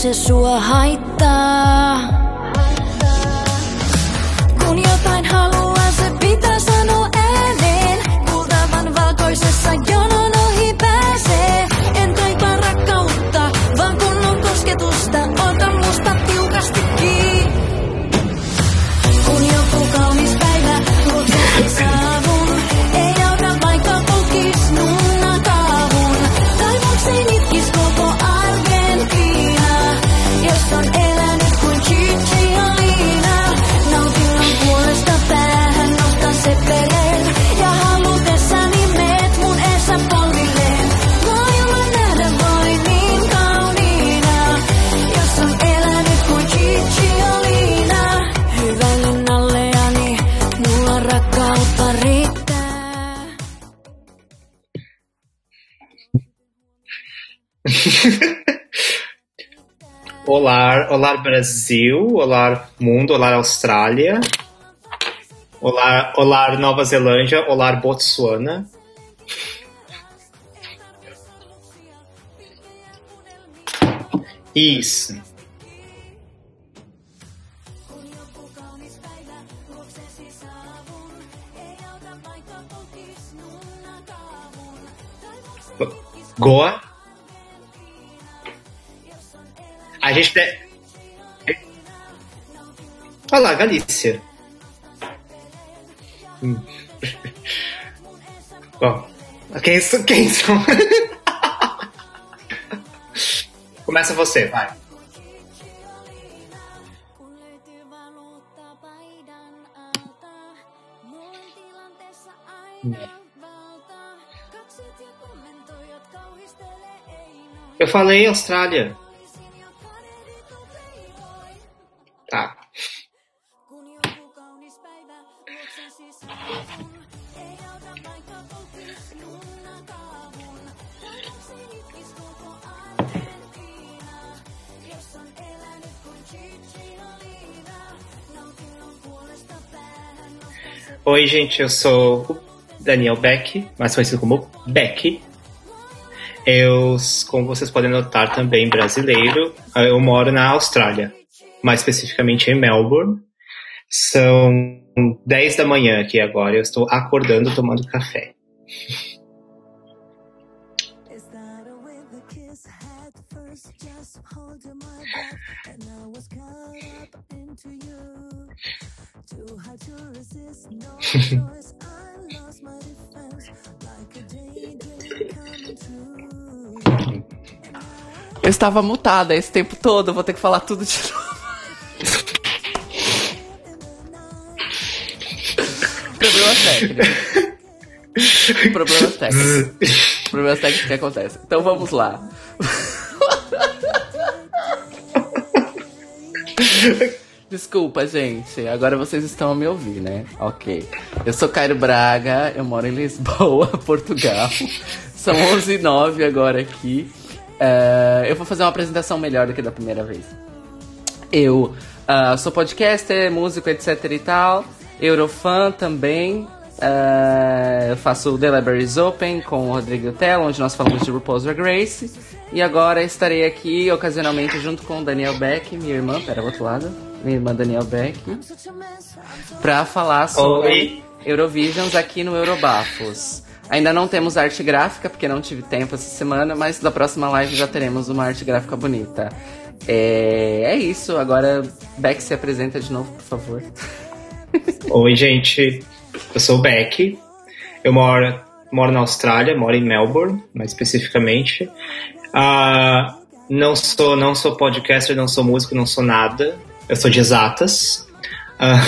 结束 Brasil, olá mundo, olá Austrália, olá, olá Nova Zelândia, olá Botsuana. Isso. Goa. A gente tem. Olha lá, Galícia. Hum. Bom, quem, são- quem são? Começa você, vai. Kun löytyy valuutta paidan Oi, gente, eu sou o Daniel Beck, mais conhecido como Beck. Eu, como vocês podem notar, também brasileiro. Eu moro na Austrália, mais especificamente em Melbourne. São 10 da manhã aqui agora. Eu estou acordando tomando café. Eu estava mutada esse tempo todo, vou ter que falar tudo de novo. Problemas técnicos. Problemas técnicos. Problemas técnicos que acontecem. Então vamos lá. Desculpa, gente. Agora vocês estão a me ouvir, né? Ok. Eu sou Cairo Braga, eu moro em Lisboa, Portugal. São 11 h 09 agora aqui. É, eu vou fazer uma apresentação melhor do que da primeira vez. Eu ah, sou podcaster, músico, etc e tal. Eurofã também. Ah, eu faço o The Libraries Open com o Rodrigo Tello, onde nós falamos de RuPaul's Drag Race. E agora estarei aqui ocasionalmente junto com o Daniel Beck, minha irmã, pera, do outro lado. Minha irmã Daniel Beck. Pra falar sobre Oi. Eurovisions aqui no Eurobafos. Ainda não temos arte gráfica, porque não tive tempo essa semana, mas da próxima live já teremos uma arte gráfica bonita. É, é isso, agora Beck se apresenta de novo, por favor. Oi, gente. Eu sou o Beck. Eu moro, moro na Austrália, moro em Melbourne, mais especificamente. Ah, não sou não sou podcaster, não sou músico, não sou nada. Eu sou de exatas. Ah,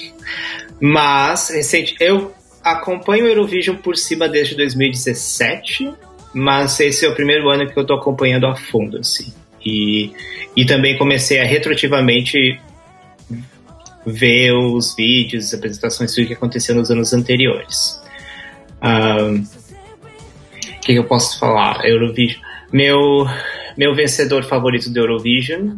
mas recente, eu acompanho o Eurovision por cima desde 2017, mas esse é o primeiro ano que eu tô acompanhando a fundo, assim. E, e também comecei a retroativamente ver os vídeos, as apresentações tudo que aconteceu nos anos anteriores. Ahn, O que, que eu posso falar? Eurovision. Meu, meu vencedor favorito do Eurovision,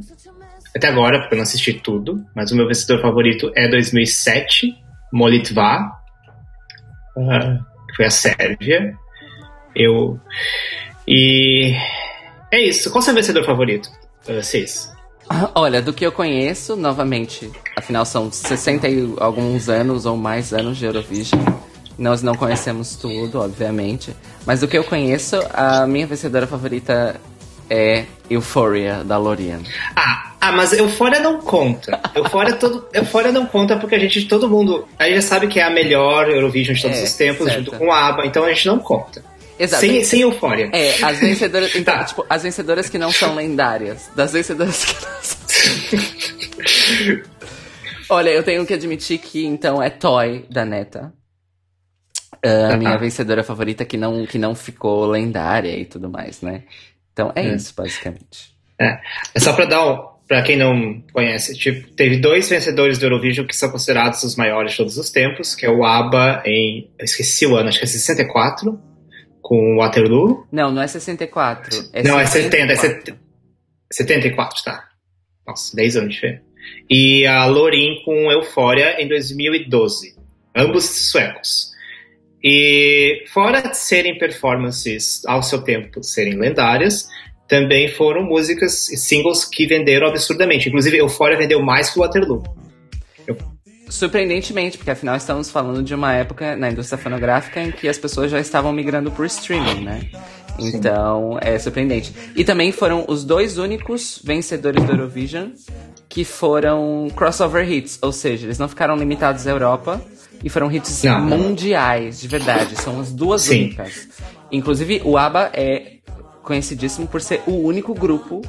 até agora, porque eu não assisti tudo, mas o meu vencedor favorito é 2007, Molitva, ah, que foi a Sérvia. Eu. E. É isso. Qual o seu vencedor favorito, uh, Cis? Olha, do que eu conheço, novamente, afinal são 60 e alguns anos ou mais anos de Eurovision. Nós não conhecemos tudo, obviamente. Mas do que eu conheço, a minha vencedora favorita é Euphoria, da Lorian. Ah, ah, mas Euphoria não conta. Euphoria, todo, Euphoria não conta porque a gente, todo mundo, a gente já sabe que é a melhor Eurovision de todos É, os tempos, certo. junto com a ABBA, então a gente não conta. Exato. Sem, sem Euphoria. É, as vencedoras. Então, Tá. tipo, as vencedoras que não são lendárias. Das vencedoras que não são. Olha, eu tenho que admitir que então é Toy da Neta. Ah, A minha vencedora favorita que não, que não ficou lendária e tudo mais, né? Então é Hum. isso, basicamente. É, é só pra dar um. Pra quem não conhece, tipo, teve dois vencedores do Eurovision que são considerados os maiores de todos os tempos, que é o ABBA em. Eu esqueci o ano, acho que é 64, com Waterloo. Não, não é 64. É não, é 70, é 74. 70, 74, tá. Nossa, 10 anos de diferença. E a Lorin com Euphoria em 2012. Ambos suecos. E fora de serem performances ao seu tempo serem lendárias, também foram músicas e singles que venderam absurdamente. Inclusive, Euphoria vendeu mais que o Waterloo. Surpreendentemente, porque afinal estamos falando de uma época na indústria fonográfica em que as pessoas já estavam migrando por streaming, né? Então é surpreendente. E também foram os dois únicos vencedores do Eurovision que foram crossover hits, ou seja, eles não ficaram limitados à Europa e foram hits Não. mundiais, de verdade. São as duas Sim. únicas. Inclusive, o ABBA é conhecidíssimo por ser o único grupo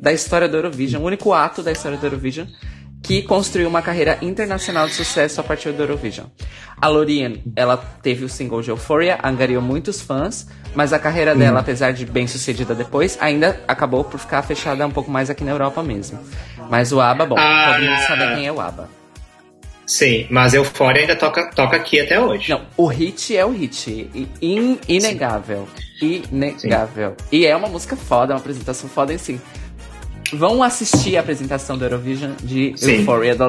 da história do Eurovision, o único ato da história do Eurovision que construiu uma carreira internacional de sucesso a partir do Eurovision. A Loreen, ela teve o single de Euphoria, angariou muitos fãs, mas a carreira dela, apesar de bem sucedida depois, ainda acabou por ficar fechada um pouco mais aqui na Europa mesmo. Mas o ABBA, bom, Ah. todo mundo sabe quem é o ABBA. Sim, mas Euphoria ainda toca, toca aqui até hoje. Não, o hit é o hit. In- inegável. Inegável. E é uma música foda, uma apresentação foda em si. Vão assistir a apresentação do Eurovision de Sim. Euphoria da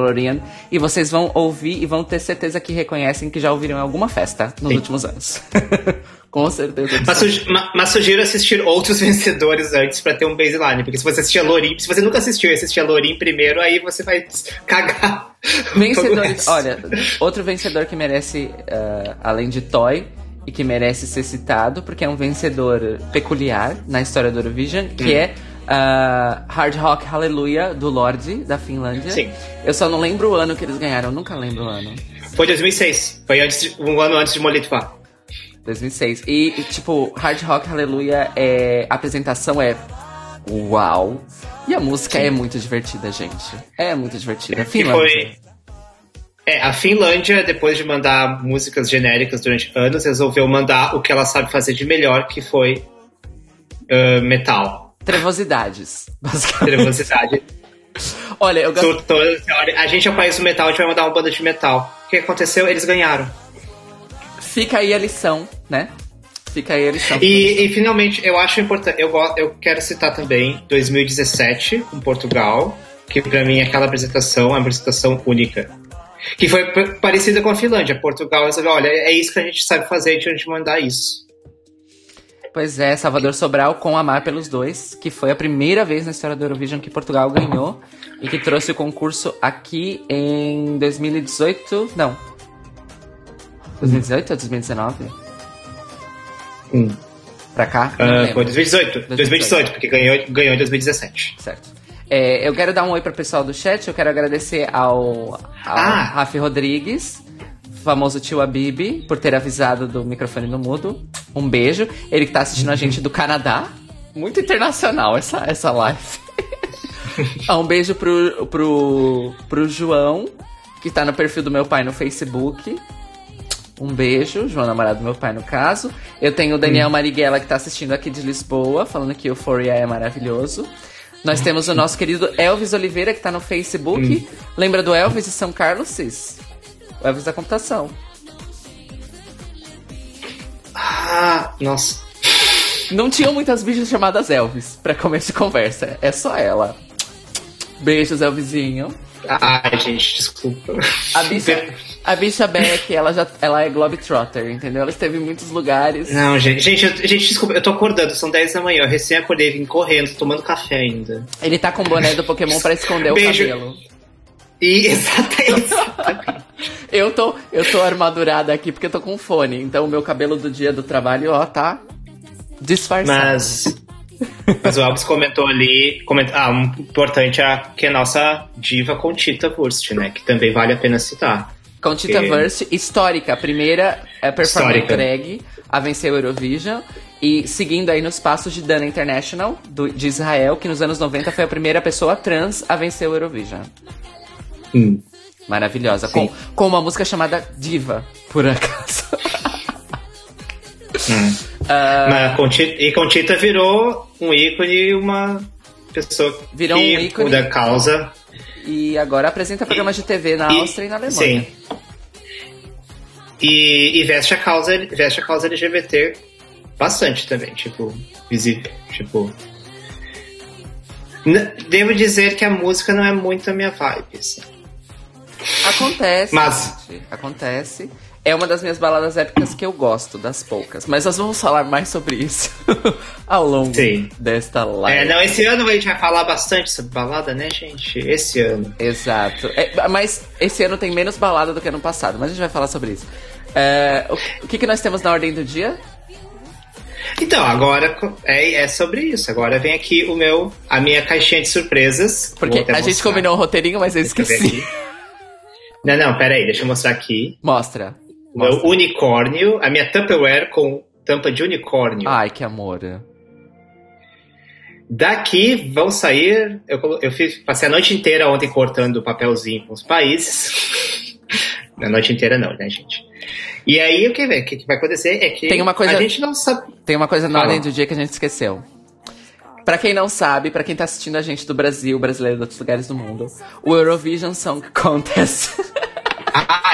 e vocês vão ouvir e vão ter certeza que reconhecem que já ouviram em alguma festa nos Sim. últimos anos. Com certeza. Mas, sugi- ma- mas sugiro assistir outros vencedores antes pra ter um baseline. Porque se você assistir a Lorin, se você nunca assistiu e assistir a Lorin primeiro, aí você vai cagar. Vencedores. Olha, outro vencedor que merece, ah, além de Toy, e que merece ser citado, porque é um vencedor peculiar na história do Eurovision, que Hum. é ah, Hard Rock Hallelujah, do Lorde, da Finlândia. Sim. Eu só não lembro o ano que eles ganharam, nunca lembro o ano. Foi 2006. Foi antes de- um ano antes de Molitva. 2006. E, e, tipo, Hard Rock Hallelujah, é, a apresentação é uau. E a música é muito divertida, gente. É muito divertida. Finlândia. foi. É, a Finlândia, depois de mandar músicas genéricas durante anos, resolveu mandar o que ela sabe fazer de melhor, que foi ah, metal. Trevosidades, basicamente. Trevosidade. Olha, eu gosto. A gente é o país do metal, a gente vai mandar uma banda de metal. O que aconteceu? Eles ganharam. Fica aí a lição, né? Fica aí a lição. E, e, finalmente, eu acho importante. Eu, eu quero citar também 2017 com Portugal, que pra mim aquela apresentação é uma apresentação única. Que foi parecida com a Finlândia. Portugal resolveu, olha, é isso que a gente sabe fazer, a gente mandar isso. Pois é, Salvador Sobral com Amar pelos Dois, que foi a primeira vez na história do Eurovision que Portugal ganhou e que trouxe o concurso aqui em 2018. Não. 2018 ou 2019? Hum. Pra cá? Lembro. foi 2018. 2018, porque ganhou, ganhou em 2017. Certo. É, eu quero dar um oi pro pessoal do chat. Eu quero agradecer ao, ao Ah. Rafi Rodrigues, famoso tio Abib, por ter avisado do microfone no mudo. Um beijo. Ele que tá assistindo a gente do Canadá. Muito internacional essa, essa live. Ah, um beijo pro, pro, pro João, que tá no perfil do meu pai no Facebook. Um beijo, João, namorado do meu pai, no caso. Eu tenho o Daniel Marighella, que tá assistindo aqui de Lisboa, falando que Euphoria é maravilhoso. Nós temos o nosso querido Elvis Oliveira, que tá no Facebook. Lembra do Elvis de São Carlos, Cis? O Elvis da computação. Ah, nossa. Não tinham muitas bichas chamadas Elvis pra começo de conversa. É só ela. Beijos, Elvisinho. Ai, gente, desculpa. A bicha, a Beck, ela já ela é Globetrotter, entendeu? Ela esteve em muitos lugares. Não, gente, gente, eu, gente, desculpa, eu tô acordando, são 10 da manhã, eu recém acordei, vim correndo, tomando café ainda. Ele tá com o boné do Pokémon pra esconder Beijo. o cabelo. E exatamente. Eu tô, eu tô armadurada aqui porque eu tô com fone, então o meu cabelo do dia do trabalho, ó, tá disfarçado. Mas. Mas o Alves comentou ali. Comenta, ah, um importante é que a nossa diva Contita Wurst, né? Que também vale a pena citar. Contita Porque- Verse, histórica, primeira é Histórica. drag a vencer o Eurovision. E seguindo aí nos passos de Dana International, do- de Israel, que nos anos 90 foi a primeira pessoa trans a vencer o Eurovision. Hum. Maravilhosa. Sim. Com, com uma música chamada Diva, por acaso. Ah. Mas Contita, e Contita virou um ícone e uma pessoa Virou que um ícone. da causa. E agora apresenta programas de TV na E- Áustria e na Alemanha. Sim. E, e veste a causa, veste a causa LGBT bastante também, tipo, visível, tipo. Devo dizer que a música não é muito a minha vibe, assim. Acontece, Mas- gente, acontece. É uma das minhas baladas épicas que eu gosto, das poucas. Mas nós vamos falar mais sobre isso ao longo Sim. desta É, live. não, esse ano a gente vai falar bastante sobre balada, né, gente? Esse ano. Exato. É, mas esse ano tem menos balada do que ano passado, mas a gente vai falar sobre isso. É, o, o que, que nós temos na ordem do dia? Então, agora é, é sobre isso. Agora vem aqui o meu, a minha caixinha de surpresas. Porque a gente mostrar. combinou um roteirinho, mas eu esqueci. Não, não, pera aí, deixa eu mostrar aqui. Mostra. O meu unicórnio, a minha Tupperware com tampa de unicórnio. Ai, que amor. Daqui vão sair. Eu, eu fiz, passei a noite inteira ontem cortando papelzinho com os países. Na noite inteira não, né, gente? E aí o que, vai- o que vai acontecer é que Tem uma coisa- a gente não sabe. Tem uma coisa na Fala. ordem do dia que a gente esqueceu. Pra quem não sabe, pra quem tá assistindo a gente do Brasil, brasileiro de outros lugares do mundo, o Eurovision Song Contest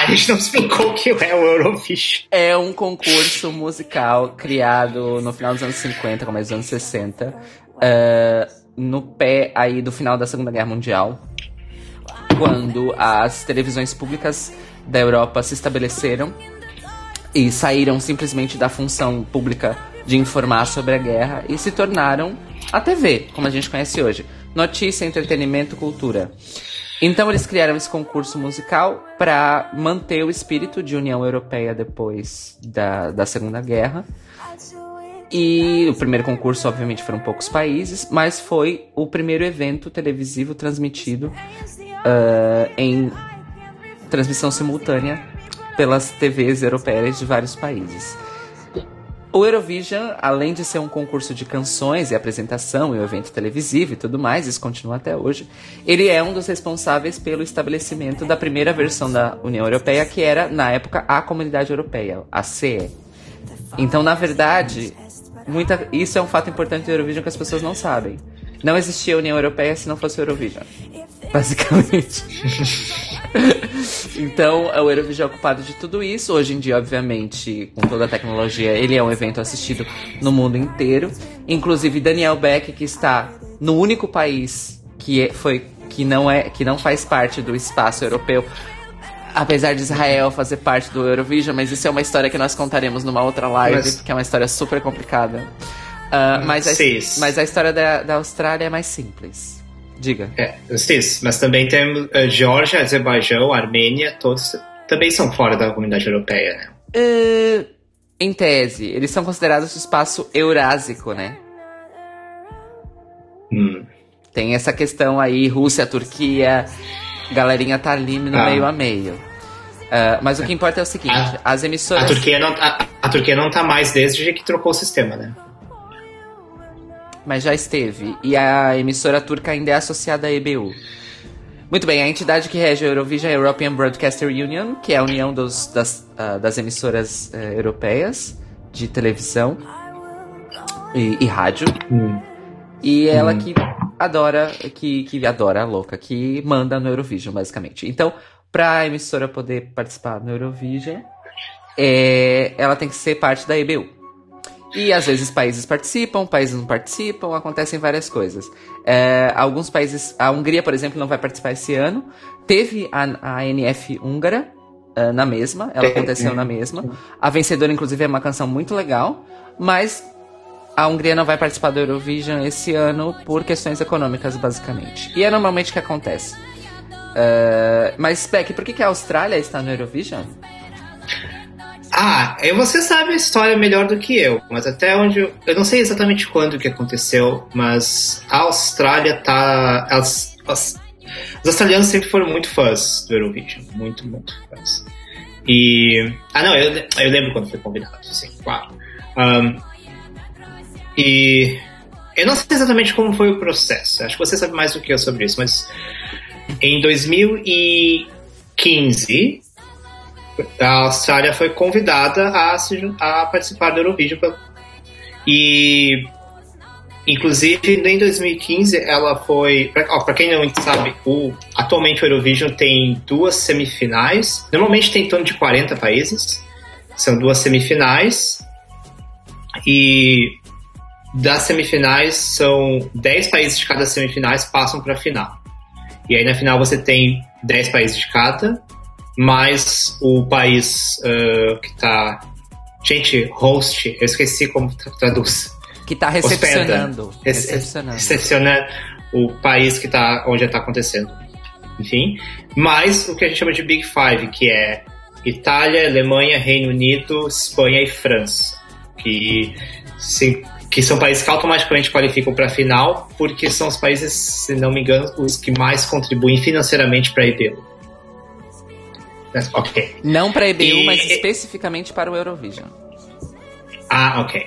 a gente não explicou o que é o Eurovision. é um concurso musical criado no final dos anos 50, começo dos anos 60, eh, no pé aí do final da Segunda Guerra Mundial, quando as televisões públicas da Europa se estabeleceram e saíram simplesmente da função pública de informar sobre a guerra e se tornaram a TV, como a gente conhece hoje. Notícia, entretenimento, cultura. Então eles criaram esse concurso musical para manter o espírito de União Europeia depois da, da Segunda Guerra. E o primeiro concurso, obviamente, foram poucos países, mas foi o primeiro evento televisivo transmitido ah, em transmissão simultânea pelas TVs europeias de vários países. O Eurovision, além de ser um concurso de canções e apresentação e um evento televisivo e tudo mais, isso continua até hoje, ele é um dos responsáveis pelo estabelecimento da primeira versão da União Europeia, que era, na época, a Comunidade Europeia, a CE. Então, na verdade, muita, isso é um fato importante do Eurovision que as pessoas não sabem. Não existia União Europeia se não fosse o Eurovision. Basicamente. então, o Eurovision é ocupado de tudo isso. Hoje em dia, obviamente, com toda a tecnologia, ele é um evento assistido no mundo inteiro. Inclusive, Daniel Beck, que está no único país que é- foi que não é que não faz parte do espaço europeu, apesar de Israel fazer parte do Eurovision, mas isso é uma história que nós contaremos numa outra live, Mas- que é uma história super complicada. Ah, mas, a, mas a história da, da Austrália é mais simples. Diga. É, sim, mas também temos a Geórgia, Azerbaijão, Armênia, todos também são fora da comunidade europeia, né? Eh, em tese, eles são considerados o espaço eurásico, né? Hum. Tem essa questão aí, Rússia, Turquia, galerinha tá ali no Ah. meio a meio. Ah, mas o que importa é o seguinte, Ah, as emissoras... A Turquia, não, a, a Turquia não tá mais desde que trocou o sistema, né? Mas já esteve. E a emissora turca ainda é associada à EBU. Muito bem, a entidade que rege a Eurovision é a European Broadcaster Union, que é a união dos- das, ah, das emissoras eh, europeias de televisão e, e rádio. Hum. E ela que adora, que, que adora a louca, que manda no Eurovision, basicamente. Então, pra emissora poder participar no Eurovision, é, ela tem que ser parte da EBU. E às vezes países participam, países não participam, acontecem várias coisas. É, alguns países, a Hungria, por exemplo, não vai participar esse ano. Teve a, a NF húngara uh, na mesma, ela aconteceu na mesma. A vencedora, inclusive, é uma canção muito legal, mas a Hungria não vai participar do Eurovision esse ano por questões econômicas, basicamente. E é normalmente o que acontece. Uh, mas, Beck, por que, que a Austrália está no Eurovision? Ah, você sabe a história melhor do que eu, mas até onde eu, eu não sei exatamente quando que aconteceu, mas a Austrália tá, as, as- os australianos sempre foram muito fãs do Eurovision, muito, muito fãs. E ah não, eu, eu lembro quando foi convidado, sim, claro. Ahn, e eu não sei exatamente como foi o processo. Acho que você sabe mais do que eu sobre isso, mas em 2015 a Austrália foi convidada a, se a participar do Eurovision. E, inclusive, em 2015, ela foi. Para quem não sabe, o, atualmente o Eurovision tem duas semifinais. Normalmente tem em torno de 40 países. São duas semifinais. E das semifinais, são 10 países de cada semifinais passam para a final. E aí na final você tem 10 países de cada mais o país ah, que tá. Gente, host, eu esqueci como tra- traduz. Que tá Hospeda. recepcionando. Rece- Recepcionando. Recepciona o país que tá, onde está acontecendo. Enfim. Mais o que a gente chama de Big Five, que é Itália, Alemanha, Reino Unido, Espanha e França. Que, se- que são países que automaticamente qualificam para a final, porque são os países, se não me engano, os que mais contribuem financeiramente para a IBU. Ok. Não para EBU, E- mas especificamente para o Eurovision. Ah, ok.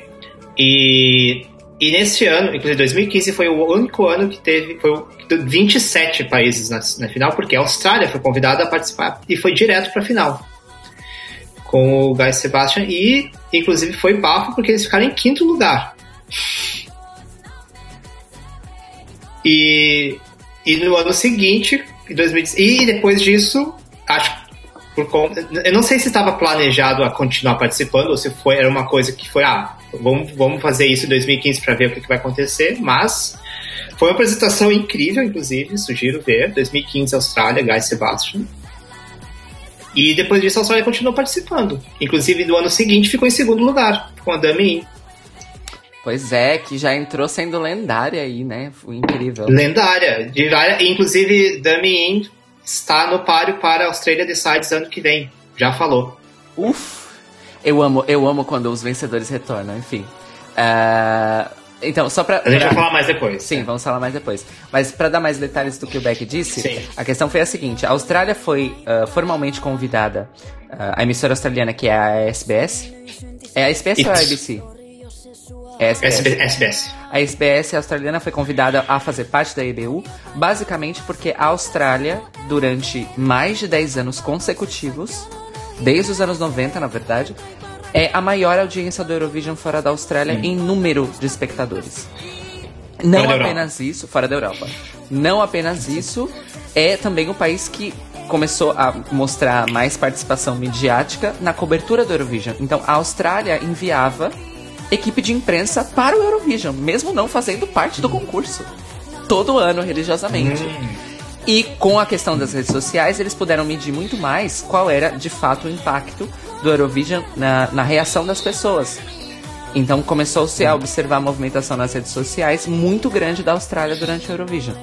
E, e nesse ano, inclusive 2015, foi o único ano que teve foi o- 27 países na, na final, porque a Austrália foi convidada a participar e foi direto para a final. Com o Guy Sebastian e, inclusive, foi bafo porque eles ficaram em quinto lugar. E, e no ano seguinte, em 2010, e depois disso, acho que por conta, eu não sei se estava planejado a continuar participando ou se foi era uma coisa que foi ah vamos, vamos fazer isso em 2015 para ver o que, que vai acontecer mas foi uma apresentação incrível inclusive sugiro ver 2015 Austrália Guy Sebastian e depois disso a Austrália continuou participando inclusive no ano seguinte ficou em segundo lugar com a Dami In. Pois é, que já entrou sendo lendária aí, né? Foi incrível. lendária inclusive Dami In está no páreo para a Australia Decides ano que vem já falou Uf! Eu amo, eu amo quando os vencedores retornam, enfim. Ah, então, só pra. a gente pra- vai falar mais depois Sim, vamos falar mais depois. Mas pra dar mais detalhes do que o Beck disse, Sim. a questão foi a seguinte: a Austrália foi ah, formalmente convidada, ah, a emissora australiana que é a SBS. É a SBS ou é a. ABC? É a SBS. SB, SBS A SBS australiana foi convidada a fazer parte da EBU, basicamente porque a Austrália, durante mais de 10 anos consecutivos, desde os anos 90, na verdade, é a maior audiência do Eurovision fora da Austrália em número de espectadores. Não Fora apenas isso, fora da Europa. Não apenas isso, é também o país que começou a mostrar mais participação midiática na cobertura do Eurovision. Então, a Austrália enviava equipe de imprensa para o Eurovision, mesmo não fazendo parte do concurso. Todo ano, religiosamente. E com a questão das redes sociais, eles puderam medir muito mais qual era de fato o impacto do Eurovision na, na reação das pessoas. Então começou-se a observar a movimentação nas redes sociais muito grande da Austrália durante o Eurovision.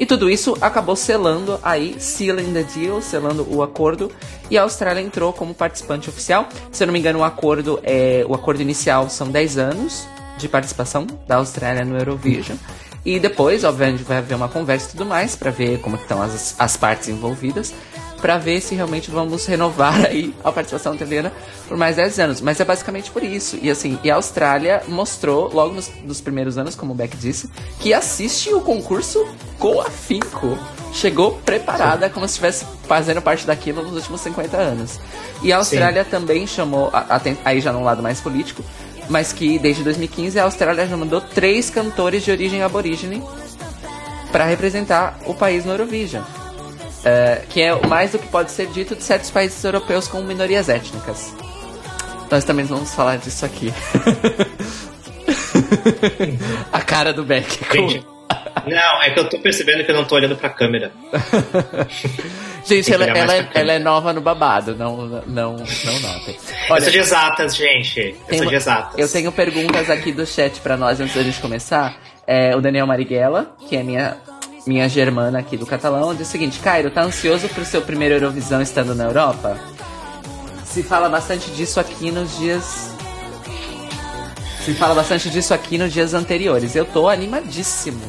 E tudo isso acabou selando aí, sealing the deal, selando o acordo, e a Austrália entrou como participante oficial. Se eu não me engano, o acordo é o acordo inicial são 10 anos de participação da Austrália no Eurovision. E depois, obviamente, vai haver uma conversa e tudo mais para ver como que estão as, as partes envolvidas, para ver se realmente vamos renovar aí a participação italiana por mais 10 anos. Mas é basicamente por isso. E assim, e a Austrália mostrou logo nos, nos primeiros anos, como o Beck disse, que assiste o concurso com afinco. Chegou preparada como se estivesse fazendo parte daquilo nos últimos 50 anos. E a Austrália também chamou, a- aten- aí já num lado mais político, mas que desde 2015 a Austrália já mandou três cantores de origem aborígene para representar o país no Eurovision. É, que é mais do que pode ser dito de certos países europeus com minorias étnicas. Nós também vamos falar disso aqui. A cara do Beck. com- não, é que eu tô percebendo que eu não tô olhando pra câmera. Gente, ela, ela, é, ela é nova no babado, não, não, não notem. eu sou de exatas, gente. Eu sou de exatas. Eu tenho perguntas aqui do chat pra nós antes da gente começar. É, o Daniel Marighella, que é minha, minha germana aqui do catalão, diz o seguinte: Cairo, tá ansioso pro seu primeiro Eurovisão estando na Europa? Se fala bastante disso aqui nos dias. Se fala bastante disso aqui nos dias anteriores. Eu tô animadíssimo.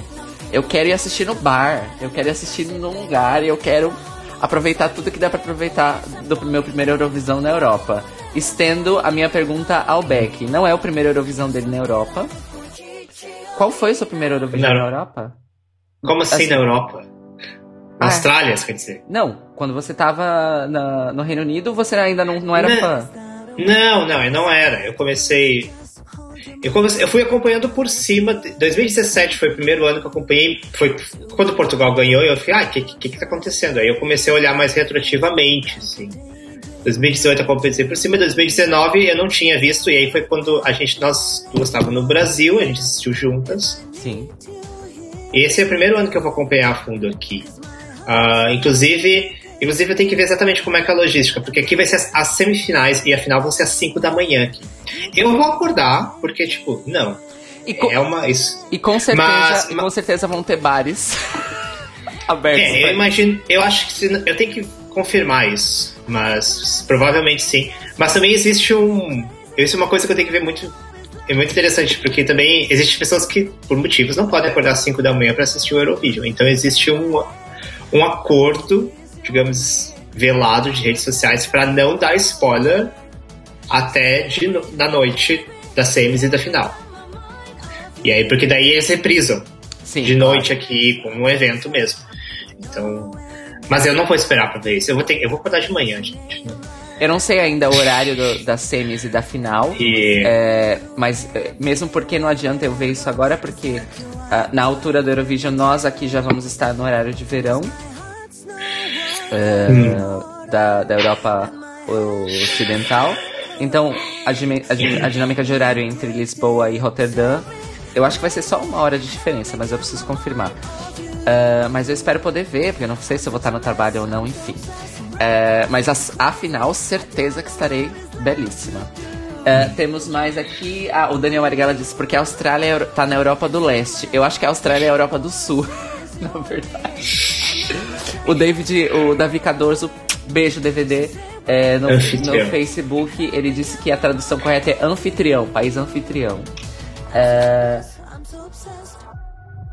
Eu quero ir assistir no bar, eu quero ir assistir num lugar, eu quero aproveitar tudo que dá pra aproveitar do meu primeiro Eurovisão na Europa. Estendo a minha pergunta ao Beck. Não é o primeiro Eurovisão dele na Europa. Qual foi o seu primeiro Eurovisão na Europa? Como assim Assim- na Europa? Na Austrália, quer dizer? Não, quando você tava na- no Reino Unido, você ainda não, não era Não. fã. Não, não, eu não era. Eu comecei. Eu, comecei, eu fui acompanhando por cima. 2017 foi o primeiro ano que eu acompanhei. Foi quando Portugal ganhou, eu falei, ah, o que, que, que tá acontecendo? Aí eu comecei a olhar mais retroativamente, assim. 2018 eu acompanhei por cima, 2019 eu não tinha visto, e aí foi quando a gente, nós duas estávamos no Brasil, a gente assistiu juntas. Sim. Esse é o primeiro ano que eu vou acompanhar a fundo aqui. Ah, inclusive, inclusive, eu tenho que ver exatamente como é que é a logística, porque aqui vai ser as, as semifinais e a final vão ser às 5 da manhã aqui. Eu vou acordar, porque, tipo, não. E com, É uma. Isso, e com certeza, Mas- e com certeza vão ter bares abertos. é, eu imagino. Eu acho que. se- eu tenho que confirmar isso, mas provavelmente sim. Mas também existe um. Isso é uma coisa que eu tenho que ver muito. É muito interessante, porque também existem pessoas que, por motivos, não podem acordar às 5 da manhã para assistir o Eurovision. Então existe um, um acordo, digamos, velado de redes sociais para não dar spoiler até de, da noite das semis e da final. E aí, porque daí eles reprisam Sim, de claro. noite aqui, como um evento mesmo. Então. Mas eu não vou esperar pra ver isso. Eu vou, ter, eu vou acordar de manhã, gente. Eu não sei ainda o horário do- das semis e da final. É, mas é, mesmo porque não adianta eu ver isso agora, porque ah, na altura do Eurovision nós aqui já vamos estar no horário de verão é, da, da Europa Ocidental. Então a, a a dinâmica de horário entre Lisboa e Roterdã, eu acho que vai ser só uma hora de diferença, mas eu preciso confirmar. É, mas eu espero poder ver, porque eu não sei se eu vou estar no trabalho ou não, enfim. É, mas as- afinal, certeza que estarei belíssima. É, temos mais aqui. Ah, o Daniel Marigala disse, porque a Austrália é tá na Europa do Leste. Eu acho que a Austrália é a Europa do Sul, na verdade. O David, o Davi Cardoso, beijo DVD. é, no, no Facebook, ele disse que a tradução correta é anfitrião, país anfitrião. É,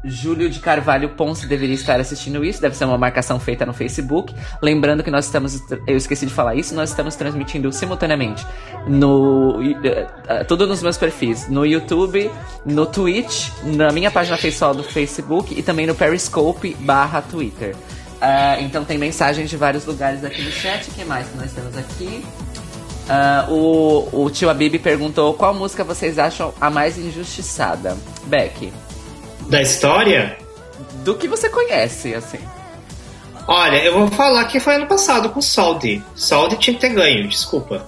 Júlio de Carvalho Ponce deveria estar assistindo isso, deve ser uma marcação feita no Facebook. Lembrando que nós estamos, eu esqueci de falar isso, nós estamos transmitindo simultaneamente no eh, eh, tudo nos meus perfis, no YouTube, no Twitch, na minha página pessoal do Facebook e também no Periscope barra Twitter. Ah, então tem mensagens de vários lugares aqui no chat. O que mais que nós temos aqui? Ah, o, o tio Abib perguntou qual música vocês acham a mais injustiçada. Beck. Da história? Do que você conhece, assim. Olha, eu vou falar que foi ano passado com o Soldi. Soldi tinha que ter ganho, desculpa.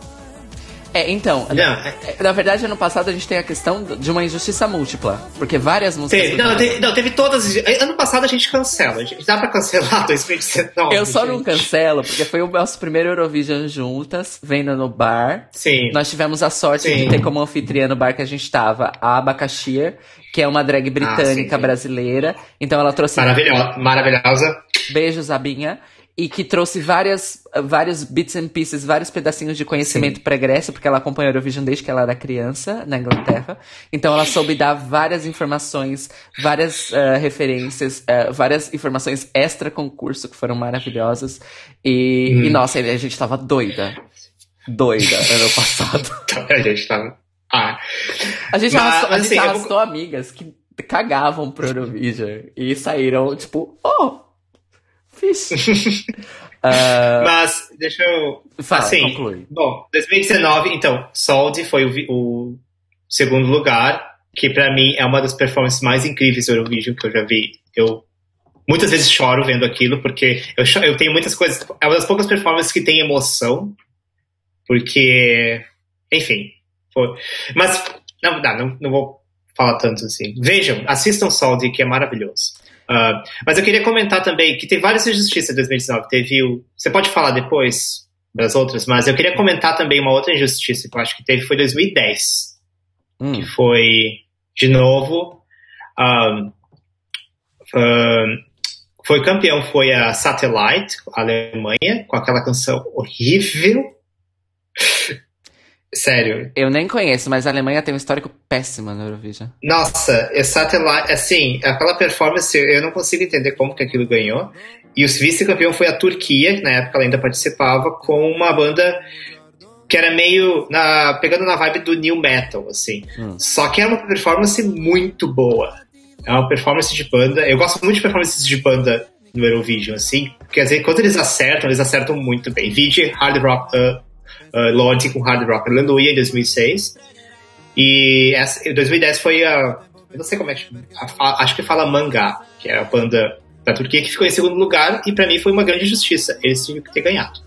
É, então, Não, na, na verdade, ano passado a gente tem a questão de uma injustiça múltipla. Porque várias músicas. Teve, não, teve, não, teve todas. Ano passado a gente cancela. A gente, dá pra cancelar 2019. Eu só não gente. cancelo, porque foi o nosso primeiro Eurovision juntas, vendo no bar. Sim. Nós tivemos a sorte Sim. de ter como anfitriã no bar que a gente tava a Abacaxir, que é uma drag britânica Ah, sim, sim. brasileira. Então ela trouxe Maravilhosa. Maravilhosa. Beijos, Abinha. E que trouxe várias, vários bits and pieces, vários pedacinhos de conhecimento pregresso, porque ela acompanhou a Eurovision desde que ela era criança na Inglaterra. Então ela soube dar várias informações, várias eh, referências, eh, várias informações extra concurso que foram maravilhosas. E, Hum. e, nossa, a gente tava doida. Doida ano passado. A gente tá. Ah. A gente, Mas, arrastou, a gente assim, eu vou- arrastou amigas que cagavam pro Eurovision e saíram, tipo, oh, fish. Ah, Mas, deixa eu. Fala, assim, conclui. Bom, 2019, então, Soldi foi o, o segundo lugar, que pra mim é uma das performances mais incríveis do Eurovision que eu já vi. Eu muitas vezes choro vendo aquilo, porque eu, eu tenho muitas coisas. É uma das poucas performances que tem emoção, porque. Enfim. Foi. Mas, não, não, não, não vou falar tanto assim. Vejam, assistam Soldi, que é maravilhoso. Ah, mas eu queria comentar também que tem várias injustiças em 2019. Teve o. Você pode falar depois das outras, mas eu queria comentar também uma outra injustiça que eu acho que teve foi 2010. Hum, Que foi, de novo. ah, ah, foi campeão, foi a Satellite, a Alemanha, com aquela canção horrível. Sério, eu nem conheço, mas a Alemanha tem um histórico péssimo no Eurovision. Nossa, é Satellite, assim, aquela performance, eu não consigo entender como que aquilo ganhou. E o vice-campeão foi a Turquia, que na época ela ainda participava, com uma banda que era meio na, pegando na vibe do new metal, assim. Hum. Só que é uma performance muito boa. É uma performance de banda. Eu gosto muito de performances de banda no Eurovision, assim, porque às vezes quando eles acertam, eles acertam muito bem. Vide Hard Rock, uh, uh, Lorde com Hard Rock Aleluia em 2006. E essa, em 2010 foi a. Eu não sei como é que. a- a- acho que fala Mangá, que é a banda da Turquia, que ficou em segundo lugar, e pra mim foi uma grande injustiça. Eles tinham que ter ganhado.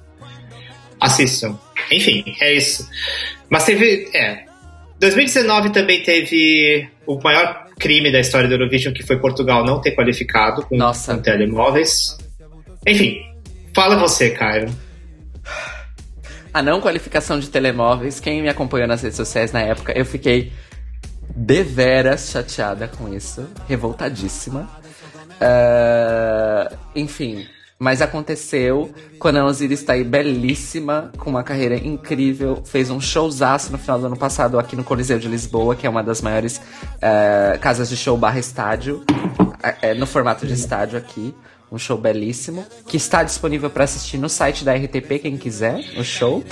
Assistam. Enfim, é isso. Mas teve. É. 2019 também teve o maior crime da história do Eurovision, que foi Portugal não ter qualificado com, Nossa. com telemóveis. Enfim, fala você, Caio. A não qualificação de telemóveis, quem me acompanhou nas redes sociais na época, eu fiquei deveras chateada com isso, revoltadíssima. Ah, enfim, mas aconteceu quando a Osiris está aí belíssima, com uma carreira incrível, fez um showzaço no final do ano passado aqui no Coliseu de Lisboa, que é uma das maiores ah, casas de show barra estádio, é, no formato de estádio aqui. Um show belíssimo, que está disponível para assistir no site da RTP, quem quiser, o show.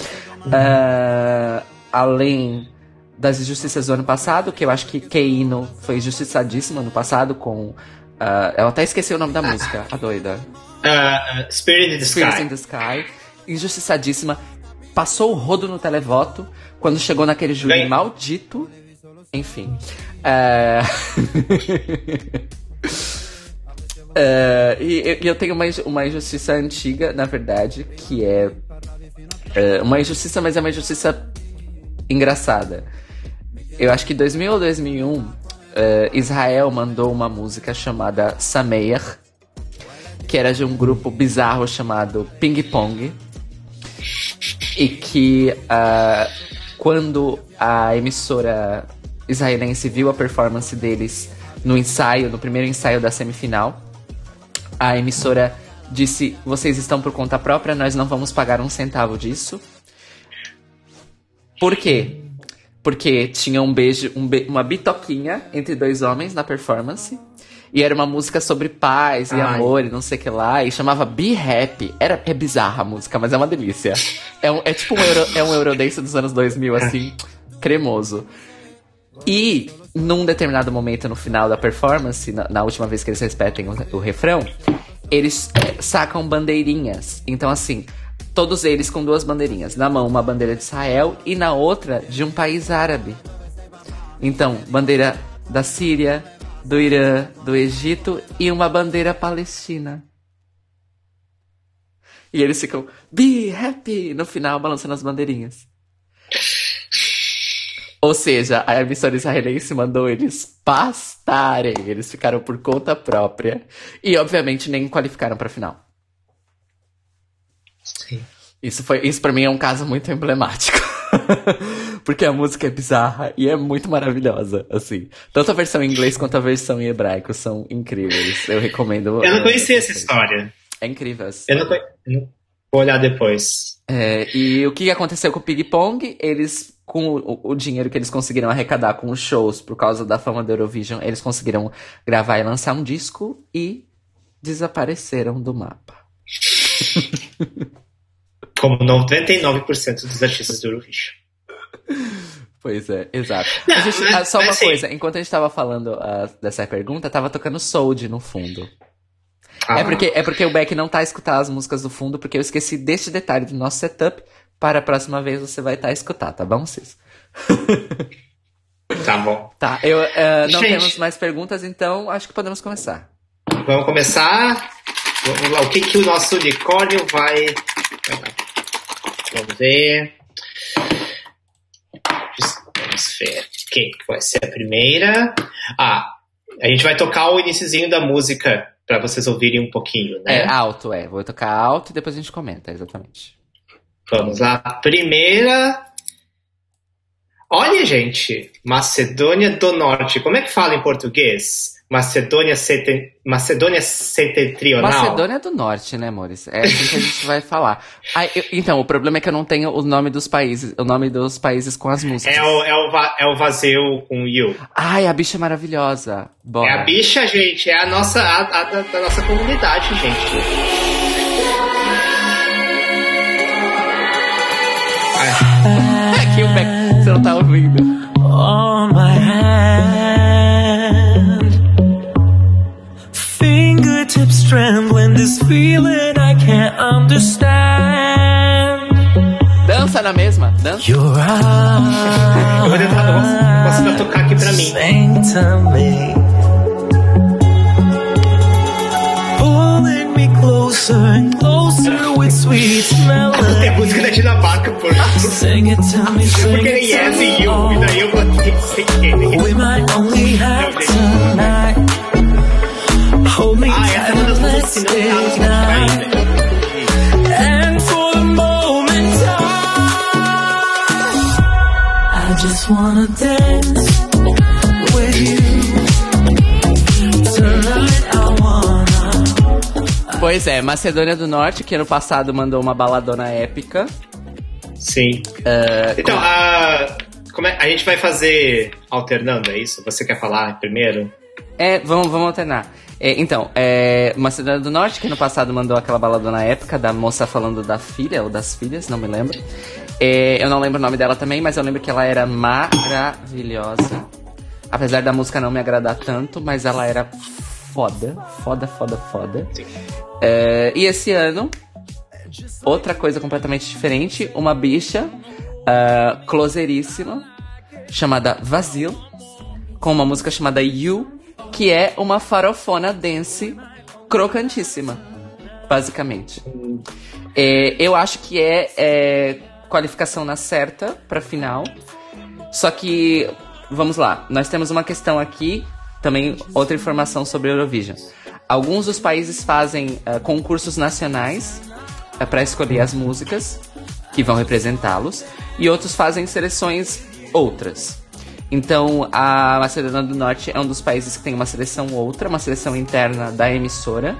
Ah, além das injustiças do ano passado, que eu acho que Keino foi injustiçadíssima ano passado com. ah, eu até esqueci o nome da música, a doida. Uh, uh, Spirit in the Spirits Sky. in the Sky. Injustiçadíssima. Passou o rodo no televoto quando chegou naquele júri maldito. Enfim. É... É, e e eu tenho uma, uma injustiça antiga, na verdade, que é, é, uma injustiça, mas é uma injustiça engraçada. Eu acho que em 2000 ou 2001, é, Israel mandou uma música chamada Sameir, que era de um grupo bizarro chamado Ping Pong. E que ah, quando a emissora israelense viu a performance deles no ensaio, no primeiro ensaio da semifinal, a emissora disse: vocês estão por conta própria, nós não vamos pagar um centavo disso. Por quê? Porque tinha um beijo, um be- uma bitoquinha entre dois homens na performance. E era uma música sobre paz e Ai. amor e não sei o que lá. E chamava Be Happy. Era, é bizarra a música, mas é uma delícia. É, um- é tipo um, Euro, é um Eurodance dos anos 2000, assim, cremoso. E num determinado momento no final da performance, na, na última vez que eles repetem o, o refrão, eles é, sacam bandeirinhas. Então, assim, todos eles com duas bandeirinhas. Na mão, uma bandeira de Israel e na outra de um país árabe. Então, bandeira da Síria, do Irã, do Egito e uma bandeira palestina. E eles ficam be happy no final, balançando as bandeirinhas. Ou seja, a emissora israelense mandou eles pastarem. Eles ficaram por conta própria. E, obviamente, nem qualificaram pra final. Sim. Isso, foi, isso pra mim é um caso muito emblemático. Porque a música é bizarra e é muito maravilhosa, assim. Tanto a versão em inglês quanto a versão em hebraico são incríveis. Eu recomendo. Eu não conhecia essa história. É incrível. essa Eu não, conhe- Vou olhar depois. É, e o que aconteceu com o Ping Pong? Eles, com o, o dinheiro que eles conseguiram arrecadar com os shows por causa da fama do Eurovision, eles conseguiram gravar e lançar um disco e desapareceram do mapa. Como 99% dos artistas do Eurovision. Pois é, exato. Não, gente- mas- ah, só uma mas assim- coisa, enquanto a gente tava falando ah, dessa pergunta, tava tocando Sold no fundo. É, Ah, porque, é porque o Beck não tá a escutar as músicas do fundo, porque eu esqueci deste detalhe do nosso setup. Para a próxima vez você vai estar a escutar, tá bom, Cis? Tá bom. Tá, eu, ah, não Gente. temos mais perguntas, então acho que podemos começar. Vamos começar. Vamos lá. O que, que o nosso unicórnio vai. Vamos ver. Vamos ver. quem que vai ser a primeira? Ah, a gente vai tocar o iniciozinho da música pra vocês ouvirem um pouquinho, né? É alto, é. Vou tocar alto e depois a gente comenta, exatamente. Vamos lá. Primeira. Olha, gente, Macedônia do Norte. Como é que fala em português? Macedônia, seten... Macedônia Setentrional. Macedônia do Norte, né, amores? É assim que a gente vai falar. Ah, eu- então, o problema é que eu não tenho o nome dos países, o nome dos países com as músicas. É o, é, o, va- é o vazio com You. Ai, a bicha é maravilhosa. Bora. É a bicha, gente. É a nossa, a, a da, da nossa comunidade, gente. Aqui o Beck, você não tá ouvindo. on my hand. Fingertips trembling, this feeling I can't understand. Dança na mesma, dança. Your eu vou tentar, posso tentar tocar aqui pra mim. Closer and closer with sweet É melody. música da Dinamarca, por Sing it to me, sing Porque nem it Yes to e daí eu botei sem querer. We might only have tonight. Hold me Ah, essa é uma das tight, músicas let's que não tá no Spotify ignite. ainda. And for the moment I just wanna dance with you. Pois é, Macedônia do Norte, que ano passado mandou uma baladona épica. Sim. É, Então, a, como é, a gente vai fazer alternando, é isso? Você quer falar primeiro? É, vamos, vamos alternar. É, então, é, Macedônia do Norte, que no passado mandou aquela baladona épica da moça falando da filha ou das filhas, não me lembro. É, eu não lembro o nome dela também, mas eu lembro que ela era maravilhosa. Apesar da música não me agradar tanto, mas ela era foda, foda, foda, foda. É, e esse ano, outra coisa completamente diferente, uma bicha ah, closeríssima, chamada Vazil, com uma música chamada You, que é uma farofona dance crocantíssima, basicamente. É, eu acho que é, é qualificação na certa pra final. Só que, vamos lá, nós temos uma questão aqui, também outra informação sobre a Eurovision. Alguns dos países fazem ah, concursos nacionais para pra escolher as músicas que vão representá-los, e outros fazem seleções outras. Então, a Macedônia do Norte é um dos países que tem uma seleção outra, uma seleção interna da emissora.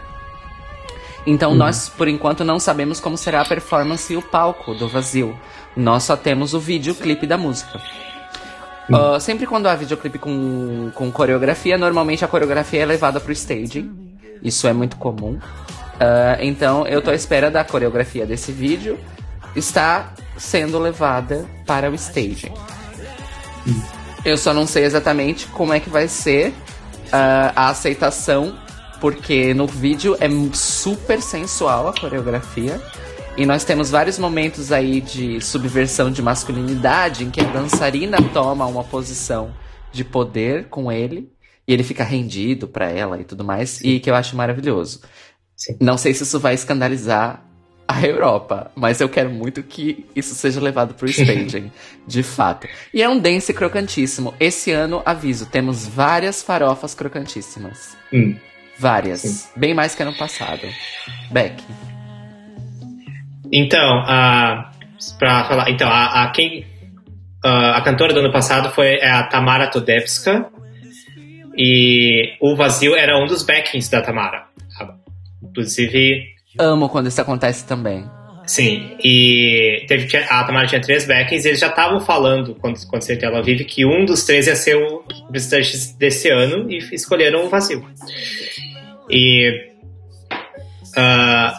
Então, nós, por enquanto, não sabemos como será a performance e o palco do vazio. Nós só temos o videoclipe da música. Ah, sempre quando há videoclipe com, com coreografia, normalmente a coreografia é levada pro staging. Isso é muito comum. Ah, então, eu tô à espera da coreografia desse vídeo estar sendo levada para o staging. Eu só não sei exatamente como é que vai ser ah, a aceitação, porque no vídeo é super sensual a coreografia. E nós temos vários momentos aí de subversão de masculinidade, em que a dançarina toma uma posição de poder com ele, e ele fica rendido pra ela e tudo mais, e que eu acho maravilhoso. Sim. Não sei se isso vai escandalizar a Europa, mas eu quero muito que isso seja levado pro staging, de fato. E é um dance crocantíssimo. Esse ano, aviso, temos várias farofas crocantíssimas. Hum. Várias. Sim. Bem mais que ano passado. Beck. Então, a, pra falar, então, a, a quem, a, a cantora do ano passado foi a Tamara Todevska e o Vazio era um dos backings da Tamara. Inclusive, Amo quando isso acontece também. sim, e teve, a Tamara tinha três backings e eles já estavam falando, quando, quando saiu Tel Aviv, que um dos três ia ser o representante desse ano e escolheram o Vazio. E ah,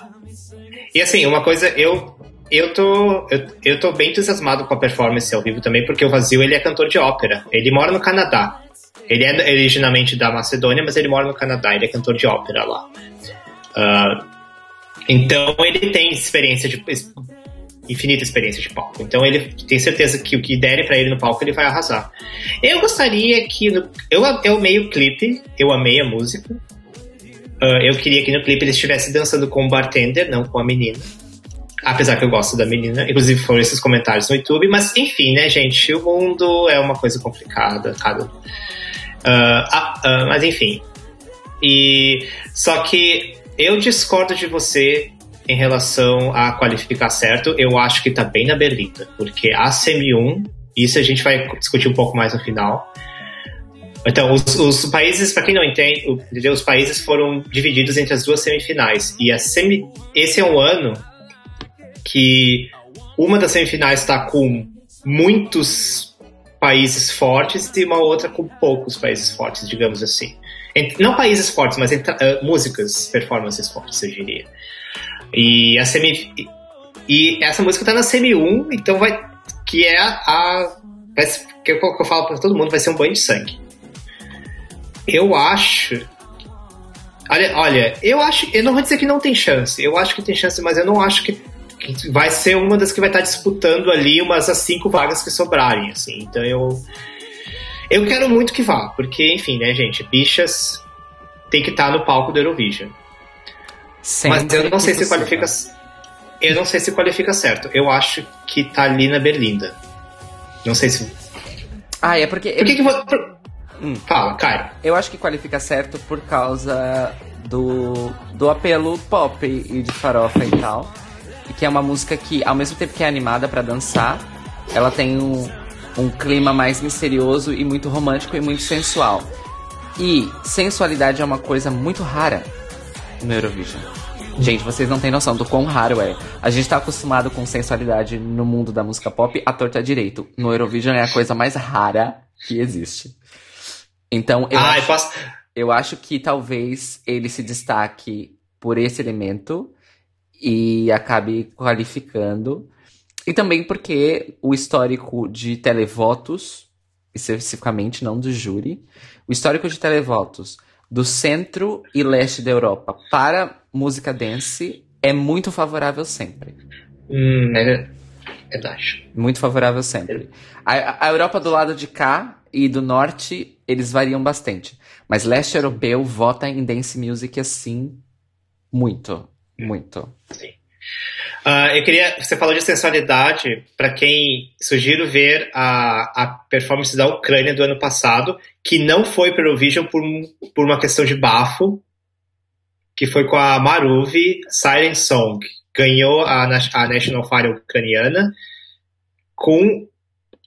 e assim, uma coisa, eu eu tô eu, eu tô bem entusiasmado com a performance ao vivo também, porque o Vazio ele é cantor de ópera. Ele mora no Canadá. Ele é originalmente da Macedônia, mas ele mora no Canadá. Ele é cantor de ópera lá. Ah, então ele tem experiência de infinita experiência de palco. Então ele tem certeza que o que derem pra ele no palco ele vai arrasar. Eu gostaria que eu eu amei o clipe, eu amei a música. Ah, eu queria que no clipe ele estivesse dançando com o bartender, não com a menina. Apesar que eu gosto da menina, inclusive foram esses comentários no YouTube, mas enfim, né, gente? O mundo é uma coisa complicada, cada. Ah, ah, ah, mas enfim. E só que eu discordo de você em relação a qualificar certo. Eu acho que tá bem na berlinda, porque a semi-1, isso a gente vai discutir um pouco mais no final. Então, os, os países, para quem não entende, os países foram divididos entre as duas semifinais. E a semi, esse é um ano que uma das semifinais está com muitos países fortes e uma outra com poucos países fortes, digamos assim. Não países fortes, mas entra- eh, músicas, performances fortes, eu diria. E a semi e essa música tá na semi 1, então vai que é a que eu, que eu falo para todo mundo vai ser um banho de sangue. Eu acho Olha, olha, eu acho, eu não vou dizer que não tem chance. Eu acho que tem chance, mas eu não acho que, vai ser uma das que vai estar disputando ali umas as cinco vagas que sobrarem, assim. Então eu eu quero muito que vá, porque enfim, né, gente, bichas tem que estar no palco do Eurovision. Sempre Mas eu não sei se qualifica. Eu não sei se qualifica certo. Eu acho que tá ali na Berlinda. Não sei se. Ah, é porque. Por que que Hum. Fala. Eu acho que qualifica certo por causa do, do apelo pop e de farofa e tal. E que é uma música que, ao mesmo tempo que é animada pra dançar, ela tem um, um clima mais misterioso e muito romântico e muito sensual. E sensualidade é uma coisa muito rara no Eurovision. Gente, vocês não têm noção do quão raro é. A gente tá acostumado com sensualidade no mundo da música pop, a torta direito. No Eurovision é a coisa mais rara que existe. Então, eu ah, acho... eu posso. Eu acho que talvez ele se destaque por esse elemento e acabe qualificando. E também porque o histórico de televotos, especificamente, não do júri, o histórico de televotos do centro e leste da Europa para música dance é muito favorável sempre. Hum, é verdade. Muito favorável sempre. A, a Europa do lado de cá e do norte, eles variam bastante. Mas leste europeu vota em dance music assim, muito. Muito. Ah, eu queria. Você falou de sensualidade. Pra quem. Sugiro ver a, a performance da Ucrânia do ano passado, que não foi para o Eurovision por, por uma questão de bafo, que foi com a Maruvi Silent Song. Ganhou a, a National Fire ucraniana com.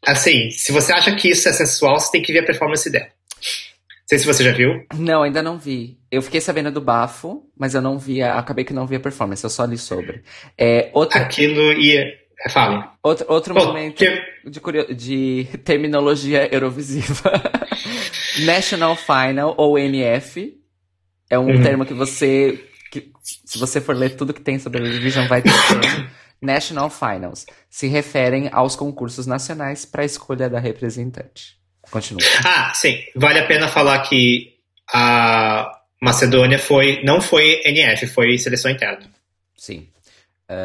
Assim, se você acha que isso é sensual, você tem que ver a performance dela. Não sei se você já viu. Não, ainda não vi. Eu fiquei sabendo do bafo, mas eu não vi, a- acabei que não vi a performance, eu só li sobre. É, outra, Aquilo ia. é, Fale. outro, outro Bom, momento que- de, curio- de terminologia eurovisiva. National Final, ou NF, é um Uhum. termo que você, que, se você for ler tudo que tem sobre a Eurovision, vai ter. National Finals se referem aos concursos nacionais para a escolha da representante. Continua. Ah, sim. Vale a pena falar que a Macedônia foi não foi NF, foi seleção interna. Sim. É,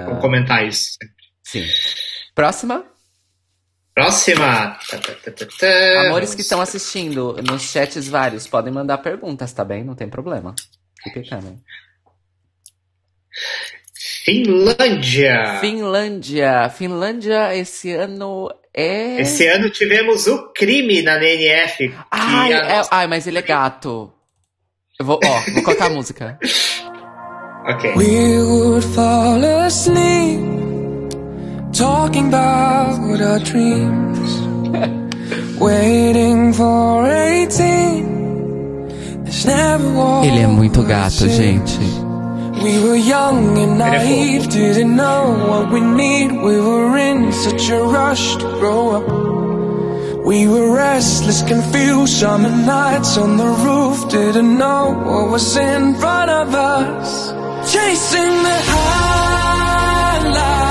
Ah. vou comentar isso. Sim. Próxima. Próxima. Tá, tá, tá. Amores que estão assistindo nos chats vários, podem mandar perguntas, tá bem? Não tem problema. Fique calmo. Finlândia. Finlândia. Finlândia esse ano é. Esse ano tivemos o crime na NF. que Ai, é- nossa- ai, mas ele é gato. Eu vou, ó, vou colocar a música. Ok. We would fall asleep talking about our dreams, waiting for 18. This never was Ele é muito gato, gente. We were young and naive, didn't know what we need. We were in such a rush to grow up. We were restless, confused, summer nights on the roof, didn't know what was in front of us. Chasing the high life,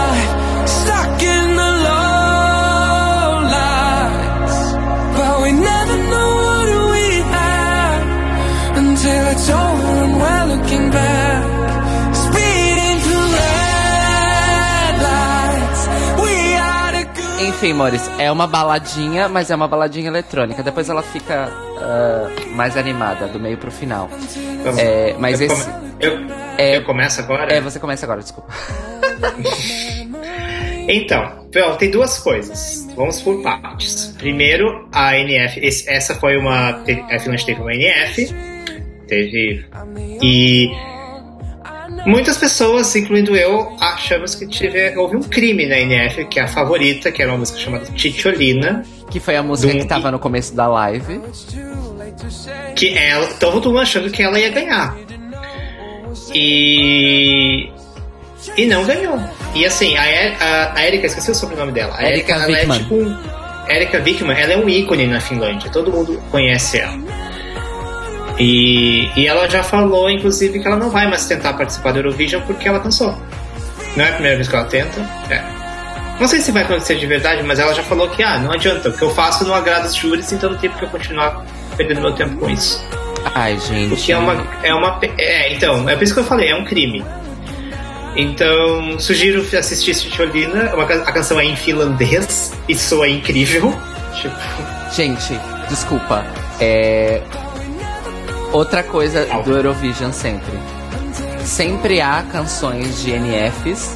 Enfim, Maurício, é uma baladinha, mas é uma baladinha eletrônica. Depois ela fica ah, mais animada, do meio pro final. Vamos. É, mas eu esse. come- eu, é- eu começo agora? É, você começa agora, desculpa. Então, tem duas coisas. Vamos por partes. Primeiro, a NF. essa foi uma. A Finlândia teve uma NF. Teve. E. Muitas pessoas, incluindo eu, achamos que tive, houve um crime na NF, que é a favorita, que era uma música chamada Titiolina, Que foi a música que tava no começo da live. que ela. Todo mundo achando que ela ia ganhar. E. E não ganhou. E assim, a, E- a, a Erika, esqueci o sobrenome dela. A Erika ela é tipo. Erika Wickman, ela é um ícone na Finlândia. Todo mundo conhece ela. E, e ela já falou, inclusive, que ela não vai mais tentar participar do Eurovision porque ela cansou. Não é a primeira vez que ela tenta. É. Não sei se vai acontecer de verdade, mas ela já falou que, ah, não adianta. O que eu faço não agrada os júris, então não tem porque eu continuar perdendo meu tempo com isso. Ai, gente. O que é uma. É uma. É, então, é por isso que eu falei, é um crime. Então, sugiro assistir. Uma ca- A canção é em finlandês e soa incrível. Tipo, Gente, desculpa. É. Outra coisa do Eurovision sempre. Sempre há canções de NFs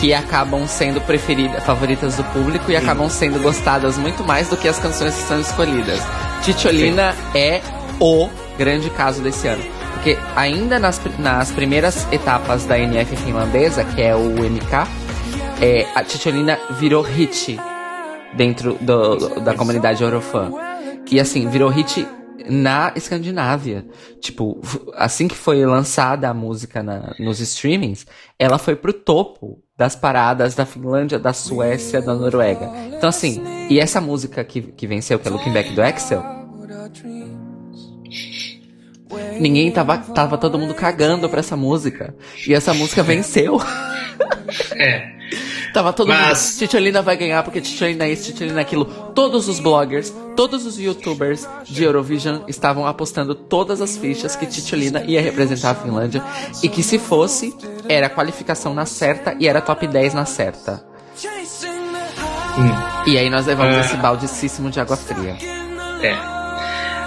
que acabam sendo preferidas, favoritas do público e acabam sendo gostadas muito mais do que as canções que são escolhidas. Titiolina é o grande caso desse ano. Porque ainda nas, nas primeiras etapas da NF finlandesa, que é o MK, é, a Titiolina virou hit dentro do- da comunidade Eurofã. E assim, virou hit na Escandinávia. Tipo, assim que foi lançada a música na- nos streamings, ela foi pro topo das paradas da Finlândia, da Suécia, da Noruega. Então assim, e essa música que, que venceu, que é Looking Back do Excel, ninguém tava, tava todo mundo cagando pra essa música. E essa música venceu. é. Tava todo Mas- mundo. Titiolina vai ganhar porque Titiolina é isso, Titiolina é aquilo. Todos os bloggers, todos os youtubers de Eurovision estavam apostando todas as fichas que Titiolina ia representar a Finlândia. E que se fosse, era qualificação na certa e era top 10 na certa. E aí nós levamos Ah. esse baldicíssimo de água fria. É.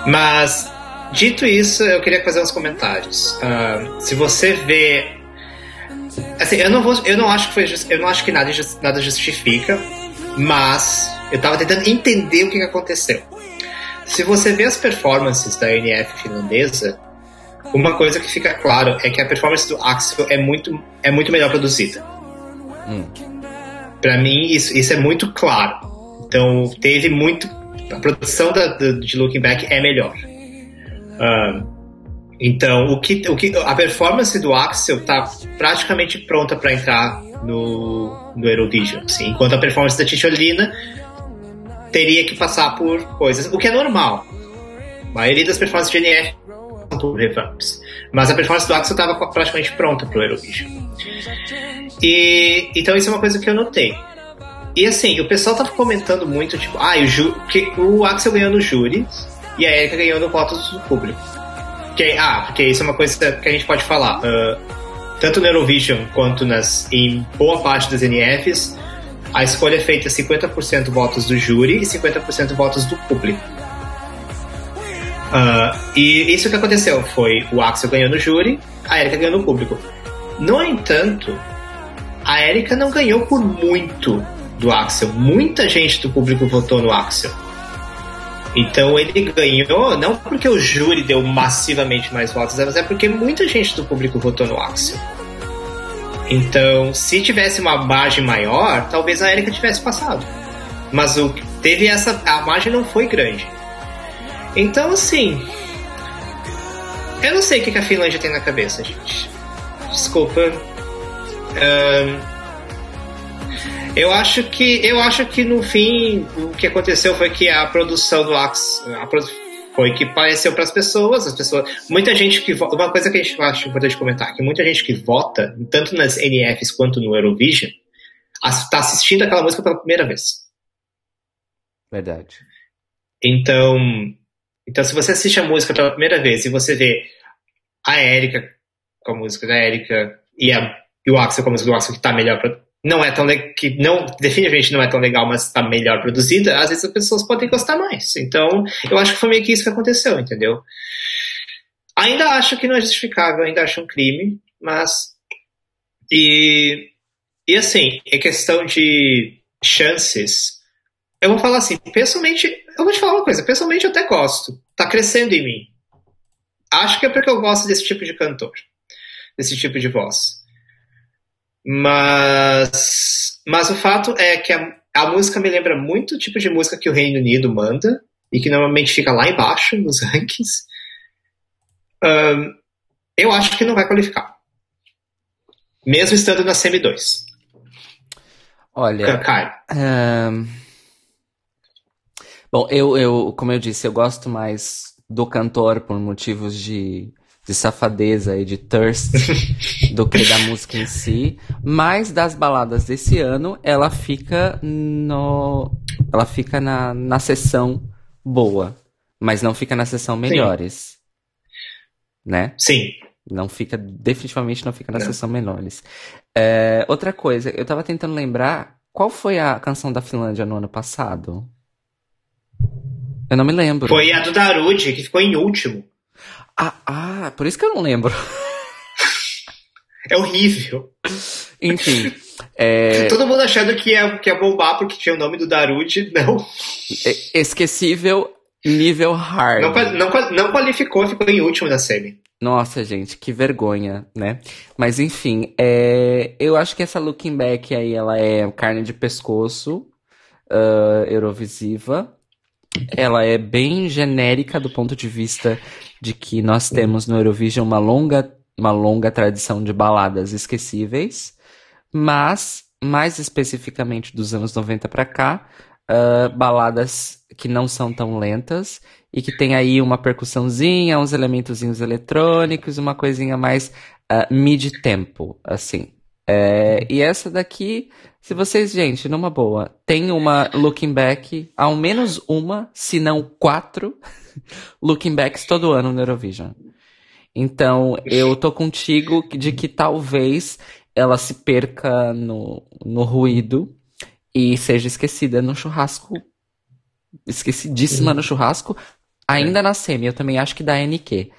Mas, dito isso, eu queria fazer uns comentários. Ah, se você vê. Assim, eu não, vou, eu não acho que foi eu não acho que nada, nada justifica, mas eu tava tentando entender o que, que aconteceu. Se você vê as performances da NF finlandesa, uma coisa que fica claro é que a performance do Axel é muito, é muito melhor produzida. Hum. Pra mim, isso, isso é muito claro. Então, teve muito. A produção da, da- de Looking Back é melhor. Ah, então, o que, o que, a performance do Axel tá praticamente pronta para entrar no, no Eurovision. Assim, enquanto a performance da Ticholina teria que passar por coisas. O que é normal. A maioria das performances de NF são revamps. Mas a performance do Axel estava praticamente pronta para o Eurovision. E, então isso é uma coisa que eu notei. E assim, o pessoal tava comentando muito, tipo, ah, o, que o Axel ganhou no júri e a Erika ganhou no voto do público. Que, ah, porque isso é uma coisa que a gente pode falar. ah, tanto no Eurovision quanto nas, em boa parte das NFs, a escolha é feita 50% votos do júri e 50% votos do público. Ah, e isso que aconteceu foi o Axel ganhou no júri, a Erika ganhou no público. No entanto, a Erika não ganhou por muito do Axel. Muita gente do público votou no Axel. Então ele ganhou não porque o júri deu massivamente mais votos, mas é porque muita gente do público votou no Axel. Então, se tivesse uma margem maior, talvez a Erika tivesse passado. Mas o teve essa a margem não foi grande. Então, assim, eu não sei o que a Finlândia tem na cabeça, gente. Desculpa. Ahn, eu acho que eu acho que no fim o que aconteceu foi que a produção do Axe foi que pareceu para as pessoas, as pessoas, muita gente que uma coisa que a gente acho importante comentar, que muita gente que vota, tanto nas NFs quanto no Eurovision, está assistindo aquela música pela primeira vez. Verdade. Então, então se você assiste a música pela primeira vez e você vê a Erika com a música da Erika e, a, e o Axel com a música do Axel que tá melhor não é tão que não definitivamente não é tão legal, mas tá melhor produzida, às vezes as pessoas podem gostar mais. Então, eu acho que foi meio que isso que aconteceu, entendeu? Ainda acho que não é justificável, ainda acho um crime, mas e E assim, em questão de chances, eu vou falar assim, pessoalmente, eu vou te falar uma coisa, pessoalmente eu até gosto. Tá crescendo em mim. Acho que é porque eu gosto desse tipo de cantor, desse tipo de voz. Mas, mas o fato é que a, a música me lembra muito o tipo de música que o Reino Unido manda e que normalmente fica lá embaixo nos rankings. Ahn, eu acho que não vai qualificar. Mesmo estando na semi 2. Olha. Ahn, Bom, eu, eu, como eu disse, eu gosto mais do cantor por motivos de, de safadeza e de thirst do que da música em si. Mas das baladas desse ano, ela fica no. Ela fica na, na sessão boa. Mas não fica na sessão melhores. Né? Sim. Não fica, definitivamente não fica na Não. sessão menores. É, outra coisa, eu tava tentando lembrar qual foi a canção da Finlândia no ano passado. Eu não me lembro. Foi a do Darude, que ficou em último. Ah, ah, por isso que eu não lembro. É horrível. Enfim, é, Todo mundo achando que ia, que ia bombar porque tinha o nome do Darude. Não. é- esquecível nível hard. Não, não, não qualificou, ficou em último na semi. Nossa, gente, que vergonha, né? Mas enfim, é, eu acho que essa Looking Back aí, ela é carne de pescoço, ah, Eurovisiva. Ela é bem genérica do ponto de vista de que nós temos no Eurovision uma longa, uma longa tradição de baladas esquecíveis, mas, mais especificamente dos anos 90 pra cá, ah, baladas que não são tão lentas e que tem aí uma percussãozinha, uns elementozinhos eletrônicos, uma coisinha mais ah, mid-tempo, assim. É, e essa daqui, se vocês, gente, numa boa, tem uma looking back, ao menos uma, se não quatro, looking backs todo ano no Eurovision. Então, eu tô contigo de que talvez ela se perca no, no ruído e seja esquecida no churrasco. Esquecidíssima no churrasco, ainda na semi. Eu também acho que da NQ.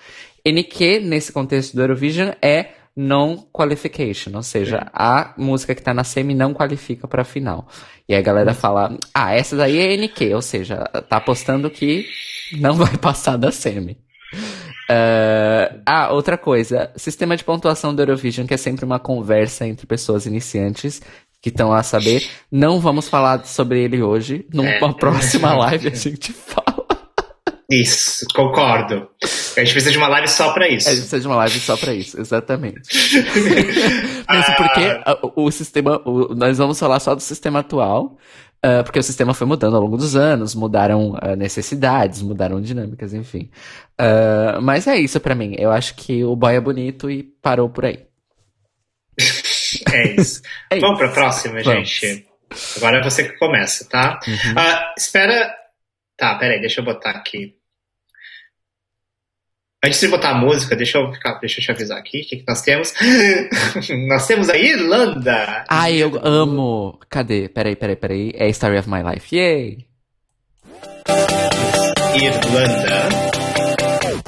NQ, nesse contexto do Eurovision, é non-qualification, ou seja, a música que tá na semi não qualifica pra final. E aí a galera fala, ah, essa daí é NQ, ou seja, tá apostando que não vai passar da semi. Ah, ah, outra coisa, sistema de pontuação do Eurovision, que é sempre uma conversa entre pessoas iniciantes que estão a saber. Não vamos falar sobre ele hoje. Numa É. próxima live a gente fala. Isso, concordo. A gente precisa de uma live só pra isso. A gente precisa de uma live só pra isso, exatamente. Mesmo porque ah, o, o sistema, o- nós vamos falar só do sistema atual, ah, porque o sistema foi mudando ao longo dos anos, mudaram ah, necessidades, mudaram dinâmicas, enfim. Ah, mas é isso pra mim. Eu acho que o boy é bonito e parou por aí. É isso. É Vamos pra próxima, Vamos. gente. Agora é você que começa, tá? Uhum. Espera. Tá, peraí, deixa eu botar aqui. Antes de botar a música, deixa eu, ficar, deixa eu te avisar aqui. O que, que nós temos? nós temos a Irlanda! Ai, eu amo. Cadê? Peraí, peraí, peraí. É Story of My Life. Yay! Irlanda.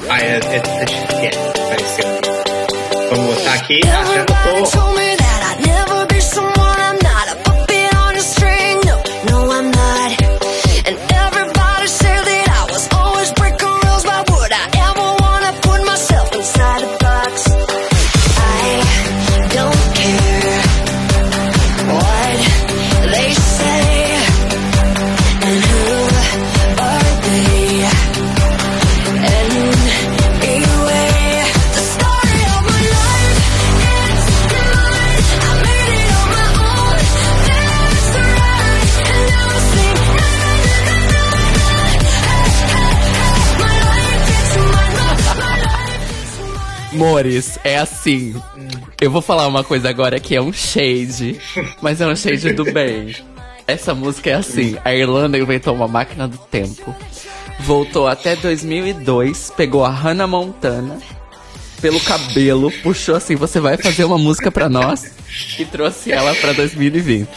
Ah, é, é, é, é. Vamos botar aqui. Ah, já Everybody mine. Mores, é assim. Eu vou falar uma coisa agora que é um shade, mas é um shade do bem. Essa música é assim: a Irlanda inventou uma máquina do tempo, voltou até 2002, pegou a Hannah Montana pelo cabelo, puxou assim: você vai fazer uma música pra nós, e trouxe ela pra 2020.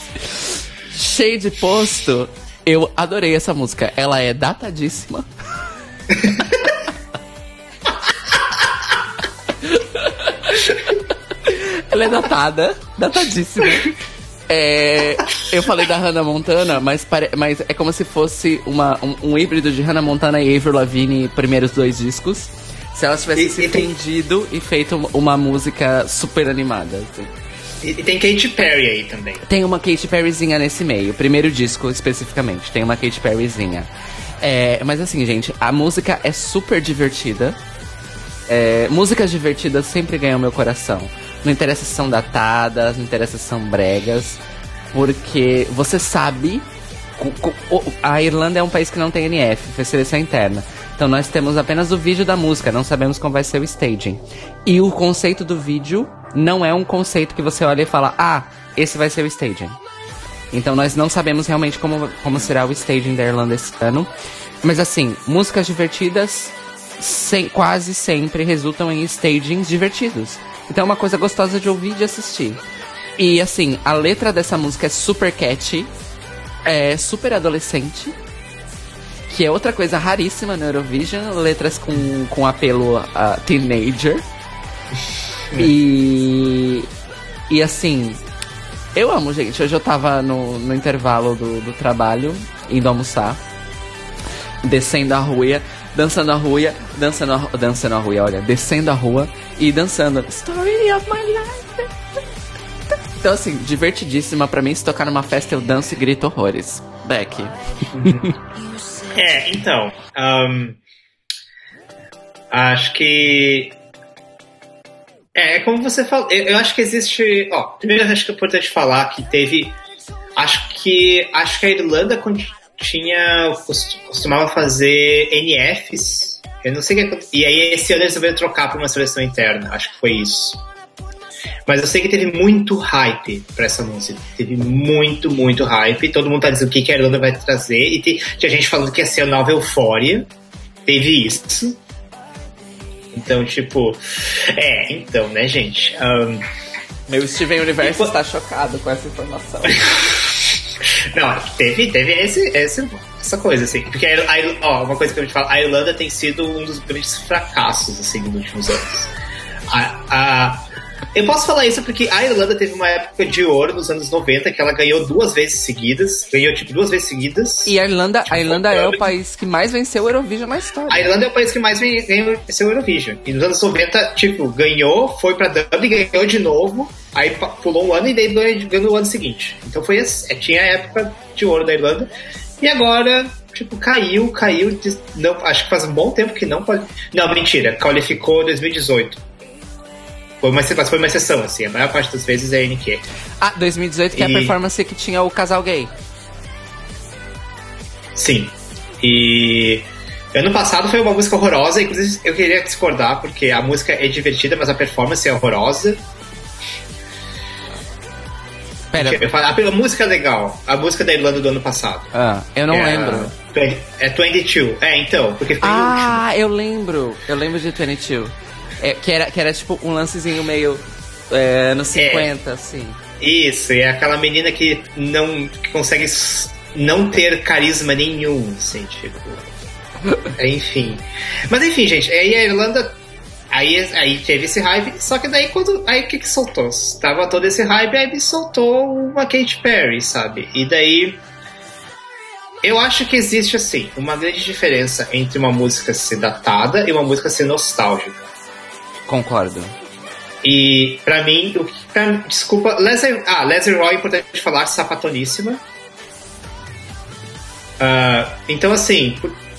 Shade posto, eu adorei essa música. Ela é datadíssima. Ela é datada, datadíssima. É, eu falei da Hannah Montana, mas, pare- mas é como se fosse uma, um, um híbrido de Hannah Montana e Avril Lavigne, primeiros dois discos. Se elas tivessem E- se e tem- entendido e feito uma música super animada. assim. E, e tem Katy Perry aí também. Tem uma Katy Perryzinha nesse meio, primeiro disco especificamente, tem uma Katy Perryzinha. É, mas assim, gente, a música é super divertida. É, músicas divertidas sempre ganham meu coração. Não interessa se são datadas, não interessa se são bregas, porque você sabe. A Irlanda é um país que não tem NF, fez seleção interna. Então nós temos apenas o vídeo da música, não sabemos como vai ser o staging. E o conceito do vídeo não é um conceito que você olha e fala, ah, esse vai ser o staging. Então nós não sabemos realmente como, como será o staging da Irlanda esse ano. Mas assim, músicas divertidas sem- quase sempre resultam em stagings divertidos. Então é uma coisa gostosa de ouvir e de assistir. E assim, a letra dessa música é super catchy, é super adolescente, que é outra coisa raríssima no Eurovision, letras com, com apelo a teenager. E. E assim, eu amo, gente. Hoje eu tava no, no intervalo do, do trabalho, indo almoçar, descendo a rua, dançando a rua, dançando a, dançando a rua, olha, descendo a rua e dançando Story of my life. Então, assim, divertidíssima. Pra mim, se tocar numa festa, eu danço e grito horrores. Beck. É, então. ahn, acho que. É, é como você falou. Eu, eu acho que existe. Ó, primeiro acho que é importante falar que teve. Acho que. Acho que a Irlanda tinha. cost- costumava fazer NFs. Eu não sei o que. E aí esse ano eles resolveram trocar pra uma seleção interna. Acho que foi isso. Mas eu sei que teve muito hype pra essa música. Teve muito, muito hype. Todo mundo tá dizendo o que, que a Irlanda vai trazer. E tem- tinha gente falando que ia ser a nova Eufória. Teve isso. Então, tipo. É, então, né, gente? Ahn, Meu Steven Universe E- está chocado com essa informação. não, teve, teve esse, esse- essa coisa, assim. Porque, a, a ó, uma coisa que eu te falo: a Irlanda tem sido um dos grandes fracassos, assim, nos últimos anos. A, a- eu posso falar isso porque a Irlanda teve uma época de ouro nos anos 90 que ela ganhou duas vezes seguidas. Ganhou, tipo, duas vezes seguidas. E a Irlanda, a Irlanda é o Dublin. país que mais venceu o Eurovision na A história. Irlanda é o país que mais ganhou esse Eurovision. E nos anos 90, tipo, ganhou, foi pra Dublin, ganhou de novo, aí pulou um ano e daí ganhou, no ano seguinte. Então foi é, tinha a época de ouro da Irlanda. E agora, tipo, caiu, caiu. Não, acho que faz um bom tempo que não pode. Não, mentira, qualificou em 2018. Foi uma, mas foi uma exceção, assim. A maior parte das vezes é NQ. Ah, 2018 que é a E- performance que tinha o casal gay. Sim. E ano passado foi uma música horrorosa, inclusive eu queria discordar, porque a música é divertida, mas a performance é horrorosa. Pera, Eu A, a música é legal, a música da Irlanda do ano passado. ah, eu não É lembro. É 22. É, então, porque foi. Ah, eu lembro. Eu lembro de 22. É, que, era, que era tipo um lancezinho meio é, nos 50, assim. Isso, e é aquela menina que não que consegue não ter carisma nenhum, assim, tipo. É, enfim. Mas enfim, gente, aí a Irlanda. Aí, aí teve esse hype, só que daí quando. Aí o que, que soltou? Tava todo esse hype, aí me soltou uma Katy Perry, sabe? E daí. Eu acho que existe, assim, uma grande diferença entre uma música ser datada e uma música ser nostálgica. Concordo. E pra mim, o que pra, desculpa, Leslie, ah, Leslie Roy, importante falar, sapatoníssima. Ah, então assim,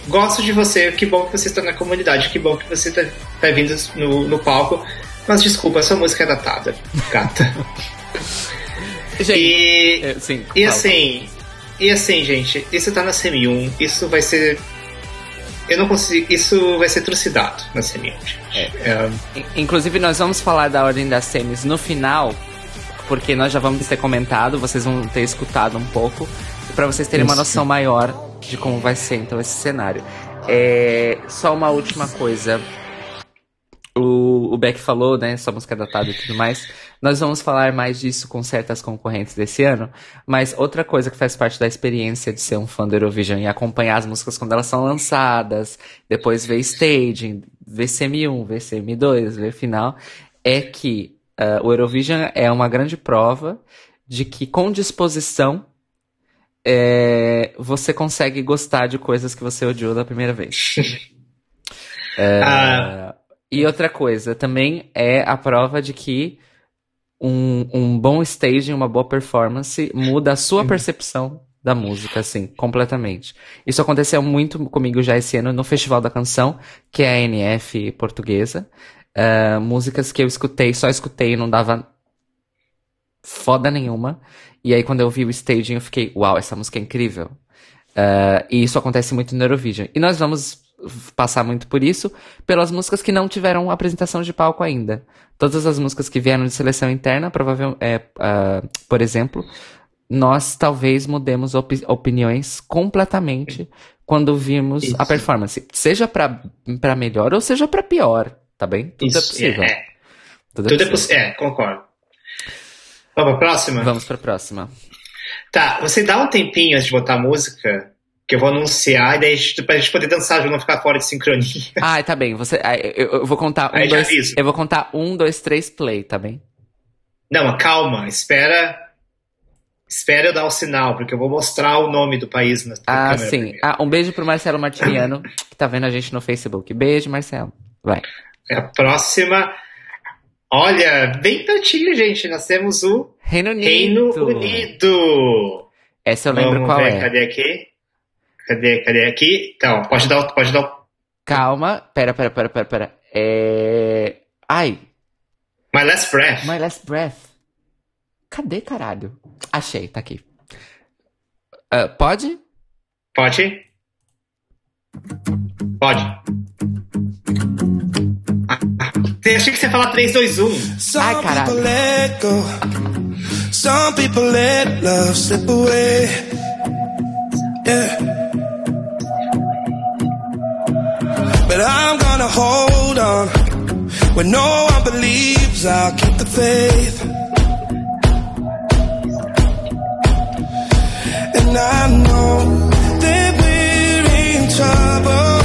gosto de você, que bom que você está na comunidade, que bom que você tá, tá vindo no, no palco. Mas desculpa, sua música é datada, gata. Gente, e, é, sim, e assim, e assim, gente, isso tá na semi-1, isso vai ser. Eu não consigo. Isso vai ser trucidado na semi-1, gente. É, In- Inclusive, nós vamos falar da ordem das semis no final, porque nós já vamos ter comentado, vocês vão ter escutado um pouco, pra vocês terem uma Isso. noção maior de como vai ser então esse cenário. É, só uma última coisa. O, o Beck falou, né, sua música datada e tudo mais. Nós vamos falar mais disso com certas concorrentes desse ano. Mas outra coisa que faz parte da experiência de ser um fã do Eurovision e acompanhar as músicas quando elas são lançadas, depois ver staging, ver CM1, ver CM2, ver final, é que ah, o Eurovision é uma grande prova de que com disposição é, você consegue gostar de coisas que você odiou da primeira vez. É, Ah. E outra coisa, também é a prova de que um, um bom staging, uma boa performance muda a sua percepção da música, assim, completamente. Isso aconteceu muito comigo já esse ano no Festival da Canção, que é a NF portuguesa. Ah, músicas que eu escutei, só escutei e não dava foda nenhuma. E aí quando eu vi o staging eu fiquei, uau, essa música é incrível. Ah, e isso acontece muito no Eurovision. E nós vamos passar muito por isso pelas músicas que não tiveram apresentação de palco ainda. Todas as músicas que vieram de seleção interna, provavelmente, é, ah, por exemplo, nós talvez mudemos opi- opiniões completamente quando vimos a Isso. performance. Seja pra, pra melhor ou seja pra pior, tá bem? Tudo é Isso, possível. É, Tudo é tudo é possível. possível. É, concordo. Vamos pra próxima? Vamos pra próxima. Tá, você dá um tempinho antes de botar a música, que eu vou anunciar, e daí a gente- pra gente poder dançar junto, não ficar fora de sincronia. Ah, tá bem. Você, eu, eu vou contar um, Aí dois. aviso. Eu vou contar um, dois, três, play, tá bem? Não, calma, espera. Espera eu dar o sinal, porque eu vou mostrar o nome do país na Ah, câmera sim. primeiro. Ah, um beijo pro Marcelo Martiniano, que tá vendo a gente no Facebook. Beijo, Marcelo. Vai. A próxima. Olha, bem pertinho, gente. Nós temos o Reino Unido. Reino Unido. Essa eu lembro Vamos qual ver, é. cadê aqui? Cadê, cadê aqui? Então, pode dar, pode dar. Calma. Pera, pera, pera, pera, pera. É. Ai, My Last Breath. My Last Breath. Cadê, caralho? Achei, tá aqui. Ah, pode? Pode? Pode. Ah, achei que você ia falar 3, 2, 1. Some Ai, caralho. people let go. Some people let love slip away. Yeah. But I'm gonna hold on. When no one believes, I'll keep the faith. And I know that we're in trouble.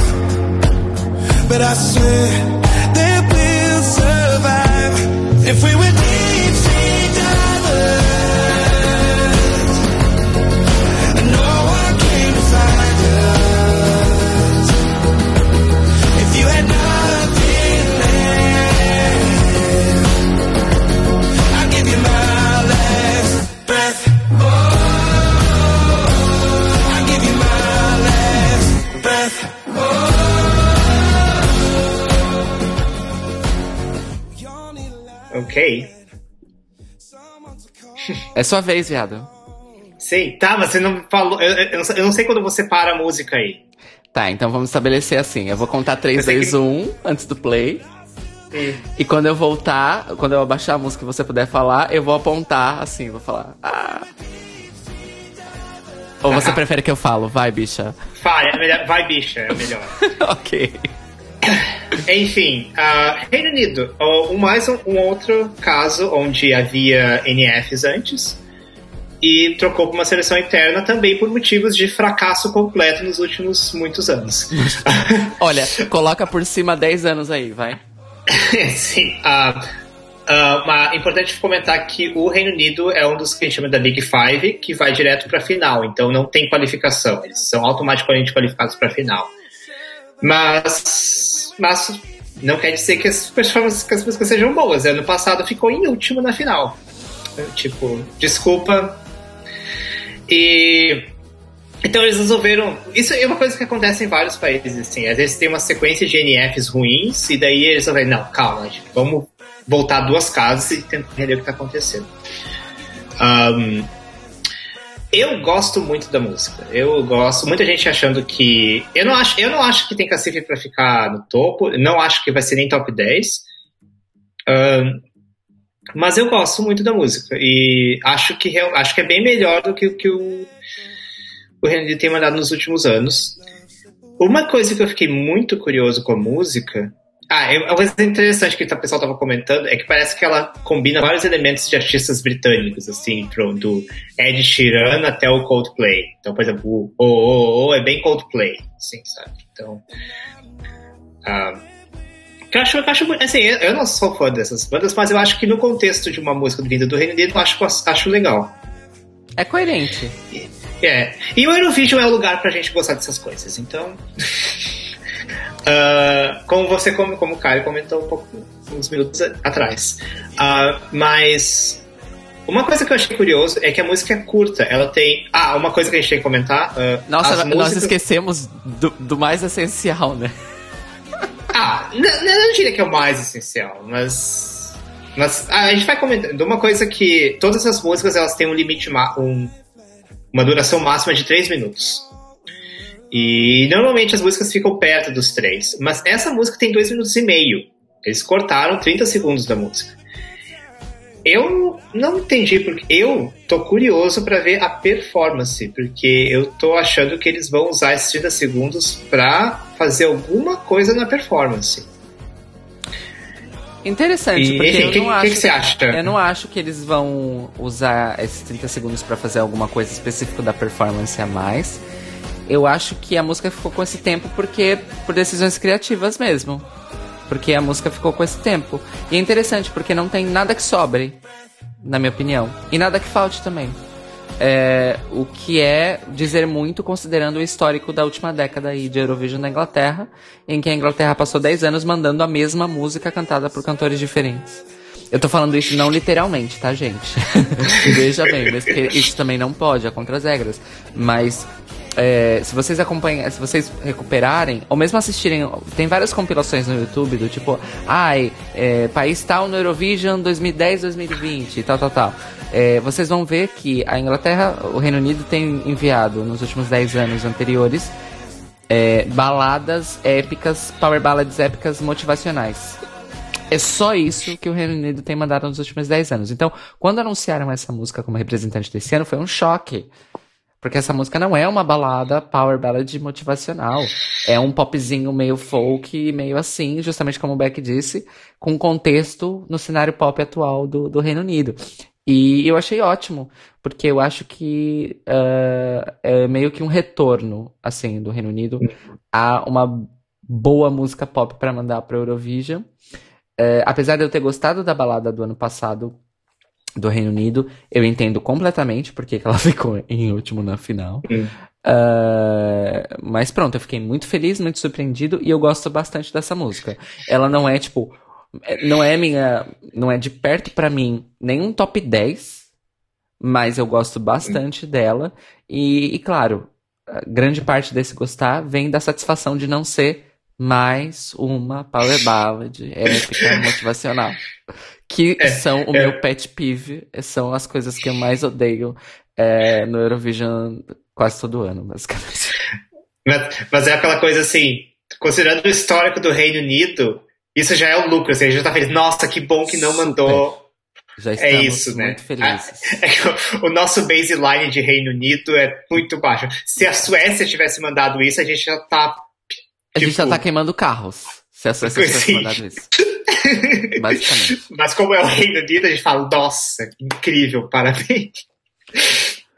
But I swear that we'll survive if we were Ok. É sua vez, viado. Sim, tá, mas você não falou. Eu, eu- eu não sei- sei quando você para a música aí. Tá, então vamos estabelecer assim. Eu vou contar 3, Eu sei 2, que- 1 antes do play. E quando eu voltar, quando eu abaixar a música e você puder falar, eu vou apontar assim, vou falar. Ah. Ou você Ah. prefere que eu falo? Vai, bicha. Vai, é melhor, vai bicha, é melhor. ok. Enfim, ah, Reino Unido, um, mais um, um outro caso onde havia NFs antes e trocou para uma seleção interna também por motivos de fracasso completo nos últimos muitos anos. Olha, coloca por cima 10 anos aí, vai. Sim, ah, mas é importante comentar que o Reino Unido é um dos que a gente chama da Big Five, que vai direto para a final, então não tem qualificação, eles são automaticamente qualificados para a final. Mas, mas não quer dizer que as performances que as músicas sejam boas. Ano passado ficou em último na final. Tipo, desculpa. E então eles resolveram. Isso é uma coisa que acontece em vários países, assim. Às vezes tem uma sequência de NFs ruins, e daí eles resolveram, não, calma, gente, vamos voltar duas casas e tentar entender o que está acontecendo. Ahn, eu gosto muito da música. Eu gosto. Muita gente achando que. Eu não acho, eu não acho que tem cacife para ficar no topo. Não acho que vai ser nem top 10. Ahn, mas eu gosto muito da música. E acho que, acho que é bem melhor do que o que o, o tem mandado nos últimos anos. Uma coisa que eu fiquei muito curioso com a música. Ah, é uma coisa interessante que o pessoal estava comentando é que parece que ela combina vários elementos de artistas britânicos, assim, do Ed Sheeran até o Coldplay. Então, por exemplo, o O, O, O é bem Coldplay, assim, sabe? Então, ah, eu acho, eu acho assim, eu, eu não sou fã dessas bandas, mas eu acho que no contexto de uma música vinda do Reino Unido, eu acho, acho legal. É coerente. É. E o Eurovision é o lugar pra gente gostar dessas coisas, então. Ah, como você, como, como o Caio comentou um pouco, uns minutos atrás. Ah, mas. Uma coisa que eu achei curioso é que a música é curta. Ela tem. Ah, uma coisa que a gente tem que comentar. ah, Nossa, as nós músicas- esquecemos do, do mais essencial, né? Ah, n- n- eu não diria que é o mais essencial, mas. Mas ah, a gente vai comentando. Uma coisa que. Todas as músicas elas têm um limite, um, uma duração máxima de 3 minutos. E normalmente as músicas ficam perto dos 3. Mas essa música tem 2 minutos e meio. Eles cortaram 30 segundos da música. Eu não entendi porque eu tô curioso pra ver a performance, porque eu tô achando que eles vão usar esses 30 segundos pra fazer alguma coisa na performance. Interessante, E, porque enfim, eu o que, não que acho. que você acha? Eu não acho que eles vão usar esses 30 segundos pra fazer alguma coisa específica da performance a mais. Eu acho que a música ficou com esse tempo porque por decisões criativas mesmo. Porque a música ficou com esse tempo. E é interessante porque não tem nada que sobre, na minha opinião, e nada que falte também. É, o que é dizer muito considerando o histórico da última década aí de Eurovision na Inglaterra, em que a Inglaterra passou 10 anos mandando a mesma música cantada por cantores diferentes. Eu tô falando isso não literalmente, tá, gente? Veja bem, mas que isso também não pode, é contra as regras. Mas é, se vocês acompanham, se vocês recuperarem, ou mesmo assistirem, tem várias compilações no YouTube do tipo, ai, é, país tal no Eurovision 2010, 2020, e tal, tal, tal. É, vocês vão ver que a Inglaterra, o Reino Unido tem enviado nos últimos 10 anos anteriores é, baladas épicas, power ballads épicas motivacionais. É só isso que o Reino Unido tem mandado nos últimos 10 anos. Então, quando anunciaram essa música como representante desse ano, foi um choque. Porque essa música não é uma balada power ballad motivacional. É um popzinho meio folk, meio assim, justamente como o Beck disse, com contexto no cenário pop atual do, do Reino Unido. E eu achei ótimo, porque eu acho que ah, é meio que um retorno, assim, do Reino Unido a uma boa música pop para mandar para Eurovision. É, apesar de eu ter gostado da balada do ano passado do Reino Unido, eu entendo completamente porque que ela ficou em último na final. Hum. Ah, mas pronto, eu fiquei muito feliz, muito surpreendido e eu gosto bastante dessa música. Ela não é tipo, não é minha, não é de perto pra mim nenhum top 10, mas eu gosto bastante dela e, e claro, grande parte desse gostar vem da satisfação de não ser mais uma power ballad épica motivacional. Que É, são o é. meu pet peeve, são as coisas que eu mais odeio é, no Eurovision quase todo ano, basicamente. Mas, mas é aquela coisa assim, considerando o histórico do Reino Unido, isso já é um lucro, assim, a gente já tá feliz. Nossa, que bom que não Super. mandou. Já É estamos isso, né? muito felizes. É que o, o nosso baseline de Reino Unido é muito baixo. Se a Suécia tivesse mandado isso, a gente já tá. A gente já tipo- tá queimando carros. Se a Suécia tivesse Sim. mandado isso. Basicamente. Mas como é o Reino Unido, a gente fala, nossa, incrível, parabéns.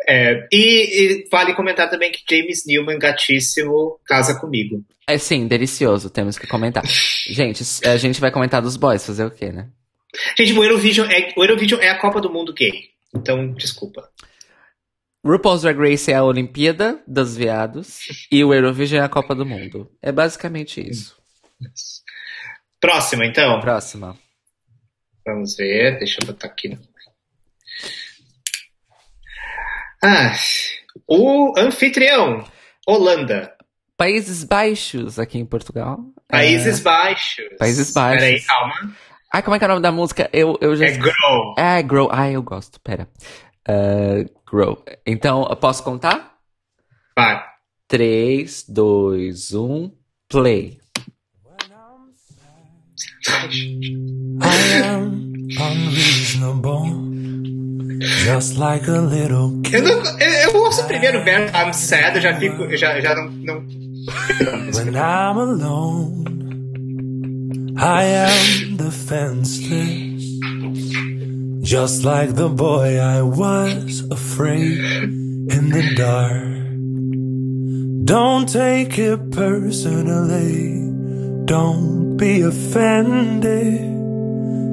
É, e, e vale comentar também que James Newman, gatíssimo, casa comigo. É sim, delicioso, temos que comentar. Gente, a gente vai comentar dos boys, fazer o quê, né? Gente, o Eurovision é, o Eurovision é a Copa do Mundo gay. Então, desculpa. RuPaul's Drag Race é a Olimpíada dos Viados e o Eurovision é a Copa do Mundo. É basicamente isso. Próxima, então. Próxima. Vamos ver, deixa eu botar aqui. Ah, o anfitrião, Holanda. Países Baixos aqui em Portugal. Países Baixos. Países Baixos. Peraí, calma. Ai, como é que é o nome da música? Eu, eu já. É Grow. É, Grow. Ah, eu gosto. Pera. Uh, grow. Então, posso contar? Vai. 3, 2, 1, play. I am unreasonable, just like a little Eu, não, eu, eu ouço o primeiro verso, I'm sad, eu já fico, eu já, já não, não... When I'm alone, I am defenseless. Just like the boy I was afraid in the dark. Don't take it personally. Don't be offended.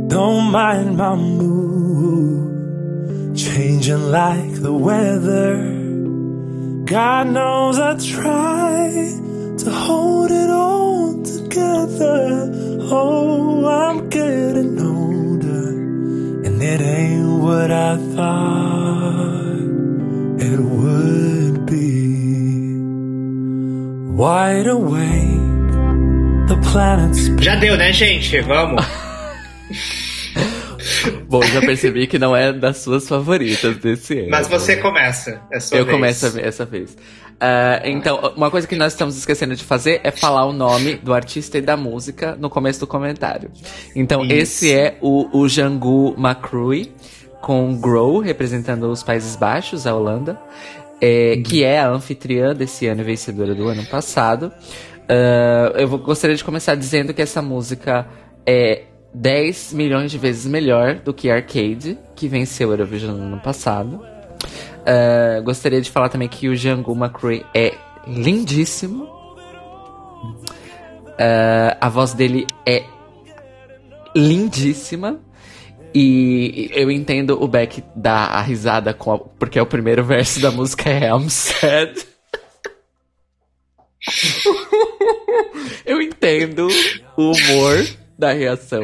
Don't mind my mood, changing like the weather. God knows I try to hold it all together. Oh, I'm getting older, and it ain't what I thought it would be. Wide awake. Já deu, né, gente? Vamos. Bom, já percebi que não é das suas favoritas desse ano. Mas você começa. É sua Eu vez. começo essa vez. Ah, então, uma coisa que nós estamos esquecendo de fazer é falar o nome do artista e da música no começo do comentário. Então, Isso. esse é o, o Jangu Macrui, com Grow, representando os Países Baixos, a Holanda, é, que é a anfitriã desse ano e vencedora do ano passado. Ah, eu gostaria de começar dizendo que essa música é 10 milhões de vezes melhor do que Arcade, que venceu o Eurovision no ano passado. Ah, gostaria de falar também que o Django McCrae é lindíssimo. Ah, a voz dele é lindíssima. E eu entendo o Beck dar a risada a- porque é o primeiro verso da música é I'm sad. eu entendo o humor da reação,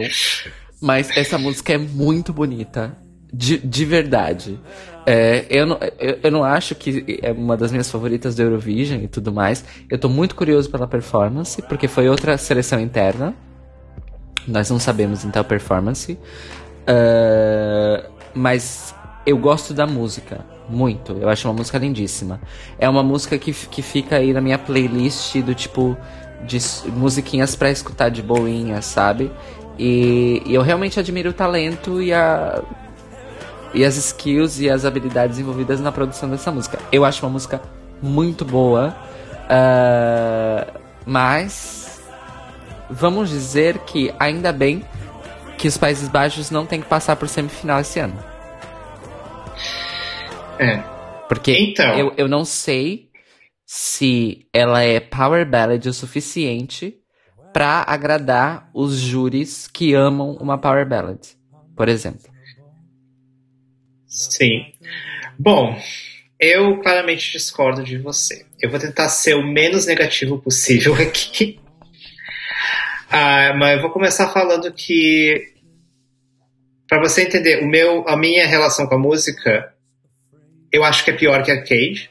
mas essa música é muito bonita. De, de verdade. É, eu, não, eu, eu não acho que é uma das minhas favoritas do Eurovision e tudo mais. Eu tô muito curioso pela performance, porque foi outra seleção interna. Nós não sabemos então a performance. Ah, mas eu gosto da música. Muito. Eu acho uma música lindíssima. É uma música que, que fica aí na minha playlist do tipo de musiquinhas pra escutar de boinha, sabe? E, e eu realmente admiro o talento e a. E as skills e as habilidades envolvidas na produção dessa música. Eu acho uma música muito boa. ah, mas vamos dizer que ainda bem que os Países Baixos não tem que passar por semifinal esse ano. É. Porque Então. eu, eu não sei se ela é power ballad o suficiente pra agradar os júris que amam uma power ballad, por exemplo. Sim. Bom, eu claramente discordo de você. Eu vou tentar ser o menos negativo possível aqui. Ah, mas eu vou começar falando que para você entender o meu, a minha relação com a música, eu acho que é pior que Arcade.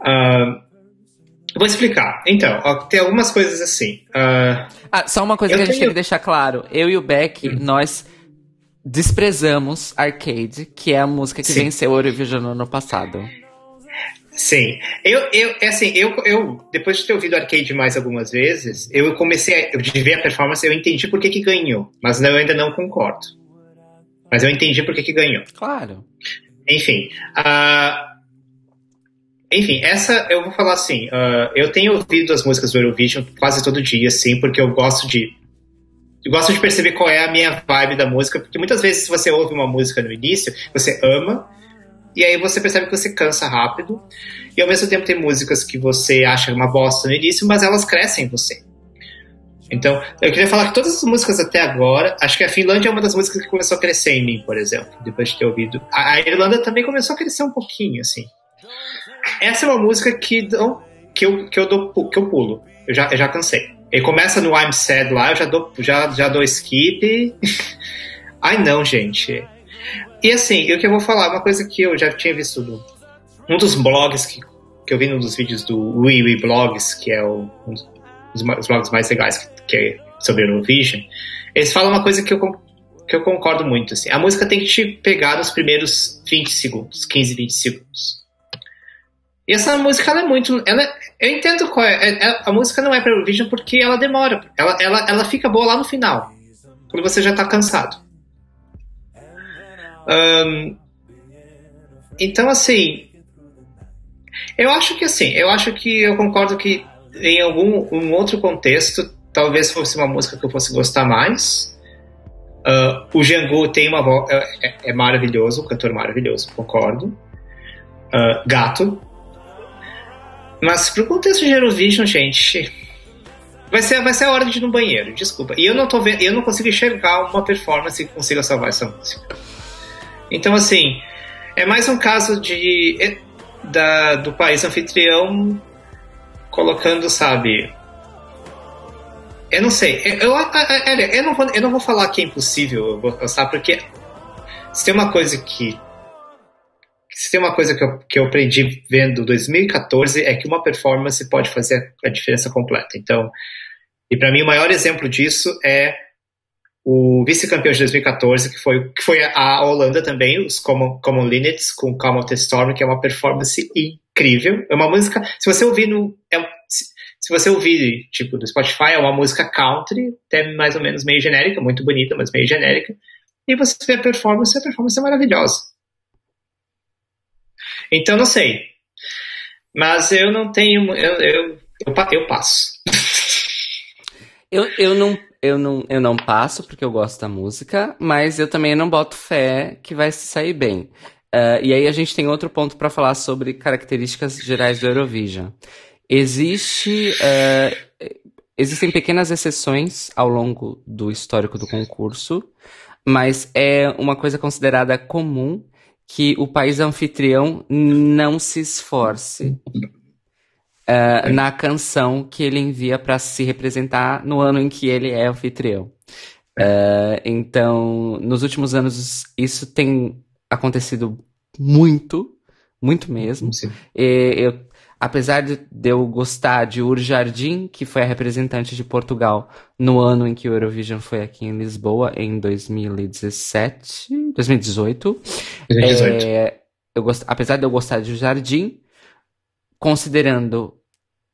Ah, vou explicar. Então, ó, tem algumas coisas assim. Ah, Ah, só uma coisa que a gente tenho- tem que deixar claro. Eu e o Beck, nós desprezamos Arcade, que é a música que Sim. venceu o Eurovision no ano passado. Sim, eu, eu, é assim, eu, eu, depois de ter ouvido Arcade mais algumas vezes, eu comecei, a, eu de ver a performance, eu entendi por que que ganhou, mas eu ainda não concordo. Mas eu entendi por que ganhou. Claro. Enfim, ah, enfim, essa eu vou falar assim, ah, eu tenho ouvido as músicas do Eurovision quase todo dia, assim, porque eu gosto de eu gosto de perceber qual é a minha vibe da música, porque muitas vezes se você ouve uma música no início, você ama, e aí você percebe que você cansa rápido, e ao mesmo tempo tem músicas que você acha uma bosta no início, mas elas crescem em você. Então, eu queria falar que todas as músicas até agora, acho que a Finlândia é uma das músicas que começou a crescer em mim, por exemplo, depois de ter ouvido. A, Irlanda também começou a crescer um pouquinho, assim. Essa é uma música que, não- que, eu, que, eu, dou, que eu pulo. Eu já, eu já cansei. Ele começa no I'm Sad lá, eu já dou, já, já dou skip. Ai não, gente. E assim, o que eu vou falar, uma coisa que eu já tinha visto no, um dos blogs que, que eu vi num dos vídeos do Wee Wee Blogs, que é o, um dos blogs mais legais que, que é sobre Eurovision, eles falam uma coisa que eu, que eu concordo muito. Assim, a música tem que te pegar nos primeiros 20 segundos, 15, 20 segundos. E essa música, ela é muito. Ela é- eu entendo qual é, é- é- A música não é para Eurovision porque ela demora. Ela, ela, ela fica boa lá no final. Quando você já tá cansado. Ahn, então, assim. Eu acho que assim. Eu acho que eu concordo que em algum um outro contexto, talvez fosse uma música que eu fosse gostar mais. Ah, o Django tem uma voz. É, é- é maravilhoso, um cantor maravilhoso, concordo. Ah, gato. Mas pro contexto de Eurovision, gente. Vai ser, vai ser a hora de ir no banheiro, desculpa. E eu não tô vendo, eu não consigo enxergar uma performance que consiga salvar essa música. Então, assim, é mais um caso de é, da, do país anfitrião colocando, sabe? Eu não sei. Eu, eu, eu, eu não, vou, eu não vou falar que é impossível, sabe? Porque se tem uma coisa que. Se tem uma coisa que eu, que eu aprendi vendo 2014 é que uma performance pode fazer a diferença completa. Então, e para mim o maior exemplo disso é o vice-campeão de 2014, que foi, que foi a Holanda também, os Common, Common com Calm the Storm, que é uma performance incrível. É uma música, se você ouvir no. É, se você ouvir, tipo, do Spotify, é uma música country, até mais ou menos meio genérica, muito bonita, mas meio genérica. E você vê a performance, a performance é maravilhosa. Então, não sei. Mas eu não tenho. Eu, eu, eu, eu passo. Eu, eu, não, eu, não, eu não passo porque eu gosto da música, mas eu também não boto fé que vai se sair bem. Uh, e aí a gente tem outro ponto para falar sobre características gerais do Eurovision. Existe, uh, existem pequenas exceções ao longo do histórico do concurso, mas é uma coisa considerada comum que o país anfitrião não se esforce uh, na canção que ele envia para se representar no ano em que ele é anfitrião. Uh, então, nos últimos anos, isso tem acontecido muito, muito mesmo. Eu, apesar de, eu gostar de Ur Jardim, que foi a representante de Portugal no ano em que o Eurovision foi aqui em Lisboa, em 2017, 2018. 2018. É, eu gost, apesar de eu gostar de Ur Jardim, considerando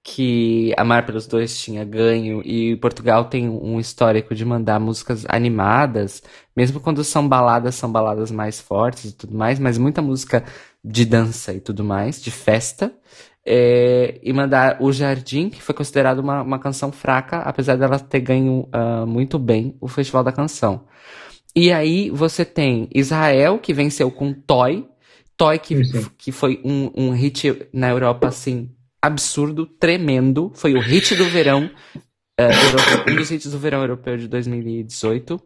que Amar pelos Dois tinha ganho e Portugal tem um histórico de mandar músicas animadas, mesmo quando são baladas, são baladas mais fortes e tudo mais, mas muita música de dança e tudo mais, de festa. É, e mandar O Jardim, que foi considerado uma, uma canção fraca, apesar dela ter ganho uh, muito bem o Festival da Canção. E aí você tem Israel, que venceu com Toy. Toy, que, que foi um, um hit na Europa, assim, absurdo, tremendo. Foi o hit do verão, uh, um dos hits do verão europeu de 2018.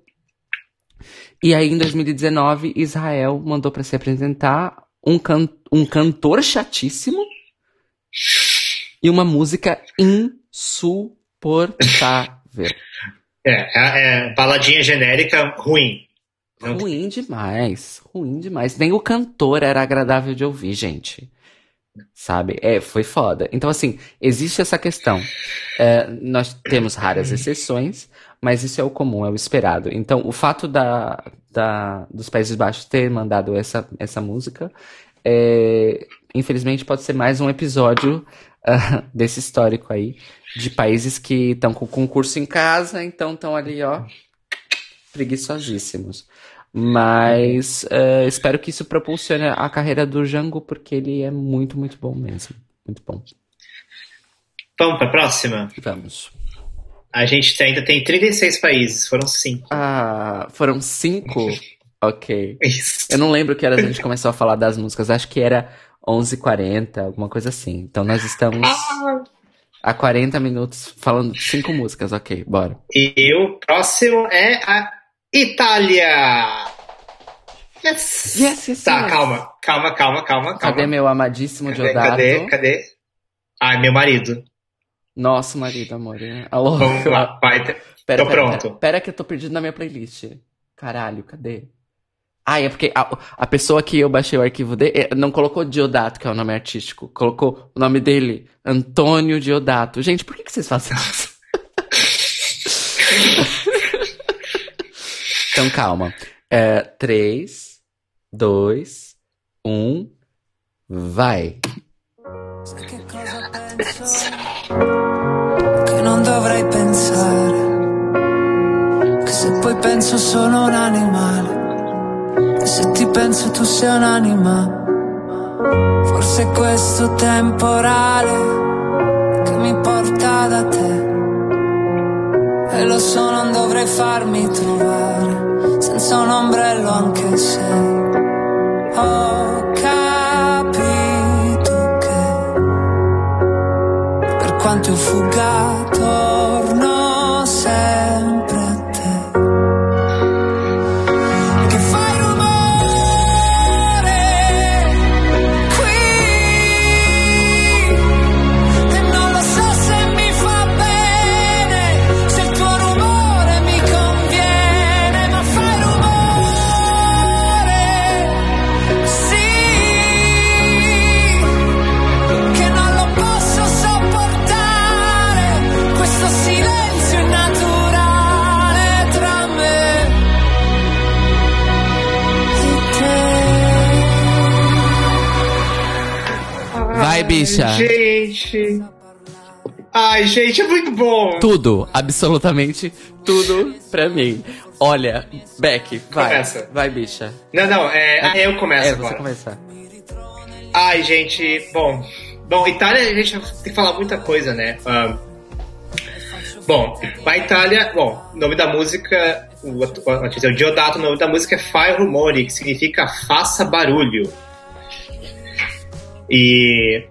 E aí, em 2019, Israel mandou para se apresentar um, can um cantor chatíssimo e uma música insuportável. É, é, é baladinha genérica ruim. Ruim demais, ruim demais. Nem o cantor era agradável de ouvir, gente. Sabe? É, foi foda. Então, assim, existe essa questão. É, nós temos raras exceções, mas isso é o comum, é o esperado. Então, o fato da, da, dos Países Baixos ter mandado essa, essa música, é, infelizmente, pode ser mais um episódio uh, desse histórico aí, de países que estão com o concurso em casa, então estão ali, ó, preguiçosíssimos. Mas uh, espero que isso propulsione a carreira do Django, porque ele é muito, muito bom mesmo. Muito bom. Vamos para a próxima? Vamos. A gente ainda tem 36 países, foram 5. Ah, foram 5? ok. Isso. Eu não lembro que horas a gente começou a falar das músicas, acho que era 11h40, alguma coisa assim. Então nós estamos Ah, há 40 minutos falando de 5 músicas, ok, bora. e o próximo é a Itália! Yes! Yes, yes, Tá, yes. calma, calma, calma, calma, calma. Cadê meu amadíssimo Cadê, Diodato? cadê, cadê? Ai, meu marido. Nosso marido, amor. Alô? Vamos lá, vai. Pera, Tô pera, pronto. Pera, pera que eu tô perdido na minha playlist. Caralho, cadê? Ah, é porque a, a pessoa que eu baixei o arquivo dele não colocou Diodato, que é o nome artístico. Colocou o nome dele, Antônio Diodato. Gente, por que, que vocês fazem isso? então calma. É, 3, 2, 1, vai. Che cosa penso? Che non dovrei pensare. Che se poi penso sono un animale. Se ti penso tu sei un'anima. Forse è questo temporale che mi porta da te. E lo so, non dovrei farmi trovare senza un ombrello anche se ho capito che per quanto io fugga torno bicha. Gente. Ai, gente, é muito bom. Tudo, absolutamente tudo pra mim. Olha, Beck, vai. Começa. Vai, bicha. Não, não, é, ah, eu começo é, agora. você começar. Ai, gente, bom. Bom, Itália, a gente tem que falar muita coisa, né? Ah, bom, a Itália, bom, o nome da música, o, o, o Diodato, o nome da música é Fai Rumori, que significa faça barulho. E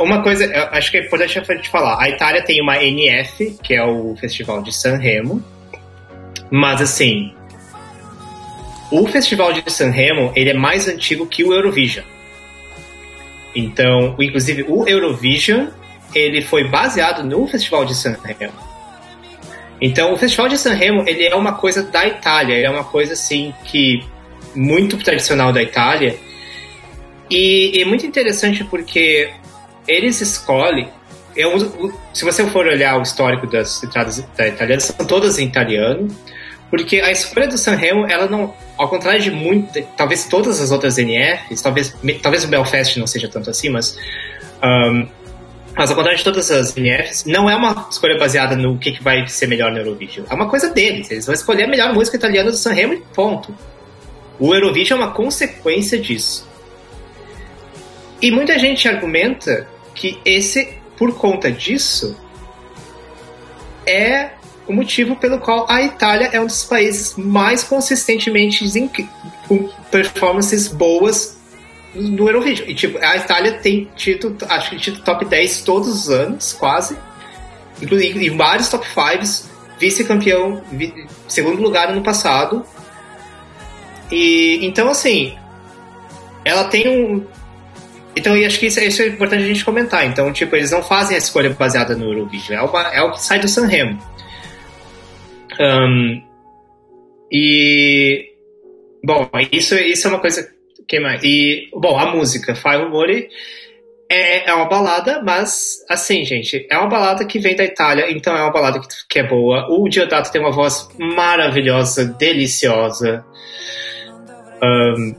uma coisa, acho que é importante a gente falar, a Itália tem uma NF, que é o Festival de Sanremo, mas assim, o Festival de Sanremo, ele é mais antigo que o Eurovision. Então, inclusive o Eurovision, ele foi baseado no Festival de Sanremo. Então, o Festival de Sanremo, ele é uma coisa da Itália, ele é uma coisa assim que muito tradicional da Itália. E é muito interessante porque eles escolhem. um- se você for olhar o histórico das entradas da italiana, são todas em italiano, porque a escolha do Sanremo, ela não, ao contrário de muito, talvez todas as outras NFs, talvez, talvez o Belfast não seja tanto assim, mas ahn, mas ao contrário de todas as NFs, não é uma escolha baseada no que, que vai ser melhor no Eurovision. É uma coisa deles. Eles vão escolher a melhor música italiana do Sanremo e ponto. O Eurovision é uma consequência disso. E muita gente argumenta que esse, por conta disso, é o motivo pelo qual a Itália é um dos países mais consistentemente com performances boas no Eurovision. E, tipo, a Itália tem tido, acho que tido top 10 todos os anos, quase. Inclusive em vários top 5, vice-campeão, vi- segundo lugar ano passado. E então assim, ela tem um. Então eu acho que isso, é- isso é importante a gente comentar. Então, tipo, eles não fazem a escolha baseada no Eurovision, é, uma, é o que sai do Sanremo. Ahn, e. Bom, isso, isso é uma coisa. Que mais? E, bom, a música, Fire Rumori, é, é uma balada, mas, assim, gente, é uma balada que vem da Itália, então é uma balada que, que é boa. O Diodato tem uma voz maravilhosa, deliciosa. Ahn,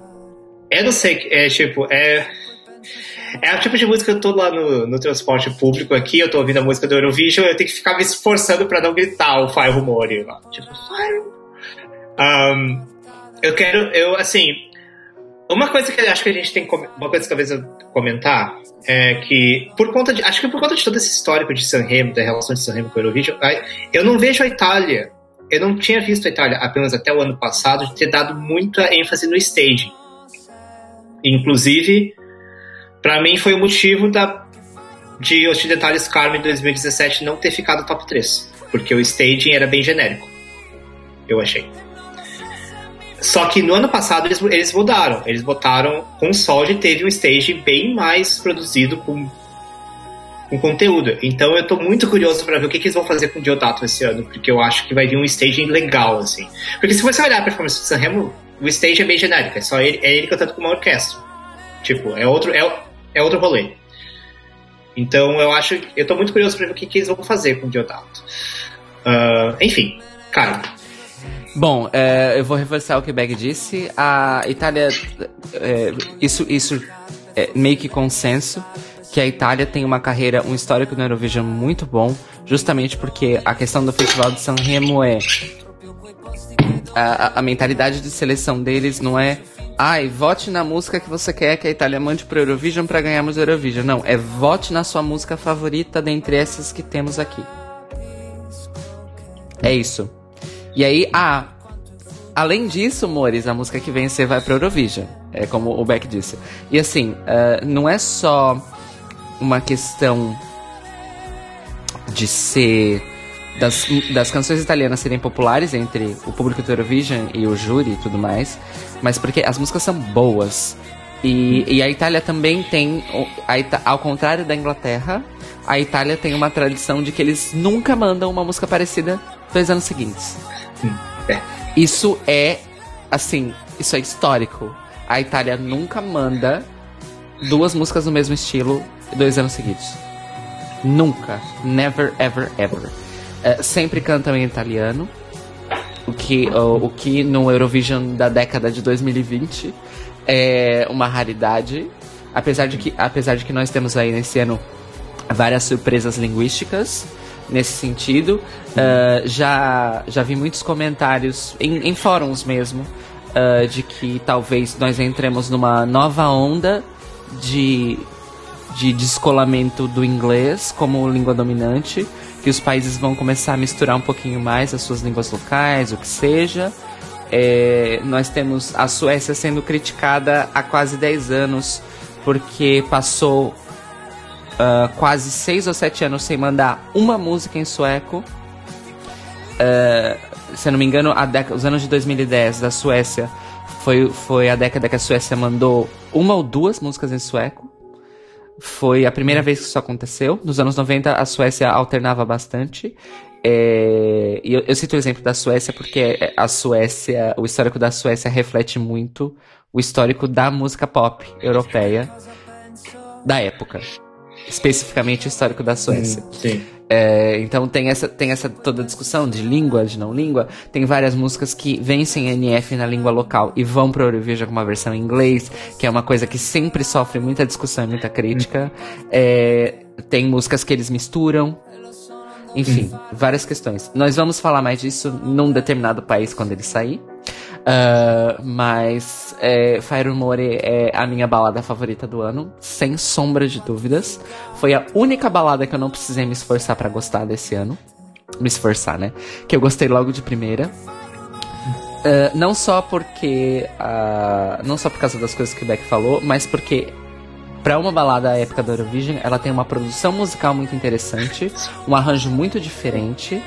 eu não sei, é tipo, é. É o tipo de música que eu tô lá no, no transporte público aqui, eu tô ouvindo a música do Eurovision, eu tenho que ficar me esforçando pra não gritar o Fire Rumori. Tipo, Fire. Ahn, eu quero, eu, assim, uma coisa que eu acho que a gente tem que, uma coisa que talvez eu comentar é que por conta de, acho que por conta de todo esse histórico de Sanremo, da relação de Sanremo com o Eurovision, eu não vejo a Itália, eu não tinha visto a Itália apenas até o ano passado de ter dado muita ênfase no staging. Inclusive, pra mim foi o motivo da de Occidentalis Carmen 2017 não ter ficado top 3, porque o staging era bem genérico. Eu achei. Só que no ano passado eles, eles mudaram. Eles botaram com Soldi teve um stage bem mais produzido com, com conteúdo. Então eu tô muito curioso pra ver o que, que eles vão fazer com o Diodato esse ano, porque eu acho que vai vir um staging legal, assim. Porque se você olhar a performance do Sanremo, o stage é bem genérico, é só ele, é ele cantando com uma orquestra. Tipo, é outro, é, é outro rolê. Então eu acho. Eu tô muito curioso pra ver o que, que eles vão fazer com o Diodato. Ah, enfim, cara. Bom, é, eu vou reforçar o que o Beg disse. A Itália. é, isso isso é meio que consenso. Que a Itália tem uma carreira, um histórico no Eurovision muito bom, justamente porque a questão do Festival de Sanremo é. A, a- a mentalidade de seleção deles não é. Ai, vote na música que você quer que a Itália mande pro Eurovision pra ganharmos o Eurovision. Não, é vote na sua música favorita dentre essas que temos aqui. É isso. E aí, ah, além disso, Mores, a música que vencer vai pro Eurovision. É como o Beck disse. E assim, eh, não é só uma questão de ser. Das, das canções italianas serem populares entre o público do Eurovision e o júri e tudo mais, mas porque as músicas são boas. E, e a Itália também tem, Ita- ao contrário da Inglaterra, a Itália tem uma tradição de que eles nunca mandam uma música parecida dois anos seguintes. É. Isso é, assim, isso é histórico. A Itália nunca manda duas músicas no mesmo estilo dois anos seguidos. Nunca. Never, ever, ever. É, sempre cantam em italiano. O que, o, o que no Eurovision da década de 2020 é uma raridade. Apesar de que, apesar de que nós temos aí nesse ano várias surpresas linguísticas nesse sentido. Uh, já, já vi muitos comentários em, em fóruns mesmo uh, de que talvez nós entremos numa nova onda de, de descolamento do inglês como língua dominante, que os países vão começar a misturar um pouquinho mais as suas línguas locais, o que seja. É, nós temos a Suécia sendo criticada há quase 10 anos porque passou uh, quase 6 ou 7 anos sem mandar uma música em sueco. Uh, se eu não me engano, os anos de 2010 da Suécia foi, foi a década que a Suécia mandou uma ou duas músicas em sueco. Foi a primeira vez que isso aconteceu. Nos anos 90, a Suécia alternava bastante. É, e eu, eu cito o exemplo da Suécia porque a Suécia, o histórico da Suécia reflete muito o histórico da música pop europeia da época. Especificamente o histórico da Suécia. Sim. É, então tem essa, tem essa toda a discussão de língua, de não língua. Tem várias músicas que vencem NF na língua local e vão pro Eurovision com uma versão em inglês, que é uma coisa que sempre sofre muita discussão e muita crítica. É, tem músicas que eles misturam. Enfim, várias questões. Nós vamos falar mais disso num determinado país quando ele sair. Ah, mas é, Fire Rumore é a minha balada favorita do ano, sem sombra de dúvidas. Foi a única balada que eu não precisei me esforçar pra gostar desse ano. Me esforçar, né? Que eu gostei logo de primeira. Ah, não só porque. ah, não só por causa das coisas que o Beck falou, mas porque. Pra uma balada à época da Eurovision, ela tem uma produção musical muito interessante, um arranjo muito diferente,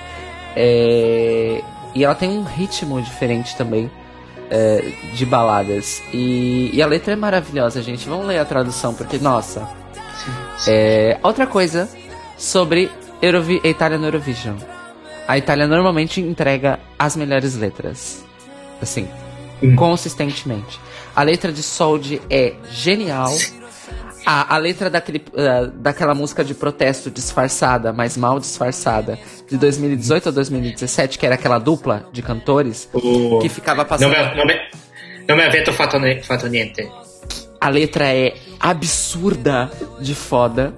é, e ela tem um ritmo diferente também é, de baladas. E, e a letra é maravilhosa, gente. Vamos ler a tradução, porque, nossa. É, outra coisa sobre Eurovi a Itália no Eurovision. A Itália normalmente entrega as melhores letras. Assim, consistentemente. A letra de Soldi é genial. A, a letra daquele, ah, daquela música de protesto disfarçada, mas mal disfarçada, de 2018 ou 2017, que era aquela dupla de cantores, O- que ficava Não passando. me, não me, não me avento fatto, ne- fatto niente. A letra é absurda de foda.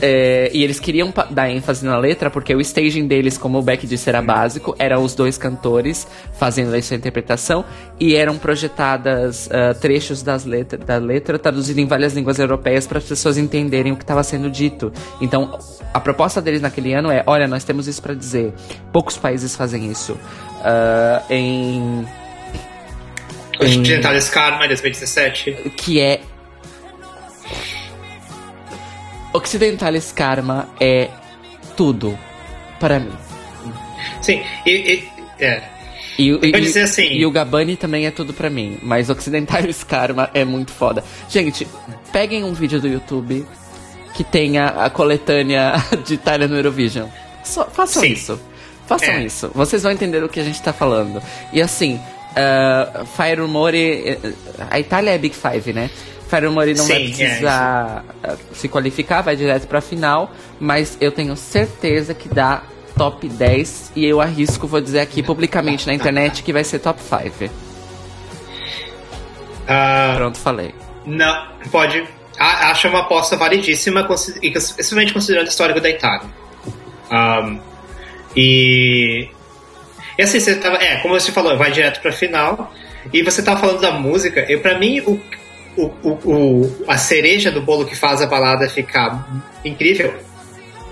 É, e eles queriam dar ênfase na letra porque o staging deles, como o Beck disse, era básico. Eram os dois cantores fazendo a sua interpretação. E eram projetadas ah, trechos das letra, da letra traduzido em várias línguas europeias para as pessoas entenderem o que estava sendo dito. Então, a proposta deles naquele ano é: olha, nós temos isso para dizer. Poucos países fazem isso. Ah, em Occidentalis Karma, 2017. que é Occidentalis Karma é tudo para mim. Sim, e, e- é. E, o- Eu e- dizer assim- e o Gabani também é tudo pra mim, mas Occidentalis Karma é muito foda. Gente, peguem um vídeo do YouTube que tenha a coletânea de Itália no Eurovision. Só, façam Sim. isso. Façam É. isso. Vocês vão entender o que a gente tá falando. E assim, uh, Fire Rumore. eh, A Itália é Big Five, né? Fire Rumore não vai Sim, é, precisar uh, se qualificar, vai direto pra final. Mas eu tenho certeza que dá top 10. E eu arrisco, vou dizer aqui publicamente na internet, que vai ser top 5. Ah, Pronto, falei. Não, pode. A- Acho uma aposta validíssima, e principalmente considerando o histórico da Itália. Ahm, e. E assim, você tava. É, como você falou, vai direto pra final. E você tava falando da música, e pra mim, o, o, o, a cereja do bolo que faz a balada ficar incrível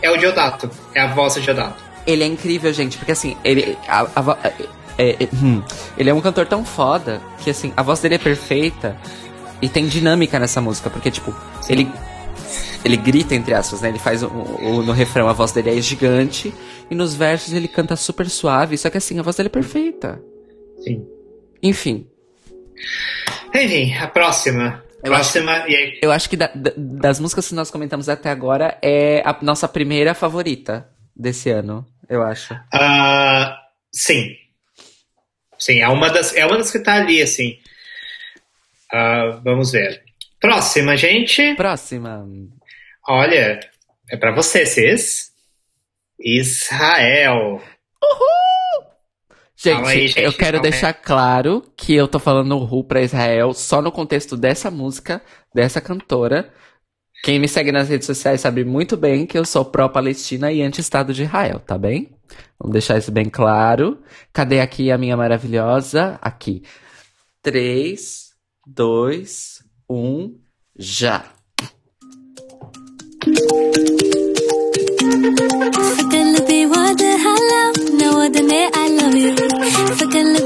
é o Diodato. É a voz do Diodato. Ele é incrível, gente, porque assim, ele. a- a é- é- é- hum, ele é um cantor tão foda que assim, a voz dele é perfeita e tem dinâmica nessa música, porque, tipo, ele. Ele grita, entre aspas, né? Ele faz o, o- no refrão a voz dele é gigante e nos versos ele canta super suave, só que assim, a voz dele é perfeita. Sim. Enfim, Enfim, a próxima. Eu próxima, e aí. eu acho que da- da- das músicas que nós comentamos até agora é a nossa primeira favorita desse ano, eu acho. Ah, sim. Sim, é uma das, é uma das que tá ali, assim. Ah, vamos ver. Próxima, gente. Próxima. Olha, é pra vocês, Israel. Gente, aí, gente, eu quero também. deixar claro que eu tô falando Ru pra Israel só no contexto dessa música, dessa cantora. Quem me segue nas redes sociais sabe muito bem que eu sou pró-Palestina e anti-Estado de Israel, tá bem? Vamos deixar isso bem claro. Cadê aqui a minha maravilhosa? Aqui. 3, 2, 1, já! Música I love you. Forget the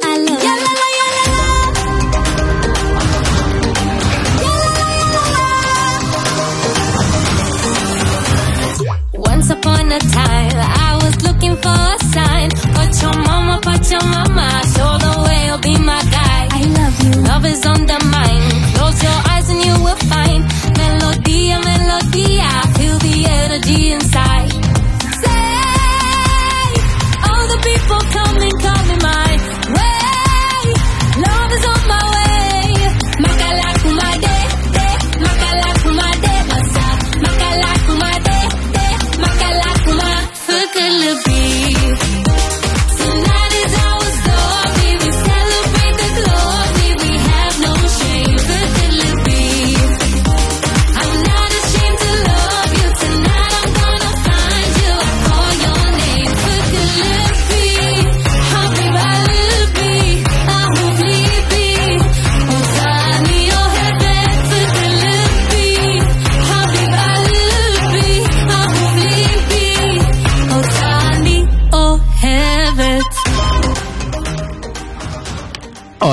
I love you. Once upon a time, I was looking for a sign. But your mama, but your mama, the way you'll be my. I love you. Love is on the mind. Close your eyes and you will find feel the energy inside.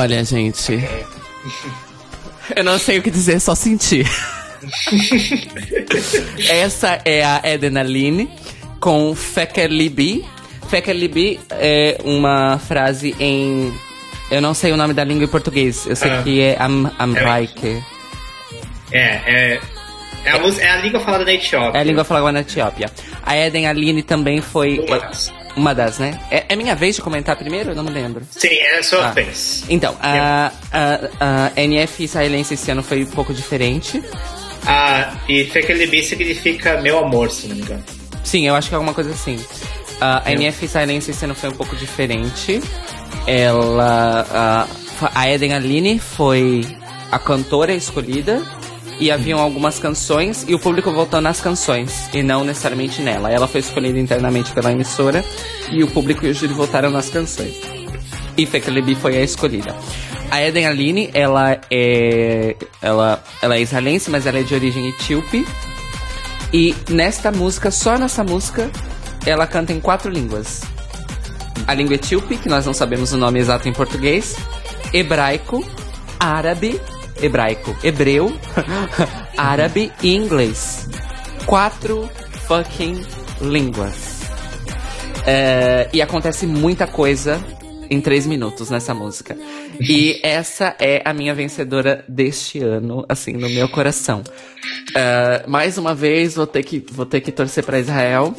Olha, gente. Eu não sei o que dizer, só sentir. Essa é a Eden Aline com Fekelibi. Fekelibi é uma frase em. Eu não sei o nome da língua em português. Eu sei Ah. que é Am Amraike. É, é. É a, música- é a língua falada na Etiópia. É a língua falada na Etiópia. A Eden Aline também foi. É. uma das, né? É, é minha vez de comentar primeiro? Eu não me lembro. Sim, é a sua Ah. vez. Então, a, a, a NF israelense esse ano foi um pouco diferente. Ah, e Fekelibi significa meu amor, se não me engano. Sim, eu acho que é alguma coisa assim. A Eu- NF israelense esse ano foi um pouco diferente. Ela. A, a Eden Aline foi a cantora escolhida. E haviam algumas canções e o público votou nas canções e não necessariamente nela. Ela foi escolhida internamente pela emissora e o público e o júri votaram nas canções. E Fekelebi foi a escolhida. A Eden Aline, ela é. Ela, ela é israelense, mas ela é de origem etíope. E nesta música, só nessa música, ela canta em quatro línguas: a língua etíope, que nós não sabemos o nome exato em português, hebraico, árabe, hebraico, hebreu, árabe e inglês. Quatro fucking línguas. É, e acontece muita coisa em três minutos nessa música. E essa é a minha vencedora deste ano, assim, no meu coração. É, mais uma vez, vou ter que, vou ter que torcer pra Israel.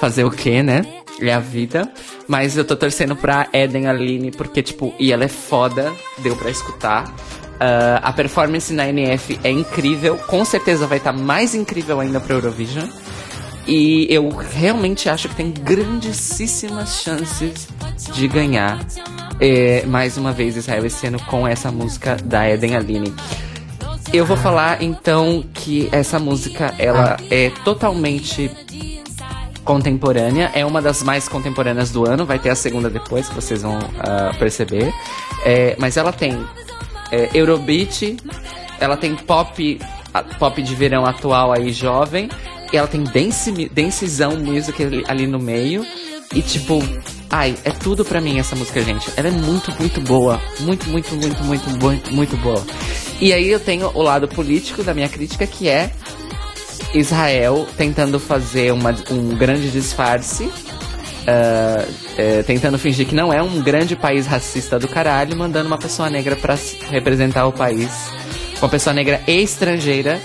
Fazer o quê, né? É a vida. Mas eu tô torcendo pra Eden Aline, porque, tipo, e ela é foda, deu pra escutar. Ah, a performance na NF é incrível, com certeza vai estar mais incrível ainda pra Eurovision. E eu realmente acho que tem grandíssimas chances de ganhar é, mais uma vez Israel esse ano com essa música da Eden Aline. Eu vou falar então que essa música ela é totalmente contemporânea, é uma das mais contemporâneas do ano, vai ter a segunda depois que vocês vão ah, perceber. É, mas ela tem é, Eurobeat, ela tem pop, pop de verão atual aí jovem, e ela tem dance, dancezão music ali, ali no meio, e tipo, ai, é tudo pra mim essa música, gente. Ela é muito, muito boa, muito, muito, muito, muito, muito, muito boa. E aí eu tenho o lado político da minha crítica, que é Israel tentando fazer uma- um grande disfarce, ah, é, tentando fingir que não é um grande país racista do caralho, mandando uma pessoa negra pra s- representar o país, uma pessoa negra estrangeira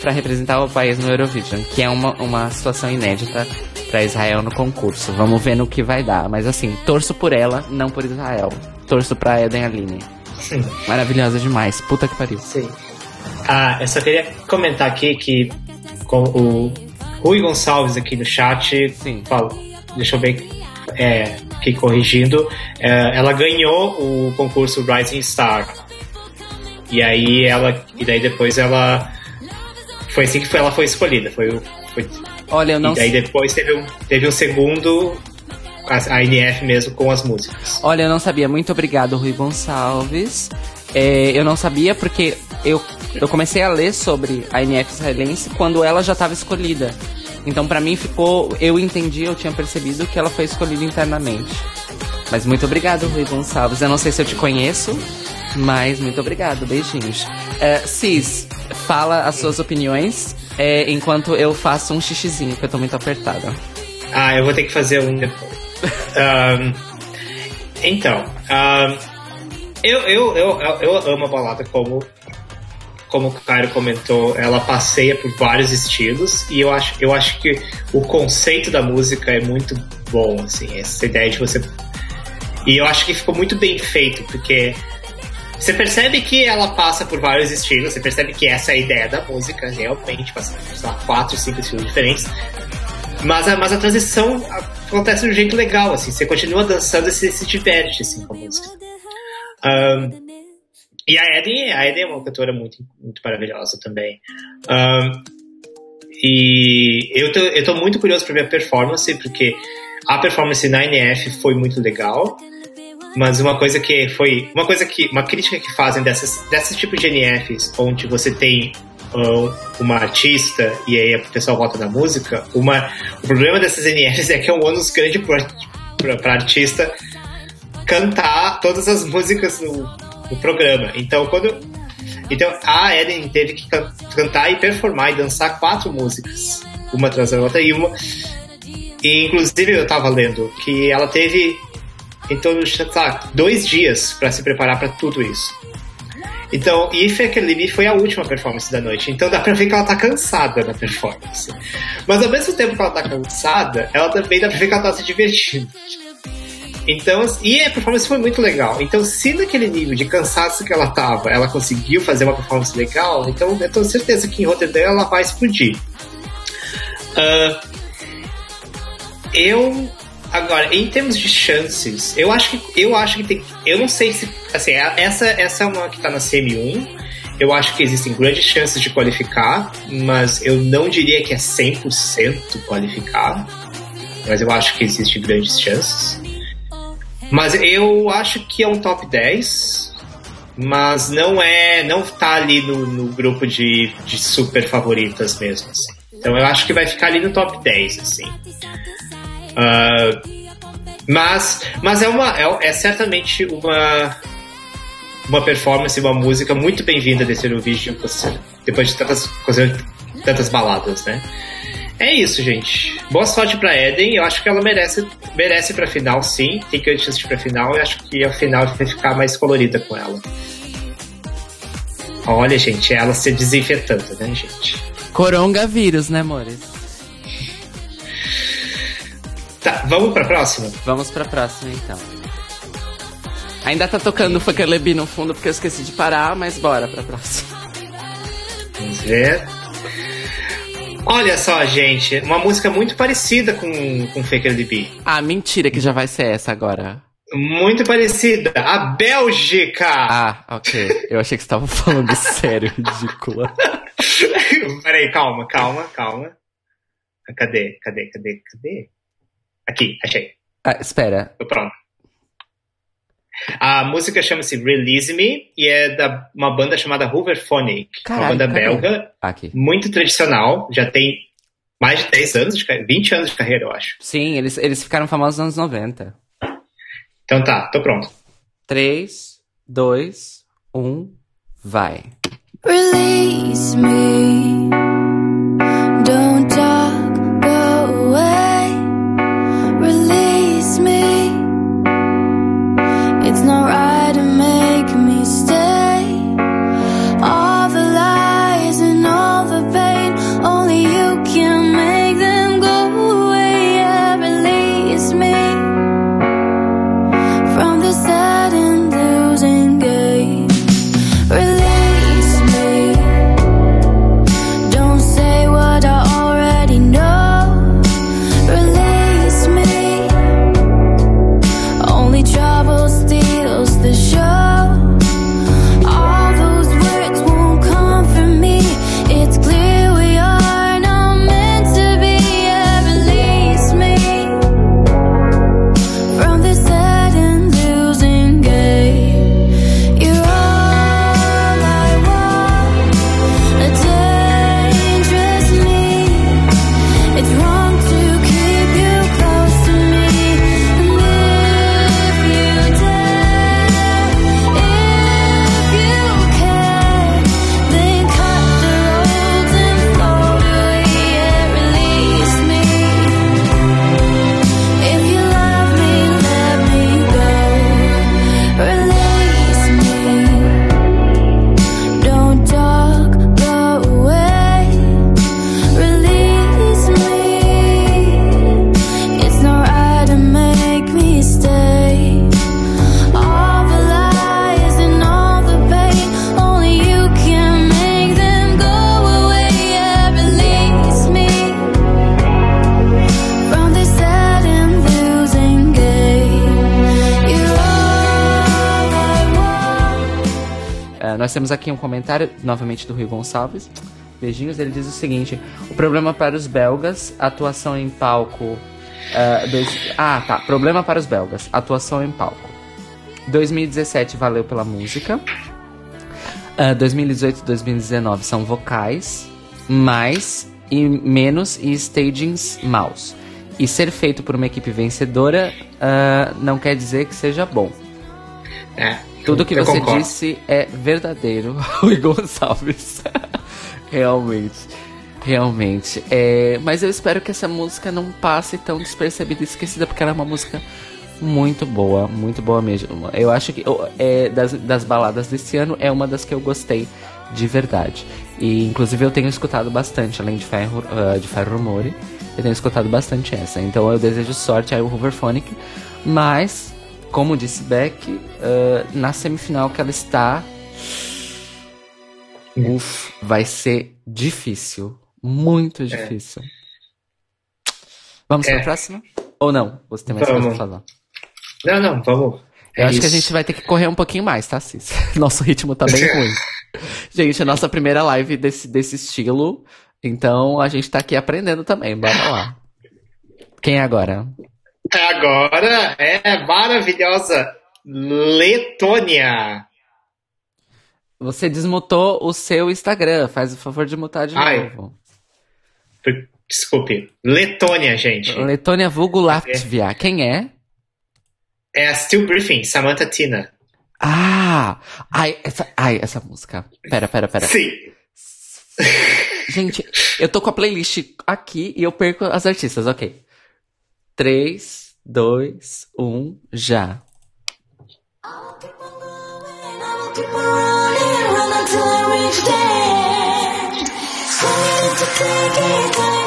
pra representar o país no Eurovision, que é uma, uma situação inédita pra Israel no concurso. Vamos ver no que vai dar, mas assim, torço por ela, não por Israel. Torço pra Eden Aline. Sim. Maravilhosa demais, puta que pariu. Sim. Ah, eu só queria comentar aqui que com o Rui Gonçalves aqui no chat Sim. falou, deixa eu ver, é, aqui corrigindo, é, ela ganhou o concurso Rising Star. E aí ela, e daí depois ela, foi assim que foi, ela foi escolhida, foi, o- foi Olha, eu não e daí depois teve um, teve um segundo, a, a NF mesmo com as músicas. Olha, eu não sabia. Muito obrigado, Rui Gonçalves. É, eu não sabia porque eu, eu comecei a ler sobre a NF israelense quando ela já estava escolhida. Então, pra mim, ficou. Eu entendi, eu tinha percebido que ela foi escolhida internamente. Mas muito obrigado, Rui Gonçalves. Eu não sei se eu te conheço, mas muito obrigado. Beijinhos. É, Cis, fala as suas opiniões é, enquanto eu faço um xixizinho, que eu tô muito apertada. Ah, eu vou ter que fazer um depois. Ahn, então, ahn, eu, eu, eu, eu amo a balada como, como o Caio comentou, ela passeia por vários estilos e eu acho, eu acho que o conceito da música é muito bom, assim, essa ideia de você. E eu acho que ficou muito bem feito, porque você percebe que ela passa por vários estilos, você percebe que essa é a ideia da música, realmente, passa por quatro, cinco estilos diferentes. Mas a, mas a transição acontece de um jeito legal, assim. Você continua dançando e você se diverte, assim, com a música. Ahn, e a Eden, a Eden é uma cantora muito, muito maravilhosa também. Ahn, e eu tô, eu tô muito curioso pra ver a performance, porque a performance na NF foi muito legal. Mas uma coisa que foi. Uma coisa que. Uma crítica que fazem dessas, desses tipos de NFs, onde você tem ah, uma artista e aí o pessoal volta na música, uma, o problema dessas NFs é que é um ônus grande para para artista cantar todas as músicas no, no programa. Então, quando. Então, a Eden teve que can- cantar e performar e dançar quatro músicas, uma atrás da outra, e uma. E, inclusive, eu tava lendo que ela teve em torno de, dois dias para se preparar para tudo isso. Então, e Fekelibi foi a última performance da noite. Então dá pra ver que ela tá cansada na performance. Mas ao mesmo tempo que ela tá cansada, ela também dá pra ver que ela tá se divertindo. Então, e a performance foi muito legal. Então, se naquele nível de cansaço que ela tava, ela conseguiu fazer uma performance legal, então eu tenho certeza que em Rotterdam ela vai explodir. Ah, eu agora, em termos de chances, eu acho que eu acho que tem, eu não sei se assim, a- essa essa é uma que tá na CM1. Eu acho que existem grandes chances de qualificar, mas eu não diria que é 100% qualificar. Mas eu acho que existem grandes chances. Mas eu acho que é um top 10, mas não é, não tá ali no, no grupo de, de super favoritas mesmo, assim. Então eu acho que vai ficar ali no top 10, assim. Ah, mas, mas é uma, é, é certamente uma, uma performance, uma música muito bem-vinda desse Eurovision depois de tantas, tantas baladas, né? É isso, gente. Boa sorte pra Eden. Eu acho que ela merece, merece pra final, sim. Tem que antes de pra final. Eu acho que a final vai ficar mais colorida com ela. Olha, gente, ela se desinfetando, né, gente? Coronga vírus, né, amores? Tá, vamos pra próxima? Vamos pra próxima, então. Ainda tá tocando Fakelebi no fundo porque eu esqueci de parar, mas bora pra próxima. Vamos ver. Olha só, gente, uma música muito parecida com, com Faker DB. Ah, mentira que já vai ser essa agora. Muito parecida. A Bélgica! Ah, ok. Eu achei que você tava falando sério, ridícula. Peraí, calma, calma, calma. Cadê? Cadê? Cadê? Cadê? Aqui, achei. Ah, espera. Tô pronto. A música chama-se Release Me e é da uma banda chamada Hooverphonic. uma Caralho, banda cadê? belga, Aqui. muito tradicional, já tem mais de 10 anos, de, ca- 20 anos de carreira, eu acho. Sim, eles, eles ficaram famosos nos anos 90. Então tá, tô pronto. 3, 2, 1, vai. Release me. Nós temos aqui um comentário, novamente do Rui Gonçalves. Beijinhos, ele diz o seguinte: o problema para os belgas, atuação em palco. ah, dois- ah, tá. Problema para os belgas, atuação em palco. 2017 valeu pela música. Ah, 2018 e 2019 são vocais, mais e menos e stagings maus. E ser feito por uma equipe vencedora ah, não quer dizer que seja bom. É, Tudo que você concordo. disse é verdadeiro, Rui Gonçalves. realmente. Realmente. É, mas eu espero que essa música não passe tão despercebida e esquecida, porque ela é uma música muito boa, muito boa mesmo. Eu acho que é, das, das baladas desse ano é uma das que eu gostei de verdade. E inclusive eu tenho escutado bastante, além de Fire, ah, de Fire Rumore, eu tenho escutado bastante essa. Então eu desejo sorte ao Hooverphonic. Mas, como disse Beck, ah, na semifinal que ela está. Uf, vai ser difícil. Muito difícil. Vamos É. pra próxima? Ou não? Você tem mais coisa pra falar? Não, não, vamos. Eu É acho que a isso. gente vai ter que correr um pouquinho mais, tá, Cis? Nosso ritmo tá bem ruim. Gente, é a nossa primeira live desse, desse estilo. Então a gente tá aqui aprendendo também. Bora lá. Quem é agora? Agora é maravilhosa Letônia. Você desmutou o seu Instagram. Faz o favor de mutar de Ai. novo. Desculpe. Letônia, gente. Letônia Vulgo Latvia. Quem é? É a Still Briefing, Samantha Tina. Ah! Ai, essa, ai, essa música. Pera, pera, pera. Sim. Gente, eu tô com a playlist aqui e eu perco as artistas, ok. 3, 2, 1, já. Until I reach the end. Swinging to take it,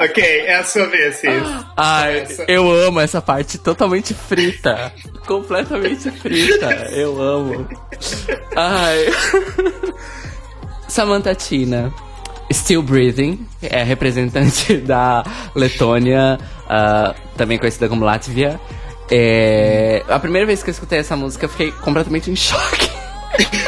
Ok, é a sua vez, Cis. Ai, Essa- eu amo essa parte totalmente frita. Completamente frita. Eu amo. Ai. Samantha Tina. Still Breathing, é representante da Letônia, ah, também conhecida como Latvia. É, a primeira vez que eu escutei essa música, eu fiquei completamente em choque.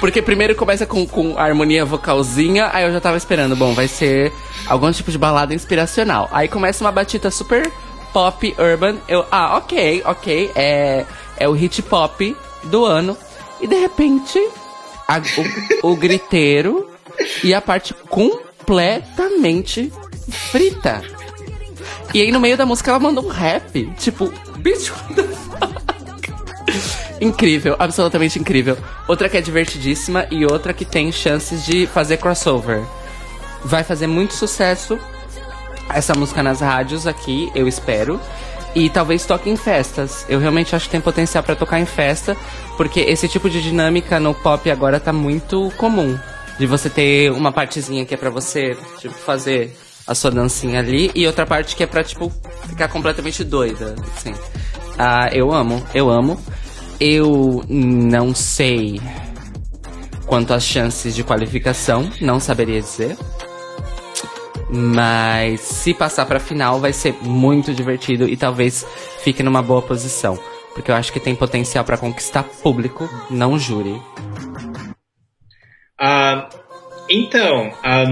Porque primeiro começa com, com a harmonia vocalzinha, aí eu já tava esperando, bom, vai ser algum tipo de balada inspiracional. Aí começa uma batida super pop urban. Eu, ah, ok, ok, é, é o hit pop do ano. E de repente, a- o, o griteiro e a parte completamente frita. E aí no meio da música ela mandou um rap, tipo, the fuck? Incrível, absolutamente incrível. Outra que é divertidíssima e outra que tem chances de fazer crossover. Vai fazer muito sucesso essa música nas rádios aqui, eu espero. E talvez toque em festas. Eu realmente acho que tem potencial pra tocar em festa, porque esse tipo de dinâmica no pop agora tá muito comum. De você ter uma partezinha que é pra você, tipo, fazer a sua dancinha ali, e outra parte que é pra, tipo, ficar completamente doida, assim. Ah, eu amo, eu amo. Eu não sei quanto às chances de qualificação, não saberia dizer. Mas se passar pra final vai ser muito divertido e talvez fique numa boa posição, porque eu acho que tem potencial pra conquistar público, não júri. Ah, então, ah,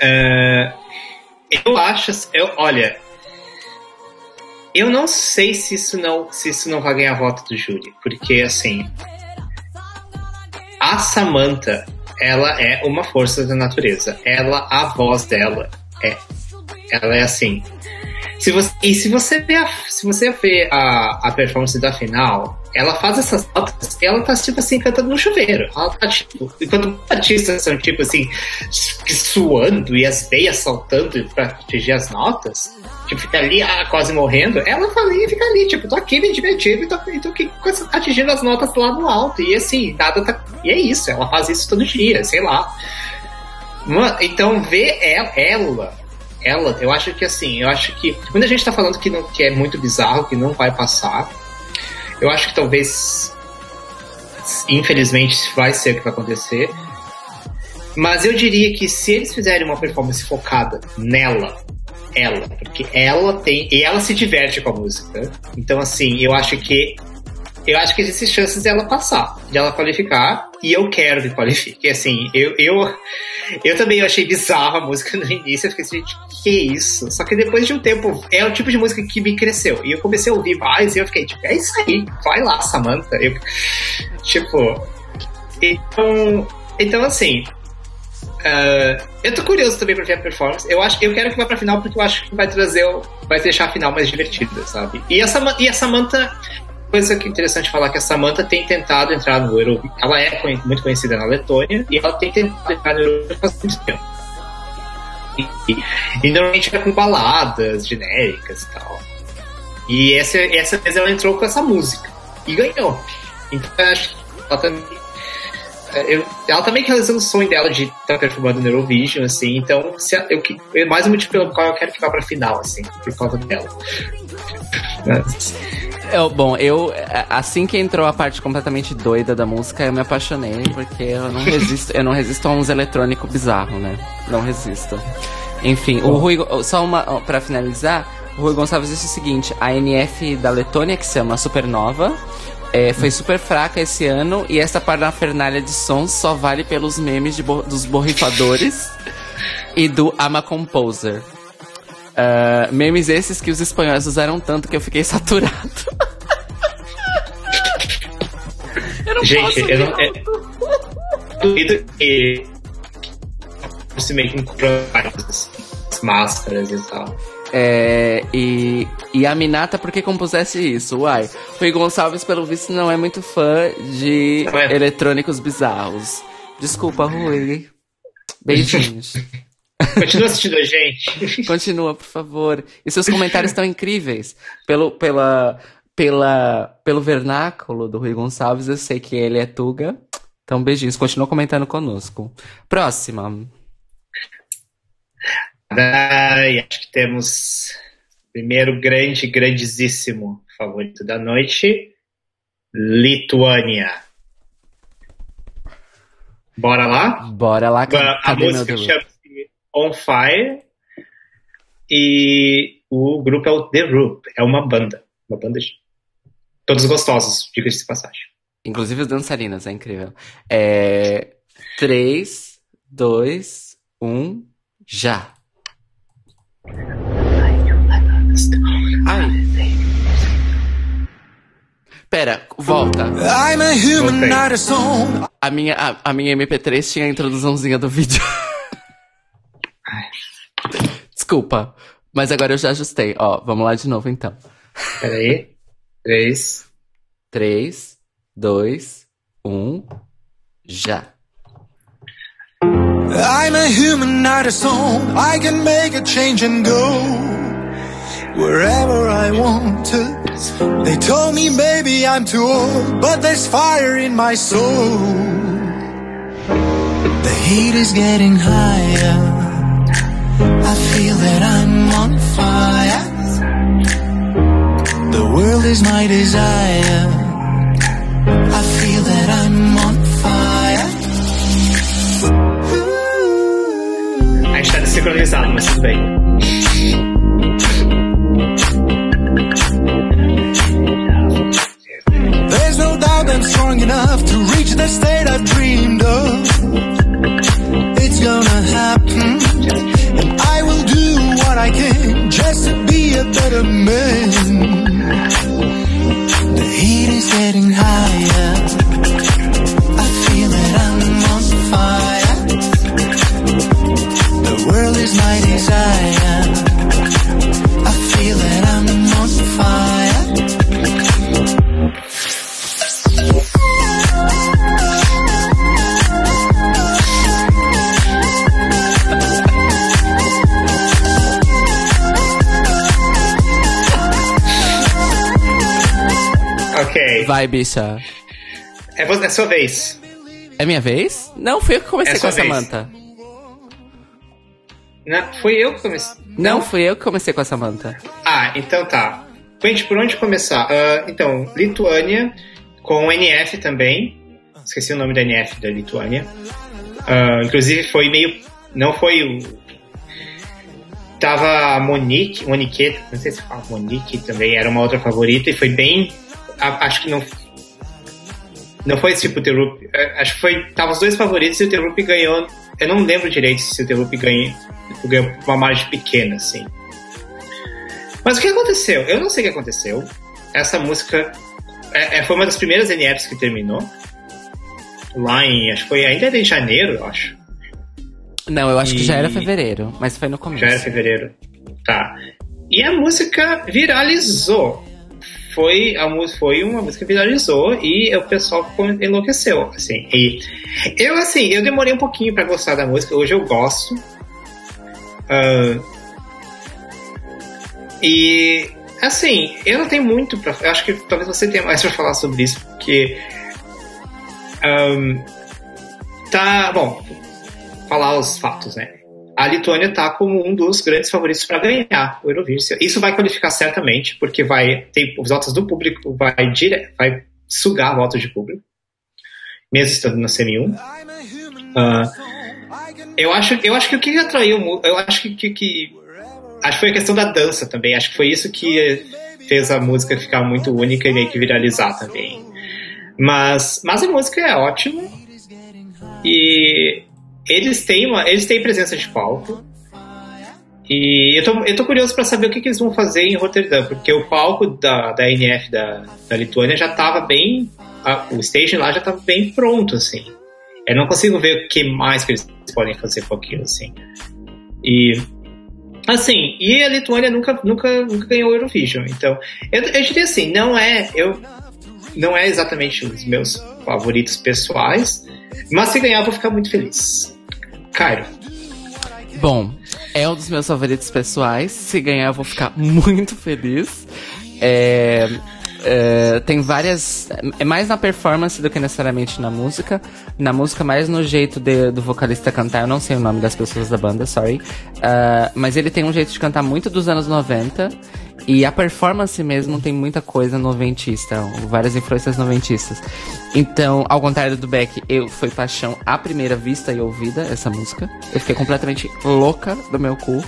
ah, eu acho, eu, olha, eu não sei se isso não, se isso não vai ganhar voto do júri, porque assim, a Samantha, ela é uma força da natureza. Ela, a voz dela é, ela é assim. Se você, e se você vê a, se você vê a, a performance da final, ela faz essas notas e ela tá tipo assim cantando no chuveiro. Ela tá tipo, enquanto os artistas são tipo assim suando e as veias saltando pra atingir as notas, tipo fica ali ah, quase morrendo, ela tá ali e fica ali, tipo, tô aqui me divertindo e tô, e tô aqui atingindo as notas lá no alto. E assim, nada tá. E é isso, ela faz isso todo dia, sei lá. Então ver ela, ela, ela, eu acho que assim, eu acho que. Muita gente tá falando que, não, que é muito bizarro, que não vai passar. Eu acho que talvez. Infelizmente vai ser o que vai acontecer. Mas eu diria que se eles fizerem uma performance focada nela, ela, porque ela tem. E ela se diverte com a música. Então, assim, eu acho que. Eu acho que existem chances dela passar, de ela qualificar, e eu quero que qualifique. Assim, eu, eu, eu também achei bizarra a música no início, eu fiquei assim, gente, que isso? Só que depois de um tempo, é o tipo de música que me cresceu. E eu comecei a ouvir mais e eu fiquei, tipo, é isso aí, vai lá, Samantha. Eu, tipo. Então. Então, assim. ah, eu tô curioso também pra ver a performance. Eu, acho, eu quero que vá pra final porque eu acho que vai trazer. Vai deixar a final mais divertida, sabe? E a, Sama- e a Samantha. Coisa que é interessante falar que a Samantha tem tentado entrar no Eurovision. Ela é muito conhecida na Letônia e ela tem tentado entrar no Eurovision faz muito tempo. E, e- normalmente é com baladas genéricas e tal. E essa, essa vez ela entrou com essa música e ganhou. Então eu acho que ela também. eu- ela também realizando o sonho dela de estar performando no Eurovision, assim, então se eu, é mais um motivo pelo qual eu quero ficar pra final, assim, por causa dela. Mas- Eu, bom, eu assim que entrou a parte completamente doida da música, eu me apaixonei, porque eu não resisto, eu não resisto a uns eletrônicos bizarros, né? Não resisto. Enfim, o Rui, só uma ó, pra finalizar, o Rui Gonçalves disse o seguinte: a NF da Letônia, que se chama Supernova, é, foi super fraca esse ano e essa parafernália de sons só vale pelos memes bo- dos borrifadores e do Ama Composer. Ah, memes esses que os espanhóis usaram tanto que eu fiquei saturado. eu não Gente, posso eu não. É, duvido que. Se meio que as máscaras e tal. É, e, e a Minata, por que compusesse isso? Uai, Rui Gonçalves, pelo visto, não é muito fã de é. eletrônicos bizarros. Desculpa, Rui. Beijinhos. Continua assistindo a gente. Continua, por favor. E seus comentários estão incríveis. Pelo, pela, pela, pelo vernáculo do Rui Gonçalves, eu sei que ele é Tuga. Então, beijinhos. Continua comentando conosco. Próxima. Ai, acho que temos primeiro grande, grandíssimo favorito da noite, Lituânia. Bora lá? Bora lá, A, ca- a cadê meu música chama-se On Fire e o grupo é o The Roop, é uma banda, uma banda de todos gostosos, diga-se de passagem. Inclusive os dançarinos, é incrível. É. 3, 2, 1, já. Ai. Pera, volta. I'm a human, Okay. not a song. A minha, a, a minha MP3 tinha a introduçãozinha do vídeo. Desculpa. Mas agora eu já ajustei. Ó, vamos lá de novo então. Peraí. Três. 3, 2, 1, já. I'm a human, not a song. I can make a change and go wherever I want to. They told me maybe I'm too old, but there's fire in my soul. The heat is getting higher. I feel that I'm on fire. The world is my desire. I feel that I'm on fire. A gente tá desincronizado, mas tudo bem. There's no doubt I'm strong enough to reach the state I've dreamed of. It's gonna happen, what I can just to be a better man. The heat is getting higher. I feel that I'm on fire. The world is my desire. I feel that I'm Vai, bicha. É, é sua vez. É minha vez? Não, fui eu que comecei É com sua a vez. Samantha. Não, foi eu que comecei. Não, fui eu que comecei com a Samantha. Ah, então tá. Gente, por onde começar? Ah, então, Lituânia, com NF também. Esqueci o nome da NF da Lituânia. Ah, inclusive foi meio. Não foi o. Tava a Monique, Monique, não sei se fala Monique também, era uma outra favorita e foi bem. Acho que não. Não foi tipo o Terup. Acho que foi. Tava os dois favoritos e o Terup ganhou. Eu não lembro direito se o Terup ganhou, ganhou uma margem pequena, assim. Mas o que aconteceu? Eu não sei o que aconteceu. Essa música é, é- foi uma das primeiras NFs que terminou. Lá em. Acho que foi ainda em janeiro, eu acho. Não, eu acho que já era E- fevereiro, mas foi no começo. Já era fevereiro. Tá. E a música viralizou. Foi, a, mu- foi uma música que viralizou e o pessoal enlouqueceu, assim. E eu, assim, eu demorei um pouquinho pra gostar da música. Hoje eu gosto. Ah, e, assim, eu não tenho muito. Eu acho que talvez você tenha mais pra falar sobre isso, porque... ahn, tá, bom, falar os fatos, né? A Lituânia tá como um dos grandes favoritos para ganhar o Eurovision. Isso vai qualificar certamente, porque vai ter os votos do público vai dire, vai sugar votos de público, mesmo estando na CM1. Ah, eu acho, eu acho que o que atraiu, eu acho que, que, que- acho que foi a questão da dança também. Acho que foi isso que fez a música ficar muito única e meio que viralizar também. Mas, mas a música é ótima e eles têm uma, eles têm presença de palco. E eu tô, eu tô curioso para saber o que, que eles vão fazer em Roterdã, porque o palco da, da NF da, da Lituânia já tava bem. a- o stage lá já tava bem pronto, assim. Eu não consigo ver o que mais que eles podem fazer com aquilo, assim. E. Assim, e a Lituânia nunca, nunca, nunca ganhou Eurovision. Então, eu, eu diria assim, não é. Eu, não é exatamente os meus favoritos pessoais, mas se ganhar eu vou ficar muito feliz. Cairo. Bom, é um dos meus favoritos pessoais. Se ganhar, eu vou ficar muito feliz. É, é, tem várias. É mais na performance do que necessariamente na música. Na música, mais no jeito de- do vocalista cantar. Eu não sei o nome das pessoas da banda, sorry. Ah, mas ele tem um jeito de cantar muito dos anos 90. E a performance mesmo tem muita coisa noventista, várias influências noventistas. Então, ao contrário do Beck, eu foi paixão à primeira vista e ouvida essa música. Eu fiquei completamente louca do meu cu.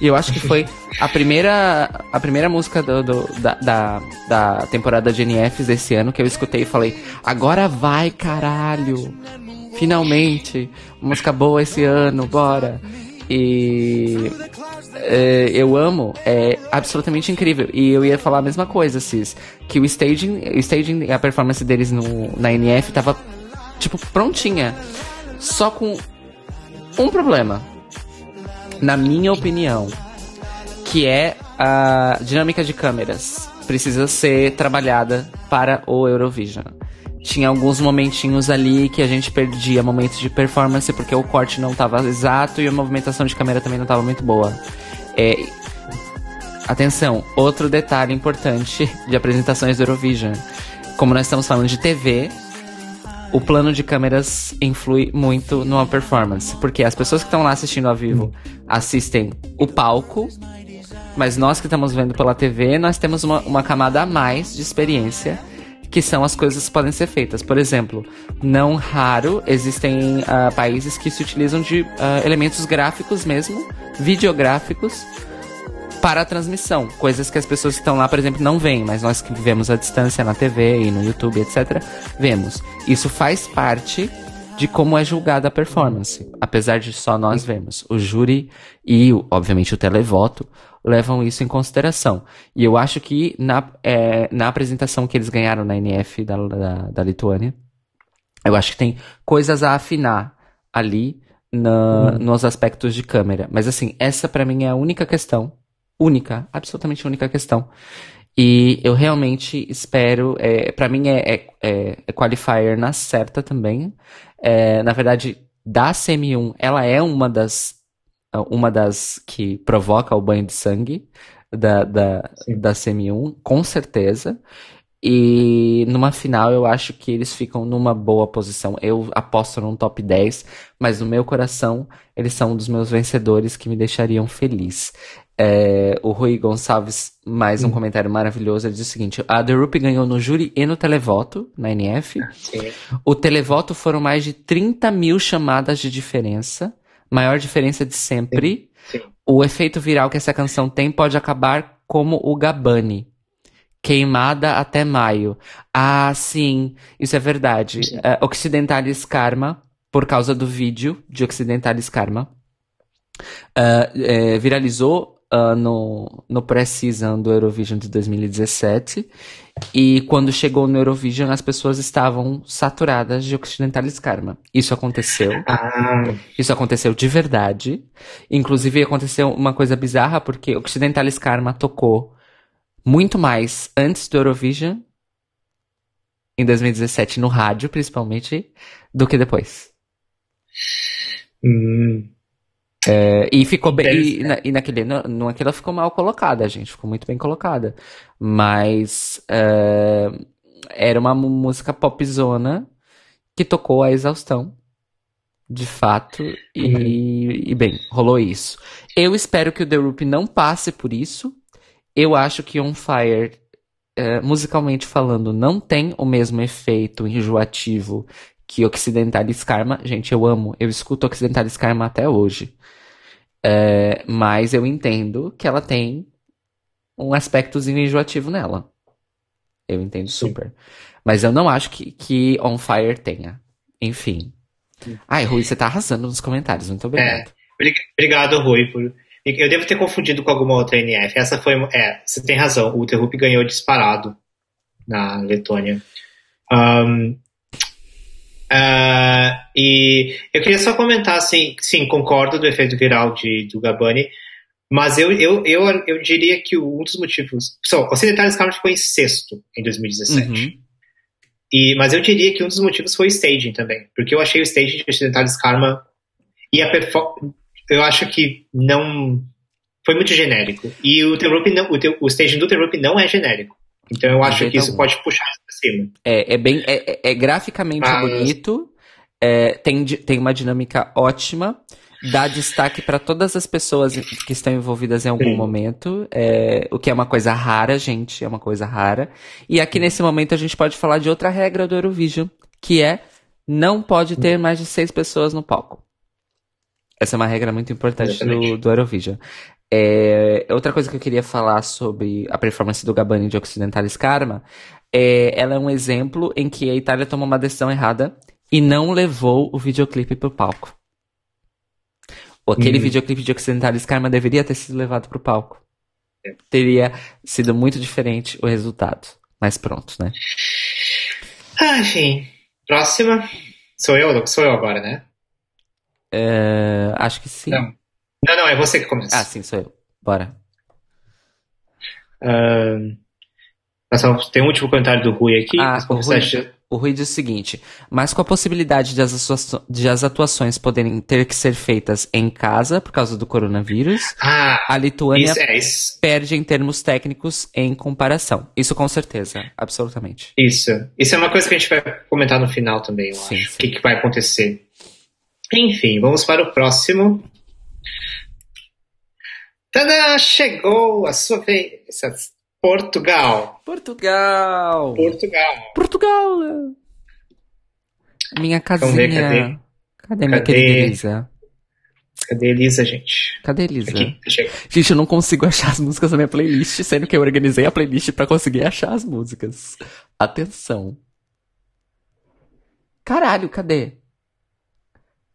E eu acho que foi a primeira, a primeira música do, do- da, da, da temporada de NFs desse ano que eu escutei e falei: agora vai, caralho! Finalmente! Música boa esse ano, bora! E é, eu amo, é absolutamente incrível. E eu ia falar a mesma coisa, Cis. Que o staging, o staging a performance deles no, na NF tava, tipo, prontinha. Só com um problema. Na minha opinião. Que é a dinâmica de câmeras. Precisa ser trabalhada para o Eurovision. Tinha alguns momentinhos ali que a gente perdia momentos de performance porque o corte não estava exato e a movimentação de câmera também não estava muito boa. É, Atenção, outro detalhe importante de apresentações do Eurovision. Como nós estamos falando de TV, o plano de câmeras influi muito numa performance. Porque as pessoas que estão lá assistindo ao vivo assistem o palco, mas nós que estamos vendo pela TV, nós temos uma, uma camada a mais de experiência, que são as coisas que podem ser feitas. Por exemplo, não raro existem ah, países que se utilizam de ah, elementos gráficos mesmo, videográficos, para a transmissão. Coisas que as pessoas que estão lá, por exemplo, não veem, mas nós que vivemos à distância na TV e no YouTube, etc., vemos. Isso faz parte de como é julgada a performance, apesar de só nós vemos. O júri e, obviamente, o televoto levam isso em consideração. E eu acho que na, é, na apresentação que eles ganharam na NF da, da, da Lituânia, eu acho que tem coisas a afinar ali na- nos aspectos de câmera. Mas assim, essa pra mim é a única questão. Única, absolutamente única questão. E eu realmente espero. É, para mim é, é, é, é qualifier na certa também. É, na verdade, da CM1, ela é uma das. Uma das que provoca o banho de sangue da, da, Sim. da CM1, com certeza. E numa final eu acho que eles ficam numa boa posição. Eu aposto num top 10, mas no meu coração eles são um dos meus vencedores que me deixariam feliz. É, o Rui Gonçalves, mais um comentário maravilhoso, ele diz o seguinte: a The Rup ganhou no júri e no televoto, na NF. Sim. O televoto foram mais de 30 mil chamadas de diferença, maior diferença de sempre. Sim. O efeito viral que essa canção tem pode acabar como o Gabani. Queimada até maio. Ah, sim, isso é verdade. É, Occidentalis Karma, por causa do vídeo de Occidentalis Karma, ah, é, viralizou no, no pré-season do Eurovision de 2017. E quando chegou no Eurovision, as pessoas estavam saturadas de Occidentalis Karma. Isso aconteceu. Ah, Isso aconteceu de verdade. Inclusive, aconteceu uma coisa bizarra, porque Occidentalis Karma tocou muito mais antes do Eurovision, em 2017, no rádio, principalmente, do que depois. hum, É, e ficou bem. E, na- e naquele, no, ficou mal colocada, gente. Ficou muito bem colocada. Mas é, era uma música popzona que tocou a exaustão. De fato. E, e bem, rolou isso. Eu espero que o The Roop não passe por isso. Eu acho que On Fire, é, musicalmente falando, não tem o mesmo efeito enjoativo que Occidentalis Karma. Gente, eu amo. Eu escuto Occidentalis Karma até hoje. É, mas eu entendo que ela tem um aspectozinho enjoativo nela. Eu entendo Sim. super. Mas eu não acho que, que On Fire tenha. Enfim. Ai, Rui, você tá arrasando nos comentários. Muito obrigado. bri- obrigado, Rui. Por... Eu devo ter confundido com alguma outra NF. Essa foi. É, você tem razão. O Hoop ganhou disparado na Letônia. Ahn, ah, e eu queria só comentar, assim, sim, concordo do efeito viral de, do Gabani, mas eu, eu, eu, eu diria que um dos motivos. Só, o Ocidentais Karma ficou em sexto em 2017. Uhum. E, mas eu diria que um dos motivos foi o staging também. Porque eu achei o staging de Occidentalis Karma e a performance. Eu acho que não. Foi muito genérico. E o, não, o, o staging do The Roop não é genérico. Então eu acho que isso algum. pode puxar isso pra cima. É, é bem. É, é- é graficamente Mas- bonito. é, tem, tem uma dinâmica ótima. Dá destaque para todas as pessoas que estão envolvidas em algum Sim. momento. é, o que é uma coisa rara, gente. É uma coisa rara. E aqui nesse momento a gente pode falar de outra regra do Eurovision, que é não pode ter mais de seis pessoas no palco. Essa é uma regra muito importante do, do Eurovision. É, outra coisa que eu queria falar sobre a performance do Gabani de Occidentalis Karma é, ela é um exemplo em que a Itália tomou uma decisão errada e não levou o videoclipe pro palco. Aquele Hum. videoclipe de Occidentalis Karma deveria ter sido levado pro palco. Teria sido muito diferente o resultado. Mas pronto, né? Ah, enfim. Próxima. Sou eu? Sou eu agora, né? É, acho que sim. Não. Não, não, é você que começa. Ah, sim, sou eu. Bora. Só tem um último comentário do Rui aqui. Ah, o Rui- acha- O Rui diz o seguinte: mas com a possibilidade de as, de as atuações poderem ter que ser feitas em casa por causa do coronavírus, Ah, a Lituânia isso, é isso. perde em termos técnicos em comparação. Isso com certeza, absolutamente. Isso. Isso é uma coisa que a gente vai comentar no final também, eu Sim, acho. sim. O que, que vai acontecer. Enfim, vamos para o próximo. Tadã! Chegou a sua vez. Portugal. Portugal! Portugal. Portugal! Minha Vamos ver, casinha. cadê? Cadê minha Cadê? querida Elisa? Cadê Elisa, gente? Cadê Elisa? Aqui, chega. Gente, eu não consigo achar as músicas da minha playlist, sendo que eu organizei a playlist pra conseguir achar as músicas. Atenção. Caralho, cadê?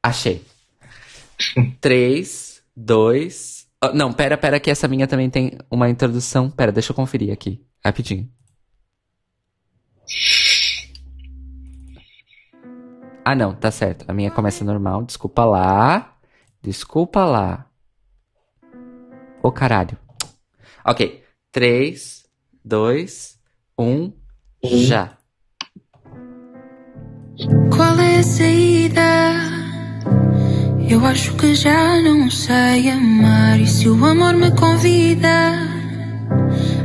Achei. Três, dois. ah, não, pera, pera, que essa minha também tem uma introdução. Pera, deixa eu conferir aqui, rapidinho. Ah, não, tá certo. A minha começa normal. Desculpa lá. Desculpa lá. Ô caralho. Ok. 3, 2, 1, já. Qual é a saída? Eu acho que já não sei amar. E se o amor me convida?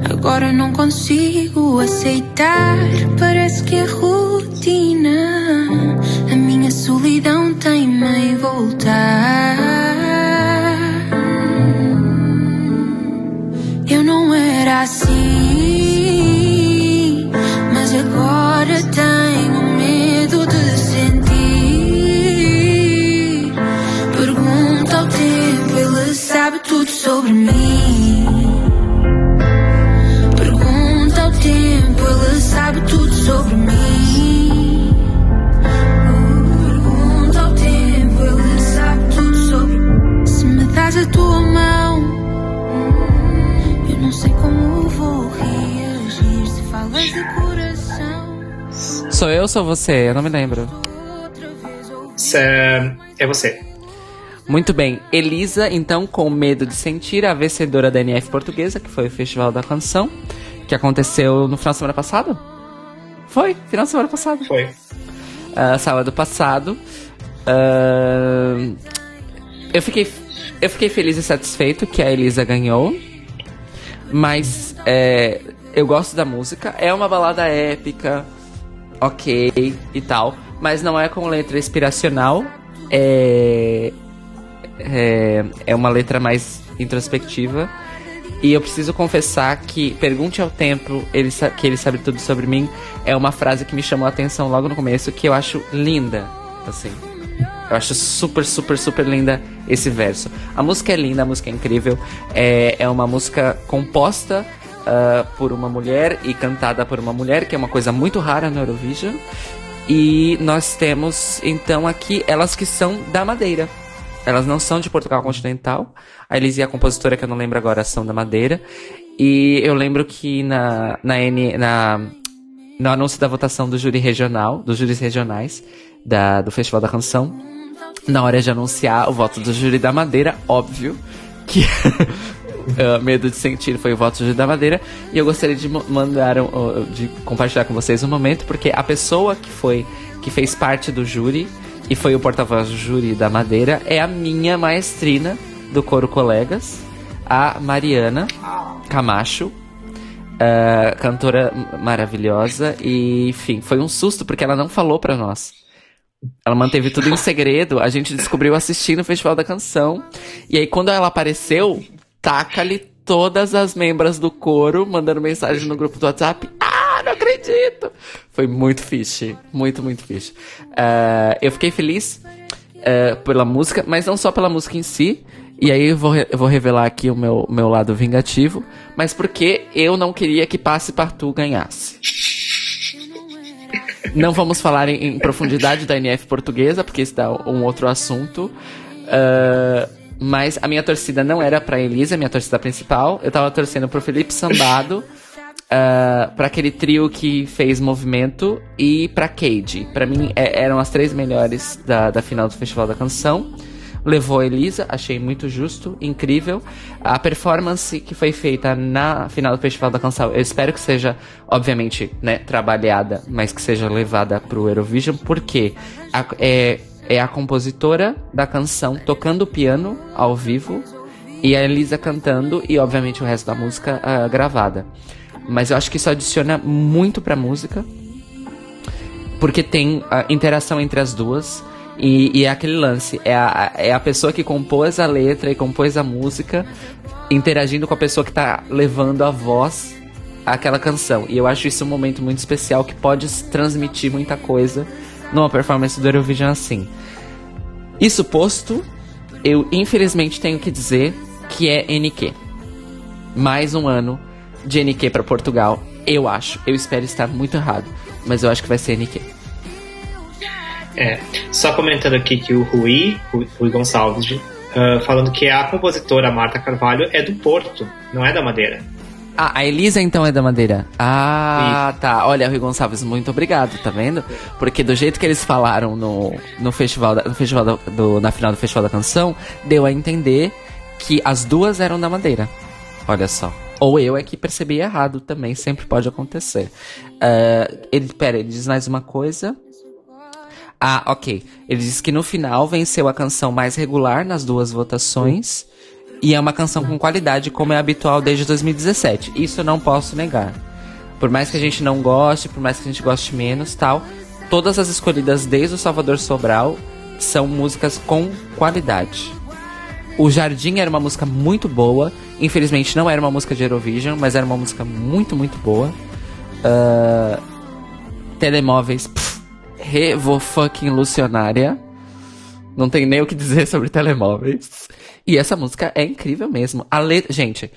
Agora não consigo aceitar. Parece que é rotina. A minha solidão tem-me em voltar. Tua mão. Eu não sei como vou reagir se falas de coração. Sou eu ou sou você? Eu não me lembro. Cê- É você. Muito bem. Elisa, então, com medo de sentir, a vencedora da NF Portuguesa, que foi o Festival da Canção, que aconteceu no final de semana passado? Foi, final de semana passado. Foi. Ah, sábado passado. Ah, eu, fiquei, eu fiquei feliz e satisfeito que a Elisa ganhou. Mas é, eu gosto da música. É uma balada épica, ok e tal. Mas não é com letra inspiracional. É, é, é uma letra mais introspectiva. E eu preciso confessar que Pergunte ao Tempo, ele, que ele sabe tudo sobre mim, é uma frase que me chamou a atenção logo no começo, que eu acho linda, assim. Eu acho super, super, super linda esse verso. A música é linda, a música é incrível. É, é uma música composta ah, por uma mulher e cantada por uma mulher, que é uma coisa muito rara no Eurovision. E nós temos, então, aqui elas que são da Madeira. Elas não são de Portugal continental. A Elise e a compositora, que eu não lembro agora, são da Madeira. E eu lembro que na, na, N, na no anúncio da votação do júri regional, dos júris regionais da, do Festival da Canção, na hora de anunciar o voto do júri da Madeira, óbvio que uh, Medo de Sentir foi o voto do júri da Madeira, e eu gostaria de mandar, uh, de compartilhar com vocês um momento, porque a pessoa que foi, que fez parte do júri, e foi o porta-voz do júri da Madeira, é a minha maestrina do Coro Colegas, a Mariana Camacho, ah, cantora maravilhosa e enfim, foi um susto porque ela não falou pra nós. Ela manteve tudo em segredo, a gente descobriu assistindo o Festival da Canção. E aí quando ela apareceu, taca-lhe todas as membras do coro mandando mensagem no grupo do WhatsApp. Ah, não acredito! Foi muito fixe, muito, muito fixe. Ah, eu fiquei feliz é, pela música, mas não só pela música em si. E aí eu vou, eu vou revelar aqui o meu, meu lado vingativo, mas porque eu não queria que Passe Partout ganhasse. Não vamos falar em, em profundidade da NF portuguesa, porque isso dá um outro assunto. Ah, mas a minha torcida não era pra Elisa, minha torcida principal. Eu tava torcendo pro Felipe Sambado, ah, pra aquele trio que fez movimento e pra Cade. Pra mim é- eram as três melhores da, da final do Festival da Canção. Levou a Elisa, achei muito justo, incrível. A performance que foi feita na final do Festival da Canção, eu espero que seja, obviamente, né, trabalhada, mas que seja levada pro Eurovision, porque a- é, é a compositora da canção tocando piano ao vivo e a Elisa cantando e, obviamente, o resto da música ah, gravada. Mas eu acho que isso adiciona muito pra música porque tem a interação entre as duas. E, e é aquele lance, é a, é a pessoa que compôs a letra e compôs a música interagindo com a pessoa que tá levando a voz àquela canção. E eu acho isso um momento muito especial que pode transmitir muita coisa numa performance do Eurovision assim. Isso posto, eu infelizmente tenho que dizer que é NQ. Mais um ano de NQ pra Portugal, eu acho. Eu espero estar muito errado, mas eu acho que vai ser NQ. É, só comentando aqui que o Rui, Rui, Gonçalves, ah, falando que a compositora Marta Carvalho é do Porto, não é da Madeira. Ah, a Elisa então é da Madeira. Ah, tá. Olha, Rui Gonçalves, muito obrigado, tá vendo? Porque do jeito que eles falaram no, no festival, da, no festival do, do- na final do Festival da Canção, deu a entender que as duas eram da Madeira. Olha só. Ou eu é que percebi errado também, sempre pode acontecer. Ah, ele, pera, ele diz mais uma coisa. Ah, ok. Ele diz que no final venceu a canção mais regular nas duas votações. E é uma canção com qualidade, como é habitual desde 2017. Isso eu não posso negar. Por mais que a gente não goste, por mais que a gente goste menos, tal, todas as escolhidas desde o Salvador Sobral são músicas com qualidade. O Jardim era uma música muito boa. Infelizmente não era uma música de Eurovision, mas era uma música muito, muito boa. Ah, telemóveis, pff, revo fucking Lucionária. Não tem nem o que dizer sobre telemóveis. E essa música é incrível mesmo. A letra, gente,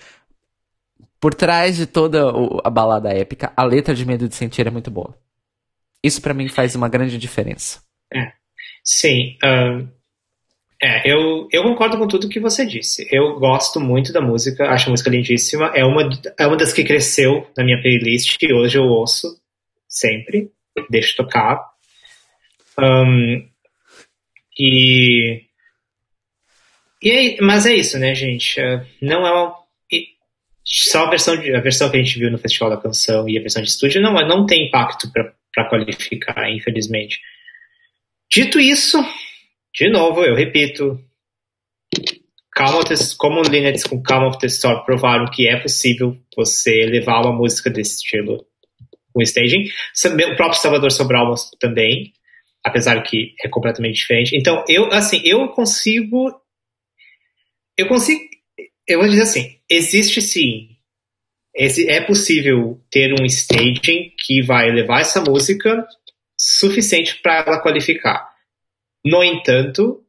por trás de toda a balada épica, a letra de Medo de Sentir é muito boa. Isso pra mim faz uma grande diferença. Sim, ah, é, eu, eu concordo com tudo que você disse. Eu gosto muito da música, acho a música lindíssima. É uma, é uma das que cresceu na minha playlist e hoje eu ouço sempre, deixo tocar. Ahn, e, e é- mas é isso, né, gente? Ah, Não é uma, só a versão, de, a versão que a gente viu no Festival da Canção e a versão de estúdio não, não tem impacto para qualificar, infelizmente. Dito isso, de novo, eu repito, the, como Lineage com Calm of the Storm provaram que é possível você levar uma música desse estilo com staging. O próprio Salvador Sobral também, apesar que é completamente diferente. Então, eu, assim, eu consigo. Eu consigo. Eu vou dizer assim: existe sim. É possível ter um staging que vai levar essa música suficiente para ela qualificar. No entanto,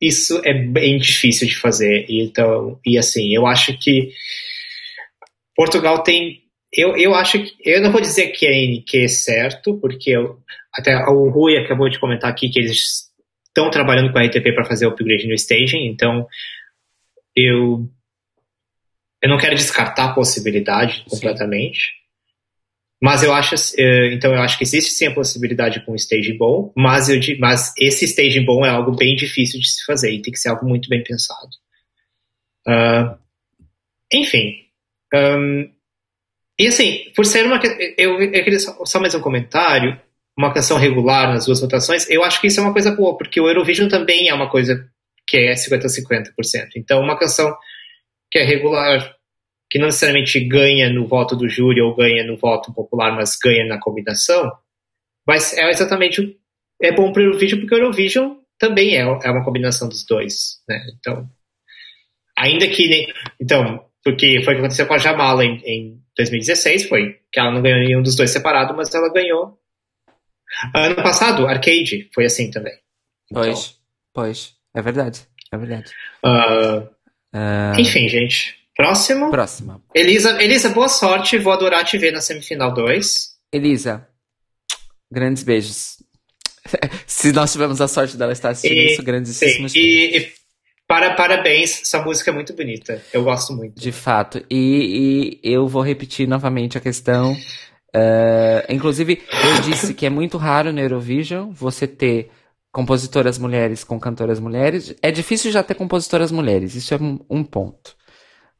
isso é bem difícil de fazer. Então, e assim, eu acho que Portugal tem. Eu, eu acho que. Eu não vou dizer que é NQ certo, porque eu, até o Rui acabou de comentar aqui que eles estão trabalhando com a RTP para fazer o upgrade no staging, então eu. Eu não quero descartar a possibilidade completamente. Mas eu acho, eh, então eu acho que existe sim a possibilidade com um stage bom, mas, eu, mas esse stage bom é algo bem difícil de se fazer e tem que ser algo muito bem pensado. Ah, enfim. Ahn, e assim, por ser uma. Eu, eu queria só, só mais um comentário. Uma canção regular nas duas votações, eu acho que isso é uma coisa boa, porque o Eurovision também é uma coisa que é 50-50%. Então, uma canção que é regular, que não necessariamente ganha no voto do júri ou ganha no voto popular, mas ganha na combinação, mas é exatamente é bom para o Eurovision porque o Eurovision também é, é uma combinação dos dois, né? Então, ainda que então, porque foi o que aconteceu com a Jamala em, em 2016, foi que ela não ganhou nenhum dos dois separado, mas ela ganhou. Ano passado, Arcade foi assim também. Pois, pois. É verdade. É verdade. Ah, Ah, enfim, gente. Próximo. próxima. Elisa, Elisa, boa sorte. Vou adorar te ver na semifinal 2. Elisa, grandes beijos. Se nós tivermos a sorte dela estar assistindo E- isso, grandíssimos Sim, e, e para, parabéns, essa música é muito bonita. Eu gosto muito. De fato. E, e eu vou repetir novamente a questão. eh, inclusive, eu disse que é muito raro no Eurovision você ter compositoras mulheres com cantoras mulheres. É difícil já ter compositoras mulheres, isso é um, um ponto.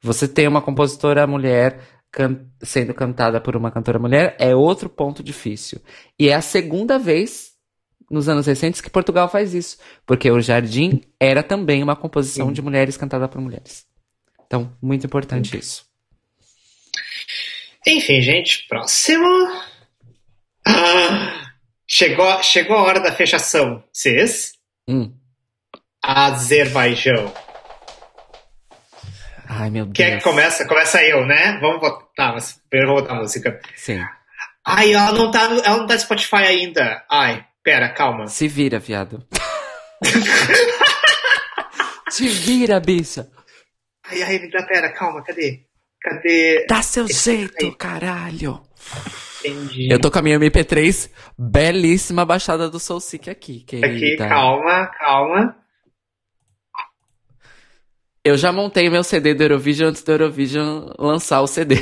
Você ter uma compositora mulher can- sendo cantada por uma cantora mulher é outro ponto difícil. E é a segunda vez nos anos recentes que Portugal faz isso. Porque o Jardim era também uma composição Sim. de mulheres cantada por mulheres. Então, muito importante isso. Enfim, gente, próximo. Ah, chegou, chegou a hora da fechação. Cis? Hum. Azerbaijão. Ai, meu Deus. Quer que começa? Começa eu, né? Vamos votar. Tá, mas primeiro eu vou botar a música. Sim. Ai, ela não tá, ela não tá no Spotify ainda. Ai, pera, calma. Se vira, viado. Se vira, bicha. Ai, ai, me dá pera, calma, cadê? Cadê? Dá seu Esse jeito, aí. caralho. Entendi. Eu tô com a minha MP3 belíssima baixada do Soul Seek aqui, Aqui, querida. calma, calma. Eu já montei meu CD do Eurovision antes do Eurovision lançar o CD.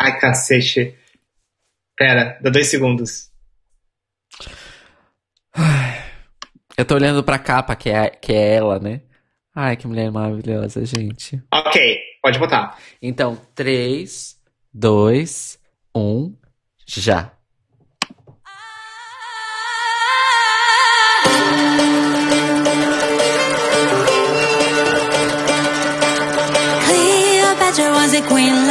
Ai, cacete. Pera, dá dois segundos. Eu tô olhando pra capa, que é, que é ela, né? Ai, que mulher maravilhosa, gente. Ok, pode botar. Então, 3, 2, 1, já. Cleopatra was a queen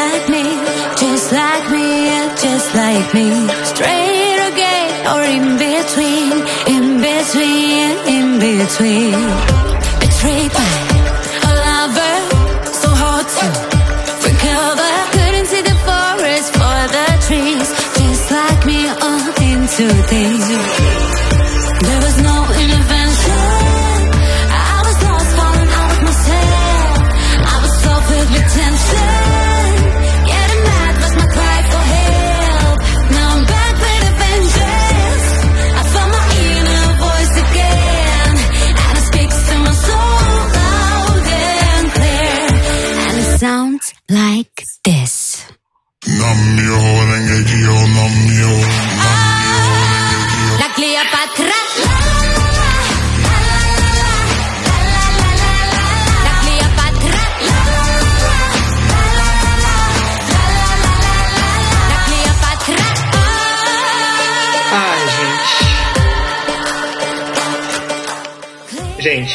just like me. Straight or gay or in between, in between, in between. Betrayed by a lover, so hard to recover. Couldn't see the forest for the trees, just like me, all into things.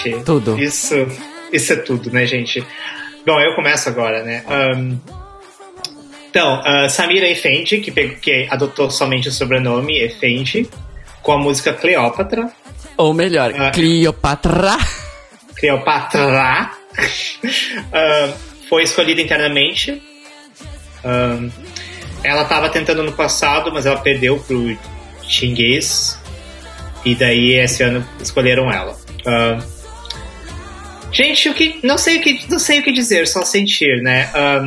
Gente. Tudo. Isso, isso é tudo, né, gente? Bom, eu começo agora, né? Ahn, então, ah, Samira Efendi, que, pe- que adotou somente o sobrenome Efendi, com a música Cleópatra. Ou melhor, Ah. Cleopatra. Cleopatra. Ah, foi escolhida internamente. Ela estava tentando no passado, mas ela perdeu pro Chinguês. E daí esse ano escolheram ela. Ah, gente, o que não sei o que não sei o que dizer, só sentir, né? Ah,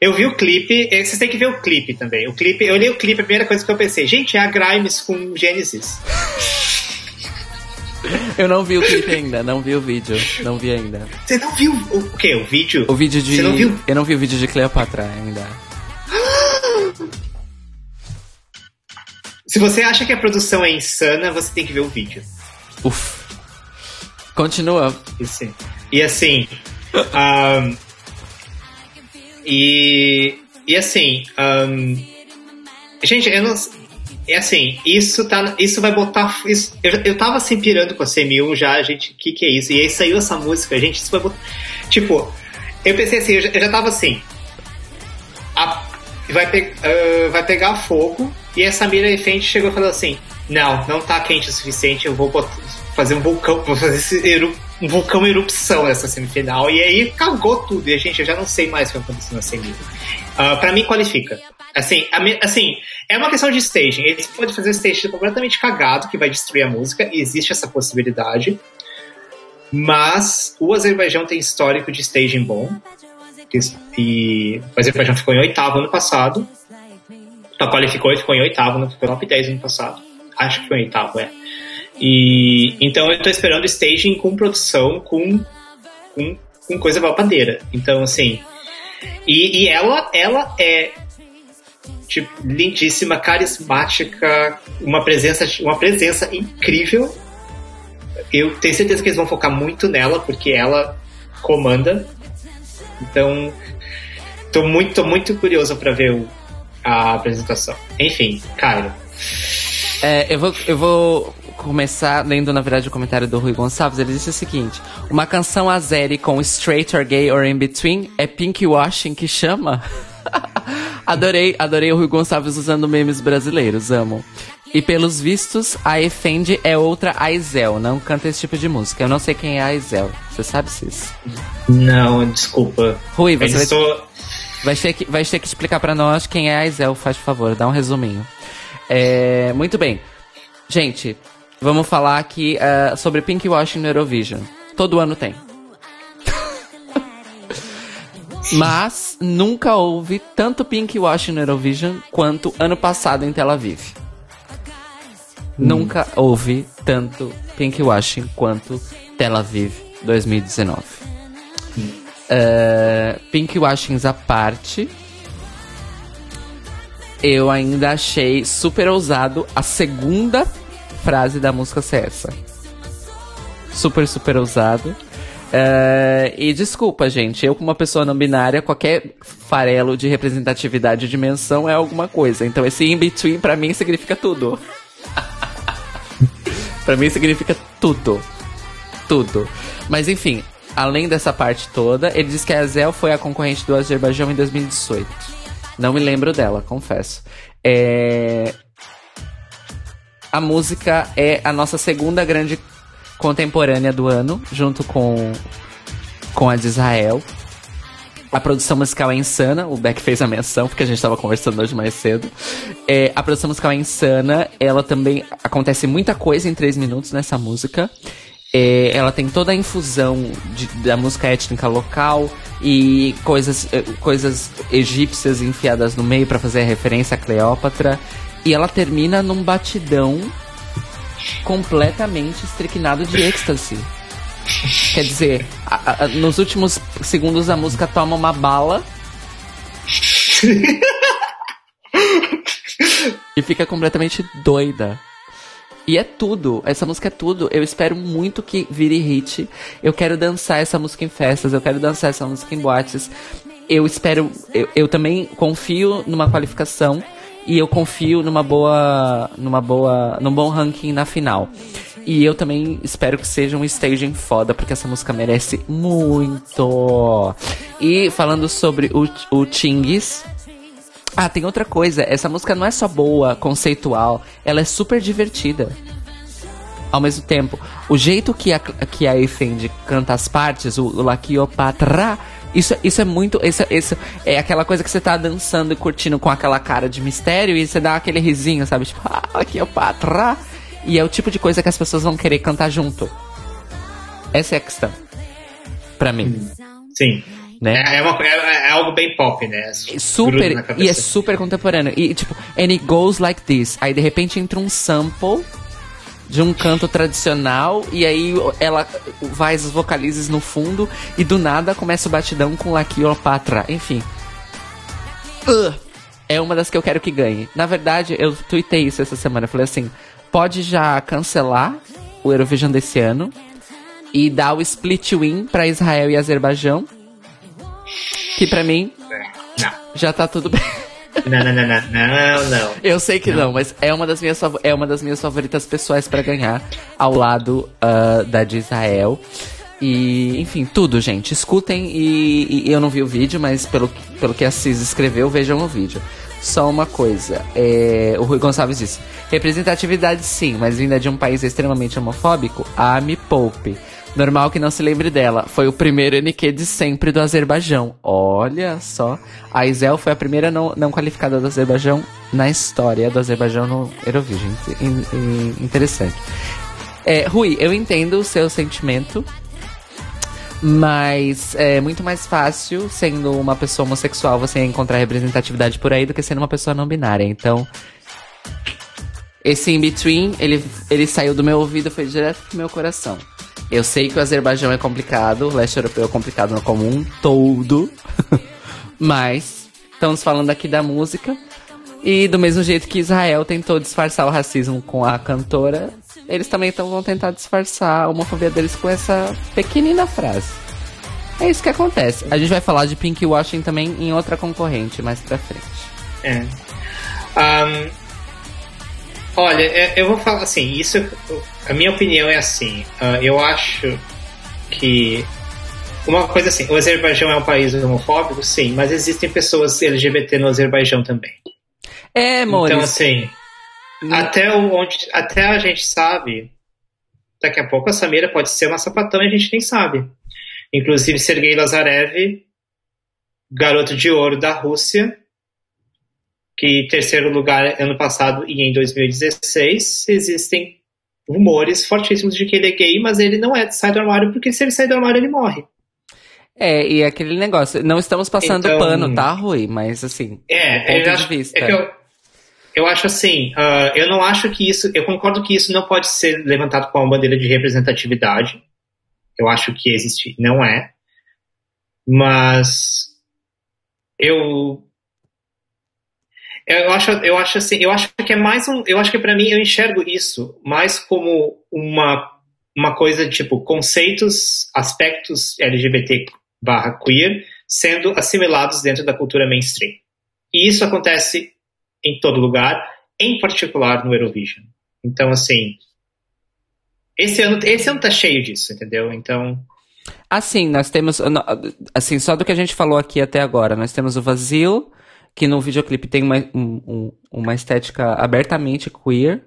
eu vi o clipe, eh, vocês têm que ver o clipe também. O clipe, eu olhei o clipe, a primeira coisa que eu pensei, gente, é a Grimes com Genesis. Eu não vi o clipe ainda, não vi o vídeo. Não vi ainda. Você não viu o, quê? O vídeo? O vídeo de. Você não viu? Eu não vi o vídeo de Cleopatra ainda. Se você acha que a produção é insana, você tem que ver o vídeo. Uf. Continua. E assim, e, assim ahn, e, e assim, ahn, gente, eu não. É assim, isso tá. Isso vai botar. Isso, eu, eu tava assim pirando com a CM1 já, gente, o que, que é isso? E aí saiu essa música, gente, isso vai botar. Tipo, eu pensei assim, eu já, eu já tava assim. a- vai, pe- ah, vai pegar fogo. E essa Mira Efendi chegou e falou assim: Não, não tá quente o suficiente, eu vou bot- fazer um vulcão, fazer esse eru- um vulcão erupção nessa semifinal. E aí cagou tudo. E, gente, eu já não sei mais o que aconteceu na semi. Ah, pra mim, qualifica. Assim, a assim, é uma questão de staging. Eles podem fazer um staging completamente cagado, que vai destruir a música, e existe essa possibilidade. Mas o Azerbaijão tem histórico de staging bom. E o Azerbaijão ficou em oitavo ano passado. Só qualificou e ficou em oitavo, ficou top 10 ano passado. Acho que foi em oitavo, é. E então eu tô esperando staging com produção, com, com, com coisa babadeira. Então, assim. E, e ela, ela é tipo, lindíssima, carismática, uma presença, uma presença incrível. Eu tenho certeza que eles vão focar muito nela, porque ela comanda. Então, tô muito, tô muito curioso para ver o- a apresentação. Enfim, Cairo. É, eu, vou, eu vou começar lendo, na verdade, o comentário do Rui Gonçalves. Ele disse o seguinte: Uma canção azeri com straight or gay or in between é pink washing que chama? adorei, adorei o Rui Gonçalves usando memes brasileiros, amo. E pelos vistos, a Efendi é outra Aizel, não canta esse tipo de música. Eu não sei quem é a Aizel. Você sabe, Cis? Não, desculpa. Rui, você vai, estou. vai, ter que, vai ter que explicar pra nós quem é a Aizel, faz favor, dá um resuminho. É, muito bem. Gente, Vamos falar aqui eh, sobre Pink Washing no Eurovision. Todo ano tem. Mas nunca houve tanto Pink Washing no Eurovision quanto ano passado em Tel Aviv. Nunca houve tanto Pink Washing quanto Tel Aviv 2019. Eh, Pink Washings à parte, eu ainda achei super ousado a segunda frase da música ser essa. Super, super ousado. É, e desculpa, gente, eu como uma pessoa não binária, qualquer farelo de representatividade de dimensão é alguma coisa. Então esse in-between pra mim significa tudo. pra mim significa tudo. Tudo. Mas enfim, além dessa parte toda, ele diz que a Azel foi a concorrente do Azerbaijão em 2018. Não me lembro dela, confesso. É, a música é a nossa segunda grande contemporânea do ano, junto com, com a de Israel. A produção musical é insana, o Beck fez a menção, porque a gente estava conversando hoje mais cedo. É, a produção musical é insana, ela também. Acontece muita coisa em três minutos nessa música. É, ela tem toda a infusão de- da música étnica local e coisas, eh, coisas egípcias enfiadas no meio para fazer referência a Cleópatra. E ela termina num batidão completamente estricnado de êxtase. Quer dizer, a- a- nos últimos segundos a música toma uma bala e fica completamente doida. E é tudo, essa música é tudo. Eu espero muito que vire hit. Eu quero dançar essa música em festas, eu quero dançar essa música em boates. Eu espero, eu, eu também confio numa qualificação e eu confio numa boa, numa boa, num bom ranking na final. E eu também espero que seja um staging foda, porque essa música merece muito. E falando sobre o, o Chingis, ah, tem outra coisa. Essa música não é só boa, conceitual, ela é super divertida. Ao mesmo tempo, o jeito que a, que a Efendi canta as partes, o, o La Cleopatra, isso, isso é muito. Isso, isso é aquela coisa que você tá dançando e curtindo com aquela cara de mistério e você dá aquele risinho, sabe? Tipo, ah, La Cleopatra. E é o tipo de coisa que as pessoas vão querer cantar junto. Essa é a questão. Pra mim. Sim. Né? É, é uma- é- é algo bem pop, né? É super e é super contemporâneo e tipo and it goes like this aí de repente entra um sample de um canto tradicional e aí ela vai as vocalizes no fundo e do nada começa o batidão com La Cleopatra enfim Ugh. é uma das que eu quero que ganhe na verdade eu tuitei isso essa semana eu falei assim pode já cancelar o Eurovision desse ano e dar o split win pra Israel e Azerbaijão que pra mim Não. já tá tudo bem. Não, não, não, não, não, não. Eu sei que não, mas é uma das minhas, é uma das minhas favoritas pessoais pra ganhar ao lado ah, da de Israel. E, enfim, tudo, gente. Escutem e, eu não vi o vídeo, mas pelo, que- pelo que a Cis escreveu, vejam o vídeo. Só uma coisa, é, o Rui Gonçalves disse: representatividade sim, mas vinda de um país extremamente homofóbico, ah, me poupe. Normal que não se lembre dela. Foi o primeiro NQ de sempre do Azerbaijão. Olha só. A Isel foi a primeira não, não qualificada do Azerbaijão na história do Azerbaijão no Eurovision. In- in- interessante. É, Rui, eu entendo o seu sentimento. Mas é muito mais fácil, sendo uma pessoa homossexual, você encontrar representatividade por aí do que sendo uma pessoa não binária. Então, esse in-between, ele, ele saiu do meu ouvido e foi direto pro meu coração. Eu sei que o Azerbaijão é complicado, o leste europeu é complicado no comum todo. Mas, estamos falando aqui da música. E do mesmo jeito que Israel tentou disfarçar o racismo com a cantora, eles também tão, vão tentar disfarçar a homofobia deles com essa pequenina frase. É isso que acontece. A gente vai falar de Pink Washing também em outra concorrente mais pra frente. É. Ahn, olha, é- eu vou falar assim, isso, a minha opinião é assim, ah, eu acho que uma coisa assim, o Azerbaijão é um país homofóbico, sim, mas existem pessoas LGBT no Azerbaijão também. É, Então, Maurício. assim, até, onde, até a gente sabe, daqui a pouco a Samira pode ser uma sapatão e a gente nem sabe. Inclusive, Sergei Lazarev, garoto de ouro da Rússia, que terceiro lugar ano passado e em 2016, existem rumores fortíssimos de que ele é gay, mas ele não é sai do armário, porque se ele sair do armário, ele morre. É, e aquele negócio, não estamos passando Então- pano, tá, Rui? Mas assim, É, do ponto eu de acho, vista. é que eu, eu acho assim, ah, eu não acho que isso, eu concordo que isso não pode ser levantado como uma bandeira de representatividade. Eu acho que existe, não é. Mas eu eu acho, eu acho assim, eu acho que é mais um, eu acho que para mim eu enxergo isso mais como uma uma coisa tipo conceitos, aspectos LGBT barra queer sendo assimilados dentro da cultura mainstream. E isso acontece em todo lugar, em particular no Eurovision. Então, assim, esse ano, esse ano tá cheio disso, entendeu? Então, Assim, nós temos. Assim, só do que a gente falou aqui até agora, nós temos o Vazio, que no videoclipe tem uma, um- um- uma estética abertamente queer.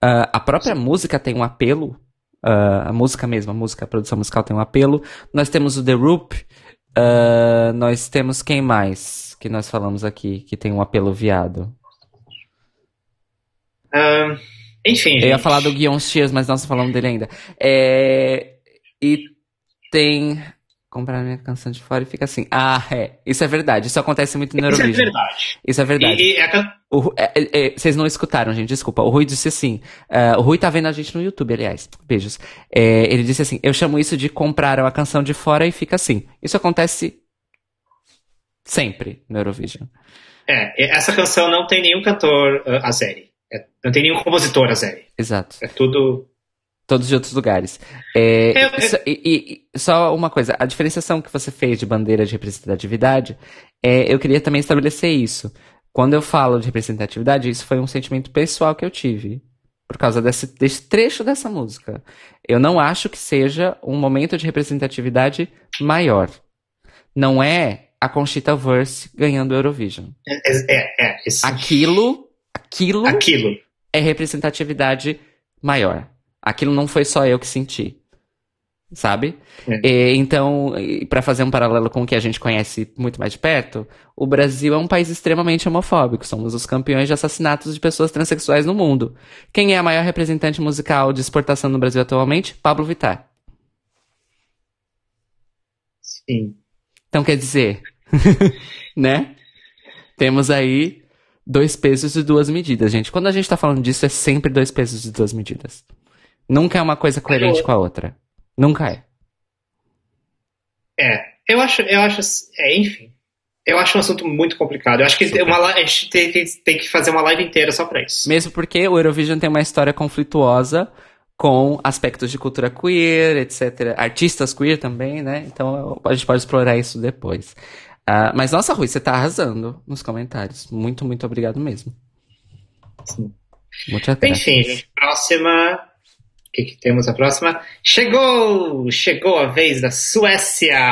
Ah, a própria música tem um apelo. ah, a música mesmo, a música, a produção musical tem um apelo. Nós temos o The Roop. ah, nós temos quem mais que nós falamos aqui que tem um apelo viado? enfim. Eu ia gente. falar do Guion Cheers, mas nós não falamos dele ainda. É, E tem. Comprar minha canção de fora e fica assim. Ah, é. Isso é verdade. Isso acontece muito no Isso é Eurovision. verdade. Isso é verdade. E, e a can- O é, é, é, vocês não escutaram, gente, desculpa. O Rui disse assim. ah, o Rui tá vendo a gente no YouTube, aliás. Beijos. É, ele disse assim: Eu chamo isso de comprar a canção de fora e fica assim. Isso acontece sempre no Eurovision. é, essa canção não tem nenhum cantor uh, azeri. É, não tem nenhum compositor azeri. Exato. É tudo. Todos de outros lugares. É, Eu- eu- e, e- e só uma coisa, a diferenciação que você fez de bandeira de representatividade, é, eu queria também estabelecer isso. Quando eu falo de representatividade, isso foi um sentimento pessoal que eu tive. Por causa desse, desse trecho dessa música. Eu não acho que seja um momento de representatividade maior. Não é a Conchita Verse ganhando o Eurovision. É, é, é, esse- Aquilo, aquilo aquilo. é representatividade maior. Aquilo não foi só eu que senti. Sabe? É. E, então, para fazer um paralelo com o que a gente conhece muito mais de perto, o Brasil é um país extremamente homofóbico. Somos os campeões de assassinatos de pessoas transexuais no mundo. Quem é a maior representante musical de exportação no Brasil atualmente? Pablo Vittar. Sim. Então quer dizer, né? Temos aí dois pesos e duas medidas, gente. Quando a gente tá falando disso, é sempre dois pesos e duas medidas. Nunca é uma coisa coerente com a outra. Nunca é. É, eu acho, eu acho, é, enfim, eu acho um assunto muito complicado. Eu acho que uma, a gente tem, tem- tem que fazer uma live inteira só pra isso. Mesmo porque o Eurovision tem uma história conflituosa com aspectos de cultura queer, etc. Artistas queer também, né? Então a gente pode explorar isso depois. Ah, mas nossa, Rui, você tá arrasando nos comentários. Muito, muito obrigado mesmo. Sim. Muito. Enfim, gente, próxima. O que, que temos a próxima? Chegou! Chegou a vez da Suécia!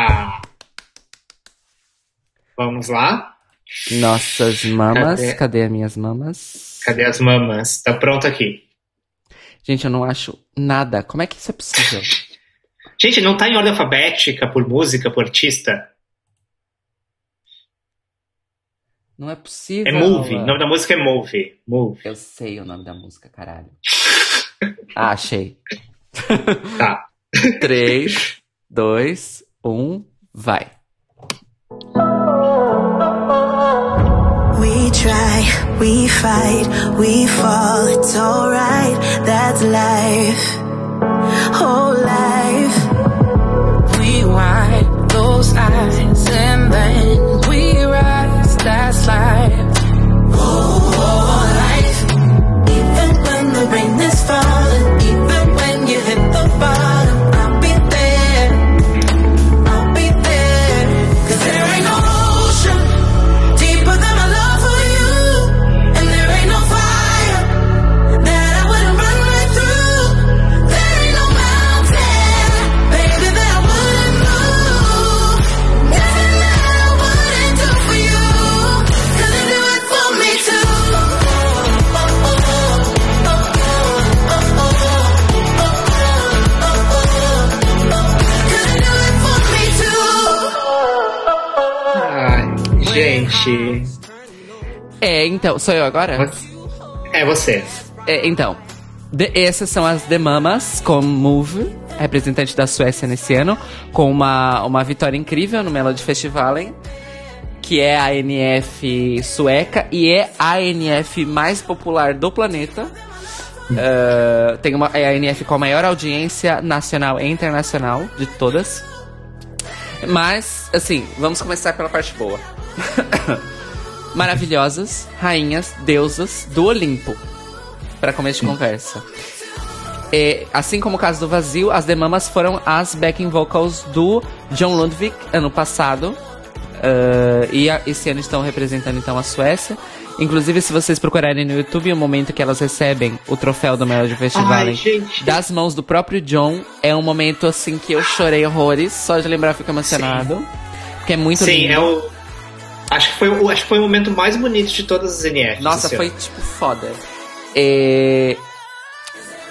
Vamos lá? Nossas mamas, Cadê? cadê as minhas mamas? Cadê as mamas? Tá pronto aqui. Gente, eu não acho nada. Como é que isso é possível? Gente, não tá em ordem alfabética, por música, por artista. Não é possível. É Move. O nome da música é Move. Move. Eu sei o nome da música, caralho. Ah, achei. Tá. 3, 2, 1, vai. We try, we fight, we fall, it's alright, that's life, whole life. Rewind those eyes and then É, então, sou eu agora? É você. É, então, De- essas são as The Mamas com Move, representante da Suécia nesse ano, com uma, uma vitória incrível no Melody Festivalen, que é a NF sueca e é a NF mais popular do planeta. Uh, tem uma, é a NF com a maior audiência nacional e internacional de todas. Mas, assim, vamos começar pela parte boa. Maravilhosas, rainhas, deusas do Olimpo. Para começo de conversa. É, assim como o caso do Vazio, as The Mamas foram as backing vocals do John Lundvik ano passado. Uh, e a- esse ano estão representando então a Suécia. Inclusive, se vocês procurarem no YouTube o momento que elas recebem o troféu do Melody Festival Ai, das mãos do próprio John, é um momento assim que eu chorei horrores. Só de lembrar fico emocionado. Porque é muito Sim, lindo. é o. Acho que, foi, o- acho que foi o momento mais bonito de todas as NFs. Nossa, foi tipo foda. É,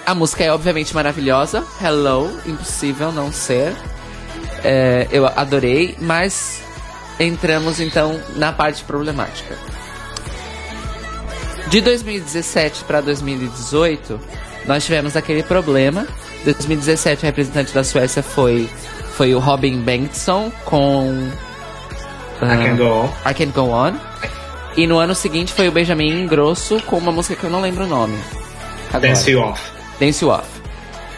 A música é obviamente maravilhosa. Hello, impossível não ser. É, Eu adorei, mas entramos então na parte problemática. De 2017 para 2018, nós tivemos aquele problema. 2017, o representante da Suécia foi, foi o Robin Bengtsson com. I can go on. I Can't Go On. E no ano seguinte foi o Benjamin Ingrosso com uma música que eu não lembro o nome. Agora. Dance You Off. Dance You Off.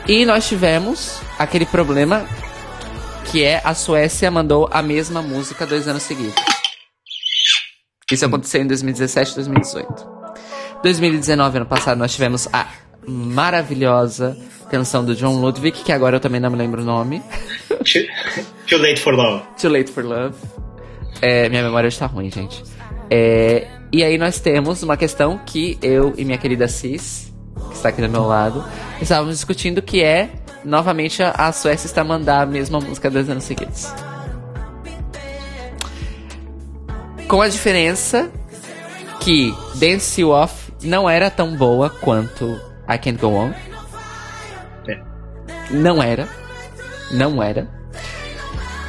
E nós tivemos aquele problema que é a Suécia mandou a mesma música dois anos seguidos. Isso aconteceu em 2017 e 2018. 2019, ano passado, nós tivemos a maravilhosa canção do John Ludwig, que agora eu também não me lembro o nome. Too, too Late for Love. Too Late for Love. É, minha memória está ruim, gente. É, e aí nós temos uma questão que eu e minha querida Cis, que está aqui do meu lado, estávamos discutindo que é, novamente, a, Suécia está a mandar a mesma música dois anos seguidos. Com a diferença que Dance You Off não era tão boa quanto I Can't Go On. É. Não era. Não era.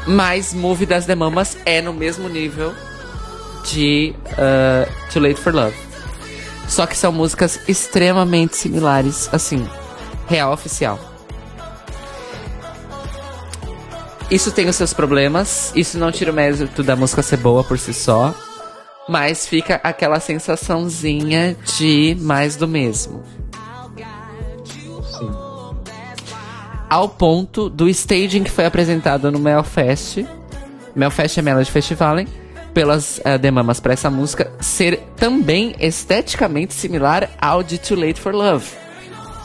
Mas Move das The Mamas é no mesmo nível de uh, Too Late for Love. Só que são músicas extremamente similares, assim, real oficial. Isso tem os seus problemas, isso não tira o mérito da música ser boa por si só, mas fica aquela sensaçãozinha de mais do mesmo. Ao ponto do staging que foi apresentado no Melfest, Melfest é Melody Festivalen, pelas uh, demamas para essa música ser também esteticamente similar ao de Too Late for Love.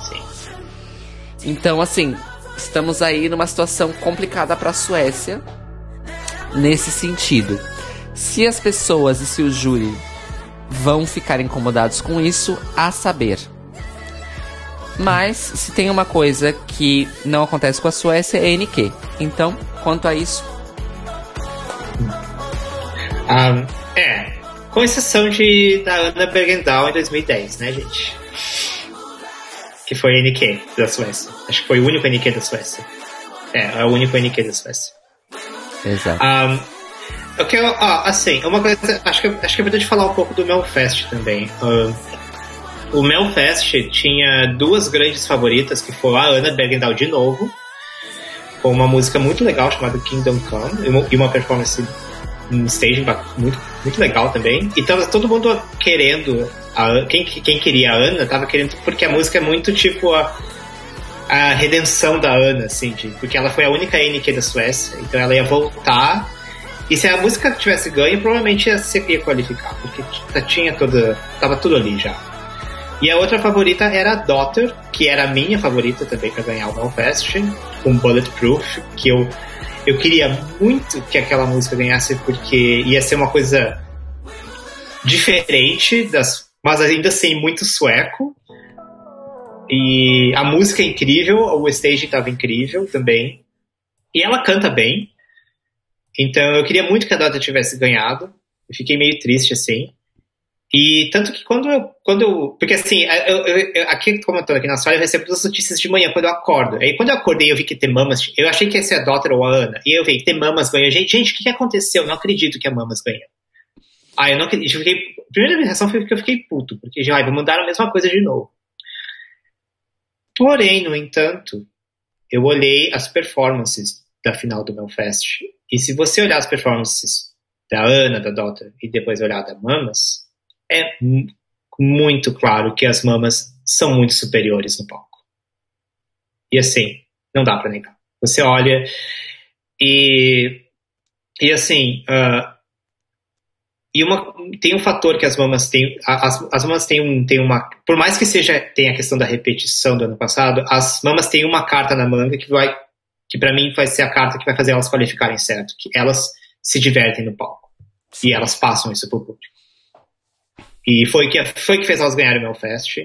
Sim. Então, assim, estamos aí numa situação complicada para a Suécia nesse sentido. Se as pessoas e se o júri vão ficar incomodados com isso, a saber. Mas se tem uma coisa que não acontece com a Suécia é NQ. Então, quanto a isso, Ah, é, com exceção de da Ana Bergendahl em 2010, né, gente? Que foi NQ da Suécia. Acho que foi o único NQ da Suécia. É, é o único NQ da Suécia. exato. Um, eu quero, ó, assim, uma coisa, acho que, acho que é importante falar um pouco do Melfest também. Um, o Melfest tinha duas grandes favoritas, que foi a Ana Bergendahl de novo, com uma música muito legal chamada Kingdom Come, e uma, e uma performance um stage muito, muito legal também. E tava todo mundo querendo, a, quem, quem queria a Ana, tava querendo, porque a música é muito tipo a, a redenção da Ana, assim, de, porque ela foi a única NQ da Suécia, então ela ia voltar. E se a música tivesse ganho, provavelmente ia se ia qualificar, porque tinha toda. tava tudo ali já. E a outra favorita era a Daughter, que era a minha favorita também para ganhar o Belfast, com Bulletproof, que eu, eu queria muito que aquela música ganhasse, porque ia ser uma coisa diferente, das, mas ainda assim muito sueco. E a música é incrível, o stage estava incrível também. E ela canta bem. Então eu queria muito que a Dota tivesse ganhado. Fiquei meio triste assim. E tanto que quando eu. Quando eu porque assim, eu, eu, eu, aqui comentando aqui na sala, eu recebo as notícias de manhã quando eu acordo. Aí quando eu acordei eu vi que Temamas. Eu achei que ia ser a Dota ou a Ana. E eu vi, Temamas ganhou. Gente, gente, o que, que aconteceu? Eu não acredito que a Mamas ganhou. Ah, eu não acredito. Eu fiquei, a primeira reação foi que eu fiquei puto, porque já, vou mandar a mesma coisa de novo. Porém, no entanto, eu olhei as performances da final do Melfest. E se você olhar as performances da Ana, da Dota, e depois olhar da Mamas, é mu- muito claro que as Mamas são muito superiores no palco. E assim, não dá pra negar. Você olha e. E assim. ah, e uma, tem um fator que as mamas têm. As, as mamas têm, um, uma. Por mais que seja tenha a questão da repetição do ano passado, as mamas têm uma carta na manga que vai. Que pra mim vai ser a carta que vai fazer elas qualificarem certo. Que elas se divertem no palco. E elas passam isso pro público. E foi que, foi que fez elas ganharem o Melfest.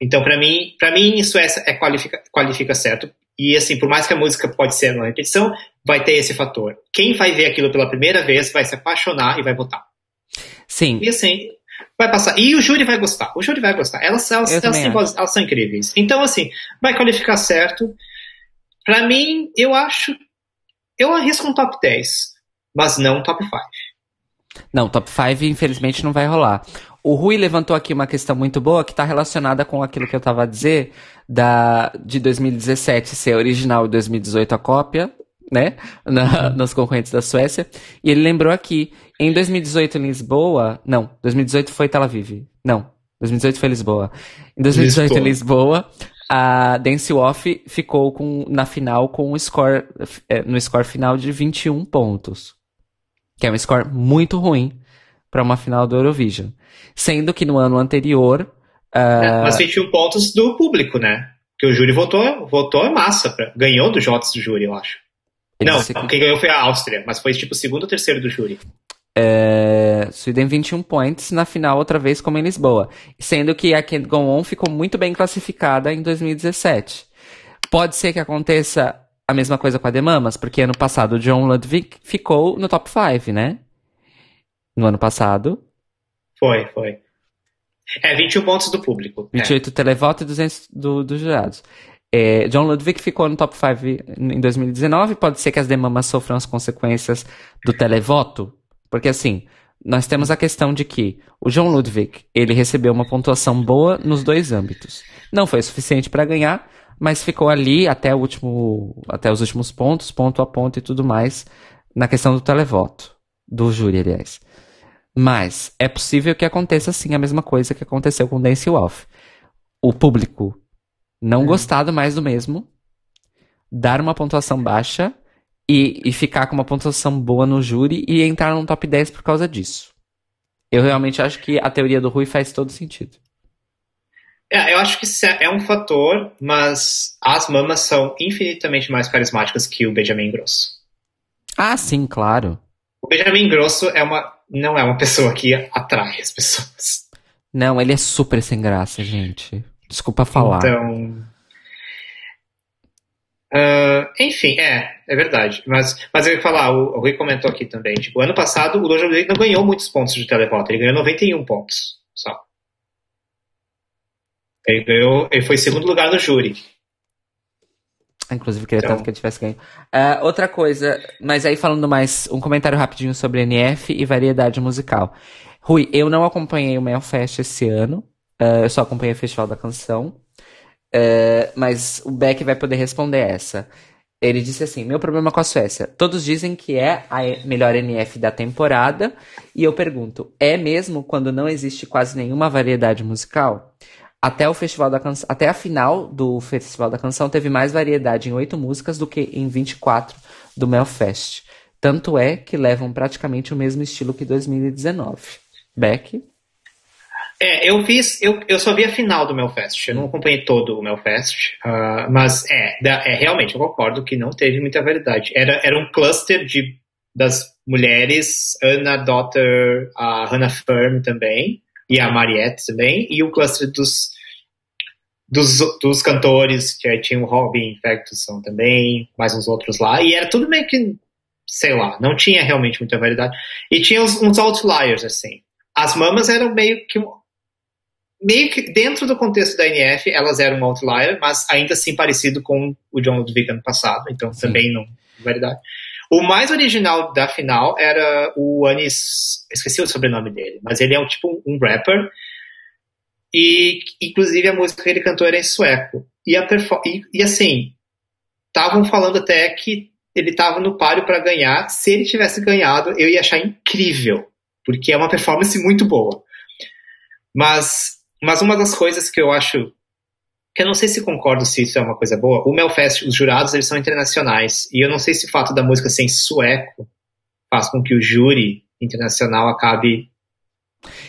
Então, pra mim, para mim, isso é, é qualifica, qualifica certo. E assim, por mais que a música pode ser uma repetição, vai ter esse fator. Quem vai ver aquilo pela primeira vez vai se apaixonar e vai votar. Sim, E assim, vai passar. E o júri vai gostar. O júri vai gostar. Elas, elas, elas, têm elas são incríveis. Então, assim, vai qualificar certo. Pra mim, eu acho. Eu arrisco um top 10, mas não um top 5. Não, top 5 infelizmente não vai rolar. O Rui levantou aqui uma questão muito boa que está relacionada com aquilo que eu estava a dizer da, de 2017 ser original e 2018 a cópia, né? Na- nas concorrentes da Suécia. E ele lembrou aqui, em 2018 em Lisboa. Não, 2018 foi Tel Aviv. Não, 2018 foi Lisboa. Em 2018 em Lisboa, a Dance Off ficou com, na final com um score, eh, no score final de 21 pontos que é um score muito ruim para uma final do Eurovision. Sendo que no ano anterior. ah, Mas 21 pontos do público, né? Porque o júri votou, votou em massa. Pra, ganhou dos votos do júri, eu acho. eles não, se- quem ganhou foi a Áustria, mas foi tipo o segundo ou terceiro do júri. é, Sweden 21 points na final outra vez como em Lisboa. Sendo que a Can't Go On ficou muito bem classificada em 2017. Pode ser que aconteça a mesma coisa com a The Mamas, porque ano passado o John Ludwig ficou no top 5, né? No ano passado. Foi, foi. É, 21 pontos do público. É. 28 televoto e 200 do, dos jurados. É, John Ludwig ficou no top 5 em 2019. Pode ser que as demandas sofram as consequências do televoto. Porque assim, nós temos a questão de que o John Ludwig, ele recebeu uma pontuação boa nos dois âmbitos. Não foi suficiente para ganhar, mas ficou ali até, o último, até os últimos pontos, ponto a ponto e tudo mais, na questão do televoto. Do júri, aliás. Mas é possível que aconteça sim a mesma coisa que aconteceu com Dance Off. O público não gostar do mais do mesmo, dar uma pontuação baixa e, e ficar com uma pontuação boa no júri e entrar no top 10 por causa disso. Eu realmente acho que a teoria do Rui faz todo sentido. É, eu acho que isso é é um fator, mas as mamas são infinitamente mais carismáticas que o Benjamin Grosso. Ah, sim, claro. O Benjamin Grosso é uma, não é uma pessoa que atrai as pessoas. Não, ele é super sem graça, gente. Desculpa falar. Então. ah, enfim, é, é verdade. Mas, mas eu ia falar, o, o Rui comentou aqui também. Tipo, ano passado o Dojo não ganhou muitos pontos de televoto, ele ganhou 91 pontos só. Ele ganhou, ele foi segundo lugar no júri. Inclusive, queria Então- tanto que ele tivesse ganho. Ah, outra coisa, mas aí falando mais, um comentário rapidinho sobre NF e variedade musical. Rui, eu não acompanhei o Melfest esse ano, ah, eu só acompanhei o Festival da Canção, Ah, mas o Beck vai poder responder essa. Ele disse assim: Meu problema com a Suécia. Todos dizem que é a melhor NF da temporada, e eu pergunto: é mesmo quando não existe quase nenhuma variedade musical? Até o Festival da Canção, até a final do Festival da Canção teve mais variedade em oito músicas do que em 24 do Melfest. Tanto é que levam praticamente o mesmo estilo que 2019. Beck? É, eu fiz, eu, eu só vi a final do Melfest, eu não acompanhei todo o Melfest, ah, mas é, é, realmente, eu concordo que não teve muita variedade. Era, era um cluster de, das mulheres, Anna Daughter, a Hannah Firm também, e a Mariette também, e o cluster dos, dos, dos cantores, que aí tinha o Robin Ferguson também, mais uns outros lá, e era tudo meio que, sei lá, não tinha realmente muita variedade. E tinha uns, uns outliers, assim. As mamas eram meio que meio que dentro do contexto da NF, elas eram um outlier, mas ainda assim parecido com o John Ludwig ano passado, então Sim. também não variedade. O mais original da final era o Anis, esqueci o sobrenome dele, mas ele é um tipo um rapper e inclusive a música que ele cantou era em sueco. e, a e, e assim, estavam falando até que ele estava no páreo para ganhar. Se ele tivesse ganhado, eu ia achar incrível, porque é uma performance muito boa. Mas, mas uma das coisas que eu acho eu não sei se concordo se isso é uma coisa boa. O Melfest, os jurados, eles são internacionais. E eu não sei se o fato da música ser em sueco faz com que o júri internacional acabe.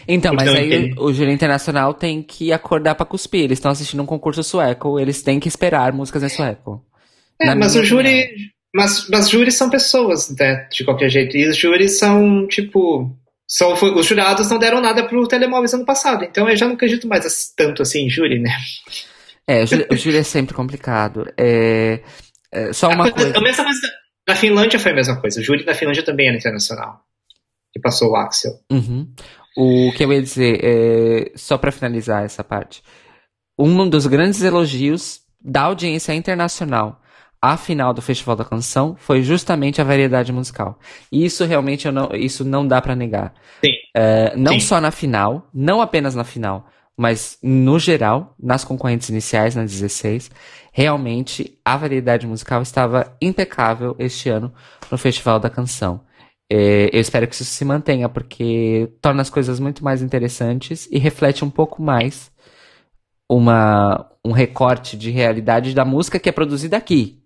Então, mas Então, aí o, júri internacional tem que acordar pra cuspir. Eles estão assistindo um concurso sueco, eles têm que esperar músicas em sueco. É, mas o júri. opinião. Mas, mas júris são pessoas, né? De qualquer jeito. E os júris são, tipo. São, foi- os jurados não deram nada pro Telemóveis ano passado. Então eu já não acredito mais tanto assim em júri, né? É, o júri, o júri é sempre complicado. É, é, só uma a, coisa, coisa. a mesma coisa. Na Finlândia foi a mesma coisa. O júri da Finlândia também era internacional. Que passou o Axel. Uhum. O que eu ia dizer, é, só pra finalizar essa parte. Um dos grandes elogios da audiência internacional à final do Festival da Canção foi justamente a variedade musical. E isso realmente não, isso não dá pra negar. Sim. É, não Sim. só na final, não apenas na final, mas no geral, nas concorrentes iniciais, nas 16, realmente a variedade musical estava impecável este ano no Festival da Canção. É, eu espero que isso se mantenha, porque torna as coisas muito mais interessantes e reflete um pouco mais uma, um recorte de realidade da música que é produzida aqui,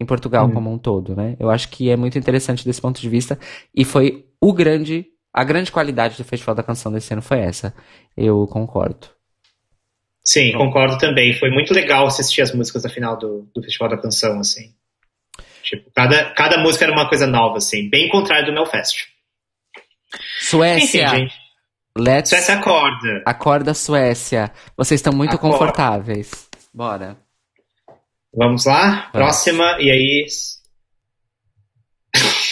em Portugal Uhum. como um todo, né? Eu acho que é muito interessante desse ponto de vista e foi o grande, a grande qualidade do Festival da Canção desse ano foi essa. Eu concordo. Sim, concordo também. Foi muito legal assistir as músicas da final do, do Festival da Canção, assim. Tipo, cada, cada música era uma coisa nova, assim. Bem contrário do Melfest. Suécia, Enfim, gente. let's Suécia acorda. acorda Suécia. Vocês estão muito Acorda. confortáveis. Bora. Vamos lá? Próxima, e aí.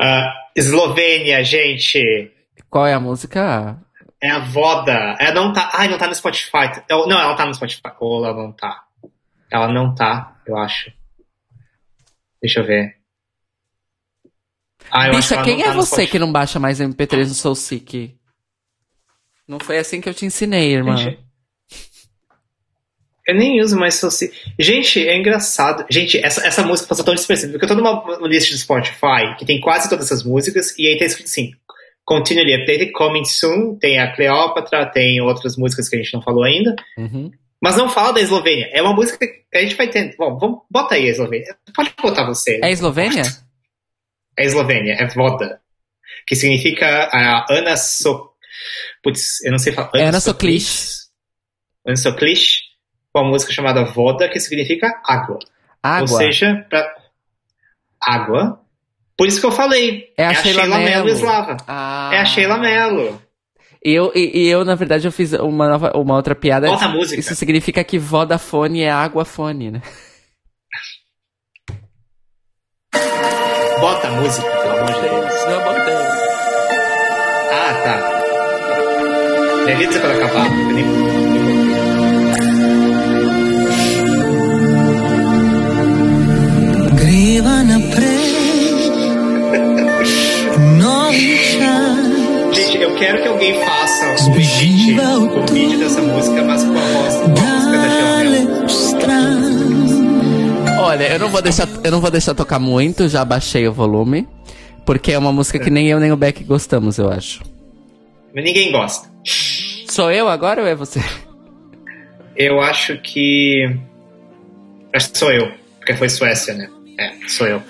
Ah, Eslovênia, gente. Qual é a música? É a Voda. Ela não tá. Ai, não tá no Spotify. Eu- Não, ela tá no Spotify. Ou ela não tá. Ela não tá, eu acho. Deixa eu ver. Ah, eu Bicha, quem é tá você que não baixa mais MP3 no SoulSeek? Não foi assim que eu te ensinei, irmã. Gente, Eu nem uso mais Soulseek. Gente, é engraçado. Gente, essa, essa música passou tão despercebida, porque eu tô numa uma lista de Spotify que tem quase todas essas músicas, e aí tá escrito assim: Continually updated, coming soon. Tem a Cleópatra, tem outras músicas que a gente não falou ainda. Uhum. Mas não fala da Eslovênia. É uma música que a gente vai ter. Bom, vamos, bota aí a Eslovênia. Pode botar você. É Eslovênia? É Eslovênia, é Voda. Que significa a Ana So. Putz, eu não sei falar. É Ana Soklic. Ana Soklic, com uma música chamada Voda, que significa água. Água. Ou seja, pra... água. Por isso que eu falei. É a Sheila Mello. Mello eslava. Ah. É a Sheila Mello. Eu, e, eu, na verdade, eu fiz uma, nova, uma outra piada. Bota a música. Isso significa que Vodafone é água-fone, né? Bota a música, pelo amor de Deus. Não botei. Ah, tá. Me avisa quando acabar. eu Gente, eu quero que alguém faça um edit o vídeo dessa música, mas com a voz, com a música da stran. Olha, eu não vou deixar, eu não vou deixar tocar muito, já baixei o volume. Porque é uma música que nem eu nem o Beck gostamos, eu acho. Mas ninguém gosta. Sou eu agora ou é você? Eu acho que. Acho que sou eu, porque foi Suécia, né? É, sou eu.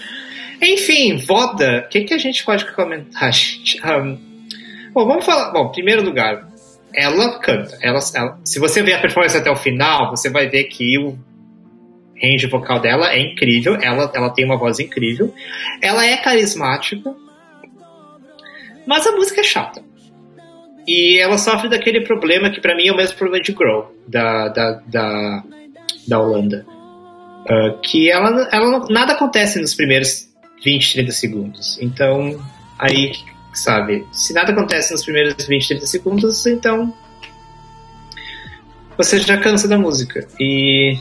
Enfim, Voda, o que, que a gente pode comentar, gente? Ahn, bom, vamos falar. Bom, em primeiro lugar, ela canta. Ela, ela- se você ver a performance até o final, você vai ver que o range vocal dela é incrível. Ela, ela tem uma voz incrível. Ela é carismática. Mas a música é chata. E ela sofre daquele problema que pra mim é o mesmo problema de Grow, da, da, da, da Holanda. Ah, que ela, ela nada acontece nos primeiros 20, 30 segundos. Então, aí, sabe, se nada acontece nos primeiros 20, 30 segundos, então você já cansa da música. E.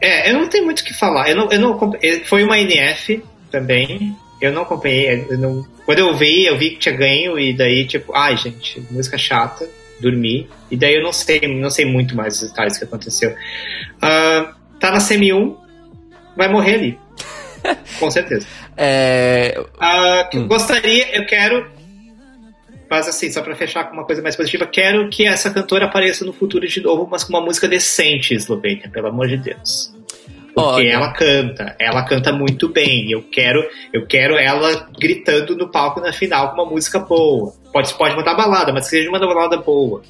É, eu não tenho muito o que falar. Eu não, eu não, foi uma NF também. Eu não acompanhei. eu não- quando eu vi, eu vi que tinha ganho, e daí, tipo, ai, gente, música chata. dormi. E daí eu não sei, não sei muito mais os detalhes que aconteceu. Ah, tá na semi-1, vai morrer ali. Com certeza. É, Ah, eu Gostaria, eu quero. Mas assim, só pra fechar com uma coisa mais positiva, quero que essa cantora apareça no futuro de novo, mas com uma música decente, Eslovênia, pelo amor de Deus. Porque Olha. ela canta, ela canta muito bem. Eu quero, eu quero ela gritando no palco na final com uma música boa. Pode, pode botar balada, mas que seja uma balada boa.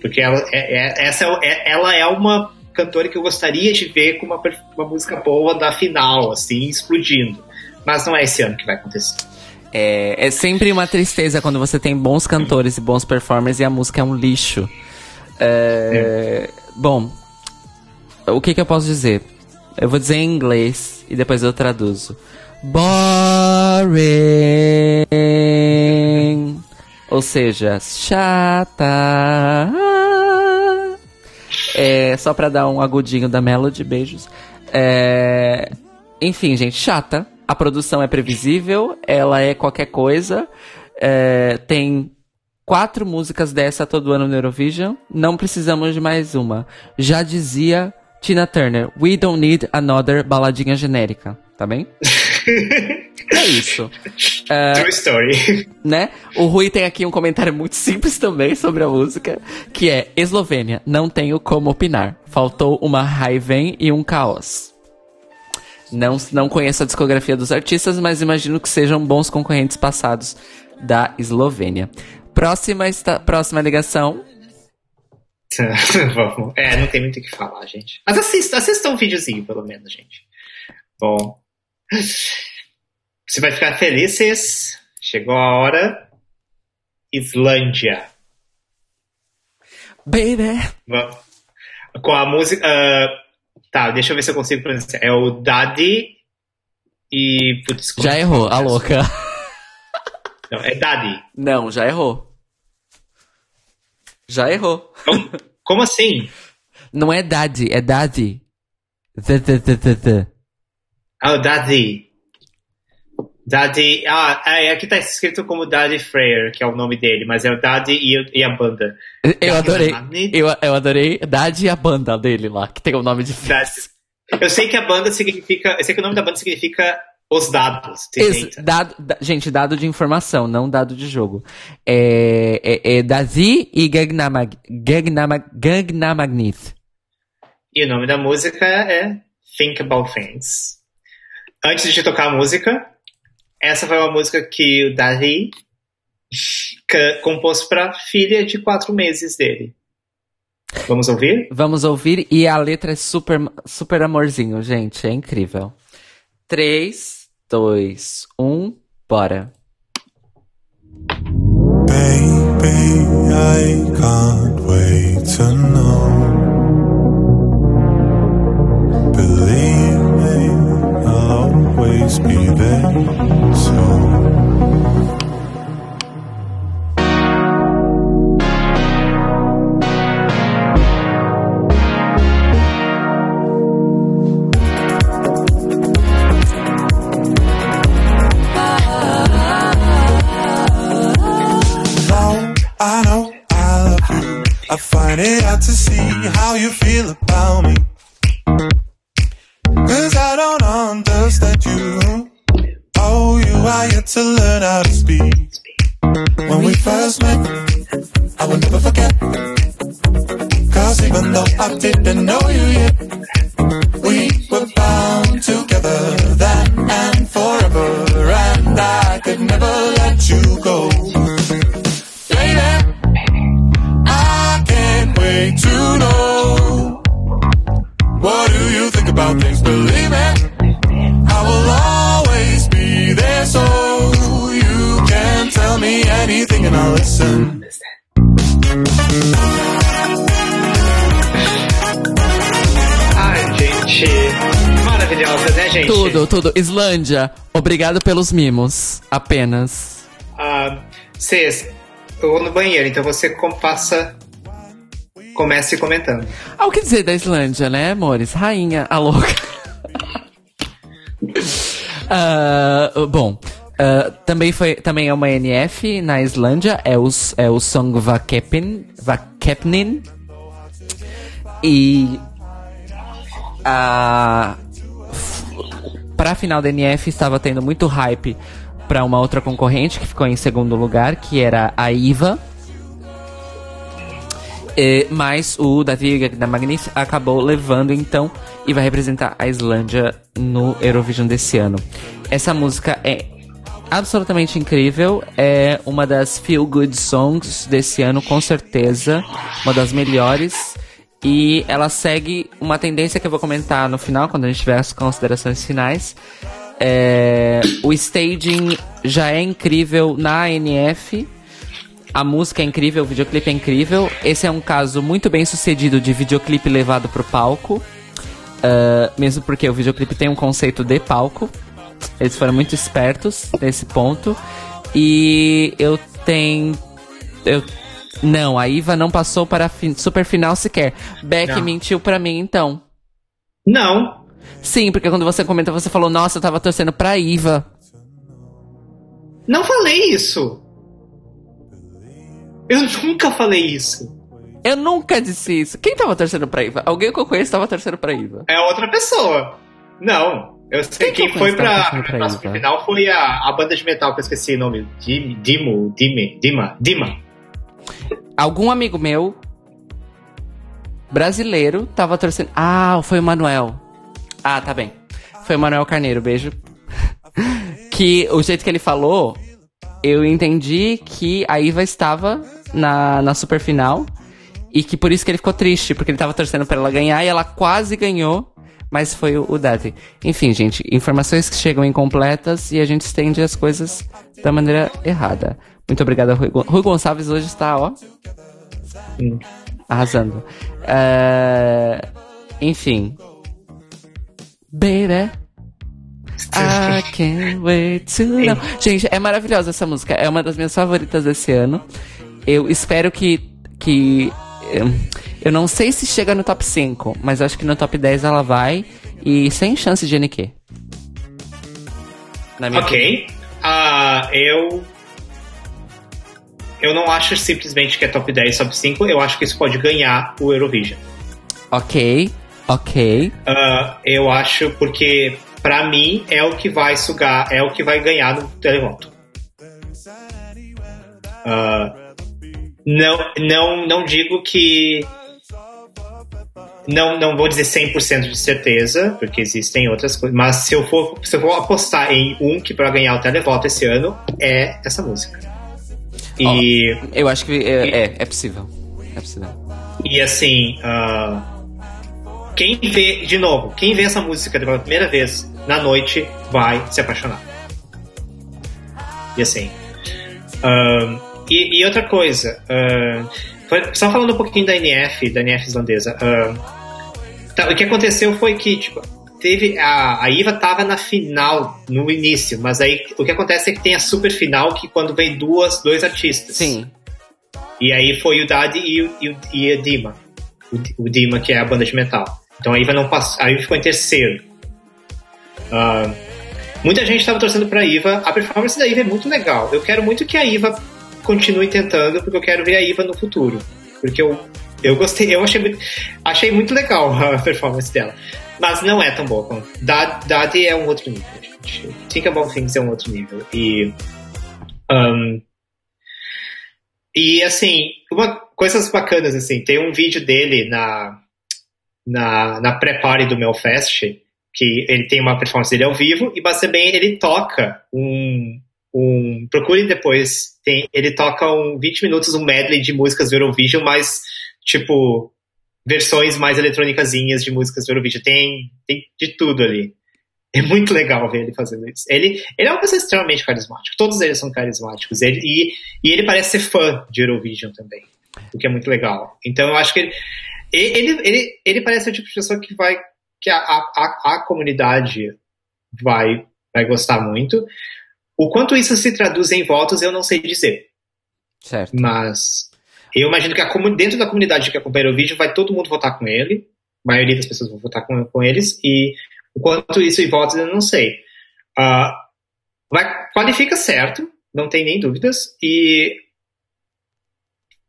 Porque ela é, é- essa é, é- ela é uma cantora que eu gostaria de ver com uma, uma música boa da final, assim, explodindo. Mas não é esse ano que vai acontecer. é, é sempre uma tristeza quando você tem bons cantores e bons performers e a música é um lixo. É, Bom, o que, que eu posso dizer? Eu vou dizer em inglês e depois eu traduzo. Boring. Ou seja, chata. É, só pra dar um agudinho da Melody, beijos. É, enfim, gente, chata. A produção é previsível, ela é qualquer coisa. É, tem quatro músicas dessa todo ano no Eurovision. Não precisamos de mais uma. Já dizia Tina Turner, we don't need another baladinha genérica. Tá bem? é isso. True story. né? O Rui tem aqui um comentário muito simples também sobre a música, que é Eslovênia, não tenho como opinar. Faltou uma Raiven e um caos. Não, não conheço a discografia dos artistas, mas imagino que sejam bons concorrentes passados da Eslovênia. Próxima, esta, próxima ligação. Vamos. É, não tem muito o que falar, gente. Mas assista, assista um videozinho, pelo menos, gente. Bom. Você vai ficar felizes. Chegou a hora. Islândia. Baby! Com a música. ah, tá, deixa eu ver se eu consigo pronunciar. É o Daddy e. Putz, Já errou, a louca. Não, é Daddy. Não, já errou. Já errou. Como, como assim? Não é daddy, é daddy. The, the, the, the, the. Ah, o Daddy. Daddy. Ah, é, aqui tá escrito como Daddy Freyer, que é o nome dele, mas é o Daddy e, e a banda. Eu adorei. Eu, eu adorei Daddy e a banda dele lá, que tem o nome de Daddy. Eu sei que a banda significa. Eu sei que o nome da banda significa os dados. Eita. dado, da- gente, dado de informação, não dado de jogo. É, é, é Dazi e Gagnamag, Gagnamag, Gagnamagnith. E o nome da música é Think About Things. Antes de tocar a música, essa foi uma música que o Daddy ca- compôs pra filha de quatro meses dele. Vamos ouvir? Vamos ouvir e a letra é super, super amorzinho, gente, é incrível. 3, 2, 1, bora. Baby, I can't wait to know. Always be there. So. know, I know I love you. I find it hard to see how you feel about me. Understand you. Oh, you are yet to learn how to speak. When we first met, I will never forget. Cause even though I didn't know you yet, we were bound together then and forever. And I could never let you Tudo, tudo. Islândia, obrigado pelos mimos. Apenas. Ah, Cês, eu vou no banheiro, então você passa. Comece comentando. Ah, o que dizer da Islândia, né, amores? Rainha, a louca. Ah, bom, Ah, também, foi, também é uma NF na Islândia, é o, é o Song Vakepin, Vakepnin. E a para a final da NF estava tendo muito hype para uma outra concorrente que ficou em segundo lugar, que era a Iva. E, mas o Davi da Magnif acabou levando então e vai representar a Islândia no Eurovision desse ano. Essa música é absolutamente incrível, é uma das feel good songs desse ano com certeza, uma das melhores. E ela segue uma tendência que eu vou comentar no final, quando a gente tiver as considerações finais. É, o staging já é incrível na NF. A música é incrível, o videoclipe é incrível. Esse é um caso muito bem sucedido de videoclipe levado pro palco. Ah, mesmo porque o videoclipe tem um conceito de palco. Eles foram muito espertos nesse ponto. E eu tenho. Eu, não, a Iva não passou para a fin- super final sequer. Beck Não. mentiu pra mim então. Não, Sim, porque quando você comentou, você falou, nossa, eu tava torcendo pra Iva. não falei isso. Eu nunca falei isso. Eu nunca disse isso. Quem tava torcendo pra Iva? Alguém que eu conheço tava torcendo pra Iva. É outra pessoa. Não. Eu sei Quem que quem, eu foi pra, pra pra Iva? final foi a, a banda de metal que eu esqueci o nome. Dim, Dimo, Dime, Dima, Dima. Algum amigo meu, brasileiro, tava torcendo. Ah, foi o Manuel. Ah, tá bem. Foi o Manuel Carneiro, beijo. que o jeito que ele falou, eu entendi que a Iva estava na, na super final. E que por isso que ele ficou triste, porque ele tava torcendo pra ela ganhar e ela quase ganhou. Mas foi o, Dati. Enfim, gente, informações que chegam incompletas e a gente estende as coisas da maneira errada. Muito obrigado, Rui, Rui Gonçalves hoje está, ó, Hum. arrasando. É, Enfim. Baby. I can't wait to know. Gente, é maravilhosa essa música. É uma das minhas favoritas desse ano. Eu espero que. que hum, eu não sei se chega no top 5, mas acho que no top 10 ela vai. E sem chance de NQ. Na minha Ok. Ah, eu. Eu não acho simplesmente que é top 10, top 5. Eu acho que isso pode ganhar o Eurovision. Ok, ok. Ah, eu acho porque, pra mim, é o que vai sugar, é o que vai ganhar no televoto. Ah, não, não, não digo que. Não, não vou dizer 100% de certeza, porque existem outras coisas, mas se eu for, se eu for apostar em um que para ganhar o televoto esse ano, é essa música. E. Eu acho que é, é, é possível. É possível. E assim, ah, quem vê, de novo, quem vê essa música pela primeira vez na noite vai se apaixonar. E assim. ah, e, e outra coisa, foi- só falando um pouquinho da NF, da NF islandesa. ah, tá, o que aconteceu foi que, tipo, teve. A, a Iva tava na final no início, mas aí o que acontece é que tem a super final que quando vem duas, dois artistas. Sim. E aí foi o Daddy e o, e o, e a Dima. O, o Dima, que é a banda de metal. Então a Iva não passou. A Iva ficou em terceiro. Ah, muita gente estava torcendo pra Iva. A performance da Iva é muito legal. Eu quero muito que a Iva continue tentando, porque eu quero ver a Iva no futuro. Porque eu, eu gostei, eu achei, muito- achei muito legal a performance dela. Mas não é tão boa. quanto- Da- Daddy é um outro nível, gente. Think About Things é um outro nível. E. ahn, e assim, uma, coisas bacanas, assim, tem um vídeo dele na, na, na pré-party do Melfest, que ele tem uma performance dele ao vivo, e mas também ele toca um. um procure depois, tem, ele toca um 20 minutos, um medley de músicas do Eurovision, mas tipo, versões mais eletrônicazinhas de músicas do Eurovision. Tem, tem de tudo ali. É muito legal ver ele fazendo isso. Ele, ele é uma pessoa extremamente carismática. Todos eles são carismáticos. Ele, e, e ele parece ser fã de Eurovision também. O que é muito legal. Então eu acho que ele, ele, ele, ele parece o tipo de pessoa que vai. que a, a, a comunidade vai, vai gostar muito. O quanto isso se traduz em votos, eu não sei dizer. Certo. Mas eu imagino que dentro da comunidade que acompanha o vídeo vai todo mundo votar com ele. A maioria das pessoas vão votar com, com eles. E o quanto isso em votos eu não sei. Ah, vai, qualifica certo, não tem nem dúvidas. E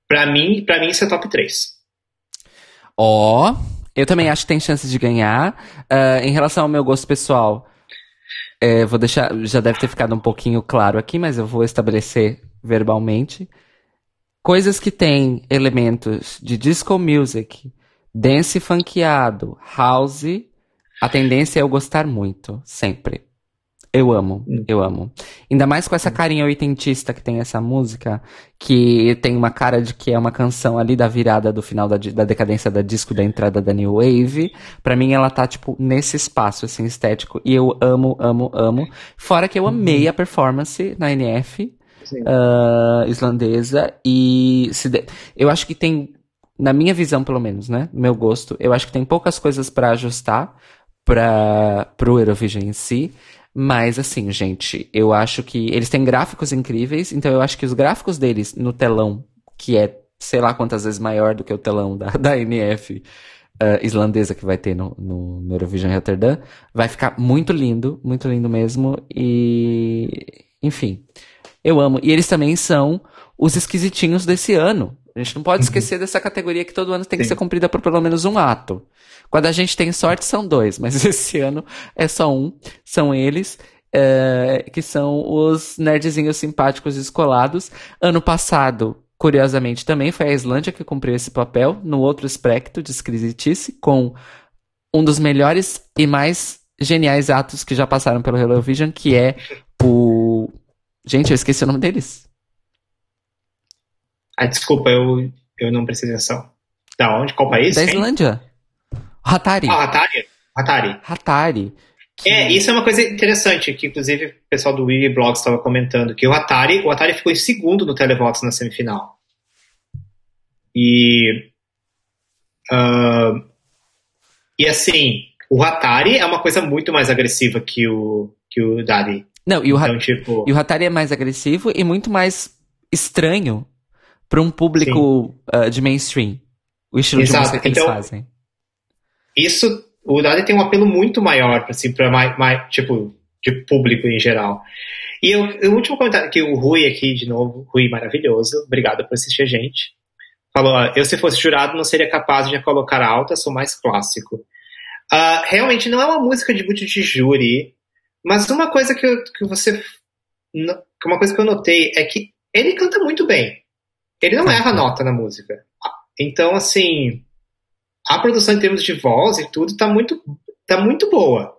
pra mim, para mim isso é top 3. Ó, eu também acho que tem chances de ganhar. Ah, em relação ao meu gosto pessoal, é, vou deixar. Já deve ter ficado um pouquinho claro aqui, mas eu vou estabelecer verbalmente. Coisas que têm elementos de disco music, dance funkeado, house, a tendência é eu gostar muito, sempre. Eu amo, eu amo. Ainda mais com essa carinha oitentista que tem essa música, que tem uma cara de que é uma canção ali da virada do final da, da decadência da disco, da entrada da New Wave. Pra mim ela tá, tipo, nesse espaço, assim, estético. E eu amo, amo, amo. Fora que eu amei a performance na NF Ah, islandesa. E de- eu acho que tem, na minha visão pelo menos, né? Meu gosto, eu acho que tem poucas coisas pra ajustar para pro Eurovision em si. Mas assim, gente, eu acho que eles têm gráficos incríveis, então eu acho que os gráficos deles no telão, que é sei lá quantas vezes maior do que o telão da, da NF ah, islandesa que vai ter no, no, no Eurovision Rotterdam, vai ficar muito lindo, muito lindo mesmo. E enfim, eu amo. E eles também são os esquisitinhos desse ano. A gente não pode esquecer dessa categoria que todo ano tem que Sim. ser cumprida por pelo menos um ato. Quando a gente tem sorte, são dois, mas esse ano é só um. São eles, é, que são os nerdzinhos simpáticos descolados. Ano passado, curiosamente, também foi a Islândia que cumpriu esse papel, no outro espectro de esquisitice, com um dos melhores e mais geniais atos que já passaram pelo Eurovision, que é o. Gente, eu esqueci o nome deles. Ah, desculpa, eu, eu não prestei atenção. Da onde? Qual país? Da Quem? Islândia. Hatari. Ah, Atari. Atari. Hatari. que- É, isso é uma coisa interessante, que inclusive o pessoal do Wii Blogs estava comentando, que o Atari, o Atari ficou em segundo no Televox na semifinal. E. ah, e assim, o Atari é uma coisa muito mais agressiva que o, que o Daddy. Não, e o, Então, tipo. e o Hatari é mais agressivo e muito mais estranho para um público ah, de mainstream. O estilo de Exato, música que então- eles fazem. isso o Daddy tem um apelo muito maior assim para mais, mais tipo de público em geral e eu, o último comentário que o Rui aqui de novo Rui maravilhoso obrigado por assistir a gente falou ó, eu se fosse jurado não seria capaz de a colocar alta sou mais clássico Ah, realmente não é uma música de boot de júri mas uma coisa que, eu- que você uma coisa que eu notei é que ele canta muito bem. Ele não erra nota na música. Então assim a produção em termos de voz e tudo tá muito, tá muito boa.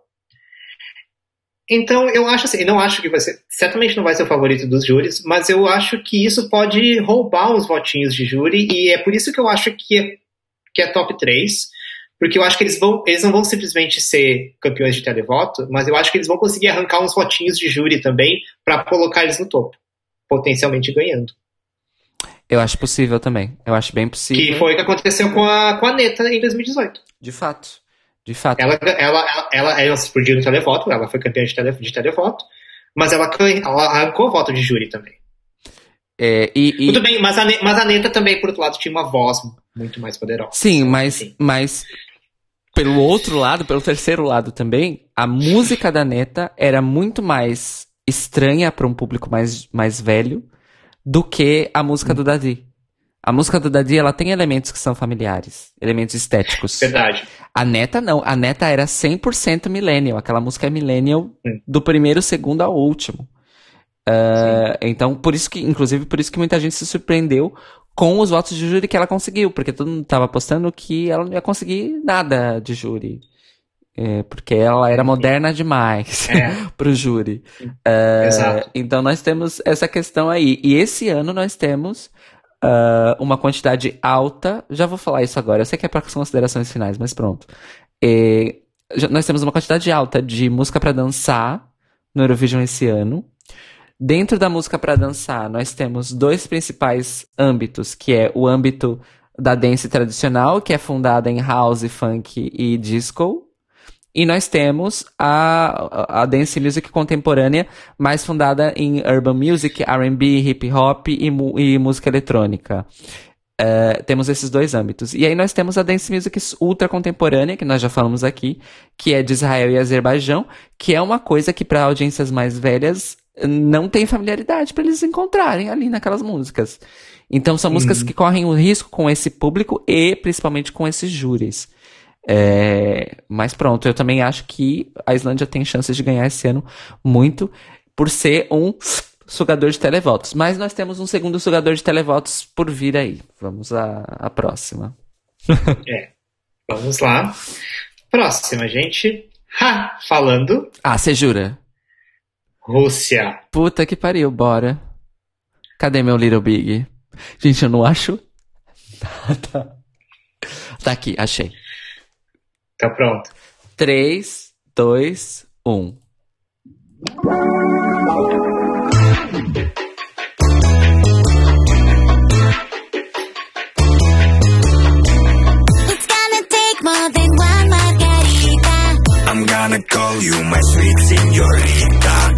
Então eu acho assim, não acho que vai ser, certamente não vai ser o favorito dos júris, mas eu acho que isso pode roubar uns votinhos de júri e é por isso que eu acho que é, que é top 3, porque eu acho que eles vão, eles não vão simplesmente ser campeões de televoto, mas eu acho que eles vão conseguir arrancar uns votinhos de júri também para colocar eles no topo, potencialmente ganhando. Eu acho possível também. Eu acho bem possível. Que foi o que aconteceu com a, com a Neta em 2018. De fato. De fato. Ela, ela, ela, ela, ela explodiu no televoto, ela foi campeã de, tele, de televoto, mas ela, ela arrancou voto de júri também. É, e, e- Tudo bem, mas a, mas a Neta também, por outro lado, tinha uma voz muito mais poderosa. Sim, mas, Sim. mas pelo outro lado, pelo terceiro lado também, a música da Neta era muito mais estranha para um público mais, mais velho do que a música do Dadi. A música do Dadi, ela tem elementos que são familiares, elementos estéticos. Verdade. A Neta não, a Neta era 100% millennial, aquela música é millennial do primeiro segundo ao último. Ah, então, por isso que, inclusive, por isso que muita gente se surpreendeu com os votos de júri que ela conseguiu, porque todo mundo tava apostando que ela não ia conseguir nada de júri. É, porque ela era moderna demais É. pro júri. Ah, Exato. então nós temos essa questão aí. E esse ano nós temos ah, uma quantidade alta. Já vou falar isso agora. Eu sei que é para as considerações finais, mas pronto. É, já- nós temos uma quantidade alta de música para dançar no Eurovision esse ano. Dentro da música para dançar, nós temos dois principais âmbitos, que é o âmbito da dance tradicional, que é fundada em house, funk e disco. E nós temos a, a dance music contemporânea, mais fundada em urban music, R&B, hip hop e, e música eletrônica. É, temos esses dois âmbitos. E aí nós temos a dance music ultra contemporânea, que nós já falamos aqui, que é de Israel e Azerbaijão, que é uma coisa que para audiências mais velhas não tem familiaridade pra eles encontrarem ali naquelas músicas. Então são músicas que correm o risco com esse público e principalmente com esses júris. É, mas pronto, eu também acho que a Islândia tem chances de ganhar esse ano muito por ser um sugador de televotos. Mas nós temos um segundo sugador de televotos por vir aí. Vamos à, à próxima. É. Vamos lá. Próxima, gente. Ha! Falando. Ah, você jura? Rússia. Puta que pariu, bora. Cadê meu Little Big? Gente, eu não acho nada. Tá aqui, achei. Tá pronto. 3, 2, 1. It's gonna take more than one margarita. I'm gonna call you my sweet señorita.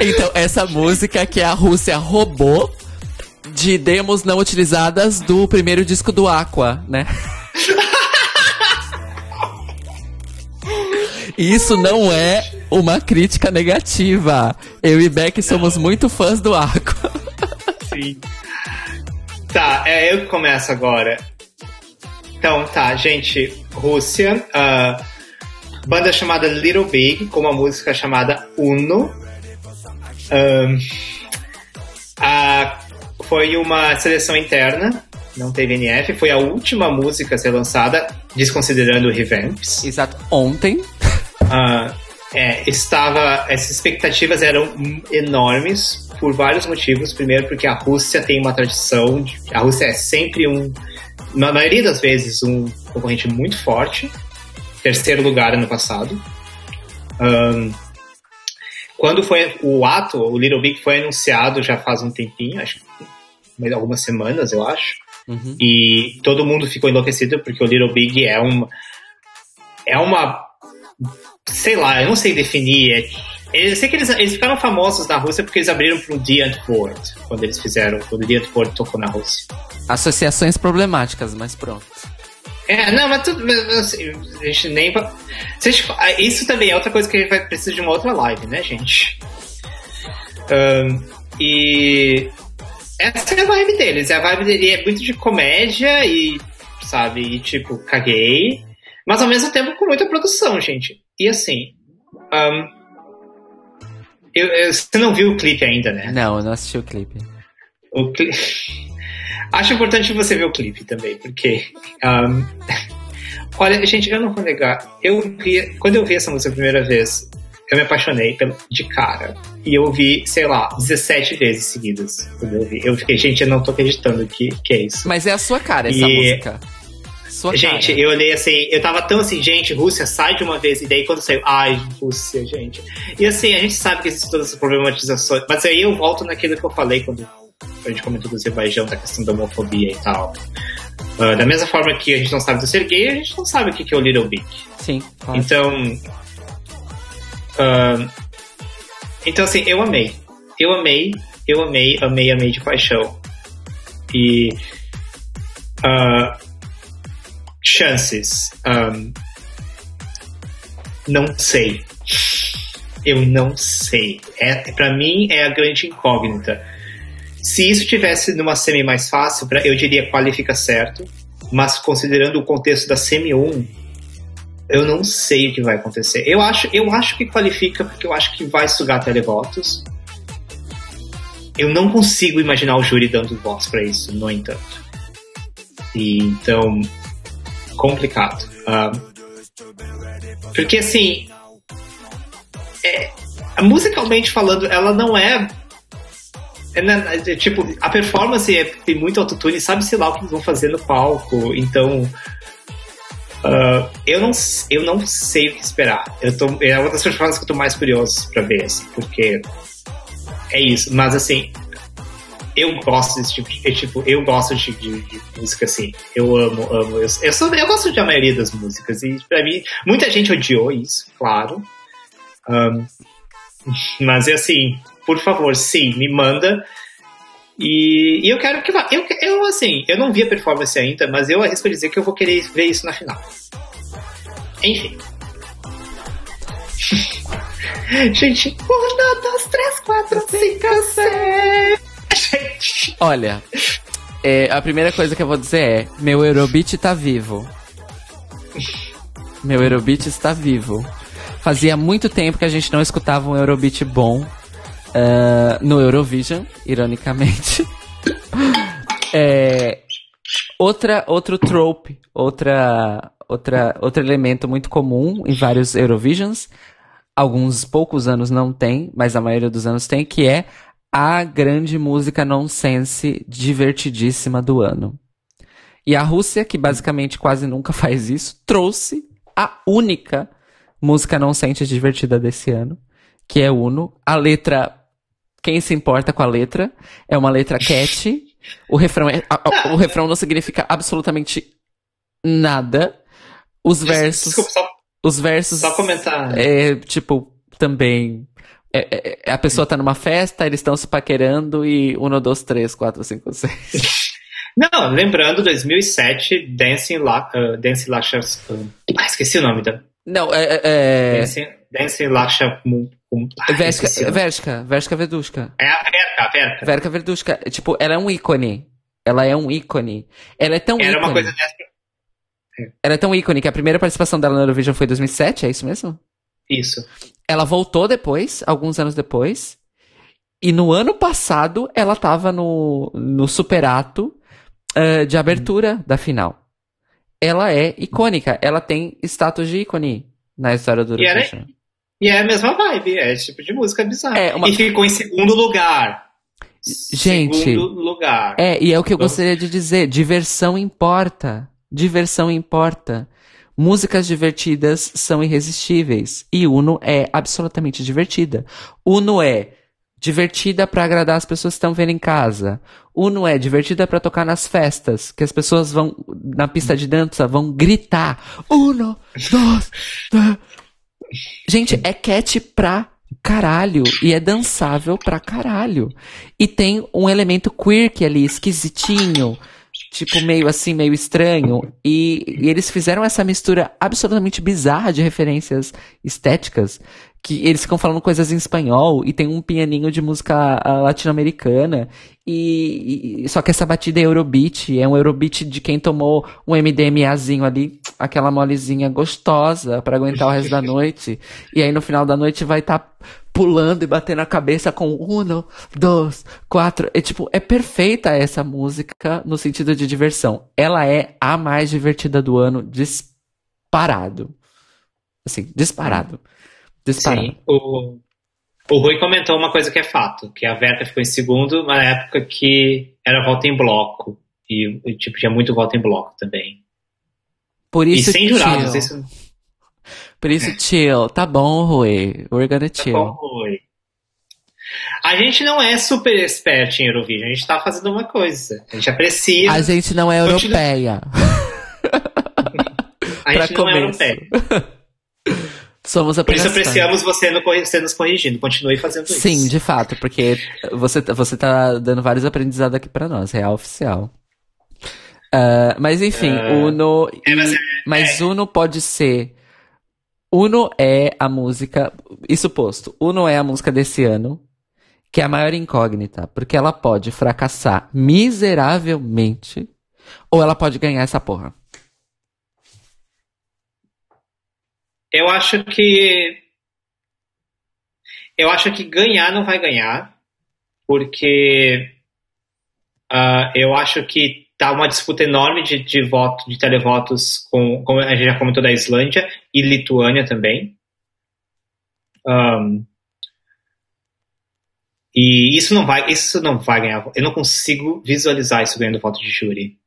Então, essa música que a Rússia roubou de demos não utilizadas do primeiro disco do Aqua, né? Isso não é uma crítica negativa. Eu e Beck somos muito fãs do Aqua. Sim. Tá, é eu que começo agora. Então, tá, gente. Rússia. ah, banda chamada Little Big, com uma música chamada Uno. A- foi uma seleção interna, não teve NF. Foi a última música a ser lançada, desconsiderando Revamps. Exato. Ontem. Ah, é, estava. As expectativas eram enormes por vários motivos. Primeiro, porque a Rússia tem uma tradição. de- a Rússia é sempre um. Na maioria das vezes, um concorrente muito forte. Terceiro lugar ano passado. Ahn, quando foi o ato, o Little Big foi anunciado já faz um tempinho, acho que mais algumas semanas, eu acho. Uhum. E todo mundo ficou enlouquecido porque o Little Big é uma. É uma. Sei lá, eu não sei definir. É, eu sei que eles, eles ficaram famosos na Rússia porque eles abriram pro The Antwoord quando eles fizeram, quando o The Antwoord tocou na Rússia. Associações problemáticas, mas pronto. É, não, mas tudo. mas, assim, a gente nem. gente- ah, Isso também é outra coisa que a gente vai precisar de uma outra live, né, gente? Ahn, e. Essa é a vibe deles. A vibe dele é muito de comédia e. Sabe? E tipo, caguei. Mas ao mesmo tempo com muita produção, gente. E assim. ahn, eu- eu- você não viu o clipe ainda, né? Não, eu não assisti o clipe. O cli- Acho importante você ver o clipe também, porque. ahn, Olha, gente, eu não vou negar. Eu vi, quando eu vi essa música a primeira vez, eu me apaixonei de cara. E eu vi, sei lá, 17 vezes seguidas. Eu vi. Eu fiquei, gente, eu não tô acreditando que, que é isso. Mas é a sua cara essa E- música. Sua Gente, cara. eu olhei assim, eu tava tão assim, gente, Rússia, sai de uma vez. E daí quando saiu, ai, Rússia, gente. E assim, a gente sabe que existe todas essas problematizações. Mas aí eu volto naquilo que eu falei quando a gente comentou do Azerbaijão, da questão da homofobia e tal. Ah, da mesma forma que a gente não sabe do ser gay, a gente não sabe o que é o Little Big. Sim, claro. Então. ah, então, assim, eu amei. Eu amei, eu amei, amei, amei de paixão. E. ah, chances. ah, não sei. Eu não sei. É, para mim é a grande incógnita. Se isso tivesse numa semi mais fácil, eu diria qualifica certo. Mas considerando o contexto da semi 1, eu não sei o que vai acontecer. Eu acho, eu acho que qualifica porque eu acho que vai sugar televotos. Eu não consigo imaginar o júri dando votos pra isso, no entanto. E, então, complicado. Ah, porque assim, é, musicalmente falando, ela não é é, né, é, tipo, a performance é- tem muito autotune, sabe-se lá o que eles vão fazer no palco, então. ah, eu, não, eu não sei o que esperar. Eu tô, é uma das performances que eu tô mais curioso pra ver, assim, porque é isso. Mas assim, eu gosto desse tipo de. é, tipo, eu gosto de, de- de música assim. Eu amo, amo. Eu, eu, sou, eu gosto de a maioria das músicas. E pra mim, muita gente odiou isso, claro. Ahn, mas é assim, por favor, sim, me manda. E, e eu quero que vá. Eu, eu, assim, eu não vi a performance ainda, mas eu arrisco dizer que eu vou querer ver isso na final. Enfim. Gente, um, dois, três, quatro, cinco, seis. Gente. Olha, é, a primeira coisa que eu vou dizer é: meu Eurobeat tá vivo. Meu Eurobeat está vivo. Fazia muito tempo que a gente não escutava um Eurobeat bom ah, no Eurovision, ironicamente. É, outra, outro trope, outra, outra, outro elemento muito comum em vários Eurovisions, alguns poucos anos não tem, mas a maioria dos anos tem, que é a grande música nonsense divertidíssima do ano. E a Rússia, que basicamente quase nunca faz isso, trouxe a única música nonsense divertida desse ano, que é Uno. A letra, quem se importa com a letra, é uma letra catchy. O refrão, é, a- a- o refrão não significa absolutamente nada. Os versos, Desculpa, só, os versos só comentar. é, tipo, também. é- é- é- a pessoa tá numa festa, eles estão se paquerando e um, dois, três, quatro, cinco, seis. Não, lembrando, 2007, Dancing, La, uh, Dancing Lasha. Uh, ah, esqueci o nome da. Não, é. é, Dancing, Dancing Lasha. Um, um, nome. Verska, Verska Vedushka. É a Verka, a Verka. Verka Verdushka. Tipo, ela é um ícone. Ela é um ícone. Ela é tão Era ícone. uma coisa dessa. Ela é tão ícone que a primeira participação dela no Eurovision foi em 2007, é isso mesmo? Isso. Ela voltou depois, alguns anos depois. E no ano passado, ela tava no, no superato eh, de abertura da final. Ela é icônica. Ela tem status de ícone na história do E era- Eurovision. E é a mesma vibe, é esse tipo de música bizarra. É, uma- E ficou em segundo lugar. Gente, Segundo lugar. É, e é o que eu gostaria de dizer. Diversão importa. Diversão importa. Músicas divertidas são irresistíveis. E Uno é absolutamente divertida. Uno é divertida pra agradar as pessoas que estão vendo em casa. Uno é divertida pra tocar nas festas, que as pessoas vão na pista de dança vão gritar. Uno, dois, três. Gente, é cat pra caralho e é dançável pra caralho. E tem um elemento quirky ali, esquisitinho, tipo meio assim, meio estranho. E, e eles fizeram essa mistura absolutamente bizarra de referências estéticas. Que eles ficam falando coisas em espanhol e tem um pianinho de música ah, latino-americana. E, e- só que essa batida é Eurobeat, é um Eurobeat de quem tomou um MDMAzinho ali, aquela molezinha gostosa pra aguentar o resto da noite. E aí no final da noite vai estar pulando e batendo a cabeça com um, dois, quatro. É tipo, é perfeita essa música no sentido de diversão. Ela é a mais divertida do ano, disparado. Assim, disparado. Sim. O, o Rui comentou uma coisa que é fato, que a Verka ficou em segundo na época que era volta em bloco. E, e, tipo, tinha muito voto em bloco também. Por E isso, sem jurados, chill. isso Por isso, chill. Tá bom, Rui. We're gonna tá chill. bom, Rui. A gente não é super expert em Eurovision, a gente tá fazendo uma coisa. A gente aprecia, A gente não é Continua- europeia. a gente não é começo. europeia. Somos Por isso apreciamos você, no, você nos corrigindo. Continue fazendo isso. Sim, de fato, porque você, você tá dando vários aprendizados aqui pra nós, real oficial. Ah, mas enfim, Ah, Uno. é, mas é- mas Uno pode ser. Uno é a música. Isso posto, Uno é a música desse ano, que é a maior incógnita, porque ela pode fracassar miseravelmente, ou ela pode ganhar essa porra. Eu acho que. Eu acho que ganhar não vai ganhar, porque ah, eu acho que tá uma disputa enorme de, de voto, de televotos, com, como a gente já comentou da Islândia e Lituânia também. Ahn, E isso não vai, isso não vai ganhar. Eu não consigo visualizar isso ganhando voto de júri.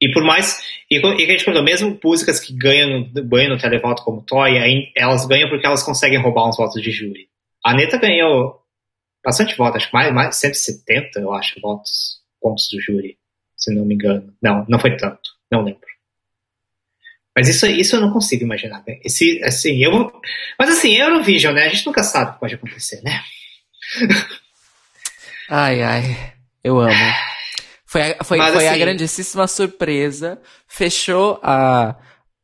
E por mais. E, e que a gente comentou, mesmo músicas que ganham, ganham no televoto como Toy, aí elas ganham porque elas conseguem roubar uns votos de júri. A Anitta ganhou bastante votos, acho que mais, mais 170, eu acho, votos, pontos do júri, se não me engano. Não, não foi tanto, não lembro. Mas isso, isso eu não consigo imaginar. né? Esse, assim, eu, mas assim, Eurovision, né? A gente nunca sabe o que pode acontecer, né? Ai, ai. Eu amo. Foi, a, foi, Mas, foi a assim- grandíssima surpresa. Fechou a,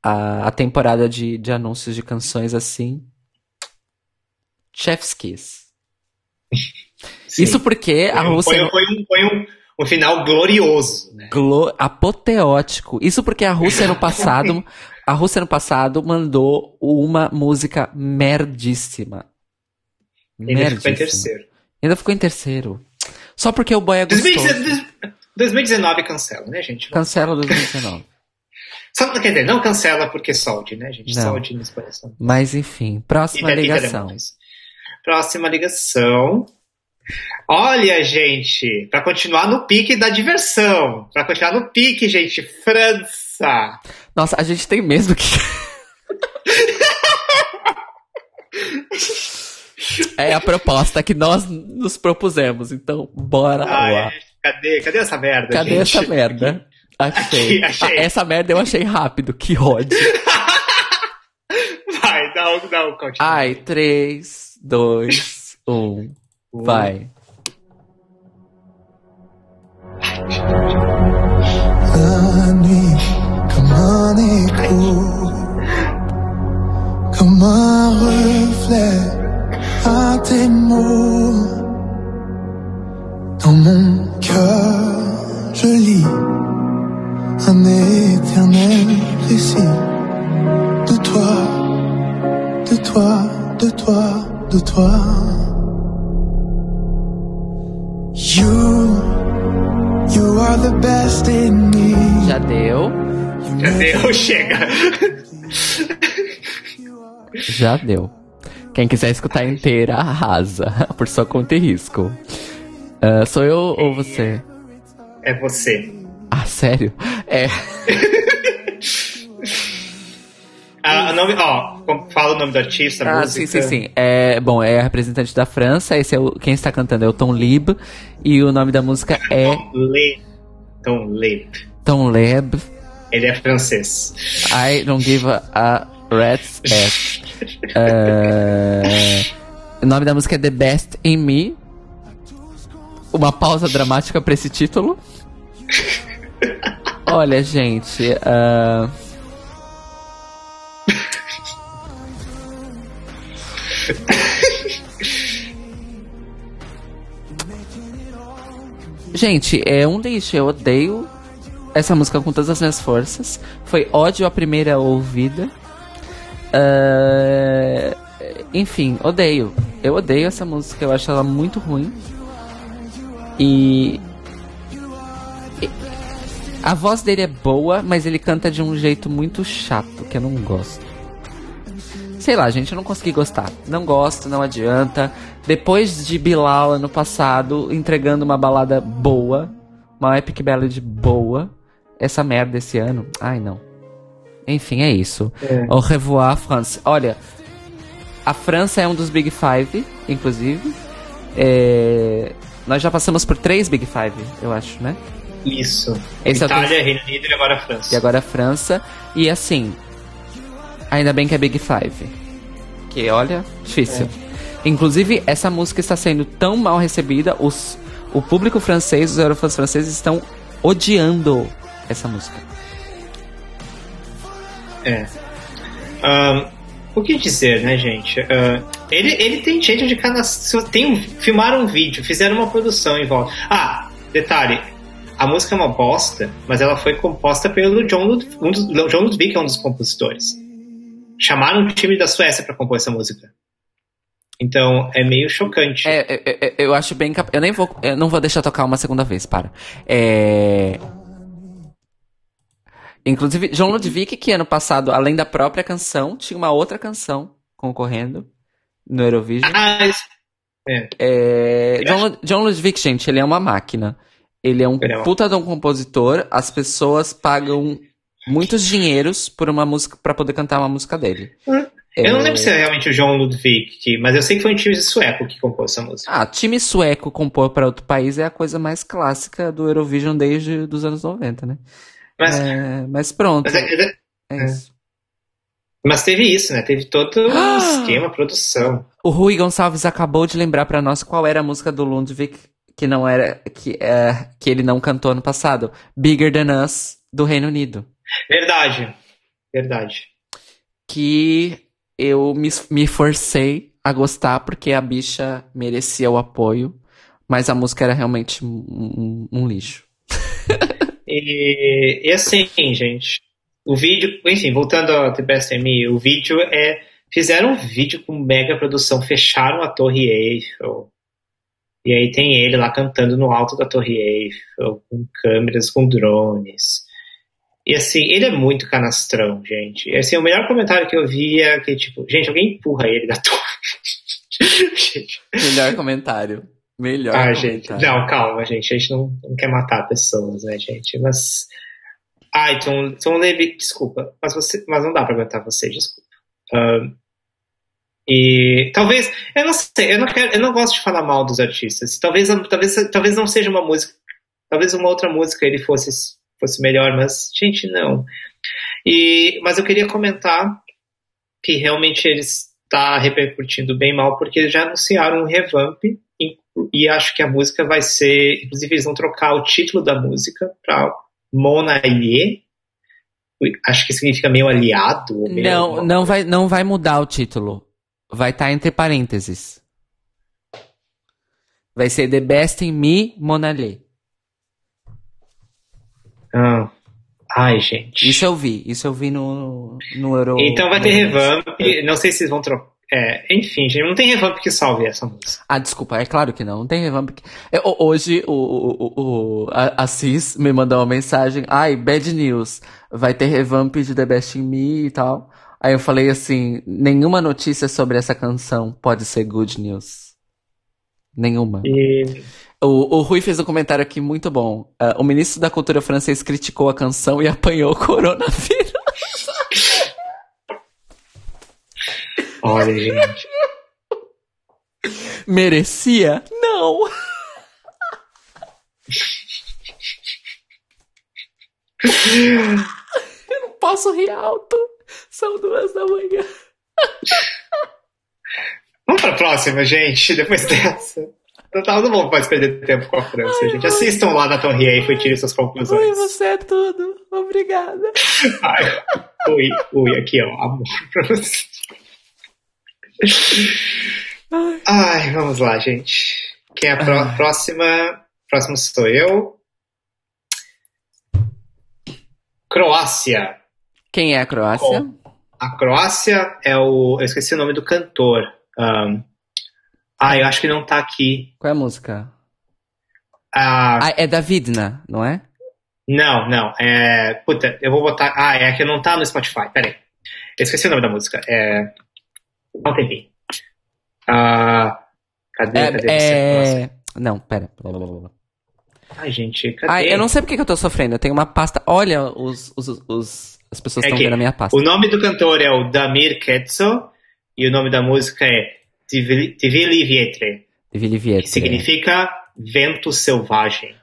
a, a temporada de, de anúncios de canções assim. Chef's Kiss. Sim. Isso porque a foi, um- Rússia. foi, um- foi um, foi um, um final glorioso, né? Glo- apoteótico. Isso porque a Rússia no passado, a Rússia no passado mandou uma música merdíssima. Ele ficou em Merdíssima. terceiro. Ainda ficou em terceiro. Só porque o boy é gostoso. 2019, 2019 cancela, né, gente? Cancela 2019. Só, quer dizer, não cancela porque solde, né, gente? Não. Solde nos coração. Mas enfim, próxima ligação. Próxima ligação. Olha, gente, pra continuar no pique da diversão. Pra continuar no pique, gente, França. Nossa, a gente tem mesmo que. é a proposta que nós nos propusemos, então bora Ai, lá. Cadê, cadê essa merda, Cadê gente? essa merda? Achei. Aqui, achei. Ah, essa merda eu achei rápido, que ódio. Vai, dá um, dá um continua. Ai, 3, 2, 1, vai. Comme un reflet à tes mots. Dans mon cœur, je lis un éternel récit de toi, de toi, de toi, de toi. You, you are the best in me. Já deu. Já deu, chega. Já deu. Quem quiser escutar inteira, arrasa. Por sua conta e risco. Ah, sou eu ou você? É você. Ah, sério? É. Ah, nome, ó, fala o nome do artista, Ah, música. sim, sim, sim. É, bom, é a representante da França. Esse é o, quem está cantando é o Tom Lib. E o nome da música é Tom Le. Tom Le. Tom Leb. Ele é francês. I don't give a, a rat's ass. É, o nome da música é The Best in Me. Uma pausa dramática pra esse título. Olha, gente. ah, Gente, é um lixo. Eu odeio essa música com todas as minhas forças. Foi ódio à primeira ouvida. Ah, enfim, odeio. Eu odeio essa música. Eu acho ela muito ruim. E. A voz dele é boa, mas ele canta de um jeito muito chato, que eu não gosto. Sei lá, gente, eu não consegui gostar. Não gosto, não adianta. Depois de Bilal ano passado, entregando uma balada boa, uma epic ballad boa, essa merda esse ano, ai não. Enfim, é isso. Au revoir, France. Olha, a França é um dos Big Five, inclusive. É, Nós já passamos por três Big Five, eu acho, né? Isso. Esse é Itália, Reino Unido e agora a França. E agora a França. E assim, ainda bem que é Big Five. Que olha, difícil. Inclusive, essa música está sendo tão mal recebida, os, o público francês, os eurofãs franceses estão odiando essa música. É. Ahn, o que dizer, né, gente? Ahn, ele, ele tem jeito de cada. Tem filmaram um vídeo, fizeram uma produção em volta. Ah, detalhe. A música é uma bosta, mas ela foi composta pelo John, um dos, John Ludwig, que é um dos compositores. Chamaram o time da Suécia para compor essa música. Então é meio chocante. É, é, é, eu acho bem cap... Eu nem vou. Eu não vou deixar tocar uma segunda vez, para. É. Inclusive, João Ludwig, que ano passado, além da própria canção, tinha uma outra canção concorrendo no Eurovision. Ah, É. É, Eu John, John Ludwig, gente, ele é uma máquina. Ele é um Ele é puta de um compositor. As pessoas pagam muitos dinheiros por uma música para poder cantar uma música dele. Eu não É, lembro se é realmente o João Ludwig, que- mas eu sei que foi um time sueco que compôs essa música. Ah, time sueco compor para outro país é a coisa mais clássica do Eurovision desde os anos 90, né? Mas, É, mas pronto, mas, é- é isso. mas teve isso, né? Teve todo um Ah! esquema, produção. O Rui Gonçalves acabou de lembrar pra nós qual era a música do Ludwig que não era que, é, que ele não cantou ano passado. Bigger Than Us do Reino Unido, Verdade. Verdade. que eu me, me forcei a gostar porque a bicha merecia o apoio, mas a música era realmente um, um- um lixo. E, e assim, gente, o vídeo, enfim, voltando ao Me, o vídeo é. Fizeram um vídeo com mega produção, fecharam a Torre Eiffel. E aí tem ele lá cantando no alto da Torre Eiffel, com câmeras, com drones. E assim, ele é muito canastrão, gente. E assim, o melhor comentário que eu vi é que, tipo, gente, alguém empurra ele da torre. Melhor comentário. Melhor ah, gente. Não, calma, gente. A gente não, não quer matar pessoas, né, gente? Mas. Ai, Tom, Tom Levy, desculpa. Mas, você, mas não dá pra aguentar você, desculpa. E talvez. Eu não sei, eu não, quero, eu não gosto de falar mal dos artistas. Talvez, talvez, talvez não seja uma música. Talvez uma outra música ele fosse, fosse melhor, mas, gente, não. E, mas eu queria comentar que realmente ele está repercutindo bem mal, porque eles já anunciaram um revamp e, acho que a música vai ser. Inclusive, eles vão trocar o título da música para Monaie. Acho que significa meio aliado. meio Não, não vai, não vai mudar o título. Vai estar entre parênteses. Vai ser The Best in Me, Monalê. Ah. Ai, gente. Isso eu vi, isso eu vi no, no Euro. Então vai ter revamp. Não sei se eles vão trocar. É, enfim, gente, não tem revamp que salve essa música. Ah, desculpa, é claro que não, não tem revamp. que- É, ho- hoje o, o, o, a, a Cis me mandou uma mensagem, ai, bad news, vai ter revamp de The Best in Me e tal. Aí eu falei assim, nenhuma notícia sobre essa canção pode ser good news. Nenhuma. E O, o Rui fez um comentário aqui muito bom. Ah, o ministro da Cultura francês criticou a canção e apanhou o coronavírus. Olha, gente. Merecia? Não! Eu não posso rir alto. São duas da manhã. Vamos pra próxima, gente, depois dessa. Não, não mais perder tempo com a França, gente. Assistam lá na Torre Eiffel e tirem suas conclusões. você é tudo. Obrigada. Ai, ui, ui, aqui, ó, amor pra você. Ai, vamos lá, gente. Quem é a pró- Ai. próxima? Próximo sou eu. Croácia. Quem é a Croácia? A Croácia é o. Eu esqueci o nome do cantor. Ahn, ah, eu acho que não tá aqui. Qual é a música? Ah, Ah, é da Vidna, não é? Não, não. É. Puta, eu vou botar. Ah, é que não tá no Spotify. Pera aí. Eu esqueci o nome da música. É. Não tem. Ah. Cadê? É. cadê é... Não, pera. Ai, gente, cadê? Ai, eu não sei porque que eu tô sofrendo. Eu tenho uma pasta. Olha, os, os, os- as pessoas É estão que vendo a minha pasta. O nome do cantor é o Damir Ketso e o nome da música é Tivili Vietre, Vili Vietre. que significa vento selvagem.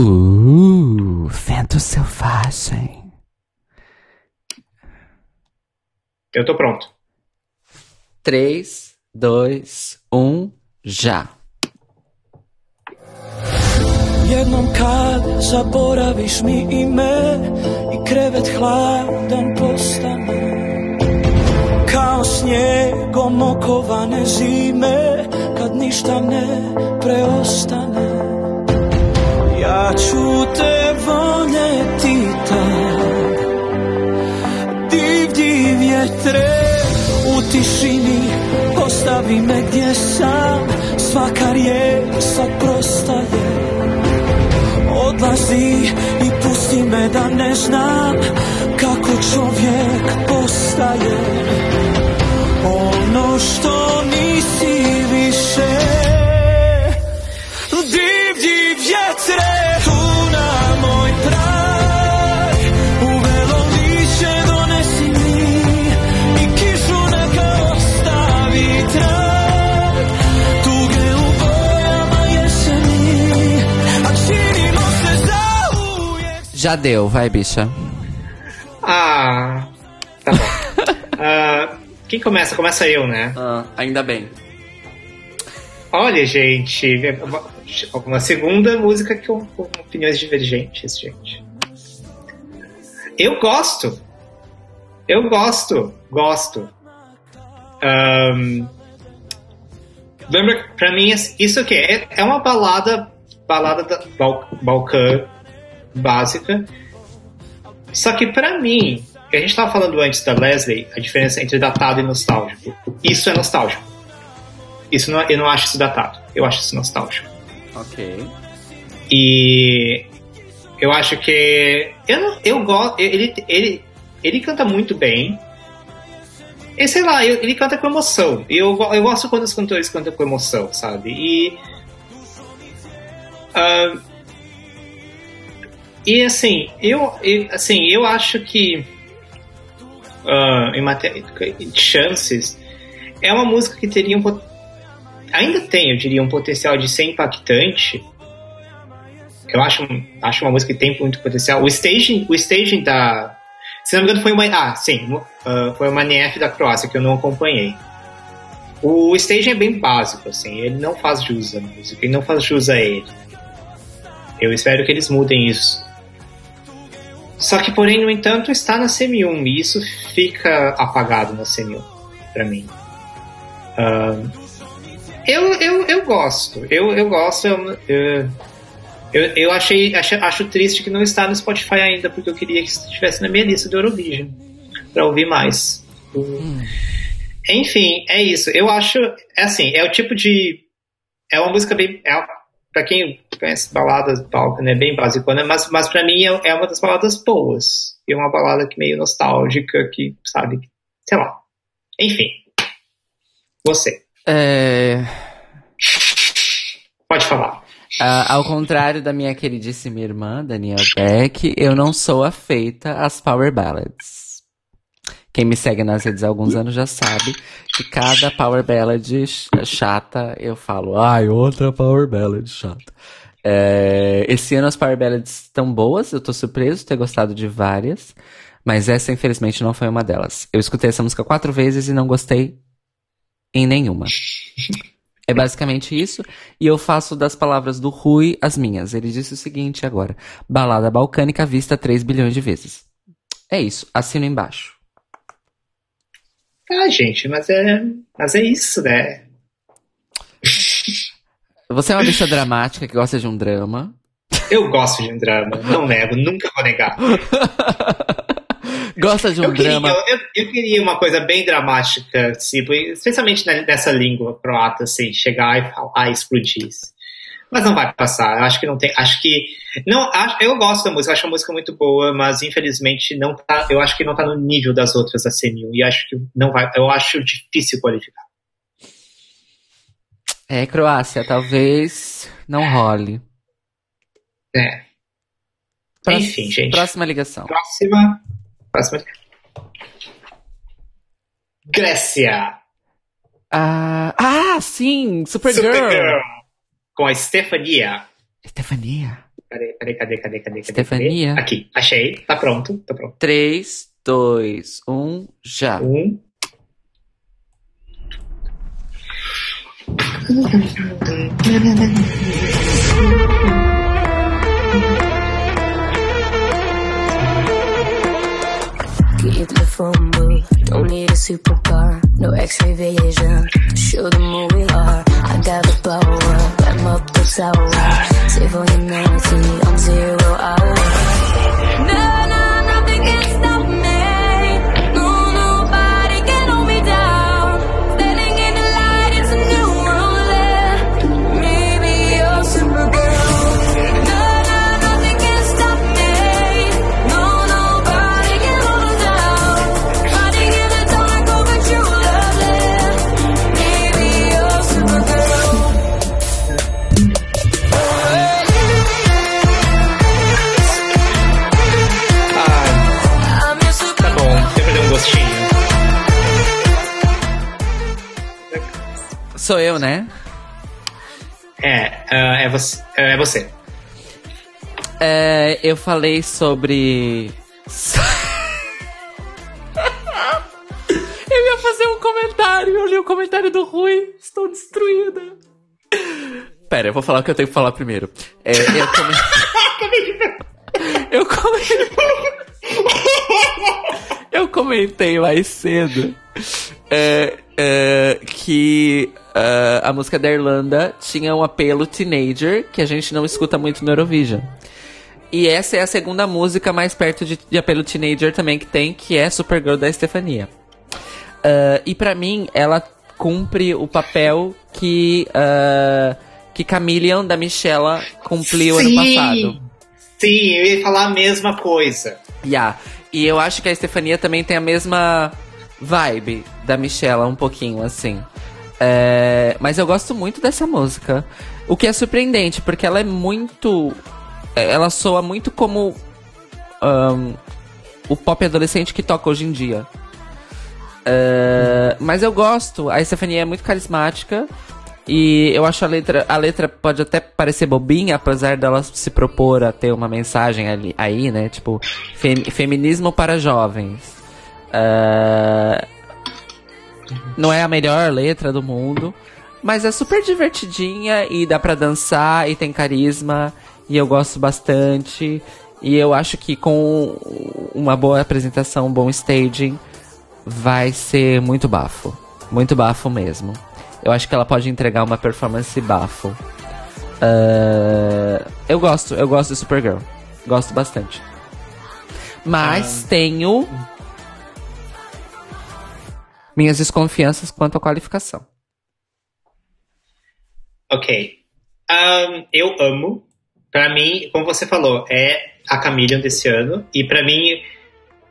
Uh, vento selvagem. Eu tô pronto. 3, 2, 1, já. Jednom kad zaboraviš mi ime I krevet hladan postane Kao snijegom okovane zime Kad ništa ne preostane Ja ću te voljeti tak Divlji vjetre tišini Ostavi me gdje sam. Svaka riječ sad prostaje Odlazi i pusti me da ne znam Kako čovjek postaje. Ono što nisi više Divlji vjetre Já deu, vai, bicha. Ah, tá bom. Ah, quem começa? Começa eu, né? Ah, ainda bem. Olha, gente, uma, segunda música com, com opiniões divergentes, gente. Eu gosto. Eu gosto. Gosto. Ahn, lembra, pra mim, isso aqui é, é uma balada, balada da Bal, Balcã básica. Só que pra mim, que a gente tava falando antes da Leslie, a diferença entre datado e nostálgico. Isso é nostálgico. Isso não, eu não acho isso datado. Eu acho isso nostálgico. Ok. E eu acho que eu não, eu gosto ele ele ele canta muito bem. E sei lá, ele canta com emoção. E eu, eu gosto quando os cantores cantam com emoção, sabe? E ah, e assim, eu, assim, eu acho que ah, em matéria de chances é uma música que teria um ainda tem, eu diria, um potencial de ser impactante. Eu acho, acho uma música que tem muito potencial. O staging, o staging da. Se não me engano, foi uma. Ah, sim, uh, foi uma NF da Croácia que eu não acompanhei. O staging é bem básico, assim, ele não faz jus à música, ele não faz jus a ele. Eu espero que eles mudem isso. Só que, porém, no entanto, está na semi-1 e isso fica apagado na semi-1 pra mim. Ah, eu, eu, eu gosto. Eu, eu gosto. Eu, eu, eu, achei, acho, acho triste que não está no Spotify ainda, porque eu queria que estivesse na minha lista do Eurovision para ouvir mais. Enfim, é isso. Eu acho, é assim, é o tipo de. É uma música bem. É, pra quem conhece baladas palco, né? Bem basicona, mas, mas pra mim é, é uma das baladas boas. É uma balada que meio nostálgica, que, sabe, sei lá. Enfim. Você. É, Pode falar. ah, ao contrário da minha queridíssima irmã, Daniel Beck, eu não sou afeita às power ballads. Quem me segue nas redes há alguns anos já sabe que cada power ballad ch- chata eu falo, ai, outra power ballad chata. É, esse ano as power ballads estão boas, eu tô surpreso de ter gostado de várias, mas essa infelizmente não foi uma delas. Eu escutei essa música quatro vezes e não gostei em nenhuma. É basicamente isso. E eu faço das palavras do Rui as minhas. Ele disse o seguinte agora: balada balcânica vista 3 bilhões de vezes. É isso. Assino embaixo. Ah, gente, mas é, mas é isso, né? Você é uma bicha dramática que gosta de um drama. Eu gosto de um drama, não nego, nunca vou negar. Gosta de um Eu queria, drama. eu, eu queria uma coisa bem dramática, tipo, especialmente nessa língua croata, assim, chegar e falar, explodir. Mas não vai passar. Acho que não tem. Acho que. Não, acho, eu gosto da música, acho a música muito boa, mas infelizmente não tá. Eu acho que não tá no nível das outras da CMU. E acho que não vai. Eu acho difícil qualificar. É, Croácia, talvez não role. É. Enfim, gente. Próxima ligação. Próxima. Próxima. Grécia. Ah, ah sim! Supergirl! Supergirl. Com a Stefania. Stefania. Cadê, cadê, cadê, cadê, cadê? cadê? Stefania. Aqui, achei. Tá pronto, tá pronto. 3, 2, 1, já. Um. Keep the phone booth, don't need a supercar, no x-ray vision. Show them who we are. I got the power, I'm up the tower. Save all humanity, I'm zero hour. Sou eu, né? É, ah, é você. É você. É, eu falei sobre. eu ia fazer um comentário, eu li o comentário do Rui. Estou destruída. Pera, eu vou falar o que eu tenho que falar primeiro. É, eu comentei. eu comentei. eu comentei mais cedo é, é, que é, a música da Irlanda tinha um apelo teenager que a gente não escuta muito no Eurovision. E essa é a segunda música mais perto de, de apelo teenager também que tem, que é Supergirl da Estefania. Uh, e pra mim, ela cumpre o papel que uh, que Chameleon da Michelle cumpriu ano passado. Sim, eu ia falar a mesma coisa. Yeah. E eu acho que a Estefania também tem a mesma vibe da Michelle, um pouquinho assim. É, mas eu gosto muito dessa música. O que é surpreendente, porque ela é muito. Ela soa muito como um, o pop adolescente que toca hoje em dia. É, mas eu gosto. A Estefania é muito carismática. E eu acho a letra. A letra pode até parecer bobinha, apesar dela se propor a ter uma mensagem ali, aí, né? Tipo, fem, feminismo para jovens. É, não é a melhor letra do mundo. Mas é super divertidinha e dá pra dançar e tem carisma. E eu gosto bastante. E eu acho que com uma boa apresentação, um bom staging, vai ser muito bafo. Muito bafo mesmo. Eu acho que ela pode entregar uma performance bafo. Uh, eu gosto, eu gosto de Supergirl. Gosto bastante. Mas tenho minhas desconfianças quanto à qualificação. Ok. Um, eu amo. Pra mim, como você falou, é a Chameleon desse ano. E pra mim,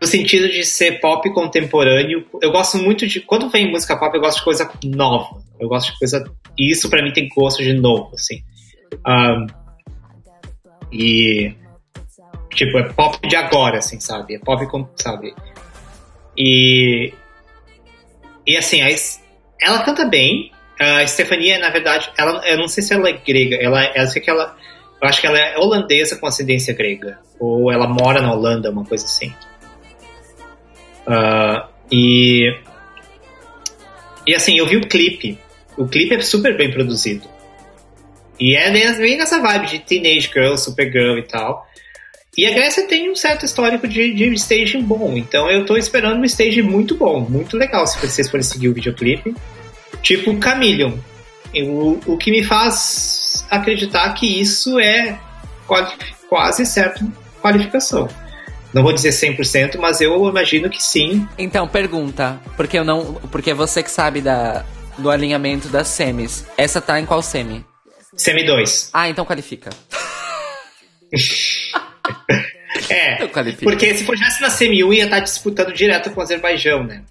no sentido de ser pop contemporâneo, eu gosto muito de. Quando vem música pop, eu gosto de coisa nova. Eu gosto de coisa. E isso pra mim tem gosto de novo, assim. Um, e. Tipo, é pop de agora, assim, sabe? É pop, sabe? E. E assim, ela canta bem. A Stefania, na verdade, ela, eu não sei se ela é grega. Ela, eu sei que ela. Eu acho que ela é holandesa com ascendência grega. Ou ela mora na Holanda, uma coisa assim. Uh, e. E assim, eu vi o clipe. O clipe é super bem produzido. E é bem nessa vibe de Teenage Girl, Supergirl e tal. E a Grécia tem um certo histórico de, de staging bom. Então eu tô esperando um stage muito bom, muito legal se vocês forem seguir o videoclipe. Tipo Chameleon. O, o que me faz acreditar que isso é quase certo qualificação. Não vou dizer 100%, mas eu imagino que sim. Então, pergunta, porque eu não, porque é você que sabe da do alinhamento das semis. Essa tá em qual semi? Semi 2. Ah, então qualifica. É, porque se fosse na Semi 1 ia estar disputando direto com o Azerbaijão, né?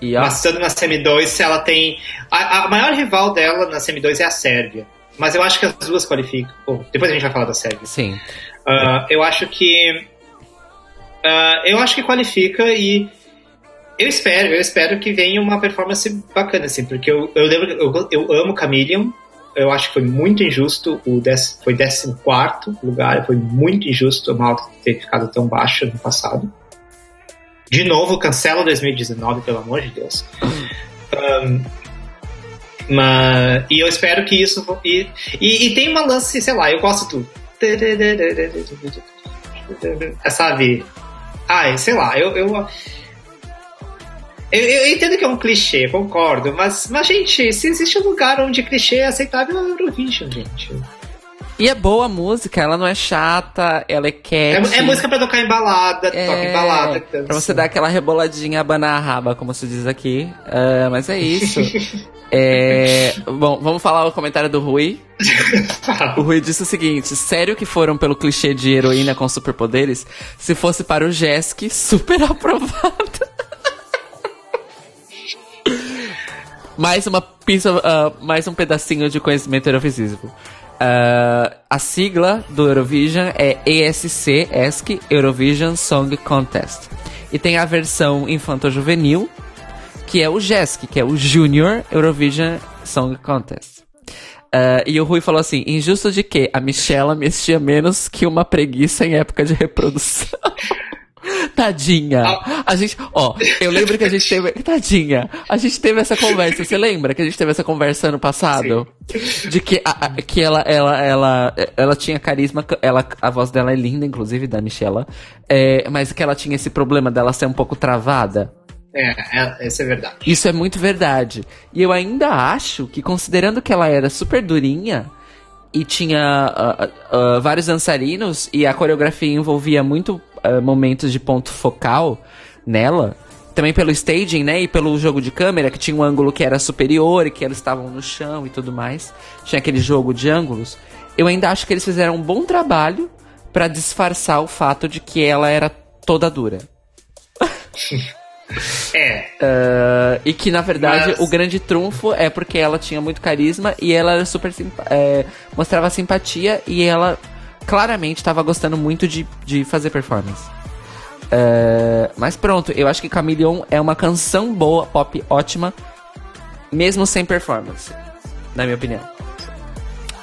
E Mas estando na Semi 2, ela tem. A, a maior rival dela na Semi 2 é a Sérvia. Mas eu acho que as duas qualificam. Bom, depois a gente vai falar da Sérvia. sim. Ah, eu acho que. ah, eu acho que qualifica e. Eu espero, eu espero que venha uma performance bacana, assim, porque eu, eu lembro, eu, eu amo Chameleon, eu acho que foi muito injusto, o dec, foi 14 lugar, foi muito injusto a Malta ter ficado tão baixa no passado. De novo, cancela 2019, pelo amor de Deus. Um, mas, e eu espero que isso. E, e, e tem uma lance, sei lá, eu gosto do. Sabe? Ai, sei lá, eu. eu eu, eu entendo que é um clichê, concordo, mas, mas, gente, se existe um lugar onde clichê é aceitável, é o Eurovision, gente. E é boa a música, ela não é chata, ela é É, cat. é música pra tocar em balada, É, toca em balada. Pra você dar aquela reboladinha, abanar a raba, como se diz aqui. Ah, mas é isso. É, bom, vamos falar o comentário do Rui. O Rui disse o seguinte: sério que foram pelo clichê de heroína com superpoderes? Se fosse para o Jesk, super aprovado. Mais uma of- ah, mais um pedacinho de conhecimento eurovisivo. Ah, a sigla do Eurovision é ESC, ESC, Eurovision Song Contest. E tem a versão infanto-juvenil, que é o JESC, que é o Junior Eurovision Song Contest. Ah, e o Rui falou assim: injusto de quê? A Michela mexia menos que uma preguiça em época de reprodução. Tadinha. A gente, ó, eu lembro que a gente teve. Tadinha. A gente teve essa conversa. Você lembra que a gente teve essa conversa ano passado? De que, a, que ela, ela, ela, ela tinha carisma. Ela, a voz dela é linda, inclusive, da Michela. é, mas que ela tinha esse problema dela ser um pouco travada. É, é, essa é verdade. Isso é muito verdade. E eu ainda acho que, considerando que ela era super durinha e tinha ah, ah, ah, vários dançarinos e a coreografia envolvia muito ah, momentos de ponto focal nela, também pelo staging, né? E pelo jogo de câmera, que tinha um ângulo que era superior e que eles estavam no chão e tudo mais. Tinha aquele jogo de ângulos. Eu ainda acho que eles fizeram um bom trabalho pra disfarçar o fato de que ela era toda dura. É, Ah, e que na verdade Mas- o grande trunfo é porque ela tinha muito carisma e ela era super é, mostrava simpatia e ela claramente estava gostando muito de, de fazer performance. Ah, mas pronto, eu acho que Chameleon é uma canção boa, pop ótima, mesmo sem performance, na minha opinião.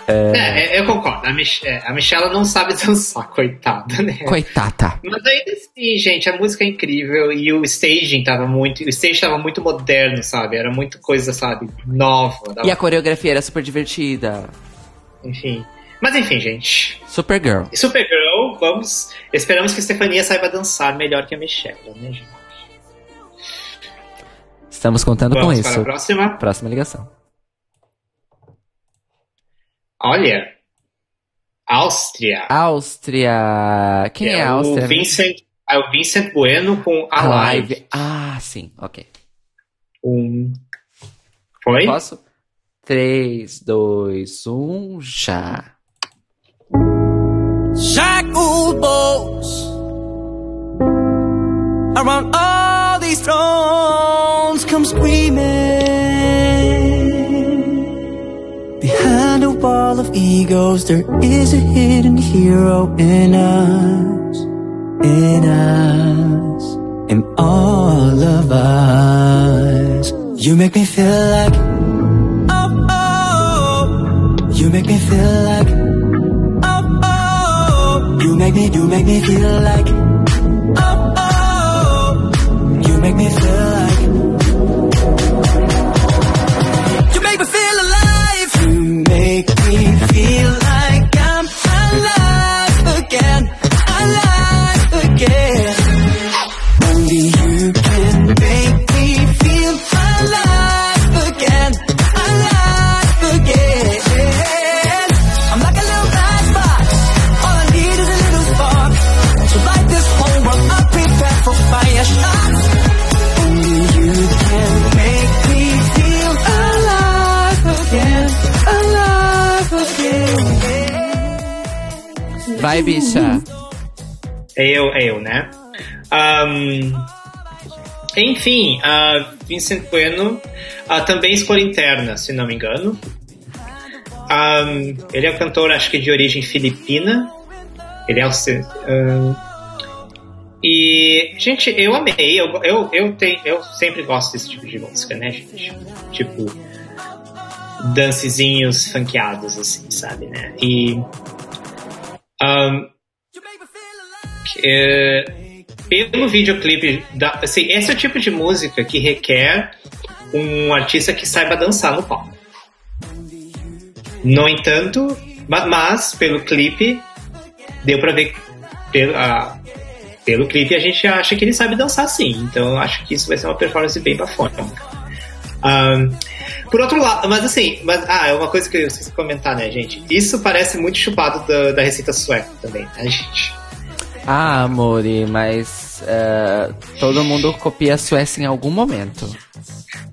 é, eu concordo. A, Mich é, a Michelle não sabe dançar, coitada, né? Coitada. Mas ainda assim, gente, a música é incrível e o staging tava muito. O stage tava muito moderno, sabe? Era muito coisa, sabe, nova. dava- E a coreografia era super divertida. Enfim. Mas enfim, gente. Supergirl. Supergirl, vamos. Esperamos que a Stefania saiba dançar melhor que a Michelle, né, gente? Estamos contando com Vamos para isso. a próxima. Próxima ligação. Olha. Áustria. Áustria. Quem é, o Áustria? Vincent, é o Vincent Bueno com a live. Ah, sim, ok. Um... Foi? Posso? 3, 2, 1, já. Shackled bows around all these thrones come screaming. Behind a wall of egos, there is a hidden hero in us, in us, in all of us. You make me feel like, oh, oh, you make me feel like. Make me, you make me feel like. Oh, oh, you make me feel like. You make me feel alive. You make me feel like I'm alive again, alive again. Vai, bicha. Eu, eu, né? Ahn, enfim, a Vincent Bueno ah, também escolha interna, se não me engano. Ahn, ele é um cantor, acho que de origem filipina. Ele é o. ahn, e, gente, eu amei. Eu, eu, eu, tenho, eu sempre gosto desse tipo de música, né, gente? Tipo, dancezinhos funkeados, assim, sabe, né? E. ahn, é, pelo videoclipe, da, assim, esse é o tipo de música que requer um artista que saiba dançar no palco. No entanto, ma- mas pelo clipe, deu pra ver pelo, ah, pelo clipe a gente acha que ele sabe dançar sim. Então acho que isso vai ser uma performance bem bafona. Ahn, por outro lado, mas assim, mas, ah, é uma coisa que eu esqueci de comentar, né, gente? Isso parece muito chupado da, da receita sueca também, né, gente? Ah, Amore, mas eh, todo mundo copia a Suécia em algum momento.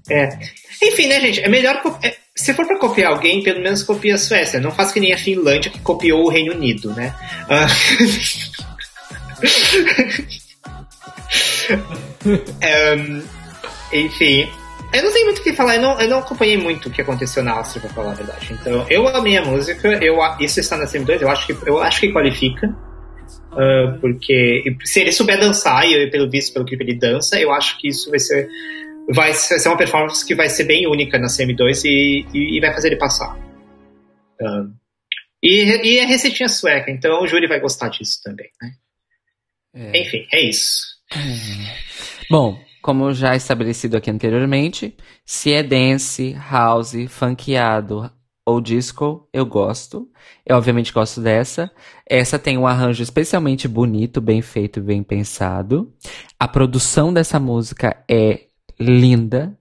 É. Enfim, né, gente? É melhor. é, se for pra copiar alguém, pelo menos copia a Suécia. Não faz que nem a Finlândia que copiou o Reino Unido, né? Ah. Ehm, enfim. Eu não tenho muito o que falar, eu não, eu não acompanhei muito o que aconteceu na Áustria, pra falar a verdade. Então, eu amei a música, eu, isso está na CM2, eu acho que, eu acho que qualifica. Ah, porque se ele souber dançar, e eu, pelo visto, pelo clipe ele dança, eu acho que isso vai ser vai ser uma performance que vai ser bem única na CM2 e, e, e vai fazer ele passar. Ah, e, e é receitinha sueca, então o júri vai gostar disso também, né? É. Enfim, é isso. Bom, como já estabelecido aqui anteriormente, se é dance, house, funkeado ou disco, eu gosto. Eu obviamente gosto dessa. Essa tem um arranjo especialmente bonito, bem feito e bem pensado. A produção dessa música é linda,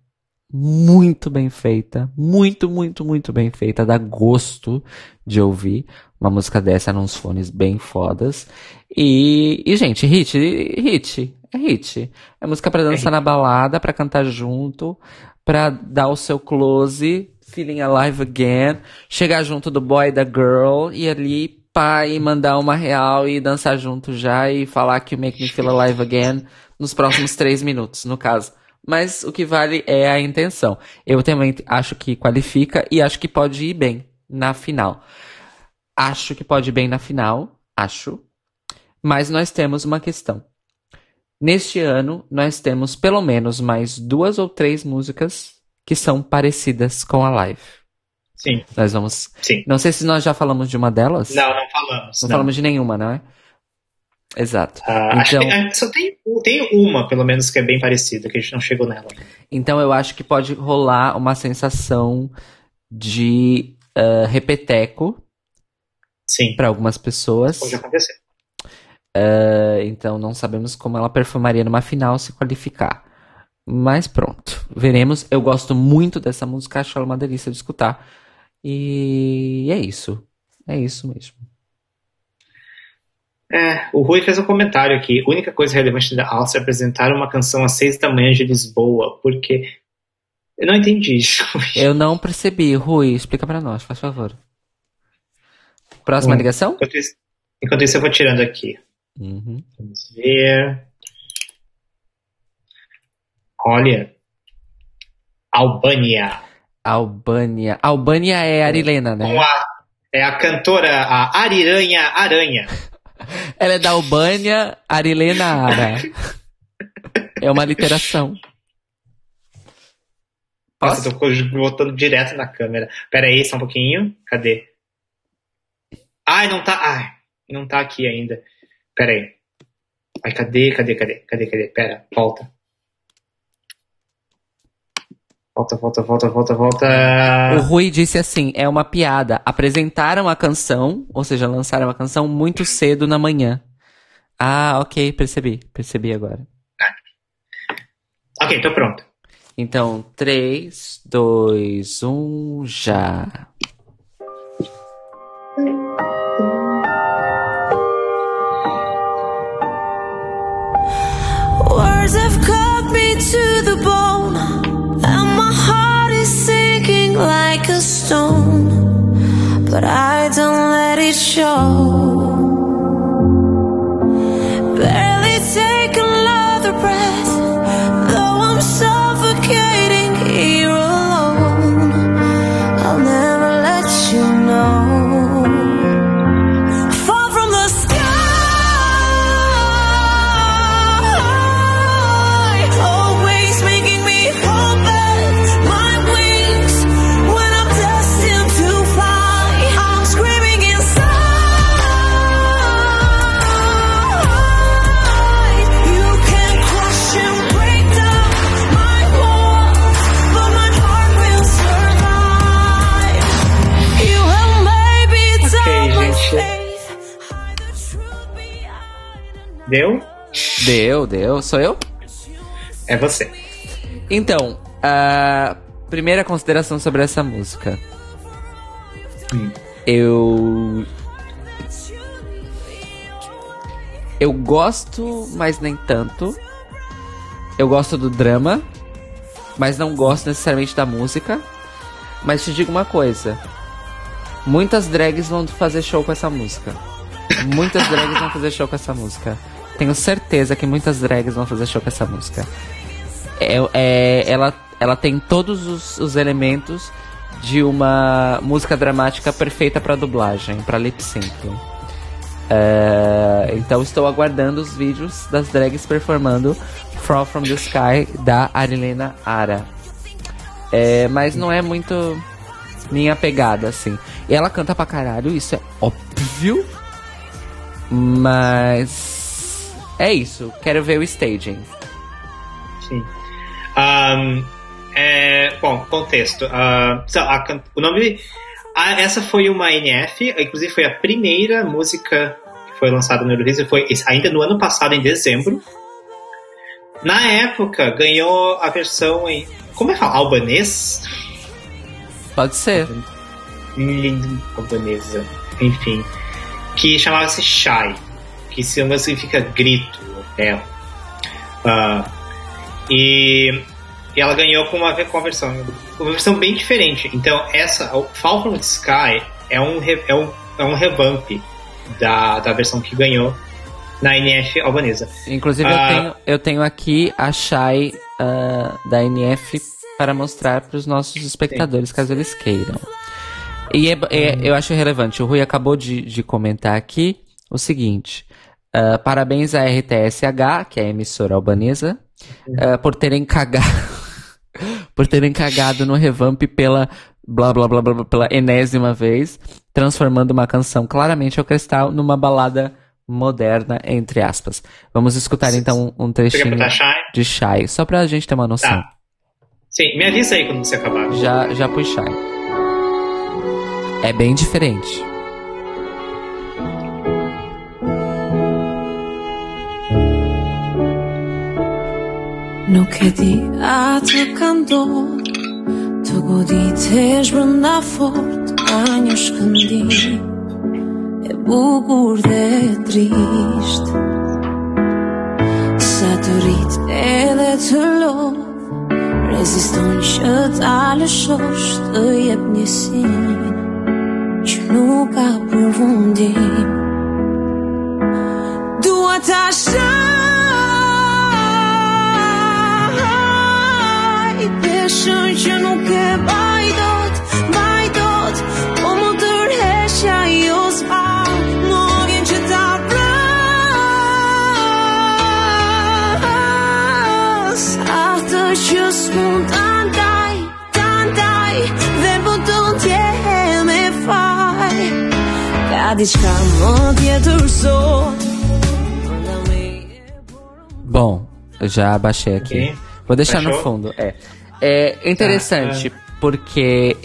muito bem feita, muito, muito, muito bem feita, dá gosto de ouvir uma música dessa nos fones bem fodas. E, e gente, hit, hit, é hit. É música pra dançar na balada, pra cantar junto, pra dar o seu close, feeling alive again, chegar junto do boy e da girl e ali pá, e mandar uma real e dançar junto já e falar que Make Me Feel Alive Again nos próximos três minutos, no caso. Mas o que vale é a intenção. Eu também acho que qualifica e acho que pode ir bem na final. Acho que pode ir bem na final, acho. Mas nós temos uma questão. Neste ano, nós temos pelo menos mais duas ou três músicas que são parecidas com a live. Sim, Nós vamos. sim. Não sei se nós já falamos de uma delas. Não, não falamos. Não não. falamos de nenhuma, não é? Exato. Ah, então, que tem- só tem, tem uma, pelo menos, que é bem parecida, que a gente não chegou nela. então eu acho que pode rolar uma sensação de ah, repeteco Sim, para algumas pessoas. pode acontecer. Ah, então não sabemos como ela performaria numa final se qualificar. Mas pronto, veremos. Eu gosto muito dessa música, acho ela uma delícia de escutar. E é isso. É isso mesmo. É, o Rui fez um comentário aqui. A única coisa relevante da Alce é apresentar uma canção às seis da manhã de Lisboa, porque. Eu não entendi isso. Eu não percebi. Rui, explica pra nós, faz favor. Próxima Hum. ligação? Enquanto isso, enquanto isso, eu vou tirando aqui. Uhum. Vamos ver. Olha. Albânia. Albânia. Albânia é Arilena, né? A, é a cantora, a Ariranha Aranha. Ela é da Albânia, Arilena Ara. É uma literação. Nossa, eu tô botando direto na câmera. Pera aí, só um pouquinho. Cadê? Ai, não tá. Ai, não tá aqui ainda. Pera aí. Ai, cadê, cadê, cadê? Cadê, cadê? Pera, volta. Volta, volta, volta, volta, volta. O Rui disse assim: é uma piada. Apresentaram a canção, ou seja, lançaram a canção muito cedo na manhã. Ah, ok, percebi. Percebi agora. Ok, tô pronto. Então, 3, 2, 1, já. Have cut me to the bone, and my heart is sinking like a stone. But I don't let it show. Barely take another breath, Deu? Deu, deu. Sou eu? É você. Então, a primeira consideração sobre essa música. Eu. Eu gosto, mas nem tanto. Eu gosto do drama, mas não gosto necessariamente da música. Mas te digo uma coisa: muitas drags vão fazer show com essa música. Muitas drags vão fazer show com essa música. Tenho certeza que muitas drags vão fazer show com essa música. É, é- ela, ela tem todos os, os elementos de uma música dramática perfeita pra dublagem, pra lip sync. É, então estou aguardando os vídeos das drags performando Fall From The Sky da Arilena Ara. É, mas não é muito minha pegada, assim. Ela canta pra caralho, isso é óbvio. Mas. É isso. Quero ver o staging. Sim. Ahn, é, bom, contexto. Ah, so, a o nome. a- essa foi uma NF, inclusive foi a primeira música que foi lançada no Eurovision, foi ainda no ano passado, em dezembro. Na época, ganhou a versão em. Como é que fala? Albanês? Pode ser. Albanesa. Enfim. Que chamava-se Shy. Que se- significa grito, berro. Ah, e, e ela ganhou com uma, ve- com uma versão. Uma versão bem diferente. Então, essa, o Fall from the Sky é um, é um, é um revamp da, da versão que ganhou na NF albanesa. Inclusive, Ah. eu, tenho, eu tenho aqui a Shai ah, da NF para mostrar para os nossos espectadores, caso eles queiram. E é- é- eu acho relevante. O Rui acabou de, de comentar aqui o seguinte: ah, parabéns à RTSH, que é a emissora albanesa, ah, por terem cagado. por terem cagado no revamp pela blá blá blá blá pela enésima vez, transformando uma canção claramente orquestral numa balada moderna, entre aspas. Vamos escutar então um trechinho de Shy, só pra gente ter uma noção. Tá. Sim, me avisa aí quando você acabar. Já, já pus Shy. É bem diferente. Nuk e di atë ka ndodh Të goditesh brënda fort Ka një shkëndim E bukur dhe trisht. Sa të rrit edhe të lov Reziston që ta lëshosh Të jep një sin Që nuk ka përfundim Dua ta shaj Peshën që nuk e baj dot Baj dot Po më tërheshja jo s'pa Më vjen që ta pras Atë që s'mund ta ndaj Ta ndaj Dhe po të t'jem e faj Ka diçka më tjetër sot me Bom, eu já baixei aqui. Ok. Vou deixar no Baixou? fundo. É, é interessante porque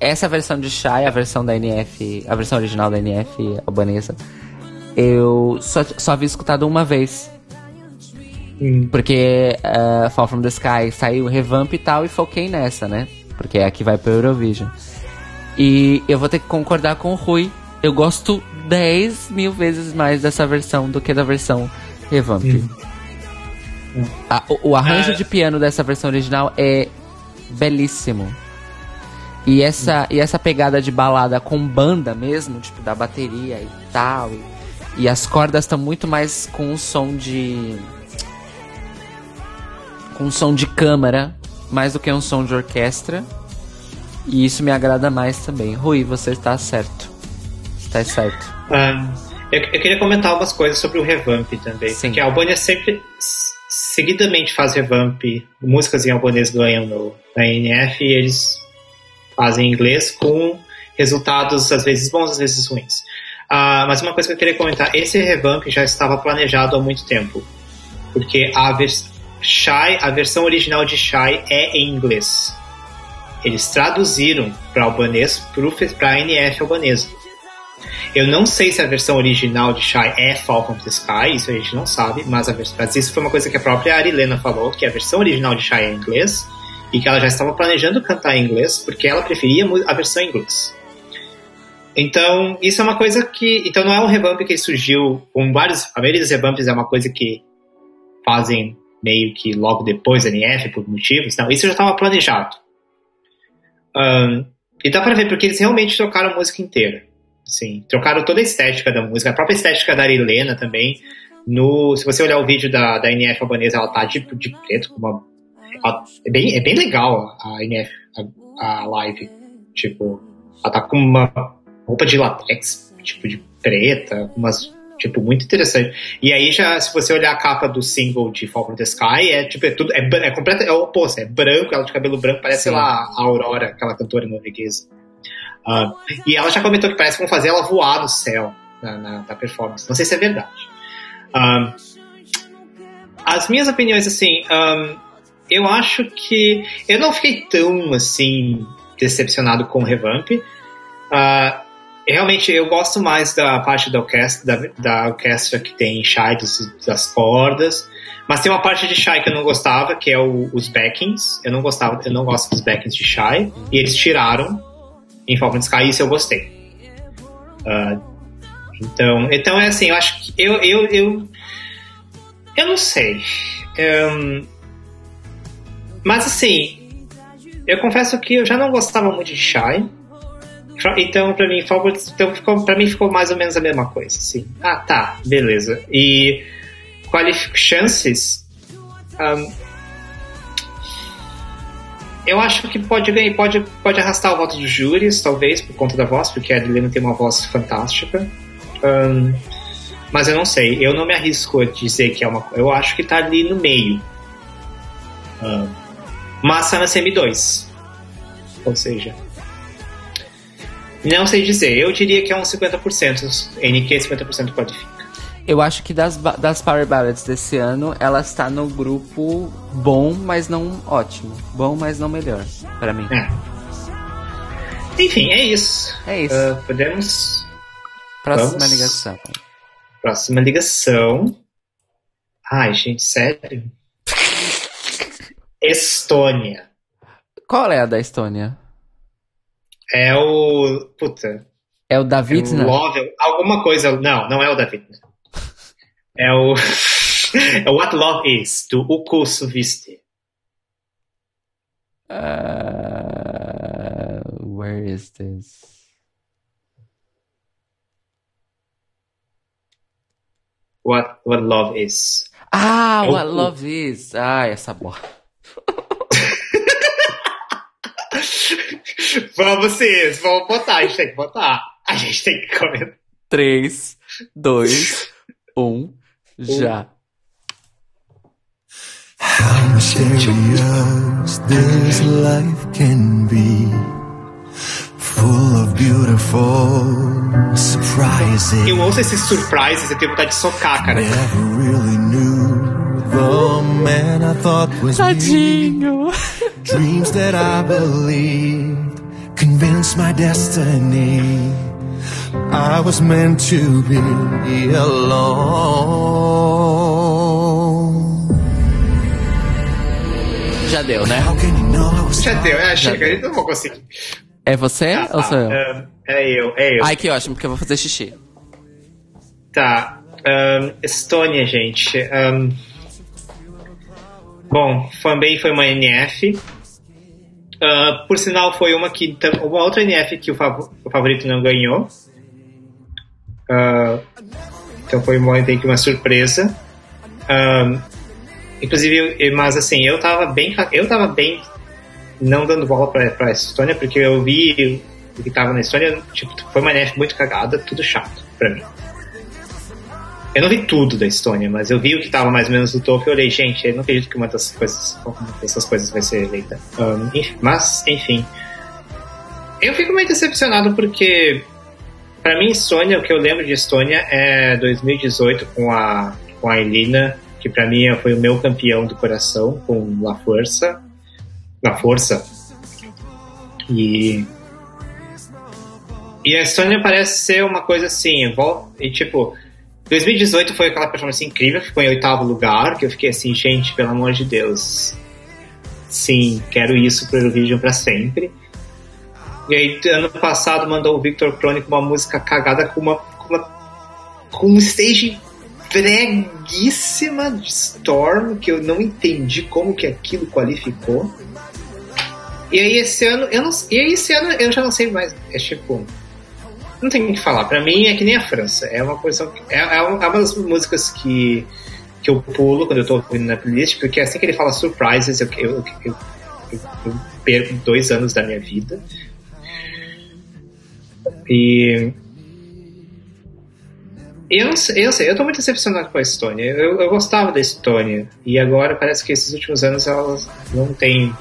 essa versão de Shy, a versão da NF, a versão original da NF albanesa, eu só, só havia escutado uma vez. Hum. Porque uh, Fall From The Sky saiu revamp e tal, e foquei nessa, né? Porque é a que vai pro Eurovision. E eu vou ter que concordar com o Rui. Eu gosto 10 mil vezes mais dessa versão do que da versão revamp. A- o, o arranjo Ah. de piano dessa versão original é belíssimo. E essa, e essa pegada de balada com banda mesmo, tipo, da bateria e tal. E, e as cordas estão muito mais com um som de. com um som de câmara, mais do que um som de orquestra. E isso me agrada mais também. Rui, você está certo. Está certo. Ah, eu, eu queria comentar algumas coisas sobre o revamp também. Sim. Porque a Albânia sempre, seguidamente faz revamp. Músicas em albanês ganham no, na NF e eles fazem em inglês com resultados às vezes bons, às vezes ruins. Ah, mas uma coisa que eu queria comentar: esse revamp já estava planejado há muito tempo. Porque a, vers Shy, a versão original de Shy é em inglês. Eles traduziram para albanês para a NF albanesa. Eu não sei se a versão original de Shy é Fall from the Sky, isso a gente não sabe, mas, a mas isso foi uma coisa que a própria Arilena falou, que a versão original de Shy é em inglês e que ela já estava planejando cantar em inglês porque ela preferia a versão em inglês. Então, isso é uma coisa que. Então, não é um revamp que surgiu com vários. A maioria dos revamps é uma coisa que fazem meio que logo depois da NF por motivos. Não, isso já estava planejado. Ahn, e dá pra ver porque eles realmente trocaram a música inteira. Sim, trocaram toda a estética da música, a própria estética da Arilena também. No, se você olhar o vídeo da, da NF albanesa, ela tá de, de preto, com uma. ela- é, bem, é bem legal a NF, a, a live. Tipo, ela tá com uma roupa de latex, tipo, de preta, umas. Tipo, muito interessante. E aí, já, se você olhar a capa do single de Fall from the Sky, é tipo, é tudo. É, é completo, é o oposto, é branco, ela de cabelo branco, parece, sei Sim. lá, a Aurora, aquela cantora norueguesa. Ah, e ela já comentou que parece que vão fazer ela voar no céu na, na, na performance. Não sei se é verdade. Ah, as minhas opiniões, assim, ah, eu acho que eu não fiquei tão assim decepcionado com o revamp. Ah, realmente eu gosto mais da parte da orquestra, da, da orquestra que tem dos, das cordas. Mas tem uma parte de Shy que eu não gostava, que é o- os backings. Eu não gostava, eu não gosto dos backings de Shy. E eles tiraram em Falcon Sky, isso eu gostei. Ah, então, então é assim, eu acho que eu eu, eu, eu não sei. Ahn, mas assim, eu confesso que eu já não gostava muito de Shy. Então, pra mim, Falcon, então pra mim ficou mais ou menos a mesma coisa. Assim. Ah, tá, beleza. E qualific chances. ahn, eu acho que pode ganhar, pode, pode arrastar o voto dos júris, talvez, por conta da voz, porque a Adelina tem uma voz fantástica. Ahn, mas eu não sei, eu não me arrisco a dizer que é uma. Eu acho que tá ali no meio. Ahn, mas tá na semi-2. Ou seja. Não sei dizer, eu diria que é uns 50%. NQ 50% qualifica. Eu acho que das, das Power Ballads desse ano, ela está no grupo bom, mas não ótimo. Bom, mas não melhor, pra mim. É. Enfim, é isso. É isso. Ah, podemos. Próxima vamos. ligação. Próxima ligação. Ai, gente, sério? Estônia. Qual é a da Estônia? É o. Puta. É o É David, o Love, alguma coisa. Não, não é o David. É o. é o What Love Is, do Uko Suviste. Uh, where is this? What, what Love Is. Ah, É o What cu. Love Is. Ah, essa boa. Vamos, vocês, vamos botar, a gente tem que botar. A gente tem que comentar. 3, 2, 1, já. How mysterious this life can be. Full of beautiful surprises. Eu ouço esses surprises e tenho vontade de socar, cara. Never really knew the man I thought was me. Tadinho. Dreams that I believed convinced my destiny. I was meant to be alone. Já deu, né? How can you know I was Já deu, é, chega, deu. eu não vou conseguir. É você Ah, ou sou eu? ah, é eu, é eu. Ai, que ótimo, porque eu vou fazer xixi. Tá. ahn, Estônia, gente. ahn, bom, também foi uma NF. Ah, por sinal, foi uma que. Uma outra NF que o, fav- o favorito não ganhou. Ah, então foi uma, tem que uma surpresa. Ahn, inclusive, mas assim, eu tava bem. Eu tava bem não dando bola pra, pra Estônia, porque eu vi o que tava na Estônia, tipo, foi uma NF muito cagada, tudo chato pra mim. Eu não vi tudo da Estônia, mas eu vi o que tava mais ou menos no topo e olhei, gente, eu não acredito que uma dessas coisas, uma dessas coisas vai ser eleita. Ahn, enf- mas, enfim. Eu fico meio decepcionado porque, pra mim, Estônia, o que eu lembro de Estônia é 2018 com a, com a Elina, que pra mim foi o meu campeão do coração, com La Força. La Força. E. E a Estônia parece ser uma coisa assim, e tipo, 2018 foi aquela performance incrível, ficou em oitavo lugar, que eu fiquei assim, gente, pelo amor de Deus. Sim, quero isso pro Eurovision pra sempre. E aí, ano passado, mandou o Victor Cronic uma música cagada com uma. com, uma, com um stage breguíssima de Storm, que eu não entendi como que aquilo qualificou. E aí esse ano, eu não, e aí esse ano eu já não sei mais. É tipo. Não tem o que falar. Pra mim é que nem a França. É uma coisa. É, é uma é uma das músicas que, que eu pulo quando eu tô ouvindo na playlist, porque assim que ele fala surprises, eu, eu, eu, eu, perco dois anos da minha vida. E. Eu sei, eu sei, eu tô muito decepcionado com a Estônia. Eu, eu gostava da Estônia. E agora parece que esses últimos anos elas não têm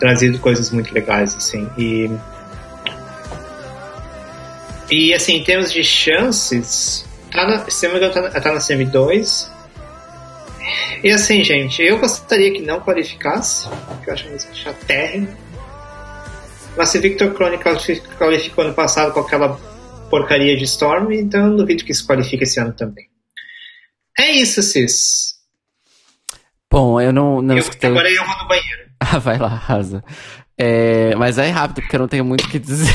trazido coisas muito legais, assim. E E assim, em termos de chances, tá na, se não me engano, tá, na- tá na semi 2. E assim, gente, eu gostaria que não qualificasse, porque eu acho a música chatérrima. Mas se Victor Crone qualifi- qualificou ano passado com aquela porcaria de Storm, então eu duvido que isso qualifique esse ano também. É isso, Cis. Bom, eu não, não Eu- escutei. agora eu vou no banheiro. Ah, vai lá, arrasa. É, mas é rápido, porque eu não tenho muito o que dizer.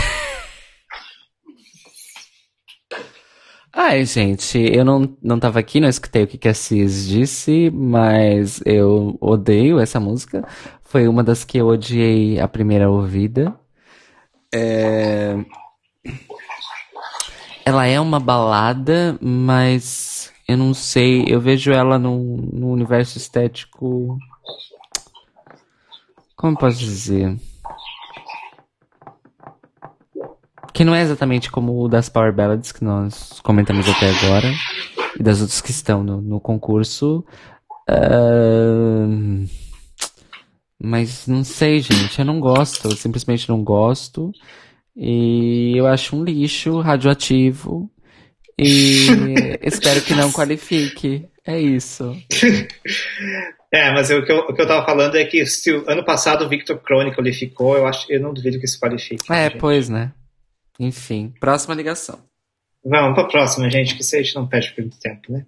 Ai, gente, eu não, não tava aqui, não escutei o que, que a Cis disse, mas eu odeio essa música. Foi uma das que eu odiei a primeira ouvida. É... Ela é uma balada, mas eu não sei, eu vejo ela num, num universo estético. Como posso dizer? Que não é exatamente como o das Power Ballads que nós comentamos até agora. E das outras que estão no, no concurso. Ahn, Mas não sei, gente. Eu não gosto. Eu simplesmente não gosto. E eu acho um lixo radioativo. E espero que não qualifique. É isso. É, mas o que, eu, o que eu tava falando é que se o ano passado o Victor Crone qualificou, eu, acho, eu não duvido que isso qualifique. É, gente. pois, né? Enfim, próxima ligação. Vamos pra próxima, gente, que a gente não perde muito tempo, né?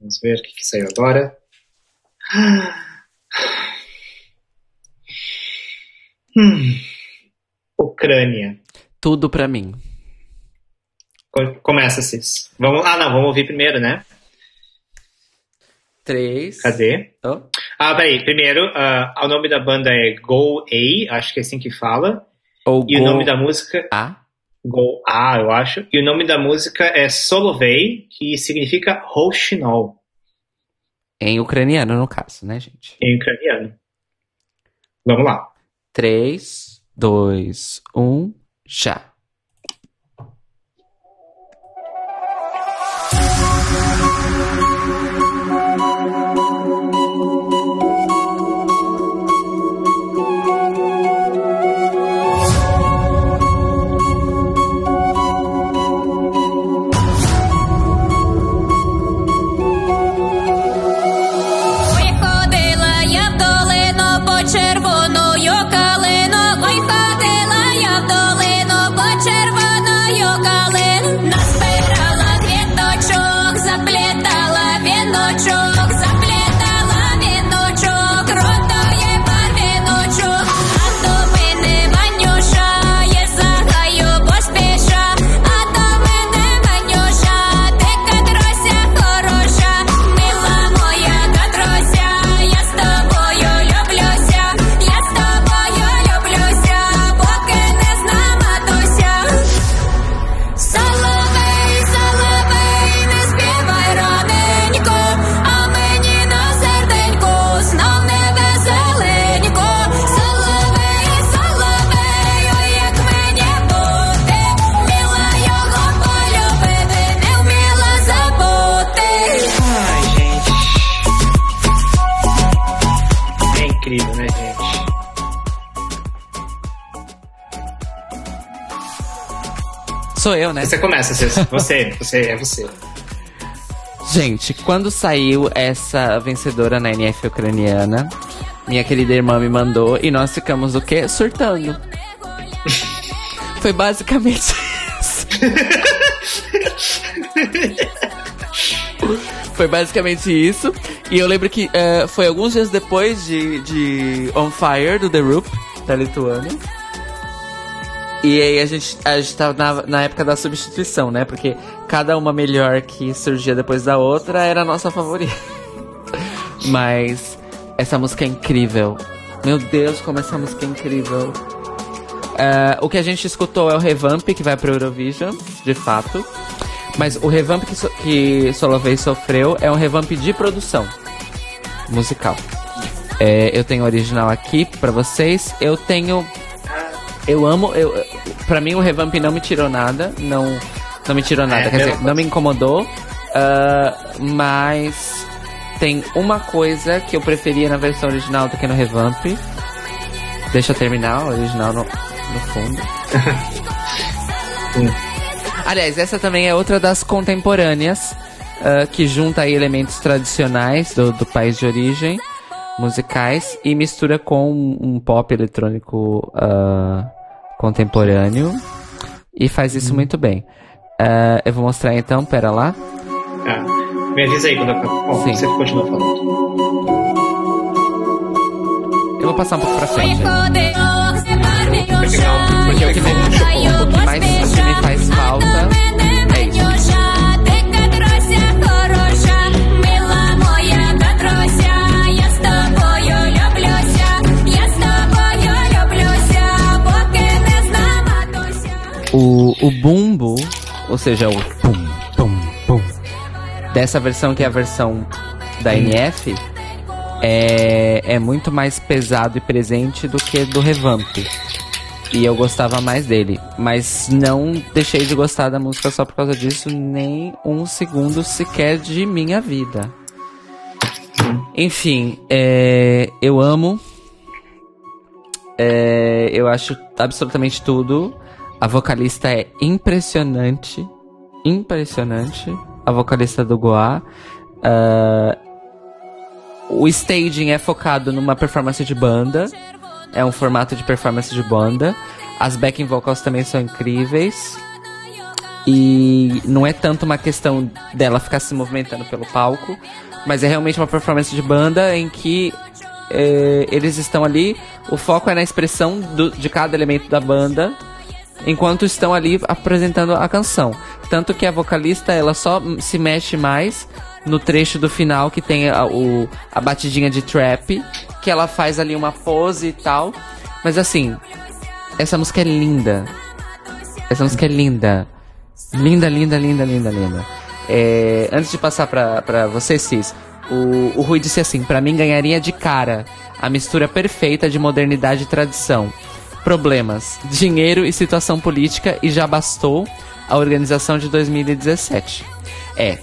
Vamos ver o que, que saiu agora. Hum. Ucrânia. Tudo pra mim. Co- Começa, Cis. Vamos, ah, não, vamos ouvir primeiro, né? Três. Cadê? Oh. Ah, peraí. Primeiro, ah, o nome da banda é Go A, acho que é assim que fala. Ou E o Go nome da música A. Go A, eu acho. E o nome da música é Solovey, que significa Roshinol, Em ucraniano, no caso, né, gente? em ucraniano. Vamos lá. Três, dois, um, já. Sou eu, né? Você começa, Cis. Você, você, é você. Gente, quando saiu essa vencedora na NF ucraniana, minha querida irmã me mandou e nós ficamos o quê? Surtando. Foi basicamente isso. Foi basicamente isso. E eu lembro que eh, foi alguns dias depois de, de On Fire, do The Roop, da Lituânia. E aí a gente, a gente tava na, na época da substituição, né? Porque cada uma melhor que surgia depois da outra era a nossa favorita. Mas essa música é incrível. Meu Deus, como essa música é incrível. É, o que a gente escutou é o revamp que vai pro Eurovision, de fato. Mas o revamp que, so, que Solovey sofreu é um revamp de produção musical. É, eu tenho o original aqui pra vocês. Eu tenho. Eu amo. Eu, pra mim, o revamp não me tirou nada. Não, não me tirou nada. É, Quer dizer, não me incomodou. ah, mas tem uma coisa que eu preferia na versão original do que no revamp. Deixa eu terminar o original no, no fundo. Aliás, essa também é outra das contemporâneas ah, que junta aí elementos tradicionais do, do país de origem, musicais, e mistura com um, um pop eletrônico ah, contemporâneo e faz isso muito bem. Ah, eu vou mostrar então, pera lá. Tá. Me avisa aí quando eu Bom, Sim. você continua falando. Eu vou passar um pouco pra frente. Porque Porque o que me, o que mais que me faz falta O, o bumbo, ou seja, o pum, pum, pum, dessa versão que é a versão da NF, é, é muito mais pesado e presente do que do Revamp. E eu gostava mais dele. Mas não deixei de gostar da música só por causa disso, nem um segundo sequer de minha vida. Enfim, é, eu amo. É, eu acho absolutamente tudo. A vocalista é impressionante. Impressionante. A vocalista do Goa. Ah, o staging é focado numa performance de banda. É um formato de performance de banda. As backing vocals também são incríveis. E não é tanto uma questão dela ficar se movimentando pelo palco, mas é realmente uma performance de banda em que eh, eles estão ali, o foco é na expressão do- de cada elemento da banda, enquanto estão ali apresentando a canção. Tanto que a vocalista ela só se mexe mais no trecho do final que tem a, o, a batidinha de trap, que ela faz ali uma pose e tal. Mas assim, essa música é linda. Essa música é linda. Linda, linda, linda, linda, linda. É, antes de passar pra, pra você, Cis, o, o Rui disse assim: pra mim ganharia de cara a mistura perfeita de modernidade e tradição. Problemas, dinheiro e situação política, e já bastou a organização de 2017. É.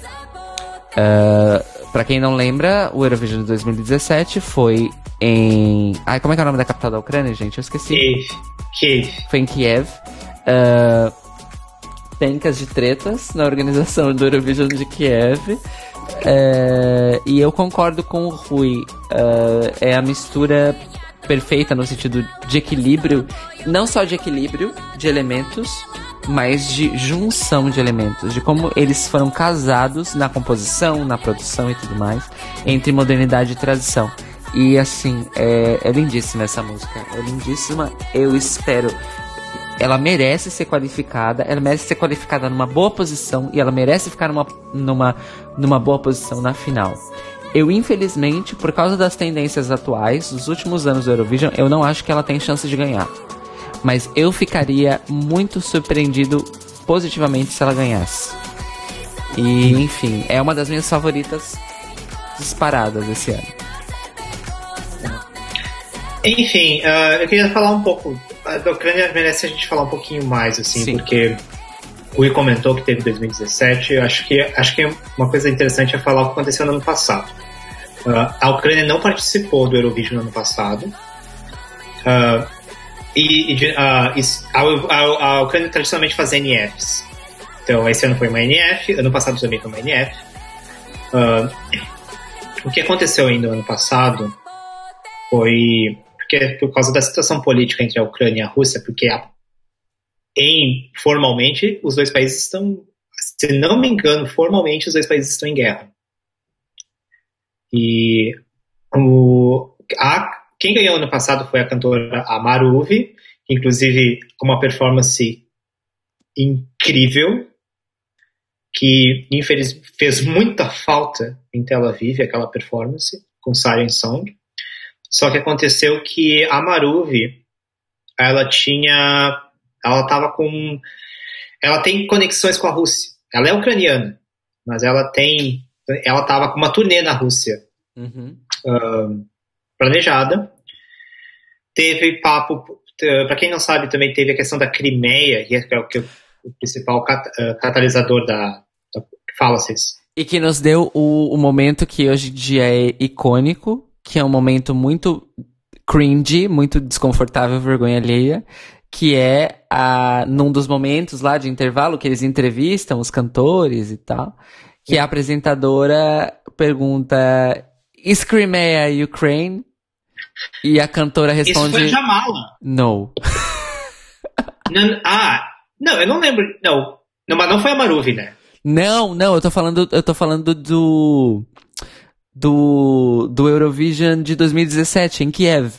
Uh, para quem não lembra, o Eurovision de 2017 foi em. Ai, como é que é o nome da capital da Ucrânia, gente? Eu esqueci. Kiev. Kiev. Foi em Kiev. Ah, pencas de tretas na organização do Eurovision de Kiev. É, e eu concordo com o Rui. Ah, é a mistura perfeita no sentido de equilíbrio, não só de equilíbrio de elementos, mas de junção de elementos, de como eles foram casados na composição, na produção e tudo mais, entre modernidade e tradição. E assim, é, é lindíssima essa música. É lindíssima. Eu espero. Ela merece ser qualificada, ela merece ser qualificada numa boa posição e ela merece ficar numa, numa, numa boa posição na final. Eu, infelizmente, por causa das tendências atuais, dos últimos anos do Eurovision, eu não acho que ela tem chance de ganhar. Mas eu ficaria muito surpreendido positivamente se ela ganhasse. E, enfim, é uma das minhas favoritas disparadas esse ano. Enfim, ah, eu queria falar um pouco. A da Ucrânia merece a gente falar um pouquinho mais, assim, Sim. porque o comentou que teve 2017. Eu acho que, acho que uma coisa interessante é falar o que aconteceu no ano passado. Ah, a Ucrânia não participou do Eurovision no ano passado. Ah, e e isso- a, a- a Ucrânia tradicionalmente faz NFs. Então, esse ano foi uma NF, ano passado também foi uma NF. O que aconteceu ainda no ano passado foi porque por causa da situação política entre a Ucrânia e a Rússia, porque a- em formalmente os dois países estão, se não me engano, formalmente os dois países estão em guerra. E o, a, quem ganhou ano passado foi a cantora Amaruvi, que inclusive com uma performance incrível, que infeliz fez muita falta em Tel Aviv aquela performance com Siren Song. Só que aconteceu que a Maruvi, ela tinha, ela tava com, ela tem conexões com a Rússia. Ela é ucraniana, mas ela tem, ela tava com uma turnê na Rússia Uhum. ahn, planejada. Teve papo, para quem não sabe, também teve a questão da Crimeia, que é o, que é o principal cat- ah, catalisador da, da fala vocês. E que nos deu o, o momento que hoje em dia é icônico, que é um momento muito cringe, muito desconfortável, vergonha alheia, que é a, num dos momentos lá de intervalo que eles entrevistam os cantores e tal, que a apresentadora pergunta Is Crimea Ukraine? E a cantora Isso responde foi a Jamala. No. Não- ah, não, eu não lembro. Não, não, mas não foi a Maruvi, né? Não, não, eu tô falando, eu tô falando do do do Eurovision de 2017 em Kiev.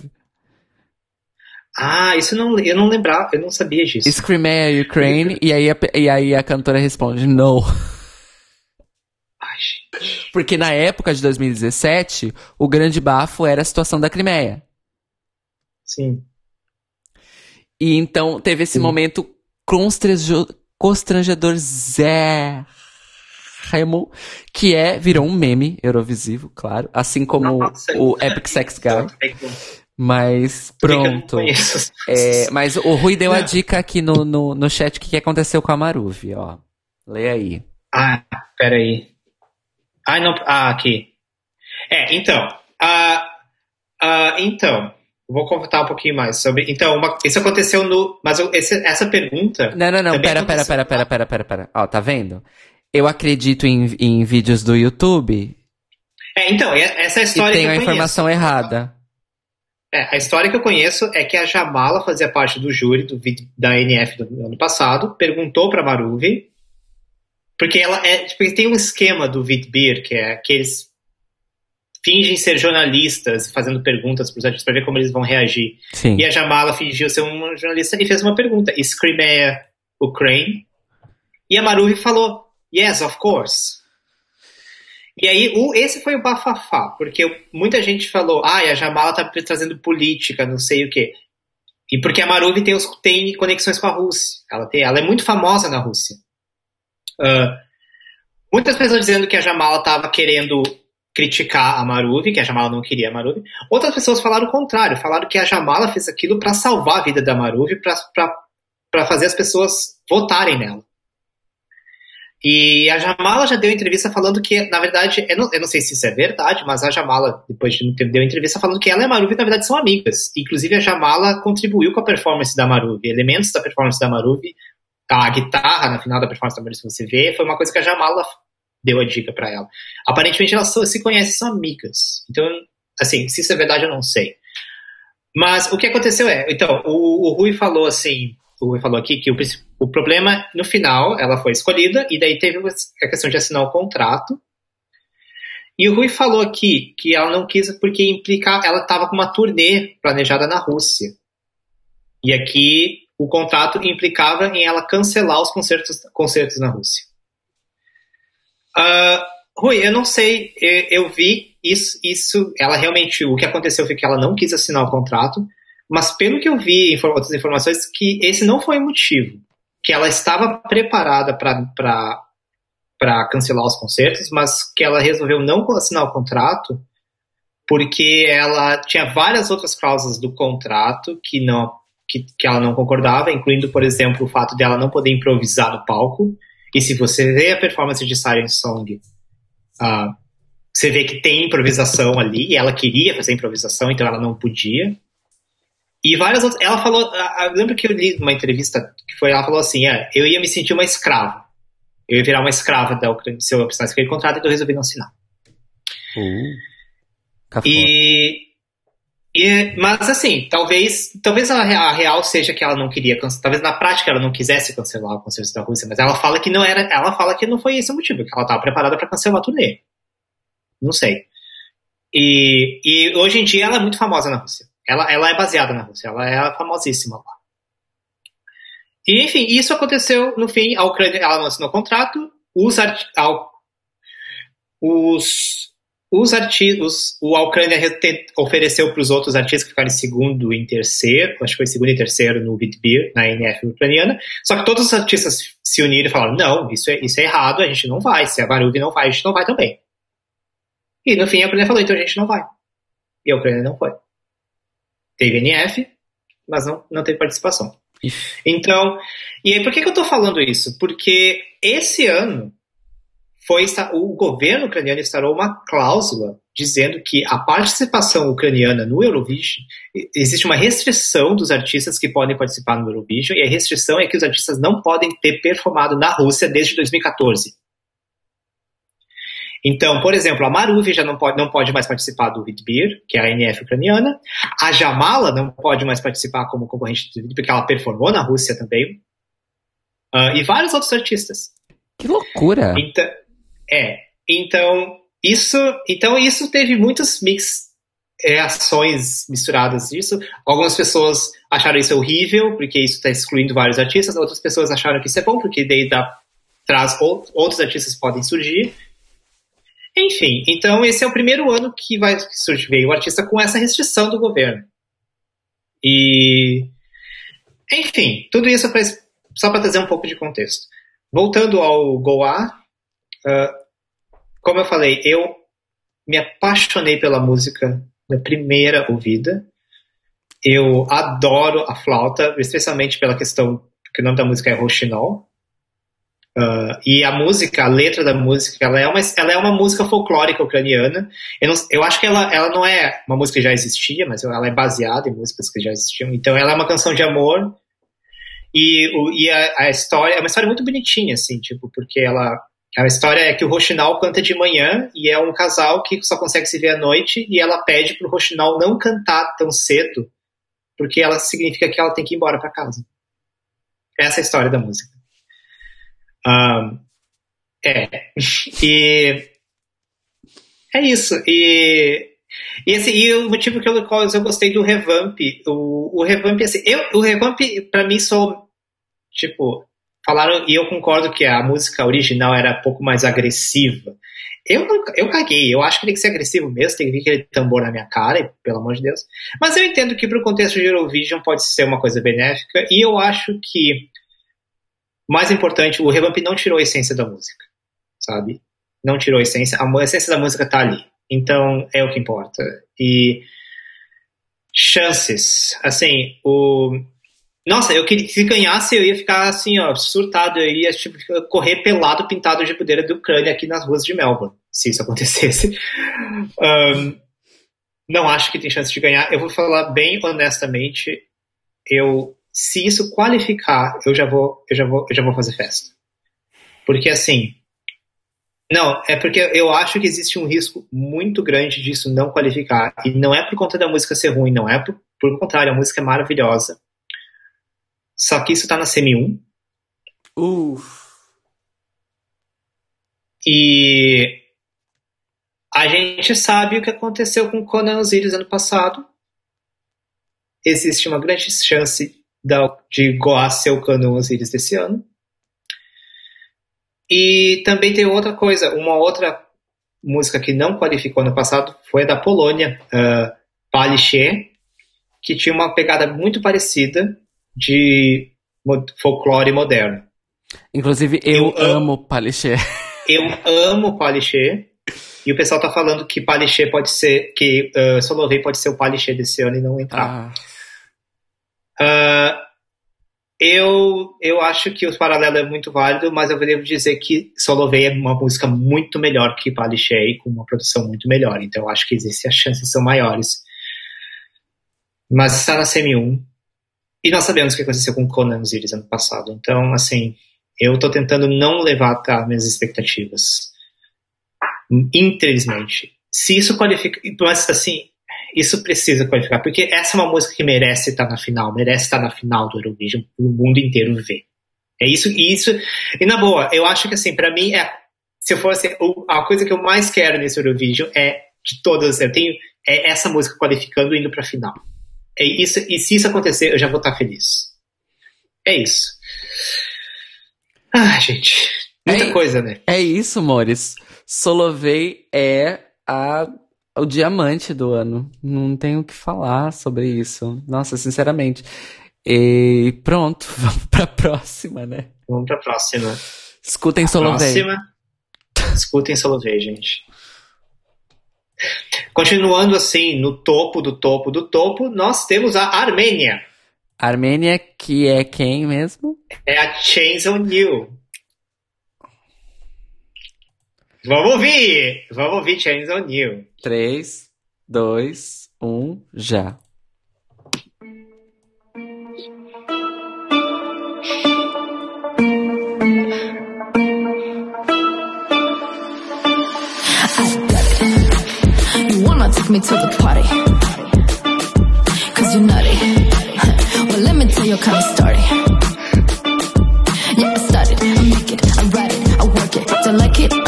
Ah, isso não, eu não lembrava, eu não sabia disso. Is Crimea Ukraine? E aí a, e aí a cantora responde No. Ai, gente. Porque na época de 2017, o grande bafo era a situação da Crimeia. Sim. E então teve esse momento constranjo- constrangedor zé Remo, que é, virou um meme eurovisivo, claro, assim como Nossa, o Epic Sex Guy, é mas pronto. É, mas o Rui deu a Não. dica aqui no, no, no chat o que que aconteceu com a Maruvi, ó. Lê aí. Ah, peraí. Ah, não. Ah, aqui. É, então. Ah, ah, então. Vou contar um pouquinho mais sobre. Então, uma- isso aconteceu no. Mas esse- essa pergunta. Não, não, não, pera, pera, aconteceu. pera, pera, pera, pera, pera. Ó, tá vendo? Eu acredito em, em vídeos do YouTube É, então, e- essa é a e história tenho que a informação errada. É, a história que eu conheço é que a Jamala fazia parte do júri do, da NF do ano passado, perguntou pra Maruvi, porque ela é, tipo, tem um esquema do Vitbeer, que é que eles fingem ser jornalistas, fazendo perguntas pros artistas pra ver como eles vão reagir. Sim. E a Jamala fingiu ser uma jornalista e fez uma pergunta: Is Crimea Ukraine? E a Maruvi falou: Yes, of course. E aí, o, esse foi o bafafá, porque muita gente falou: Ah, a Jamala tá trazendo política, não sei o quê. E porque a Maruvi tem, os- tem conexões com a Rússia. Ela, tem, ela é muito famosa na Rússia. Ah, muitas pessoas dizendo que a Jamala estava querendo criticar a Maruvi, que a Jamala não queria a Maruvi. Outras pessoas falaram o contrário, falaram que a Jamala fez aquilo para salvar a vida da Maruvi, para fazer as pessoas votarem nela. E a Jamala já deu entrevista falando que, na verdade, eu não, eu não sei se isso é verdade, mas a Jamala, depois de tempo, deu entrevista falando que ela e a Maruvi, na verdade, são amigas. Inclusive, a Jamala contribuiu com a performance da Maruvi. Elementos da performance da Maruvi, a guitarra na final da performance da Maruvi, se você vê, foi uma coisa que a Jamala deu a dica para ela. Aparentemente, elas se conhecem, são amigas. Então, assim, se isso é verdade, eu não sei. Mas o que aconteceu é, então, o, o Rui falou assim, o Rui falou aqui que o, o problema, no final, ela foi escolhida, e daí teve a questão de assinar o contrato. E o Rui falou aqui que ela não quis porque implicar, ela estava com uma turnê planejada na Rússia. E aqui o contrato implicava em ela cancelar os concertos, concertos na Rússia. Ah, Rui, eu não sei, eu, eu vi isso, isso, ela realmente, o que aconteceu foi que ela não quis assinar o contrato, mas pelo que eu vi, infor- outras informações, que esse não foi o motivo. Que ela estava preparada para cancelar os concertos, mas que ela resolveu não assinar o contrato porque ela tinha várias outras cláusulas do contrato que não que, que ela não concordava, incluindo, por exemplo, o fato de ela não poder improvisar no palco. E se você vê a performance de Siren Song, ah, você vê que tem improvisação ali, e ela queria fazer improvisação, então ela não podia. E várias outras. Ela falou. Eu lembro que eu li uma entrevista que foi. Ela falou assim: é, eu ia me sentir uma escrava. Eu ia virar uma escrava da Ucrânia se eu precisasse aquele contrato, então eu resolvi não assinar. Cafona. E, e- mas assim, talvez talvez a, a real seja que ela não queria cancelar, talvez na prática ela não quisesse cancelar o concerto da Rússia, mas ela fala que não era, ela fala que não foi esse o motivo, que ela estava preparada para cancelar a turnê. Não sei. E, e hoje em dia ela é muito famosa na Rússia. Ela, ela é baseada na Rússia, ela é famosíssima lá. E enfim, isso aconteceu no fim, a Ucrânia ela não assinou contrato, os, arti- ao- os os artistas, o a Ucrânia ofereceu para os outros artistas que ficaram em segundo e terceiro, acho que foi segundo e terceiro no Vitbir, na NF ucraniana, só que todos os artistas se uniram e falaram, não, isso é, isso é errado, a gente não vai, se a Varuv não vai, a gente não vai também. E no fim a Ucrânia falou, então a gente não vai. E a Ucrânia não foi. Teve NF, mas não, não teve participação. Então, e aí por que, que eu estou falando isso? Porque esse ano foi o governo ucraniano instaurou uma cláusula dizendo que a participação ucraniana no Eurovision existe uma restrição dos artistas que podem participar no Eurovision e a restrição é que os artistas não podem ter performado na Rússia desde 2014. Então, por exemplo, a Maruvi já não pode, não pode mais participar do Vidbir, que é a NF ucraniana. A Jamala não pode mais participar como concorrente do Vidbir, porque ela performou na Rússia também. Ah, e vários outros artistas. Que loucura! Então, é, então isso, então isso teve muitas mix reações misturadas disso. Algumas pessoas acharam isso horrível porque isso está excluindo vários artistas. Outras pessoas acharam que isso é bom porque daí dá, traz ou- outros artistas podem surgir. Enfim, então esse é o primeiro ano que vai surgir veio o artista com essa restrição do governo. E enfim, tudo isso pra, só para trazer um pouco de contexto. Voltando ao Goa, ah, como eu falei, eu me apaixonei pela música na primeira ouvida. Eu adoro a flauta, especialmente pela questão que o nome da música é Rochinol. Ah, e a música, a letra da música, ela é uma, ela é uma música folclórica ucraniana. Eu, não- eu acho que ela, ela não é uma música que já existia, mas ela é baseada em músicas que já existiam. Então ela é uma canção de amor e, o, e a, a história é uma história muito bonitinha, assim, tipo, porque ela. A história é que o Rochinal canta de manhã e é um casal que só consegue se ver à noite e ela pede pro Rochinal não cantar tão cedo, porque ela significa que ela tem que ir embora para casa. Essa é a história da música. Ahn, é. E. É isso. E. E, assim, e o motivo eu, qual eu gostei do revamp, o, o revamp, assim, eu, o revamp, pra mim, só, tipo, falaram, e eu concordo que a música original era um pouco mais agressiva. Eu, não, eu caguei, eu acho que tem que ser agressivo mesmo, tem que vir aquele tambor na minha cara, pelo amor de Deus. Mas eu entendo que pro contexto de Eurovision pode ser uma coisa benéfica, e eu acho que, mais importante, o revamp não tirou a essência da música, sabe? Não tirou a essência, a, essência da música tá ali. Então, é o que importa. E chances, assim, o nossa, eu queria se ganhasse, eu ia ficar assim, ó, surtado, eu ia tipo, correr pelado pintado de bandeira da Ucrânia aqui nas ruas de Melbourne, se isso acontecesse. Um, não acho que tem chance de ganhar. Eu vou falar bem honestamente, eu se isso qualificar, eu já vou, eu já vou, eu já vou fazer festa. Porque assim, não, é porque eu acho que existe um risco muito grande disso não qualificar. E não é por conta da música ser ruim, não é por, por contrário, a música é maravilhosa. Só que isso tá na semi 1. Uf. E a gente sabe o que aconteceu com Conan Osiris ano passado. Existe uma grande chance da- de Goa o Conan Osiris desse ano. E também tem outra coisa, uma outra música que não qualificou no passado foi a da Polônia, uh, Paliché, que tinha uma pegada muito parecida de folclore moderno. Inclusive, eu, Eu amo- amo Paliché. Eu amo Paliché. E o pessoal tá falando que Paliché pode ser. que uh, Solovey pode ser o Paliché desse ano e não entrar. Ah, Ah, eu, eu acho que o paralelo é muito válido, mas eu devo dizer que Solovey é uma música muito melhor que Paliché e com uma produção muito melhor. Então eu acho que existe as chances são maiores. Mas está na semi 1. E nós sabemos o que aconteceu com Conan Osiris ano passado. Então, assim, eu tô tentando não levar tá, minhas expectativas. Infelizmente. Se isso qualifica. Mas, assim, isso precisa qualificar, porque essa é uma música que merece estar na final, merece estar na final do Eurovision, o mundo inteiro ver. É isso, e isso. E na boa, eu acho que assim, para mim é. Se eu fosse. o- A coisa que eu mais quero nesse Eurovision é de todas, eu tenho. É essa música qualificando e indo pra final. É isso, e se isso acontecer, eu já vou estar feliz. É isso. Ah, gente. Muita É- coisa, né? é isso, Mores. Solovey é a, o diamante do ano. Não tenho o que falar sobre isso. Nossa, sinceramente. E pronto, vamos pra próxima, né? Vamos pra próxima. Escutem Solovey. Próxima. Escutem Solovey, gente. Continuando assim, no topo do topo do topo, nós temos a Armênia. Armênia, que é quem mesmo? É a Chains on Vamos ouvir! Vamos ouvir Chains on You. 3, 2, 1, já. You me to the party? Cause you're nutty. well, let me tell you kind of story. Yeah, I started, I make it, I write it, I work it. Don't like it,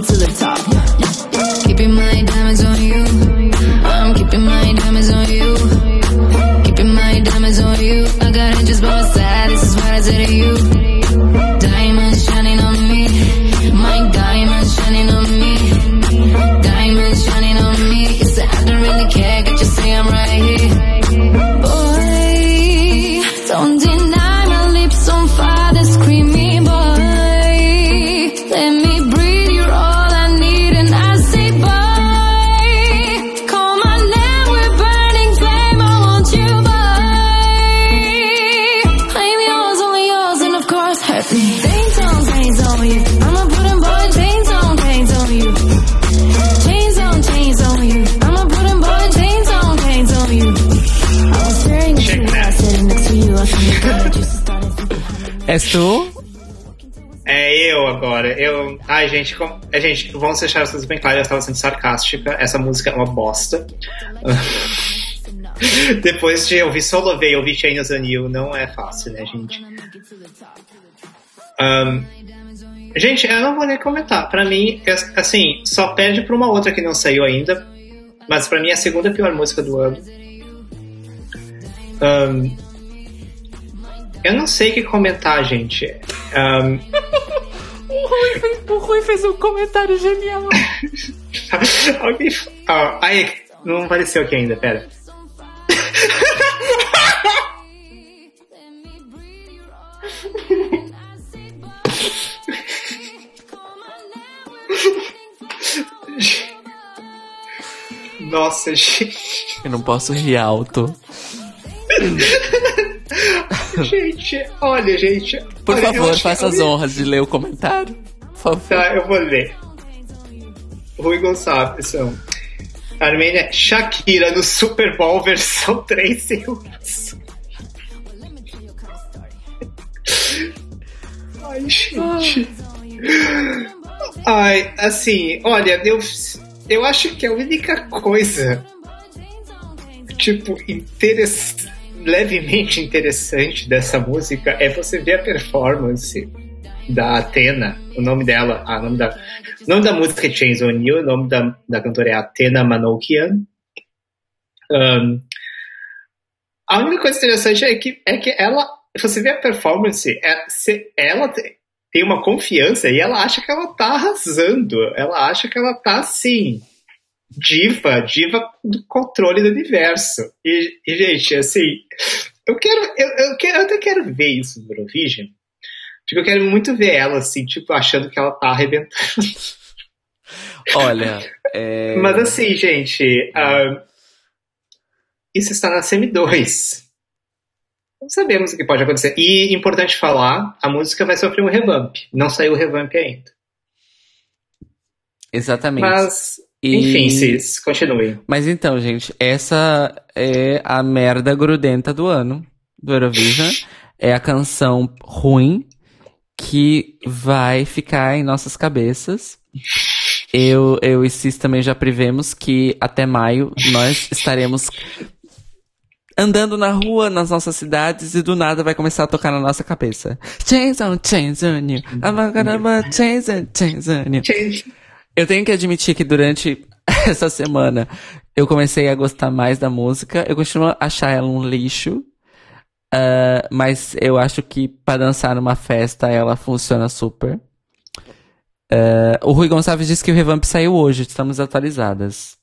to the top. É eu agora. Eu. Ai, gente, com... é, gente, vamos deixar as coisas bem claras. Eu estava sendo sarcástica. Essa música é uma bosta. Depois de ouvir Solovey e ouvir Chains on You, não é fácil, né, gente? Ahn, gente, eu não vou nem comentar. Pra mim, é- assim, só perde pra uma outra que não saiu ainda. Mas pra mim é a segunda pior música do ano. Ahn, eu não sei o que comentar, gente. Ahn, O Rui fez, o Rui fez um comentário genial. Alguém. Ah, ai, não apareceu aqui ainda, pera. Nossa, gente. Eu não posso rir alto. Gente, olha, gente. Por olha, favor, faça as honras de ler o comentário. Por favor. Tá, eu vou ler. Rui Gonçalves são. Armênia Shakira no Super Bowl versão 3 segundos. Ai, gente. Ai, assim, olha, eu, eu acho que a única coisa, tipo, interess- levemente interessante dessa música é você ver a performance da Atena, o nome dela, ah, nome da, o nome da música é Chains on You, o nome da, da cantora é Atena Manoukian. Ahn, a única coisa interessante é que, é que ela, você vê a performance, é, ela te- tem uma confiança e ela acha que ela tá arrasando, ela acha que ela tá assim, diva, diva do controle do universo. E, e, gente, assim, eu quero, eu, eu quero, eu até quero ver isso no Eurovision. Tipo, eu quero muito ver ela, assim, tipo, achando que ela tá arrebentando. Olha, é... Mas assim, gente, ah, isso está na Semi 2. Não sabemos o que pode acontecer. E, importante falar, a música vai sofrer um revamp. Não saiu o revamp ainda. exatamente. Mas, E- enfim, Cis, continue. Mas então, gente, essa é a merda grudenta do ano do Eurovision. É a canção ruim que vai ficar em nossas cabeças. Eu, eu e Cis também já prevemos que até maio nós estaremos andando na rua, nas nossas cidades, e do nada vai começar a tocar na nossa cabeça. Chains on chains on you. I'm gonna chains on chains on you. Eu tenho que admitir que durante essa semana eu comecei a gostar mais da música. Eu continuo a achar ela um lixo. ah, mas eu acho que pra dançar numa festa ela funciona super. Ah, o Rui Gonçalves disse que o Revamp saiu hoje, estamos atualizadas.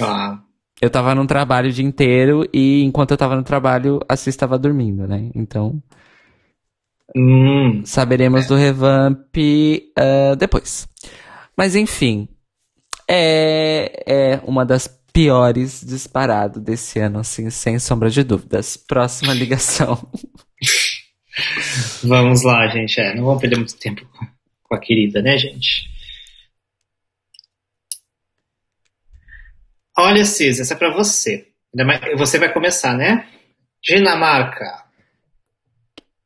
Ah, Eu tava num trabalho o dia inteiro e enquanto eu tava no trabalho, a Cis estava dormindo, né? Então, hum, saberemos do Revamp ah, depois. Mas enfim, é, é uma das piores disparado desse ano, assim, sem sombra de dúvidas. Próxima ligação. Vamos lá, gente. É, não vamos perder muito tempo com- a querida, né, gente? Olha, Cis, essa é pra você. Você vai começar, né? Dinamarca.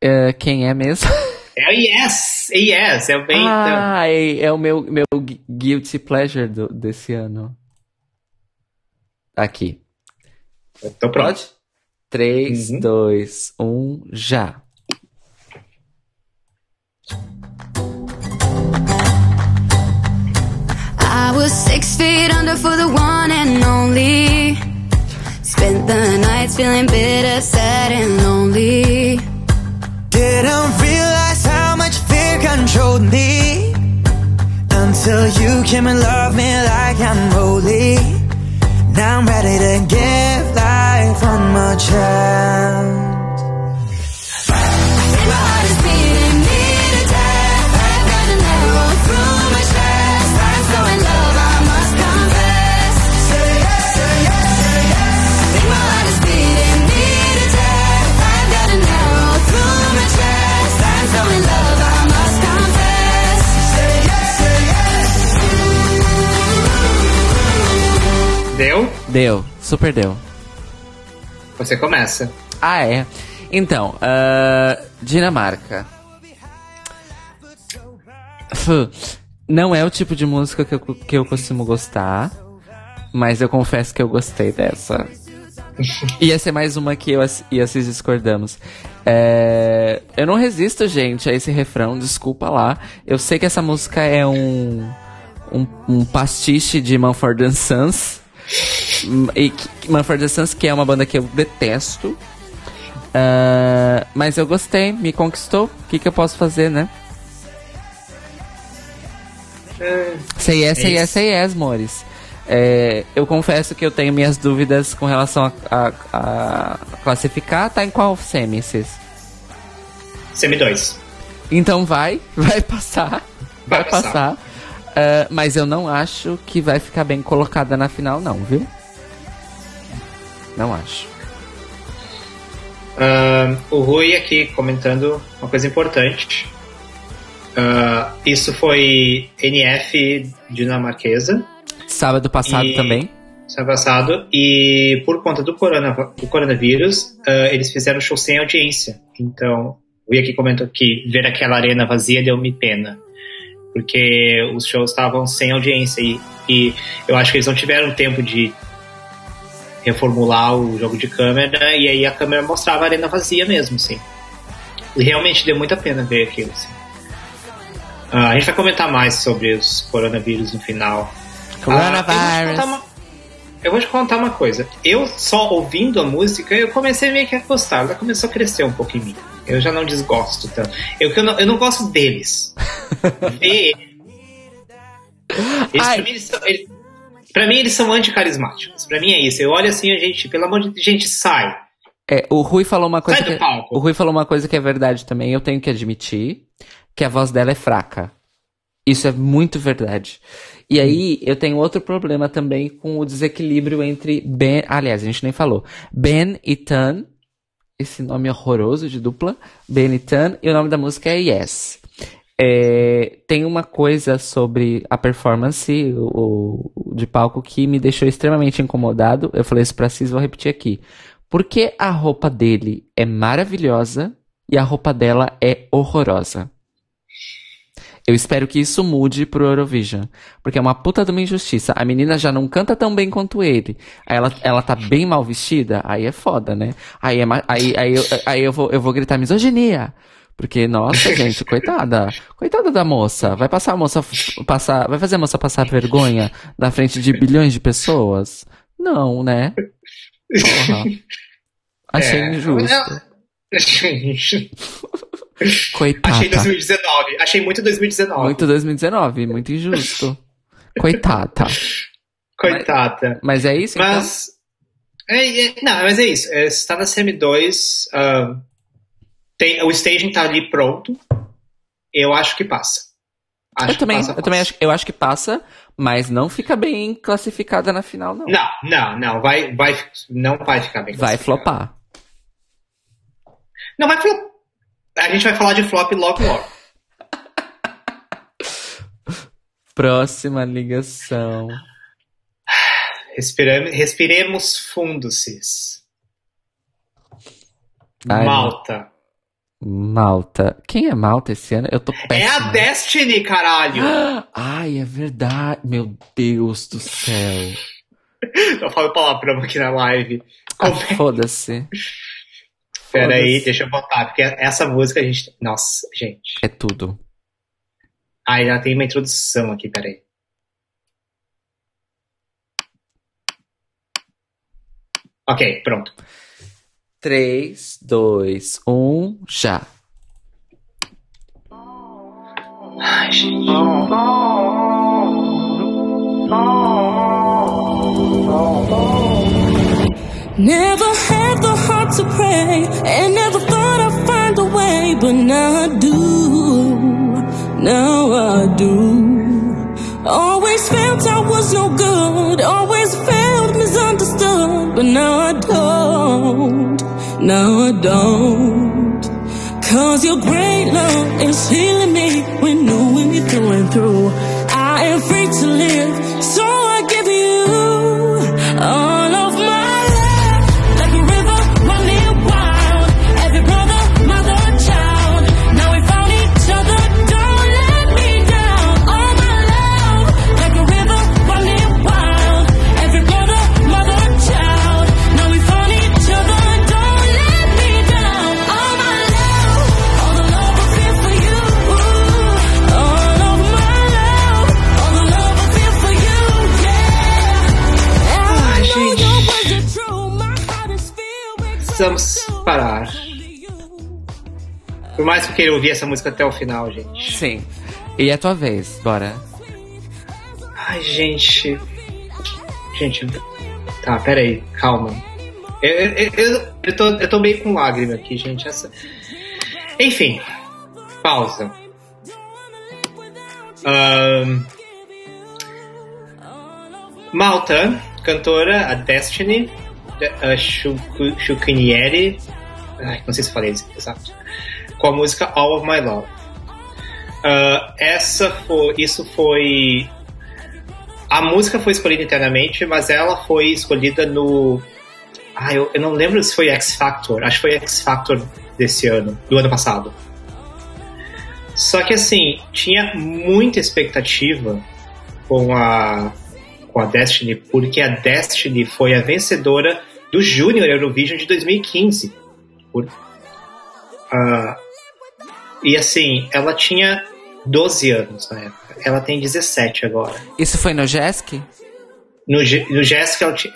É, quem é mesmo? É o Yes! É Yes, é o bem. então. Ah, é, é o meu, meu gu- guilty pleasure do- desse ano. Aqui. Eu tô pronto. Pode? 3, Uhum. 2, 1, já. I was six feet under for the one and only. Spent the nights feeling bitter, sad, and lonely. Didn't fear controlled me until you came and loved me like I'm holy. Now I'm ready to give life one more chance. Deu? Deu, super deu. Você começa. Ah, é. Então, ah, Dinamarca. Não é o tipo de música que eu, que eu costumo gostar, mas eu confesso que eu gostei dessa. Ia ser mais uma que eu e Assis discordamos. É, eu não resisto, gente, a esse refrão, desculpa lá. Eu sei que essa música é um, um, um pastiche de Mumford Sons. E que- Mumford Sons, que é uma banda que eu detesto. Ah, mas eu gostei, me conquistou. O que, que eu posso fazer, né? Say yes, say É yes, say yes, Mores. É, eu confesso que eu tenho minhas dúvidas com relação a, a- a classificar. Tá em qual semi, Cis? Semi 2. Então vai, vai passar. Vai, Vai passar. passar. Ah, mas eu não acho que vai ficar bem colocada na final, não, viu? Não acho. Ah, o Rui aqui comentando uma coisa importante. Ah, isso foi NF dinamarquesa, Sábado passado E- também. sábado passado, e por conta do, corona, do coronavírus, eles fizeram show sem audiência. Então, o Rui aqui comentou que ver aquela arena vazia deu-me pena. Porque os shows estavam sem audiência e, e eu acho que eles não tiveram tempo de reformular o jogo de câmera e aí a câmera mostrava a arena vazia mesmo, assim. E realmente deu muita pena ver aquilo, assim. Ah, a gente vai comentar mais sobre os coronavírus no final. Ah, eu, vou te Coronavirus. contar uma, eu vou te contar uma coisa. Eu só ouvindo a música, eu comecei meio que a gostar. Ela começou a crescer um pouco em mim. Eu já não desgosto tanto. Eu, eu, não, eu não gosto deles. Ver. Eles, pra, mim, eles são, eles- pra mim, eles são anticarismáticos. Pra mim é isso. Eu olho assim, a gente, pelo amor de Deus, gente, sai. É, o Rui falou uma coisa Sai que, palco. o Rui falou uma coisa que é verdade também, eu tenho que admitir, que a voz dela é fraca. Isso é muito verdade. E aí, eu tenho outro problema também com o desequilíbrio entre Ben, aliás, a gente nem falou, Ben e Tan, esse nome horroroso de dupla, Ben e Tan, e o nome da música é Yes. É, tem uma coisa sobre a performance o, o- de palco que me deixou extremamente incomodado. Eu falei isso pra Cis, vou repetir aqui. Porque a roupa dele é maravilhosa e a roupa dela é horrorosa. Eu espero que isso mude pro Eurovision. Porque é uma puta de uma injustiça. A menina já não canta tão bem quanto ele. Aí ela, ela tá bem mal vestida. Aí é foda, né? Aí, é, aí, aí, eu, aí eu, vou, eu vou gritar misoginia. Porque, nossa, gente, coitada. Coitada da moça. Vai passar a moça passar. Vai fazer a moça passar vergonha na frente de bilhões de pessoas? Não, né? Porra. Achei É, injusto. Achei Coitada. 2019. Achei muito 2019. Muito 2019, muito injusto. Coitada. Coitada. Mas é isso, então? Mas. É, é- não, mas é isso. É, Está na CM2. ah, tem, o staging tá ali pronto. Eu acho que passa. Acho eu também, passa eu também fácil. acho, eu acho que passa, mas não fica bem classificada na final, não. Não, não, não. Vai, vai, não vai ficar bem Vai flopar. Não, vai flopar. A gente vai falar de flop logo logo. Próxima ligação. Respiramos, respiremos fundo, Cis. Ai, Malta. Malta. Quem é Malta esse ano? Eu tô péssima. É a Destiny, caralho! Ai, é verdade. Meu Deus do céu. Eu falo palavrão aqui na live. Ah, é- Foda-se. Pera aí, foda-se. deixa eu botar, porque essa música a gente. Nossa, gente. É tudo. Ah, já tem uma introdução aqui, peraí. Ok, pronto. 3, 2, 1, já. Ai, gente. Never had the heart to pray, and never thought I'd find a way, but now I do. Now I do. Always felt I was no good, always felt misunderstood, but now I don't. Now I don't. Cause your great love is healing me when knowing me through through. I am free to live, so Precisamos parar. Por mais que eu queira ouvir essa música até o final, gente. Sim. E é tua vez, bora. Ai, gente. Gente. Tá, peraí, calma. Eu, eu, eu, eu, tô, eu tô meio com lágrima aqui, gente. Essa... Enfim, pausa. Ahn, Malta, cantora, a Destiny, ai, não sei se falei exato, com a música All of My Love. Ah, essa foi, isso foi a música foi escolhida internamente, mas ela foi escolhida no. Ah, eu, eu não lembro se foi X Factor. Acho que foi X Factor desse ano, do ano passado. Só que assim, tinha muita expectativa com a, com a Destiny, porque a Destiny foi a vencedora do Junior Eurovision de 2015. Por, ah, e assim, ela tinha 12 anos na época. Ela tem 17 agora. Isso foi no Jesk? No, no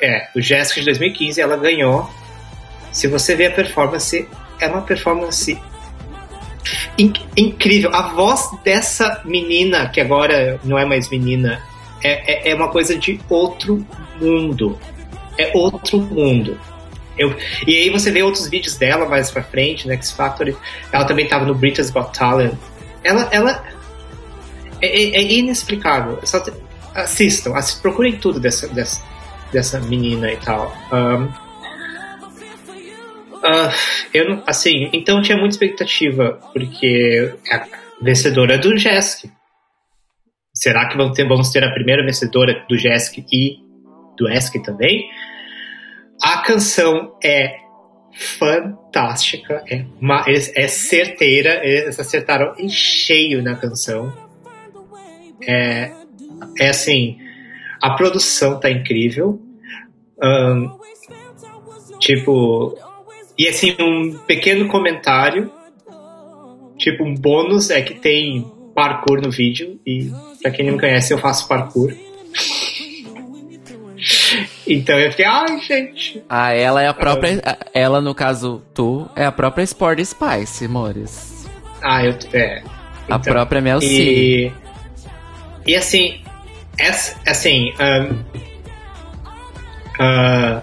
é, o Jessica de 2015 ela ganhou. Se você ver a performance, é uma performance in- incrível. A voz dessa menina, que agora não é mais menina, é, é, é uma coisa de outro mundo. É outro mundo. Eu, e aí você vê outros vídeos dela mais pra frente, no X Factor. Ela também tava no Britain's Got Talent. Ela, ela é, é- é inexplicável. Só te- assistam, assi- procurem tudo dessa, dessa, dessa menina e tal. Ahn, ah, eu não- assim, então tinha muita expectativa, porque é a vencedora do JESC. Será que vamos ter, vamos ter a primeira vencedora do JESC e do ESC também? A canção é fantástica, é, é, é certeira, eles acertaram em cheio na canção. É, é assim, a produção tá incrível. Ahn, tipo, e assim, um pequeno comentário, tipo, um bônus é que tem parkour no vídeo, e pra quem não me conhece, eu faço parkour. Então eu fiquei, ai, gente. Ah, ela é a própria. Ela, no caso, tu, é a própria Sport Spice, amores. Ah, eu. É. A própria Mel C. E, e assim, essa, assim, ahn, ah,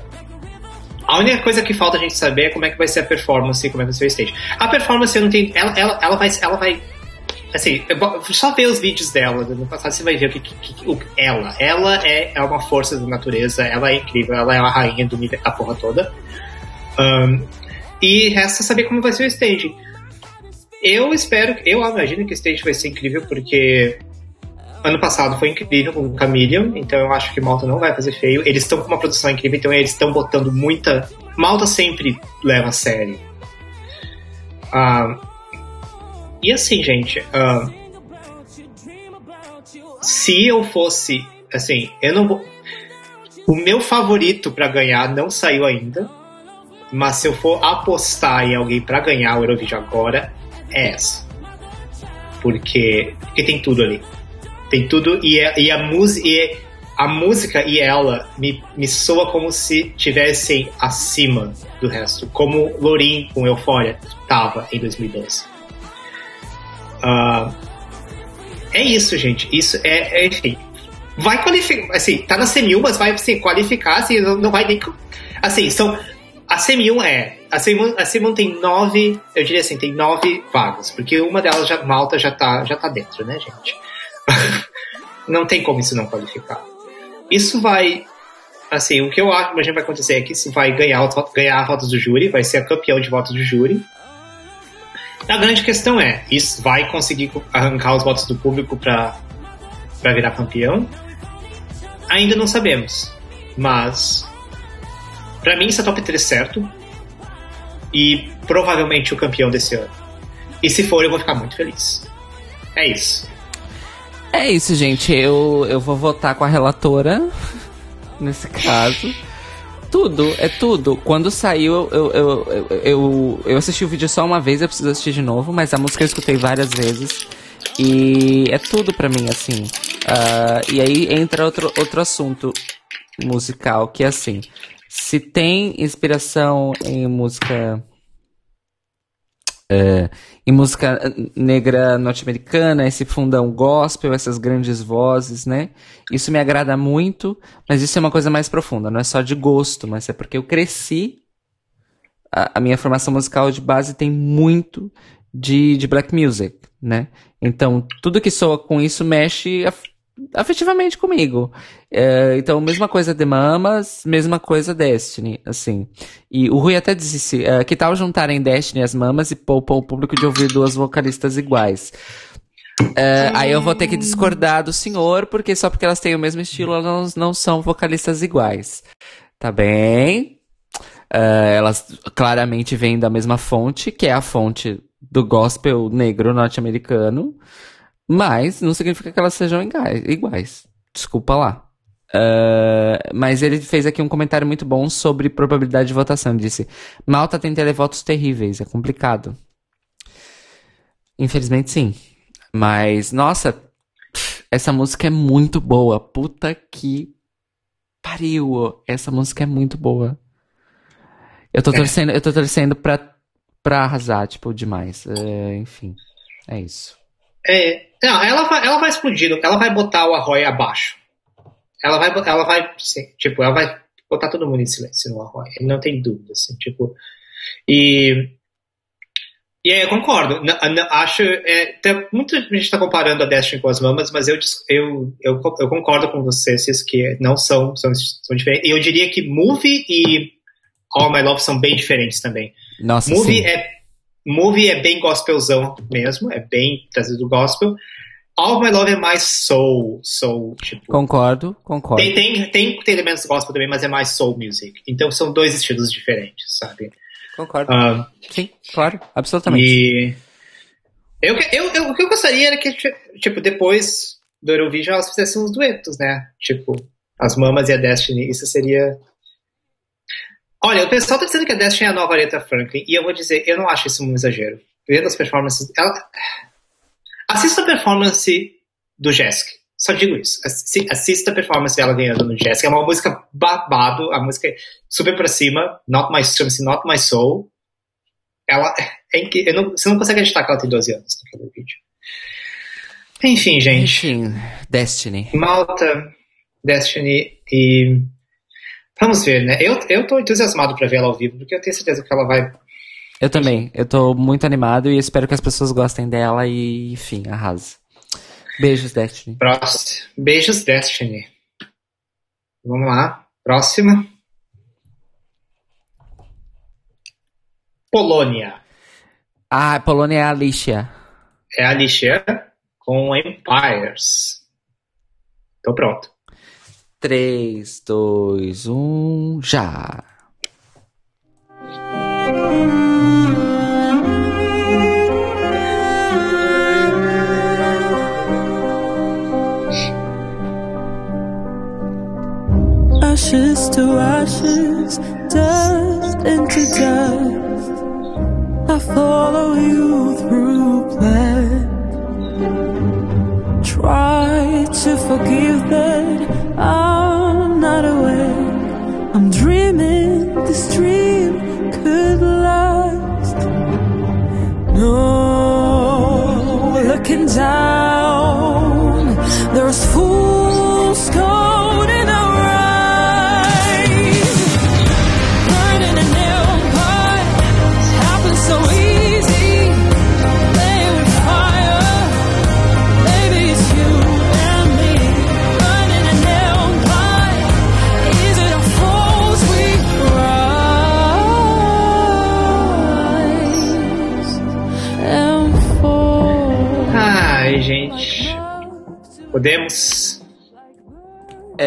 a única coisa que falta a gente saber é como é que vai ser a performance e como é que vai ser o stage. A performance eu não tem, ela, ela, ela vai, ela vai, assim, só ver os vídeos dela do ano passado você vai ver o que, que- que- o- ela, ela é, é uma força da natureza, ela é incrível, ela é a rainha do nível, a porra toda. Ahn, e resta saber como vai ser o stage. Eu espero, eu imagino que o stage vai ser incrível, porque ano passado foi incrível com o Chameleon, então eu acho que Malta não vai fazer feio. Eles estão com uma produção incrível, então eles estão botando muita. Malta sempre leva a sério. Ah, e assim, gente, ah, se eu fosse, assim, eu não vou. O meu favorito pra ganhar não saiu ainda, mas se eu for apostar em alguém pra ganhar o Eurovision agora, é essa. Porque, porque tem tudo ali. Tem tudo e, é- e a música e a música e ela me, me soa como se tivessem acima do resto, como Lorin com Euphoria tava em 2012. Ah, é isso, gente. Isso é, é enfim. Vai qualificar, assim, tá na semi mas vai assim, qualificar, assim, não, não vai nem. Assim, são. A semi é. A semi, a semi tem nove, eu diria assim, tem nove vagas, porque uma delas já, Malta já tá, já tá dentro, né, gente? não tem como isso não qualificar. Isso vai. Assim, o que eu acho que a vai acontecer é que se vai ganhar, ganhar votos do júri, vai ser a campeão de votos do júri. A grande questão é, isso vai conseguir arrancar os votos do público para virar campeão? Ainda não sabemos. Mas para mim isso é top 3 certo. E provavelmente o campeão desse ano. E se for, eu vou ficar muito feliz. É isso. É isso, gente. Eu, eu vou votar com a relatora nesse caso. Tudo, é tudo. Quando saiu, eu, eu, eu, eu, assisti o vídeo só uma vez, eu preciso assistir de novo, mas a música eu escutei várias vezes. E é tudo pra mim, assim. Ah, e aí entra outro, outro assunto musical, que é assim. Se tem inspiração em música é, em música negra norte-americana, esse fundão gospel, essas grandes vozes, né? Isso me agrada muito, mas isso é uma coisa mais profunda, não é só de gosto, mas é porque eu cresci. A, a minha formação musical de base tem muito de, de black music, né? Então, tudo que soa com isso mexe afetivamente comigo. É, então, mesma coisa de Mamas, mesma coisa Destiny, assim. E o Rui até disse, eh, que tal juntarem Destiny e as Mamas e poupam o público de ouvir duas vocalistas iguais? Eh, aí eu vou ter que discordar do senhor, porque só porque elas têm o mesmo estilo, elas não, são vocalistas iguais. Tá bem? Eh, elas claramente vêm da mesma fonte, que é a fonte do gospel negro norte-americano, mas não significa que elas sejam iguais. Desculpa lá. Uh, mas ele fez aqui um comentário muito bom sobre probabilidade de votação. Ele disse: Malta tem televotos terríveis, é complicado. Infelizmente, sim. Mas, nossa, essa música é muito boa. Puta que pariu. Essa música é muito boa. Eu tô torcendo, eu tô torcendo pra, pra arrasar, tipo, demais. É, enfim, é isso. É, não, ela vai, ela vai explodir, ela vai botar o Arroy abaixo. Ela vai, ela vai, sim, tipo, ela vai botar todo mundo em silêncio no Arroy. Não tem dúvida, assim, tipo. E. E aí, eu concordo. Acho. É, muita gente está comparando a Destiny com as Mamas, mas eu, eu, eu, eu concordo com vocês que não são, são, são diferentes. Eu diria que Movie e All My Love são bem diferentes também. Nossa, Movie sim. é, movie é bem gospelzão mesmo, é bem trazido do gospel. All of My Love é mais soul, soul, tipo. Concordo, concordo. Tem, tem, tem, tem elementos gospel também, mas é mais soul music. Então são dois estilos diferentes, sabe? Concordo. Ah, Sim, claro, absolutamente. e eu, eu, eu, o que eu gostaria era que, tipo, depois do Eurovision elas fizessem uns duetos, né? Tipo, as Mamas e a Destiny. Isso seria. Olha, o pessoal tá dizendo que a Destiny é a nova Aretha Franklin, e eu vou dizer, eu não acho isso um exagero. Vendo as performances. Ela... Assista a performance do Jessica. Só digo isso. Assi- Assista a performance dela ganhando no Jessica. É uma música babado, a música é super pra cima. Not My, chama-se Not My Soul. Ela é incri- eu não- Você não consegue acreditar que ela tem 12 anos naquele vídeo. Enfim, gente. Enfim, Destiny. Malta, Destiny e. Vamos ver, né? Eu, eu tô entusiasmado pra ver ela ao vivo, porque eu tenho certeza que ela vai. Eu também. Eu tô muito animado e espero que as pessoas gostem dela e, enfim, arrasa. Beijos, Destiny. Próximo. Beijos, Destiny. Vamos lá. Próxima. Polônia. Ah, Polônia é a Alicia. É a Alicia com Empires. Tô pronto. 3, 2, 1, já. Ashes to ashes, dust into dust. I follow you through plan. Try to forgive that I'm not aware. I'm dreaming this dream could last. No, looking down,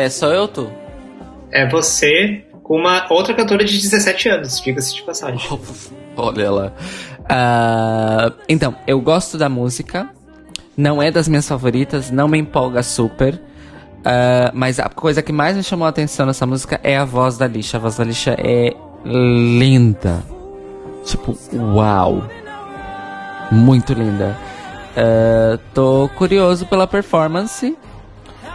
É, só eu, tu? É você com uma outra cantora de 17 anos, diga-se de passagem. Olha lá. Ah, então, eu gosto da música. Não é das minhas favoritas, não me empolga super. Ah, mas a coisa que mais me chamou a atenção nessa música é a voz da Lixa. A voz da Lixa é linda. Tipo, uau. Muito linda. Ah, tô curioso pela performance.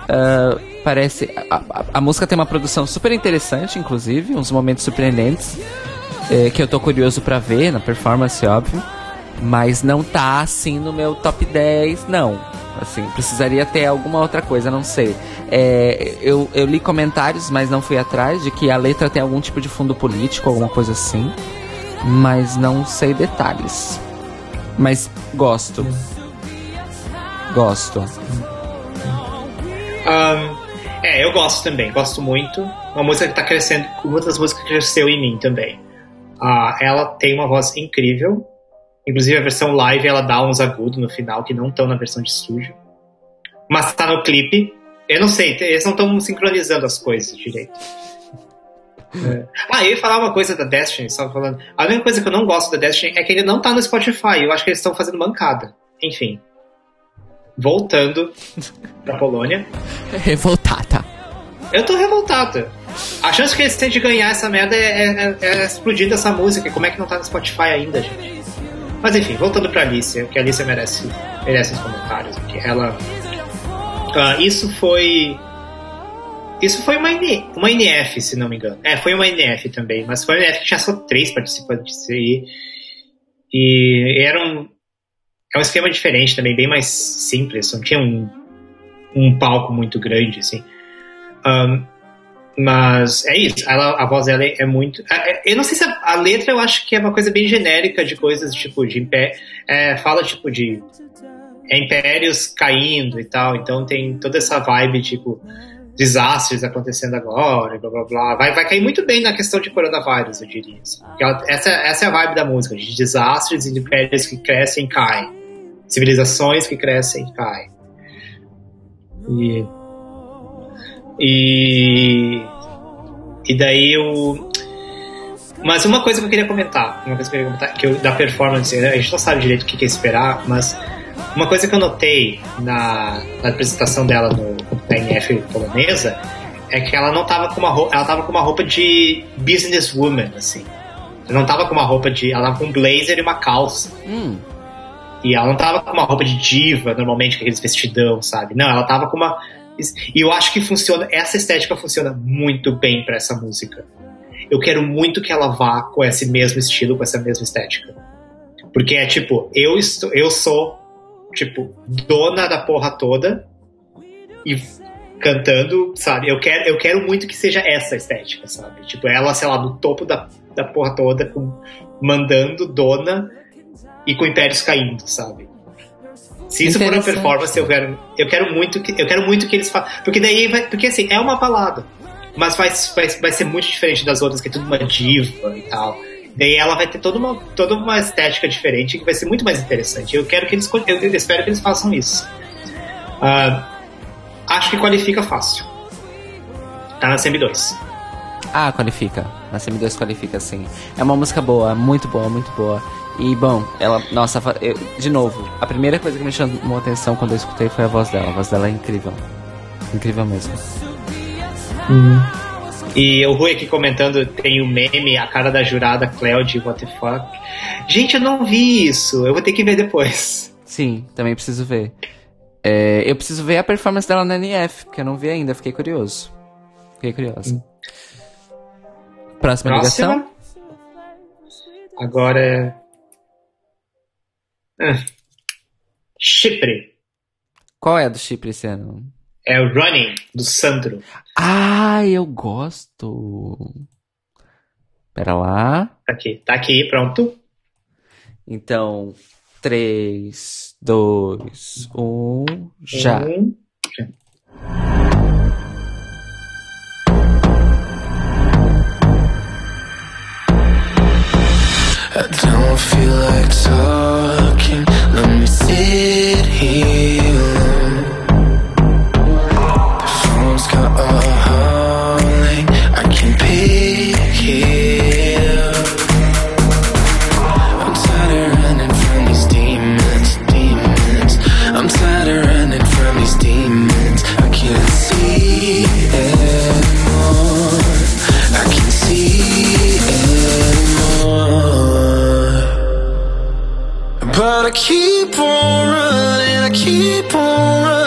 Ah, parece. A, a- a música tem uma produção super interessante, inclusive, uns momentos surpreendentes. eh, que eu tô curioso pra ver na performance, óbvio. Mas não tá assim no meu top 10, não. Assim, precisaria ter alguma outra coisa, não sei. É, eu, eu li comentários, mas não fui atrás, de que a letra tem algum tipo de fundo político, alguma coisa assim. Mas não sei detalhes. Mas gosto. Gosto. Ahn, é, eu gosto também, gosto muito. Uma música que tá crescendo, uma das músicas que cresceu em mim também. Ah, ela tem uma voz incrível. Inclusive a versão live ela dá uns agudos no final que não estão na versão de estúdio. Mas tá no clipe. Eu não sei, eles não estão sincronizando as coisas direito. É. Ah, eu ia falar uma coisa da Destiny, só falando. A única coisa que eu não gosto da Destiny é que ele não tá no Spotify. Eu acho que eles estão fazendo mancada. Enfim. Voltando pra Polônia. Revoltada. Eu tô revoltado. A chance que eles têm de ganhar essa merda é, é, é explodindo essa música. Como é que não tá no Spotify ainda, gente? Mas enfim, voltando pra Alicia, que a Alicia merece, merece os comentários. Porque ela. Ah, isso foi. Isso foi uma, uma NF, se não me engano. É, foi uma NF também, mas foi uma NF que tinha só três participantes aí. E era um. É um esquema diferente também, bem mais simples. Não tinha um, um palco muito grande, assim. Ahn, mas é isso, ela, a voz dela é muito. é- é- Eu não sei se a, a letra eu acho que é uma coisa bem genérica de coisas tipo de impé, é, fala tipo de é, impérios caindo e tal, então tem toda essa vibe tipo desastres acontecendo agora, blá blá blá. Vai, vai cair muito bem na questão de coronavírus, eu diria. assim. Ela- essa, essa é a vibe da música, de desastres e de impérios que crescem e caem. Civilizações que crescem e caem. E e. E daí eu. Mas uma coisa que eu queria comentar, uma coisa que eu queria comentar, que eu, da performance, né, a gente não sabe direito o que, que é esperar, mas uma coisa que eu notei na, na apresentação dela no, NF polonesa é que ela não tava com uma roupa, ela tava com uma roupa de businesswoman, assim. Ela não tava com uma roupa de. Ela tava com um blazer e uma calça. Hum, E ela não tava com uma roupa de diva, normalmente, com aqueles vestidão, sabe? Não, ela tava com uma. E eu acho que funciona. Essa estética funciona muito bem pra essa música. Eu quero muito que ela vá com esse mesmo estilo, com essa mesma estética. Porque é tipo, eu, estou, eu sou, tipo, dona da porra toda e cantando, sabe? Eu quero, eu quero muito que seja essa estética, sabe? Tipo, ela, sei lá, no topo da, da porra toda, com, mandando dona e com impérios caindo, sabe? Se isso for uma performance, eu quero, eu quero muito que eu quero muito que eles façam, porque daí vai, porque assim, é uma balada, mas vai, vai, vai ser muito diferente das outras que é tudo uma diva e tal. Daí ela vai ter toda uma, toda uma estética diferente que vai ser muito mais interessante. Eu quero que eles, eu, espero que eles façam isso. Ah, acho que qualifica fácil. Tá na CM2. Ah, qualifica. A CM2 qualifica, sim. É uma música boa, muito boa, muito boa. E, bom, ela... Nossa, eu- de novo, a primeira coisa que me chamou a atenção quando eu escutei foi a voz dela. A voz dela é incrível. Incrível mesmo. E o Rui aqui comentando, tem o meme, a cara da jurada Cléo What the fuck. Gente, eu não vi isso. Eu vou ter que ver depois. Sim, também preciso ver. É, eu preciso ver a performance dela na NF, porque eu não vi ainda, fiquei curioso. Fiquei curioso. Próxima, ligação? Próxima. Agora é. Ah. Chipre. Qual é a do Chipre esse ano? É o Running, do Sandro. Ah, eu gosto. Pera lá. Tá aqui, tá aqui, pronto. Então, 3, 2, 1, já. Um. I don't feel like talking. Let me sit here alone. The phone's got a I keep on running, I keep on running,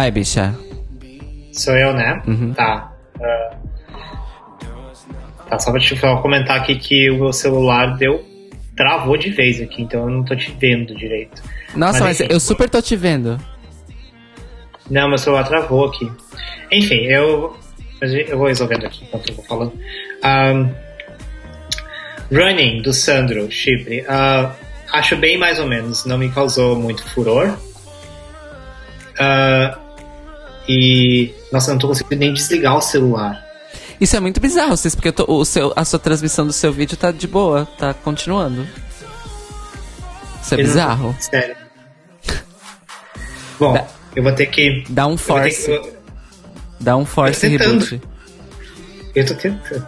Vai, bicha. Sou eu, né? Uhum. Tá. Ah. Tá, só pra te comentar aqui que o meu celular deu. Travou de vez aqui, então eu não tô te vendo direito. Nossa, mas, enfim. eu super tô te vendo. Não, meu celular travou aqui. Enfim, eu. mas Eu vou resolvendo aqui enquanto eu vou falando. Ahn, Running, do Sandro Chipre. ah, acho bem mais ou menos. Não me causou muito furor. Ah, e. Nossa, eu não tô conseguindo nem desligar o celular. Isso é muito bizarro, vocês, porque eu tô- o seu, a sua transmissão do seu vídeo tá de boa, tá continuando. Isso é Eu não- bizarro. Sério. Bom, Dá- eu vou ter que. Dá um eu force, que- eu- dá um force tentando. reboot. Eu tô tentando.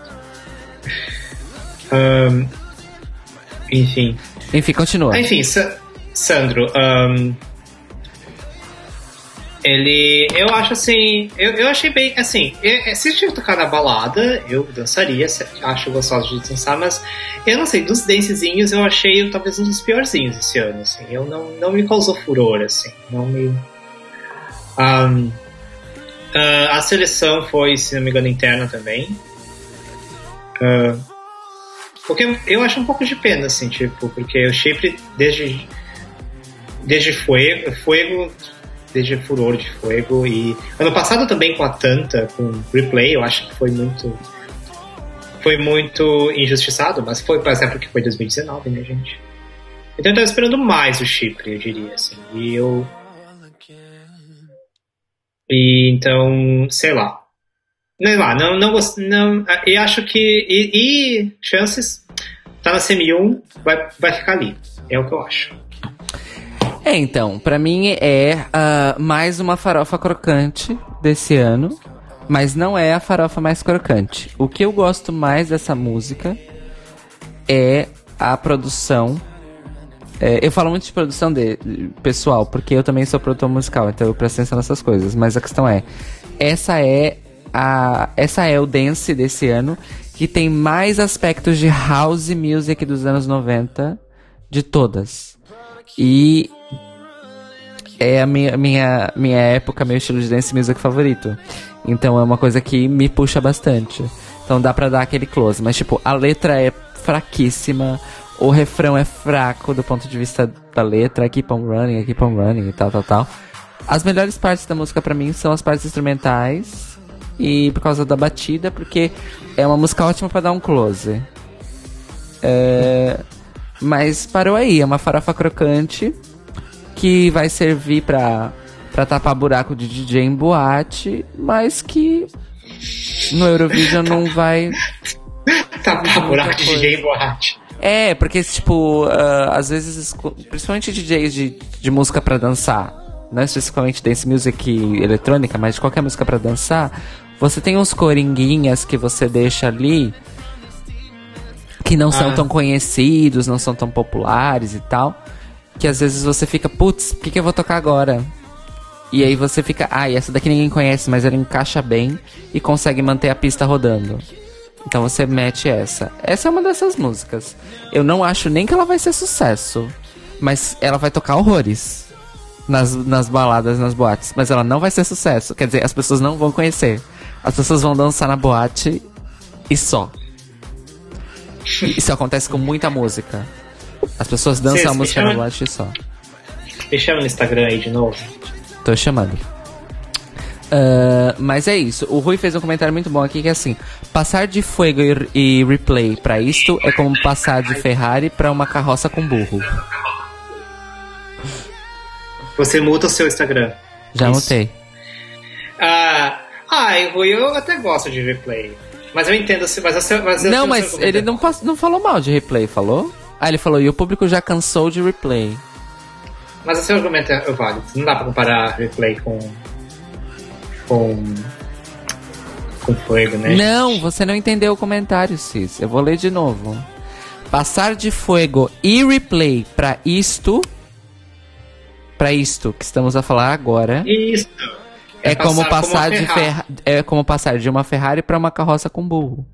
Ahn, enfim. Enfim, continua. Ah, Enfim, Sa- Sandro, ahn, ele, eu acho assim, eu, eu achei bem, assim, eu- se tinha tocar na balada, eu dançaria, acho gostoso de dançar, mas eu não sei, dos dancezinhos eu achei talvez um dos piorzinhos esse ano, assim, eu não, não me causou furor, assim, não me... Ahn, ah, a seleção foi, se não me engano, interna também. Ah, porque eu acho um pouco de pena, assim, tipo, porque o Chipre, desde. Desde Fuego, Fuego, desde Furor de Fuego, e ano passado também com a Tanta, com Replay, eu acho que foi muito. Foi muito injustiçado, mas foi, mas é porque foi 2019, né, gente? Então eu tava esperando mais o Chipre, eu diria, assim, e eu. E então, sei lá. Sei lá, não, não, gost- não e acho que. E, e chances, tá na semi-1, vai, vai ficar ali. É o que eu acho. É, então, pra mim é ah, mais uma farofa crocante desse ano, mas não é a farofa mais crocante. O que eu gosto mais dessa música é a produção. É, eu falo muito de produção de, pessoal, porque eu também sou produtor musical, então eu presto atenção nessas coisas. Mas a questão é, essa é a, essa é o dance desse ano que tem mais aspectos de house music dos anos 90 de todas. E é a minha, minha, minha época, meu estilo de dance music favorito. Então é uma coisa que me puxa bastante. Então dá pra dar aquele close. Mas, tipo, a letra é fraquíssima. O refrão é fraco do ponto de vista da letra. Keep on running, keep on running e tal, tal, tal. As melhores partes da música pra mim são as partes instrumentais. E por causa da batida, porque é uma música ótima pra dar um close. É, Mas parou aí, é uma farofa crocante que vai servir pra, pra tapar buraco de DJ em boate, mas que no Eurovision não vai. Tapar buraco de. DJ em boate. É, porque, tipo, ah, às vezes, principalmente DJs de, de música pra dançar, não especificamente dance music eletrônica, mas de qualquer música pra dançar, você tem uns coringuinhas que você deixa ali que não são Ah. tão conhecidos, não são tão populares e tal, que às vezes você fica, putz, o que, que eu vou tocar agora? E aí você fica, ah, essa daqui ninguém conhece, mas ela encaixa bem e consegue manter a pista rodando. Então você mete essa. Essa é uma dessas músicas. Eu não acho nem que ela vai ser sucesso. Mas ela vai tocar horrores. Nas, nas baladas, nas boates. Mas ela não vai ser sucesso. Quer dizer, as pessoas não vão conhecer. As pessoas vão dançar na boate e só. Isso acontece com muita música. As pessoas dançam Cês a música na chamam? boate só. Me chama no Instagram aí de novo. Tô chamando. Ah, mas é isso. O Rui fez um comentário muito bom aqui que é assim: passar de Fuego e, e replay pra isto é como passar de Ferrari pra uma carroça com burro. Você muda o seu Instagram. Já Isso. mutei. Ah, ai, Rui, eu até gosto de replay. Mas eu entendo, se- mas, eu, mas eu Não, mas ele não, não falou mal de replay, falou? Ah, ele falou, e o público já cansou de replay. Mas o seu argumento é válido. Não dá pra comparar replay com. com. com fogo, né? Não, você não entendeu o comentário, Cis. Eu vou ler de novo. Passar de Fuego e replay pra isto. Pra isto que estamos a falar agora. Isso. É, como passar passar uma de. Ferra- é como passar de uma Ferrari pra uma carroça com burro.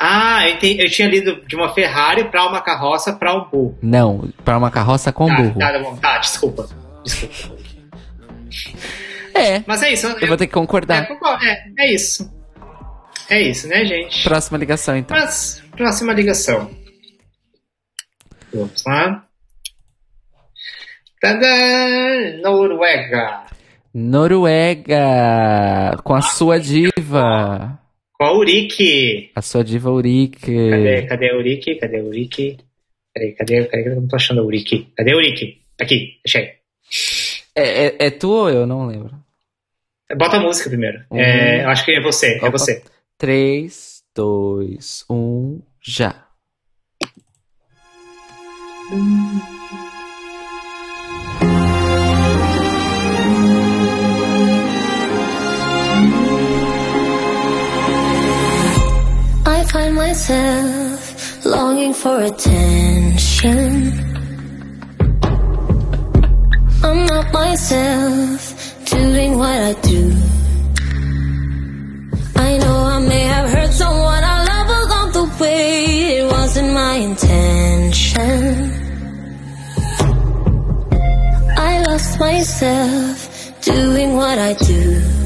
Ah, eu, entendi- eu tinha lido de uma Ferrari pra uma carroça pra um burro. Não, pra uma carroça com Tá, burro. tá, tá. Tá, desculpa. Desculpa. É, Mas é isso. eu vou ter que concordar. É, é, é isso. É isso, né, gente? Próxima ligação, então. Mas, próxima ligação. Vamos lá. Tadã! Noruega. Noruega, com a sua diva. Com a Urique. A sua diva Urique. Cadê, cadê a Urique? Cadê a Urique? Peraí, cadê, cadê, cadê? Eu não tô achando a Urique. Cadê a Urique? Aqui, achei. É, é, é tu ou eu? Não lembro. Bota a música primeiro. Uhum. É, eu acho que é você, é Opa. você. 3, 2, 1, já. I myself longing for attention. I'm not myself doing what I do. I know I may have hurt someone I love along the way. It wasn't my intention. I lost myself doing what I do.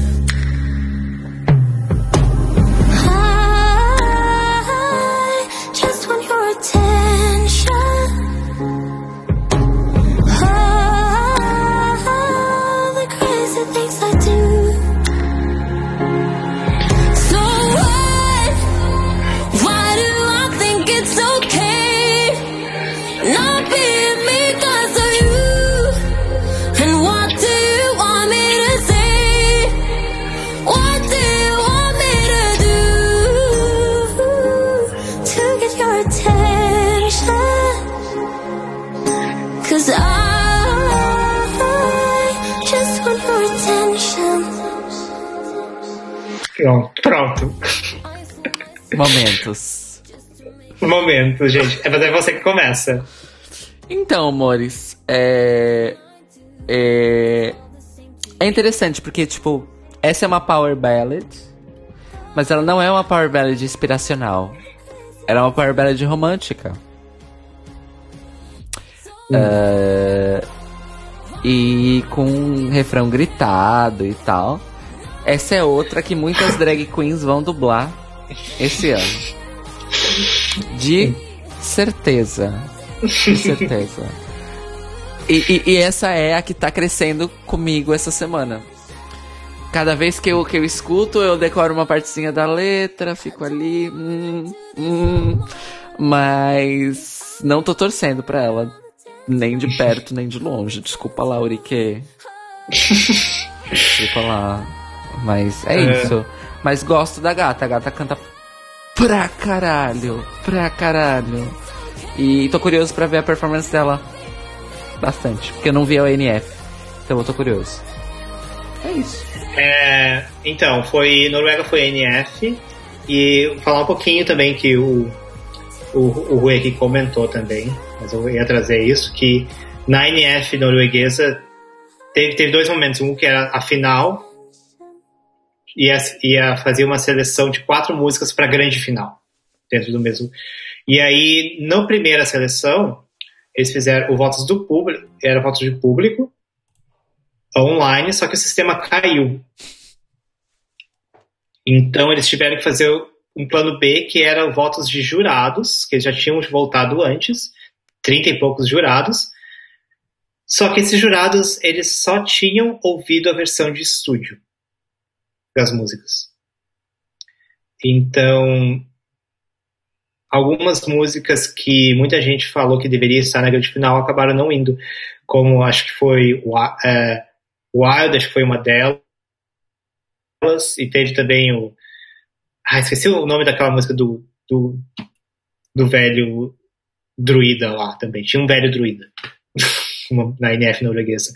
Pronto, pronto. Momentos. Momento, gente. É, mas é você que começa. Então, amores, é. É. É interessante porque, tipo, essa é uma power ballad, mas ela não é uma power ballad inspiracional. Ela é uma power ballad romântica. É, E com um refrão gritado e tal. Essa é outra que muitas drag queens vão dublar Esse ano. De certeza. De certeza. E, e- e essa é a que tá crescendo comigo essa semana. Cada vez que eu, que eu escuto, eu decoro uma partezinha da letra, fico ali. hum, hum, mas não tô torcendo pra ela. Nem de perto, nem de longe. Desculpa lá, Urique. Desculpa lá. Mas é, É. isso. Mas gosto da gata. A gata canta pra caralho. Pra caralho. E tô curioso pra ver a performance dela. Bastante. Porque eu não vi a ONF. Então eu tô curioso. É isso. É, então, foi. Noruega foi NF. E falar um pouquinho também que o, o, o Rui aqui comentou também, mas eu ia trazer isso, que na NF norueguesa teve, teve dois momentos. Um que era a final, ia, ia fazer uma seleção de quatro músicas para a grande final, dentro do mesmo. E aí, na primeira seleção, eles fizeram o votos do público, era votos de público, online, só que o sistema caiu. Então eles tiveram que fazer um plano B, que era votos de jurados, que já tinham voltado antes, 30 e poucos jurados. Só que esses jurados, eles só tinham ouvido a versão de estúdio das músicas. Então, algumas músicas que muita gente falou que deveria estar na grande final acabaram não indo, como acho que foi é, Wild, acho que foi uma delas, e teve também o. Ah, esqueci o nome daquela música do, do, do velho druida lá também. Tinha um velho druida na NF norueguesa.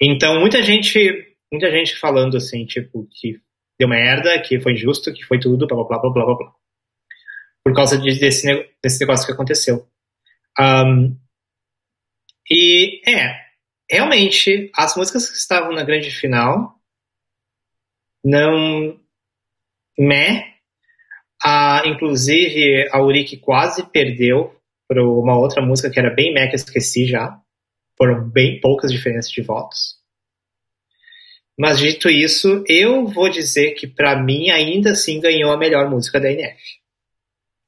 Então, muita gente, muita gente falando assim, tipo, que deu merda, que foi injusto, que foi tudo, blá blá blá blá blá blá. Por causa de- desse, desse negócio que aconteceu. Ahn, e é, realmente, as músicas que estavam na grande final não. Meh. Ah, inclusive, a Urique quase perdeu para uma outra música que era bem meh, que eu esqueci já. Foram bem poucas diferenças de votos. Mas dito isso, eu vou dizer que para mim ainda assim ganhou a melhor música da NF.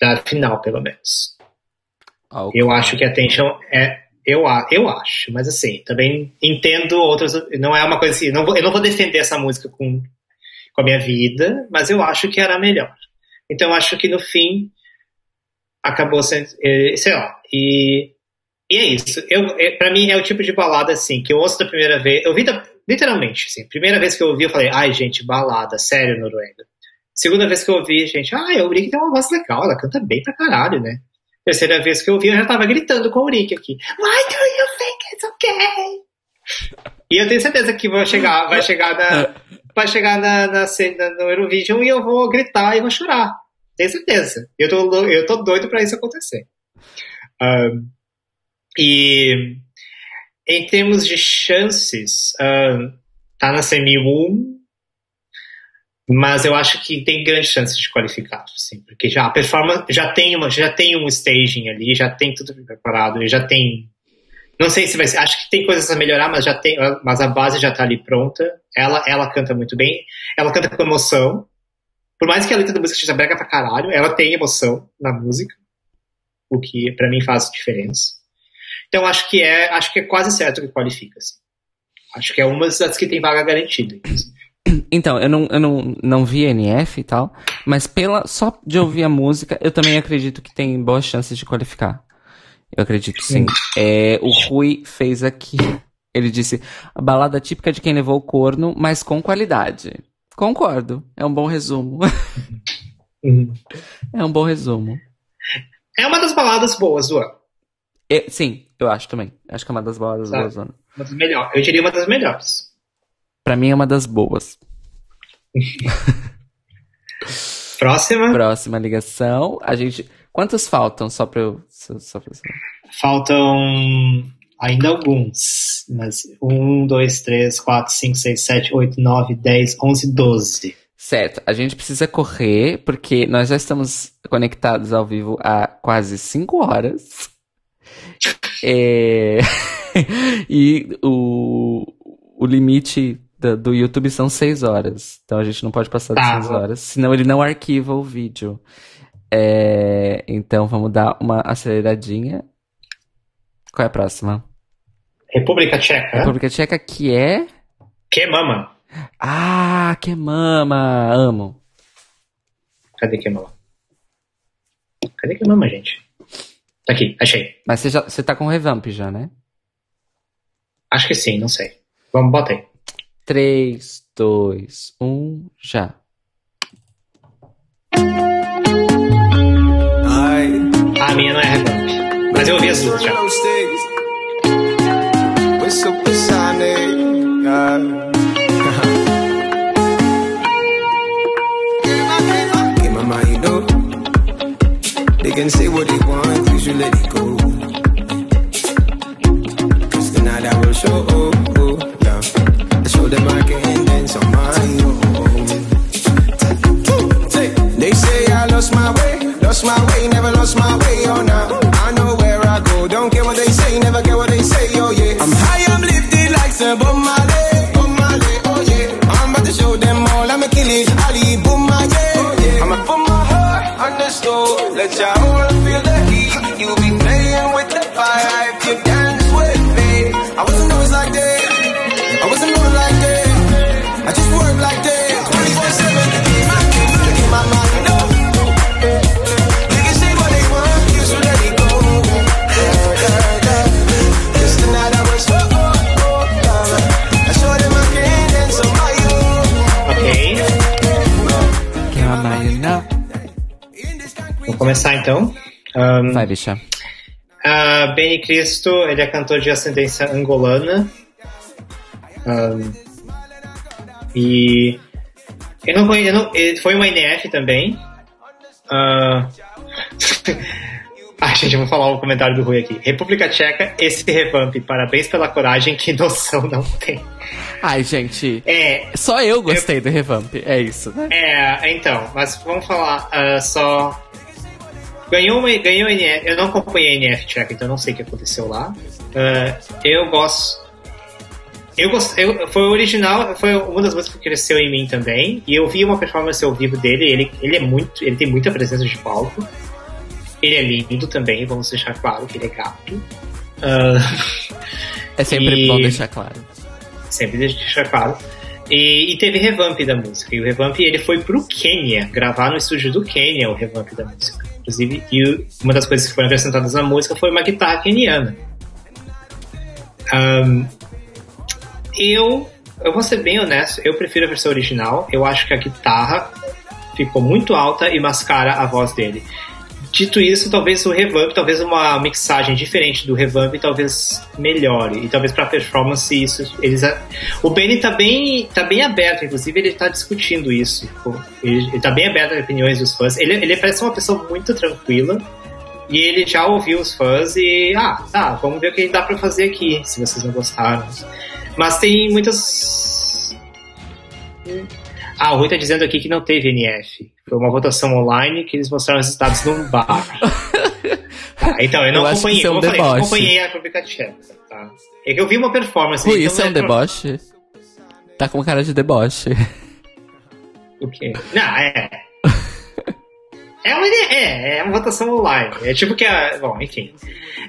Da final, pelo menos. Eu acho que a Attention é. Eu, eu acho, mas assim, também entendo outras. Não é uma coisa assim. Não vou, eu não vou defender essa música com, com a minha vida, mas eu acho que era a melhor. Então eu acho que no fim acabou sendo. eh, Sei lá. E, e é isso. Eu, é, pra mim é o tipo de balada assim, que eu ouço da primeira vez. Eu vi da, literalmente, assim. Primeira vez que eu ouvi, eu falei, ai, gente, balada, sério, Noruega. Segunda vez que eu ouvi, gente, ah, a Eurique tem uma voz legal, ela canta bem pra caralho, né? Terceira vez que eu ouvi, eu já tava gritando com a Eurique aqui. Why do you think it's okay? E eu tenho certeza que vai chegar, vai chegar na, vai chegar na, na cena no Eurovision e eu vou gritar e vou chorar. Tenho certeza. Eu tô, eu tô doido pra isso acontecer. Ahn, e em termos de chances, ahn, tá na semi-1, mas eu acho que tem grandes chances de qualificar, sim, porque já a performance já tem uma, já tem um staging ali, já tem tudo preparado, já tem não sei se vai ser, acho que tem coisas a melhorar, mas já tem, mas a base já tá ali pronta. Ela ela canta muito bem, ela canta com emoção. Por mais que a letra da música seja brega pra caralho, ela tem emoção na música, o que pra mim faz diferença. Então acho que é, acho que é quase certo que qualifica. assim. Acho que é uma das que tem vaga garantida. Então, eu não, eu não, não vi NF e tal, mas pela só de ouvir a música, eu também acredito que tem boas chances de qualificar. Eu acredito sim. É, o Rui fez aqui. Ele disse: a balada típica de quem levou o corno, mas com qualidade. Concordo. É um bom resumo. Uhum. é um bom resumo. É uma das baladas boas do ano. É, sim, eu acho também. Acho que é uma das boas do ano. Uma das melhores. Eu diria uma das melhores. Pra mim é uma das boas. Próxima. Próxima ligação. A gente. Quantos faltam? Só pra eu. Só, só pra eu. Faltam ainda alguns. Mas um, dois, três, quatro, cinco, seis, sete, oito, nove, dez, onze, doze. Certo, a gente precisa correr porque nós já estamos conectados ao vivo há quase 5 horas. É, e o, o limite do, do YouTube são 6 horas. Então a gente não pode passar de Tá, 6 vou- horas. Senão ele não arquiva o vídeo. É, então vamos dar uma aceleradinha. Qual é a próxima? República Tcheca. República Tcheca, que é. Que mama? Ah, que mama! Amo. Cadê que mama? Cadê que mama, gente? Tá aqui, achei. Mas você, já, você tá com revamp já, né? Acho que sim, não sei. Vamos, bota aí. 3, 2, 1, já. A minha não é revamp. Mas eu ouvi as duas já. Can say what they want, you should let it go. Cause tonight I will show, oh, oh, yeah. I show them I can dance on my own. They say I lost my way, lost my way, never lost my way, oh now. I know where I go, don't care what they say, never care what Joe. Começar então. Ahn, Vai, bicha. a Benny Cristo, ele é cantor de ascendência angolana. Ahn, e eu não conheço, eu não- ele foi uma NF também. Ah, gente, eu vou falar o comentário do Rui aqui. República Tcheca, esse revamp, parabéns pela coragem, que noção não tem. Ai, gente. É, Só eu gostei do revamp. É isso, né? É, então, mas vamos falar ah, só. Ganhou uma, ganhou NF. Eu não acompanhei a NF Tcheca, então não sei o que aconteceu lá. Ah, eu gosto. Eu gosto, eu, foi o original, foi uma das músicas que cresceu em mim também. E eu vi uma performance ao vivo dele. Ele, ele é muito, ele tem muita presença de palco. Ele é lindo também, vamos deixar claro que ele é gato. Ah, É sempre E- bom deixar claro. sempre deixar claro. E, e teve revamp da música. E o revamp ele foi pro Quênia, gravar no estúdio do Quênia o revamp da música. Inclusive, e uma das coisas que foram acrescentadas na música foi uma guitarra queniana. Ahn, eu, eu vou ser bem honesto, eu prefiro a versão original. Eu acho que a guitarra ficou muito alta e mascara a voz dele. Dito isso, talvez o revamp, talvez uma mixagem diferente do revamp, talvez melhore. E talvez pra performance isso. Eles, o Benny tá bem, tá bem aberto, inclusive ele tá discutindo isso. Ele, ele tá bem aberto às opiniões dos fãs. Ele, ele parece uma pessoa muito tranquila. E ele já ouviu os fãs e. Ah, tá, vamos ver o que dá pra fazer aqui, se vocês não gostaram. Mas tem muitas. Ah, o Rui tá dizendo aqui que não teve NF. Foi uma votação online que eles mostraram os resultados num bar. Tá, então, eu não Eu acompanhei, isso é um como eu falei, acompanhei a República Tcheca, tá? É que eu vi uma performance. Rui, então isso é um pro- deboche? Tá com cara de deboche. O quê? Não, é. É uma, é, é uma votação online. É tipo que a. Bom, enfim.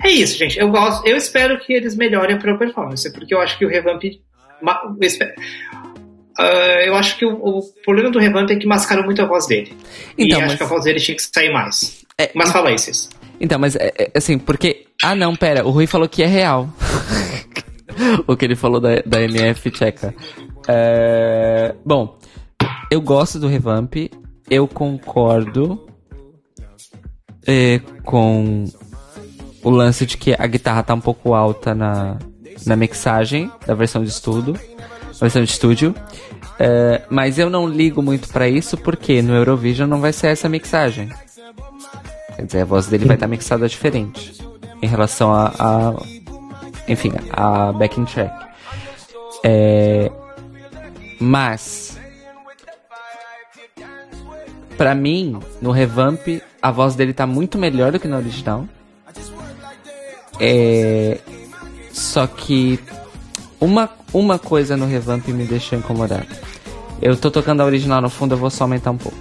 É isso, gente. Eu gosto. Eu espero que eles melhorem pra performance, porque eu acho que o revamp. eu espero- Ah, eu acho que o, o problema do revamp é que mascarou muito a voz dele. Então, e acho mas- que a voz dele tinha que sair mais. É, Mas fala aí, Cis. Então, mas é, é, assim, porque. Ah, não, pera, o Rui falou que é real. o que ele falou da, da MF tcheca. É, Bom, eu gosto do revamp, eu concordo é, com o lance de que a guitarra tá um pouco alta na, na mixagem da versão de estudo, versão de estúdio. É, mas eu não ligo muito pra isso porque no Eurovision não vai ser essa mixagem. Quer dizer, a voz dele vai estar mixada diferente em relação a, a- enfim, a backing track. É, mas pra mim, no revamp, a voz dele tá muito melhor do que no original. É, só que uma uma coisa no revamp me deixou incomodado. Eu tô tocando a original no fundo, eu vou só aumentar um pouco.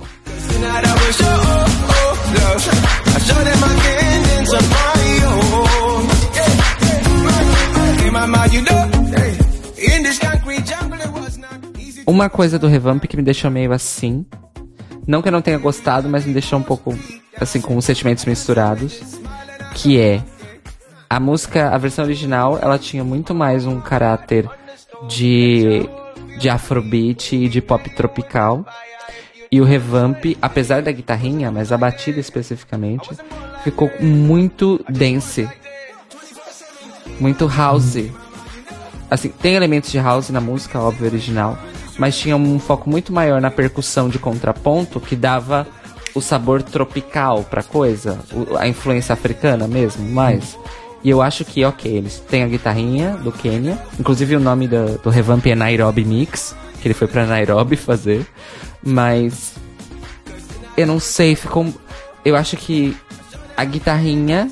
Uma coisa do revamp que me deixou meio assim. Não que eu não tenha gostado, mas me deixou um pouco assim com os sentimentos misturados. Que é a música, a versão original, ela tinha muito mais um caráter de de afrobeat e de pop tropical. E o revamp, apesar da guitarrinha, mas a batida especificamente, ficou muito dance. Muito house. Assim, tem elementos de house na música, óbvio, original, mas tinha um foco muito maior na percussão de contraponto que dava o sabor tropical pra coisa, a influência africana mesmo, mais. E eu acho que, ok, eles têm a guitarrinha do Quênia, inclusive o nome do, do revamp é Nairobi Mix, que ele foi pra Nairobi fazer, mas eu não sei, ficou. Eu acho que a guitarrinha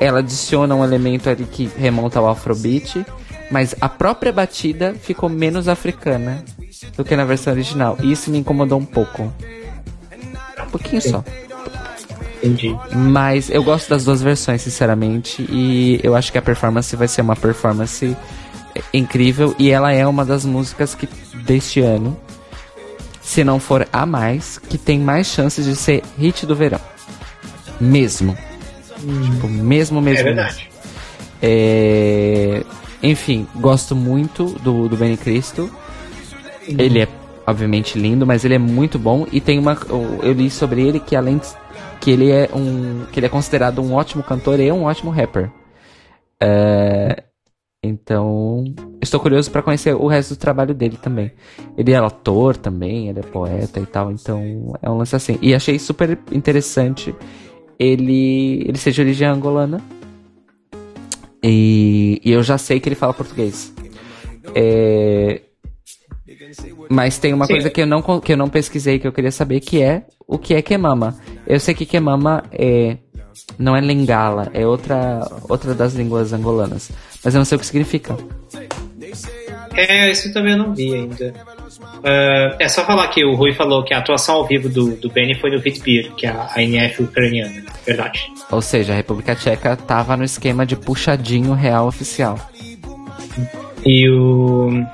ela adiciona um elemento ali que remonta ao Afrobeat, mas a própria batida ficou menos africana do que na versão original. E isso me incomodou um pouco. Um pouquinho só. Entendi. Mas eu gosto das duas versões, sinceramente. E eu acho que a performance vai ser uma performance incrível. E ela é uma das músicas que deste ano, se não for a mais, que tem mais chances de ser hit do verão. Mesmo. Tipo, mesmo, mesmo. É verdade. É, Enfim, gosto muito do, do Benny Cristo. Ele é, obviamente, lindo, mas ele é muito bom. E tem uma. Eu li sobre ele que além de, que ele é um. que ele é considerado um ótimo cantor e um ótimo rapper. É, Então, estou curioso para conhecer o resto do trabalho dele também. Ele é ator também, ele é poeta e tal, então é um lance assim. E achei super interessante ele, ele ser de origem angolana. E, e eu já sei que ele fala português. É, mas tem uma Sim. coisa que eu, não, que eu não pesquisei, que eu queria saber, que é o que é Kemama. Eu sei que Kemama é, não é Lingala, é outra, outra das línguas angolanas. Mas eu não sei o que significa. É, isso também eu não vi ainda. Ah, é só falar que o Rui falou que a atuação ao vivo do, do Benny foi no Vitbir, que é a a NF ucraniana. Verdade. Ou seja, a República Tcheca tava no esquema de puxadinho real oficial. E o.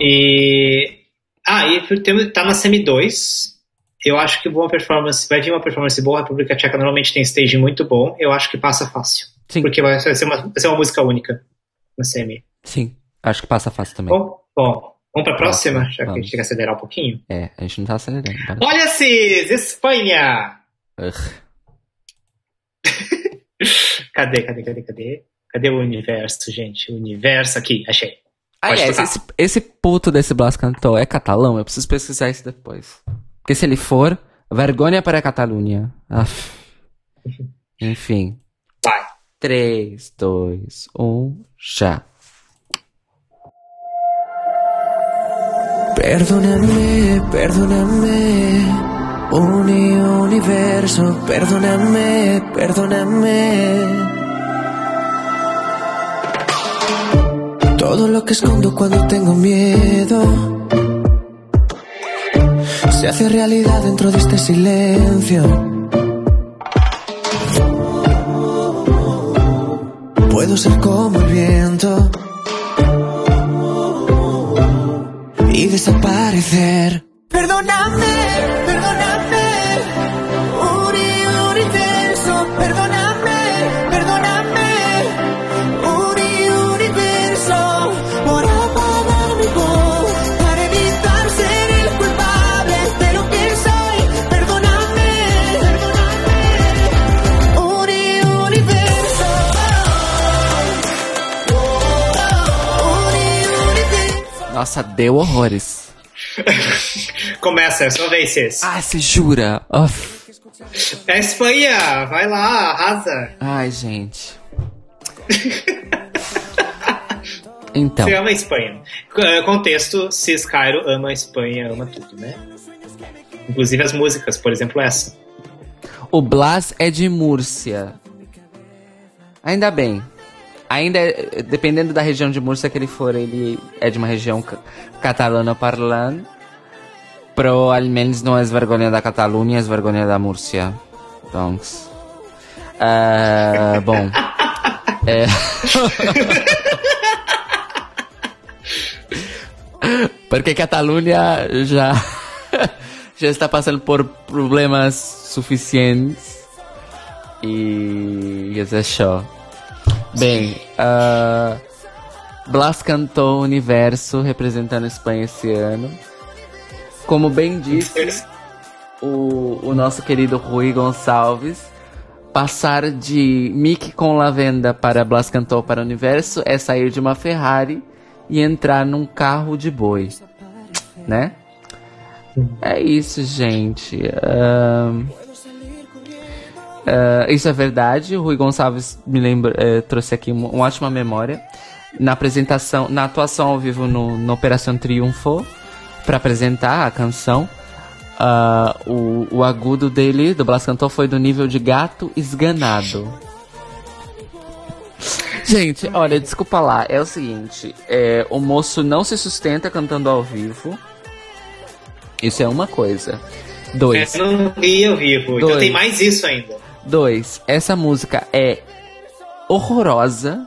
E. Ah, e tá na Semi 2. Eu acho que boa performance. Vai vir uma performance boa. A República Tcheca normalmente tem stage muito bom. Eu acho que passa fácil. Sim. Porque vai ser uma, vai ser uma música única na Semi. Sim, acho que passa fácil também. Bom, bom, vamos pra próxima, já que a Vamos. gente tem que acelerar um pouquinho. É, a gente não tá acelerando. Olha, Cis, Espanha! Cadê, cadê, cadê, cadê? Cadê o universo, gente? O universo aqui, achei. Aliás, esse, esse puto desse Blas Cantor é catalão? Eu preciso pesquisar isso depois. Porque se ele for, vergonha para a Catalunha. Aff. Enfim. Vai. 3, 2, 1, já. Perdóname, perdóname, uni universo, perdóname, perdóname. Todo lo que escondo cuando tengo miedo se hace realidad dentro de este silencio. Puedo ser como el viento y desaparecer. Perdóname, perdóname, Nossa, deu horrores. Começa, é sua vez, Cis. Ah, se jura? Uf. É Espanha, vai lá, arrasa. Ai, gente. Então, Você ama a Espanha. C- Contexto, Cis Cairo ama a Espanha, ama tudo, né? Inclusive as músicas, por exemplo, essa. o Blas é de Múrcia. Ainda bem. Ainda, é- dependendo da região de Múrcia que ele for, ele é de uma região ca- catalana parlante. Però almenys não és vergonha da Catalunha, és vergonha da Múrcia. Doncs... eh, bom... É... Porque Catalunha já, já está passando por problemas suficientes e isso é show. Bem, ah, Blas cantou Universo representando a Espanha esse ano. Como bem disse o, o nosso querido Rui Gonçalves, passar de Mickey com Lavenda para Blas cantou para o Universo é sair de uma Ferrari e entrar num carro de boi, né? É isso, gente. Ahn, ah, isso é verdade. O Rui Gonçalves me lembra, eh, trouxe aqui uma, uma ótima memória na apresentação, na atuação ao vivo no, no Operação Triunfo para apresentar a canção. ah, o, o agudo dele, do Blas Cantor, foi do nível de gato esganado. Gente, olha, desculpa lá, é o seguinte, é, o moço não se sustenta cantando ao vivo. Isso é uma coisa. Dois. Eu não vi ao vivo, então Dois. tem mais isso ainda. Dois, essa música é horrorosa.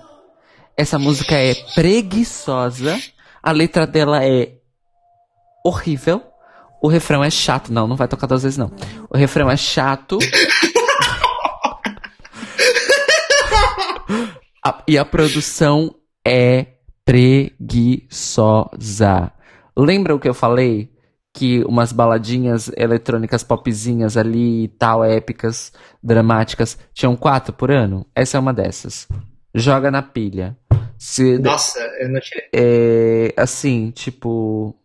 Essa música é preguiçosa. A letra dela é horrível. O refrão é chato. Não, não vai tocar duas vezes, não. O refrão é chato. A- e a produção é preguiçosa. Lembra o que eu falei? Que umas baladinhas eletrônicas popzinhas ali e tal, épicas, dramáticas, tinham quatro por ano? Essa é uma dessas. Joga na pilha. Se, Nossa, eu não tinha. é, assim, tipo.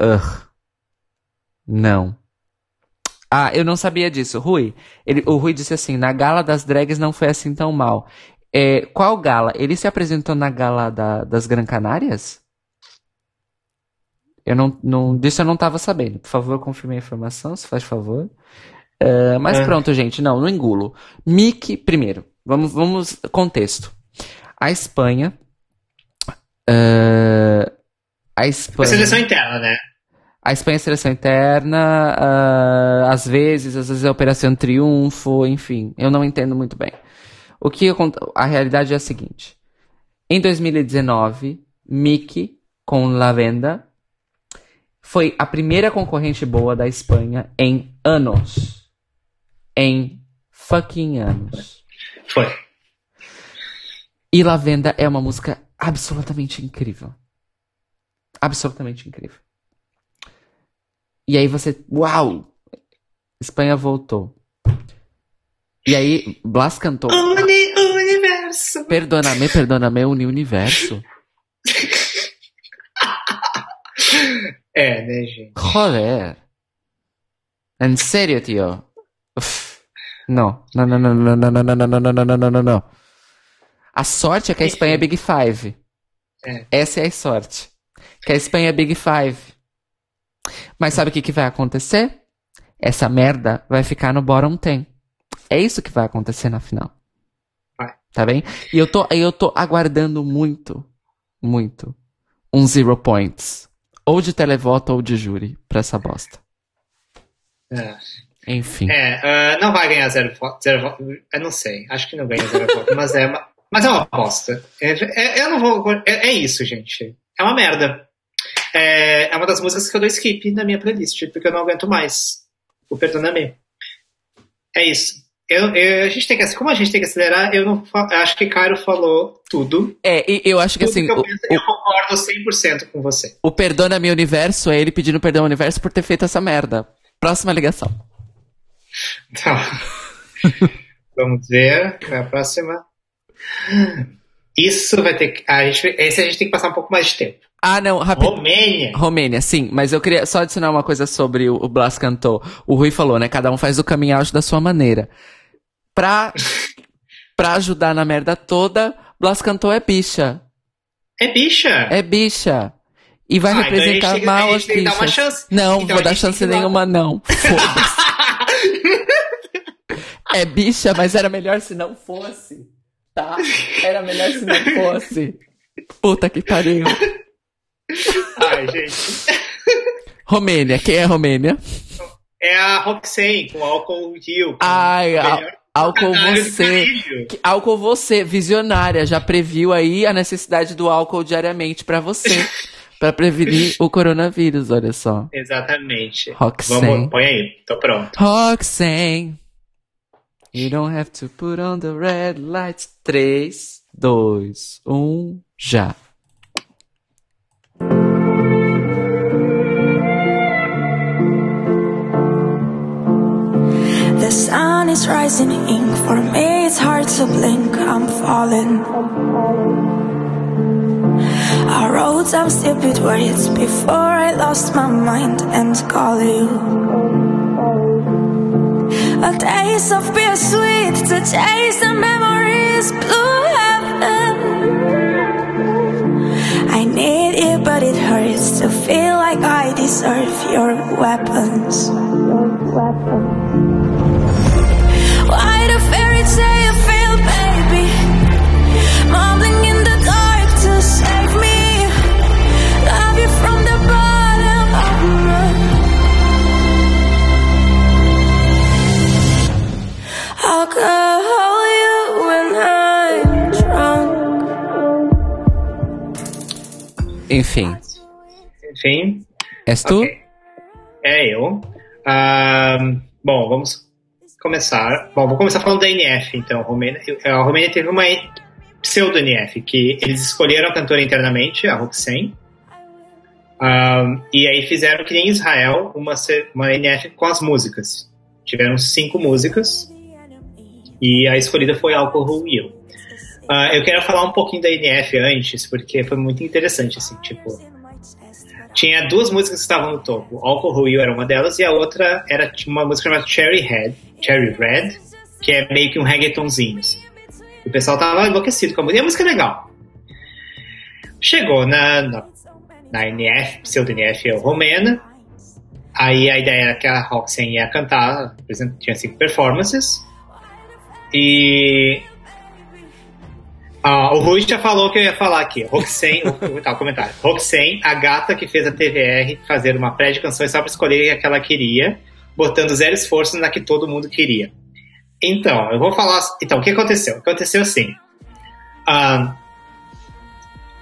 Ugh. Não. Ah, eu não sabia disso. Rui, ele, o Rui disse assim: na gala das drags não foi assim tão mal. É, qual gala? Ele se apresentou na gala da- das Gran Canárias? Eu não, não. Disso eu não tava sabendo. Por favor, confirme a informação, se faz favor. É, mas É. pronto, gente. Não, não engulo. Mickey, primeiro. Vamos, vamos. Contexto. A Espanha. é, a Espanha. seleção interna, né? A Espanha é seleção interna, ah, às vezes, às vezes é Operação Triunfo, enfim, eu não entendo muito bem. O que acon- a realidade é a seguinte: em 2019, Mickey com Lavenda foi a primeira concorrente boa da Espanha em anos. Em fucking anos. Foi. E Lavenda é uma música absolutamente incrível. Absolutamente incrível. E aí você. Uau! Espanha voltou. E aí, Blas cantou. Uni, universo. Perdona-me, perdona-me, uni universo. É, né, gente? Joder. En serio. Uf. Não. Não, não, não, não, não, não, não, não, não, não, não, não, não, não. A sorte é que a Espanha é Big Five. É. Essa é a sorte. Que a Espanha é Big Five. Mas sabe o que, que vai acontecer? Essa merda vai ficar no bottom 10. É isso que vai acontecer na final. Vai. Tá bem? E eu tô, eu tô aguardando muito, muito, um zero points. Ou de televoto ou de júri pra essa bosta. É, Enfim. É, ah, não vai ganhar zero voto. Zero voto. Eu não sei. Acho que não ganha zero voto, mas é uma, mas é uma aposta. É, é- eu não vou. É, é isso, gente. É uma merda. É, é uma das músicas que eu dou skip na minha playlist, porque eu não aguento mais. O Perdona-me. É isso. Eu, eu- a gente tem que, como a gente tem que acelerar, eu não eu acho que Cairo falou tudo. É, e eu acho que Tudo assim, que eu, o, penso, eu concordo 100% com você. o Perdona-me Universo é ele pedindo perdão ao universo por ter feito essa merda. Próxima ligação. Tá. Vamos ver. Qual é a próxima? Isso vai ter que. A gente, esse a gente tem que passar um pouco mais de tempo. Ah, não, rápido. Romênia. Romênia, sim, mas eu queria só adicionar uma coisa sobre o, o Blas cantou. O Rui falou, né? Cada um faz o coming out da sua maneira. Pra, pra ajudar na merda toda, Blas cantou é bicha. É bicha. É bicha. E vai Ah, então a representar que- mal a as tem que uma bichas. chance. Não, Então vou a dar chance que dar- nenhuma, não. Foda-se. é bicha, mas era melhor se não fosse. Tá? Era melhor se não fosse. Puta que pariu. Ai, gente. Romênia, quem é Romênia? É a Roxane com álcool Rio. Ai, melhor álcool você. Que- Álcool você, visionária, já previu aí a necessidade do álcool diariamente pra você. pra prevenir o coronavírus, olha só. Exatamente. Roxane. Vamos, põe aí. Tô pronto. Roxane. You don't have to put on the red lights. 3, 2, 1, já. Sun is rising ink. For me, it's hard to blink. I'm falling. Our roads I'm stupid words before I lost my mind and call you. A taste of bittersweet to chase the memories blue heaven. I need it, but it hurts to feel like I deserve your weapons. Why Enfim, Enfim. és tu? ok. É eu. Ahn, bom, vamos começar. Bom, vou começar falando da NF, então. A Romênia, a Romênia teve uma pseudo-NF, que eles escolheram a cantora internamente, a Roxane. Ahn, e aí fizeram que nem Israel, uma, uma NF com as músicas. Tiveram cinco músicas. E a escolhida foi Alcohol You. Ah, eu quero falar um pouquinho da NF antes, porque foi muito interessante, assim, tipo... Tinha duas músicas que estavam no topo. Alcohol You era uma delas, e a outra era uma música chamada Cherry Red, Cherry Red, que é meio que um reggaetonzinho, assim. O pessoal tava enlouquecido com a música, e a música é legal. Chegou na, na, na NF, pseudo-NF romena, aí a ideia era que a Roxanne ia cantar, por exemplo, tinha cinco performances, e ah, o Rui já falou que eu ia falar aqui. Roxane, tá, o comentário. Roxane, a gata que fez a TVR fazer uma pré de canções só pra escolher a que ela queria, botando zero esforço na que todo mundo queria. Então, eu vou falar. Então, o que aconteceu? Aconteceu assim. ah,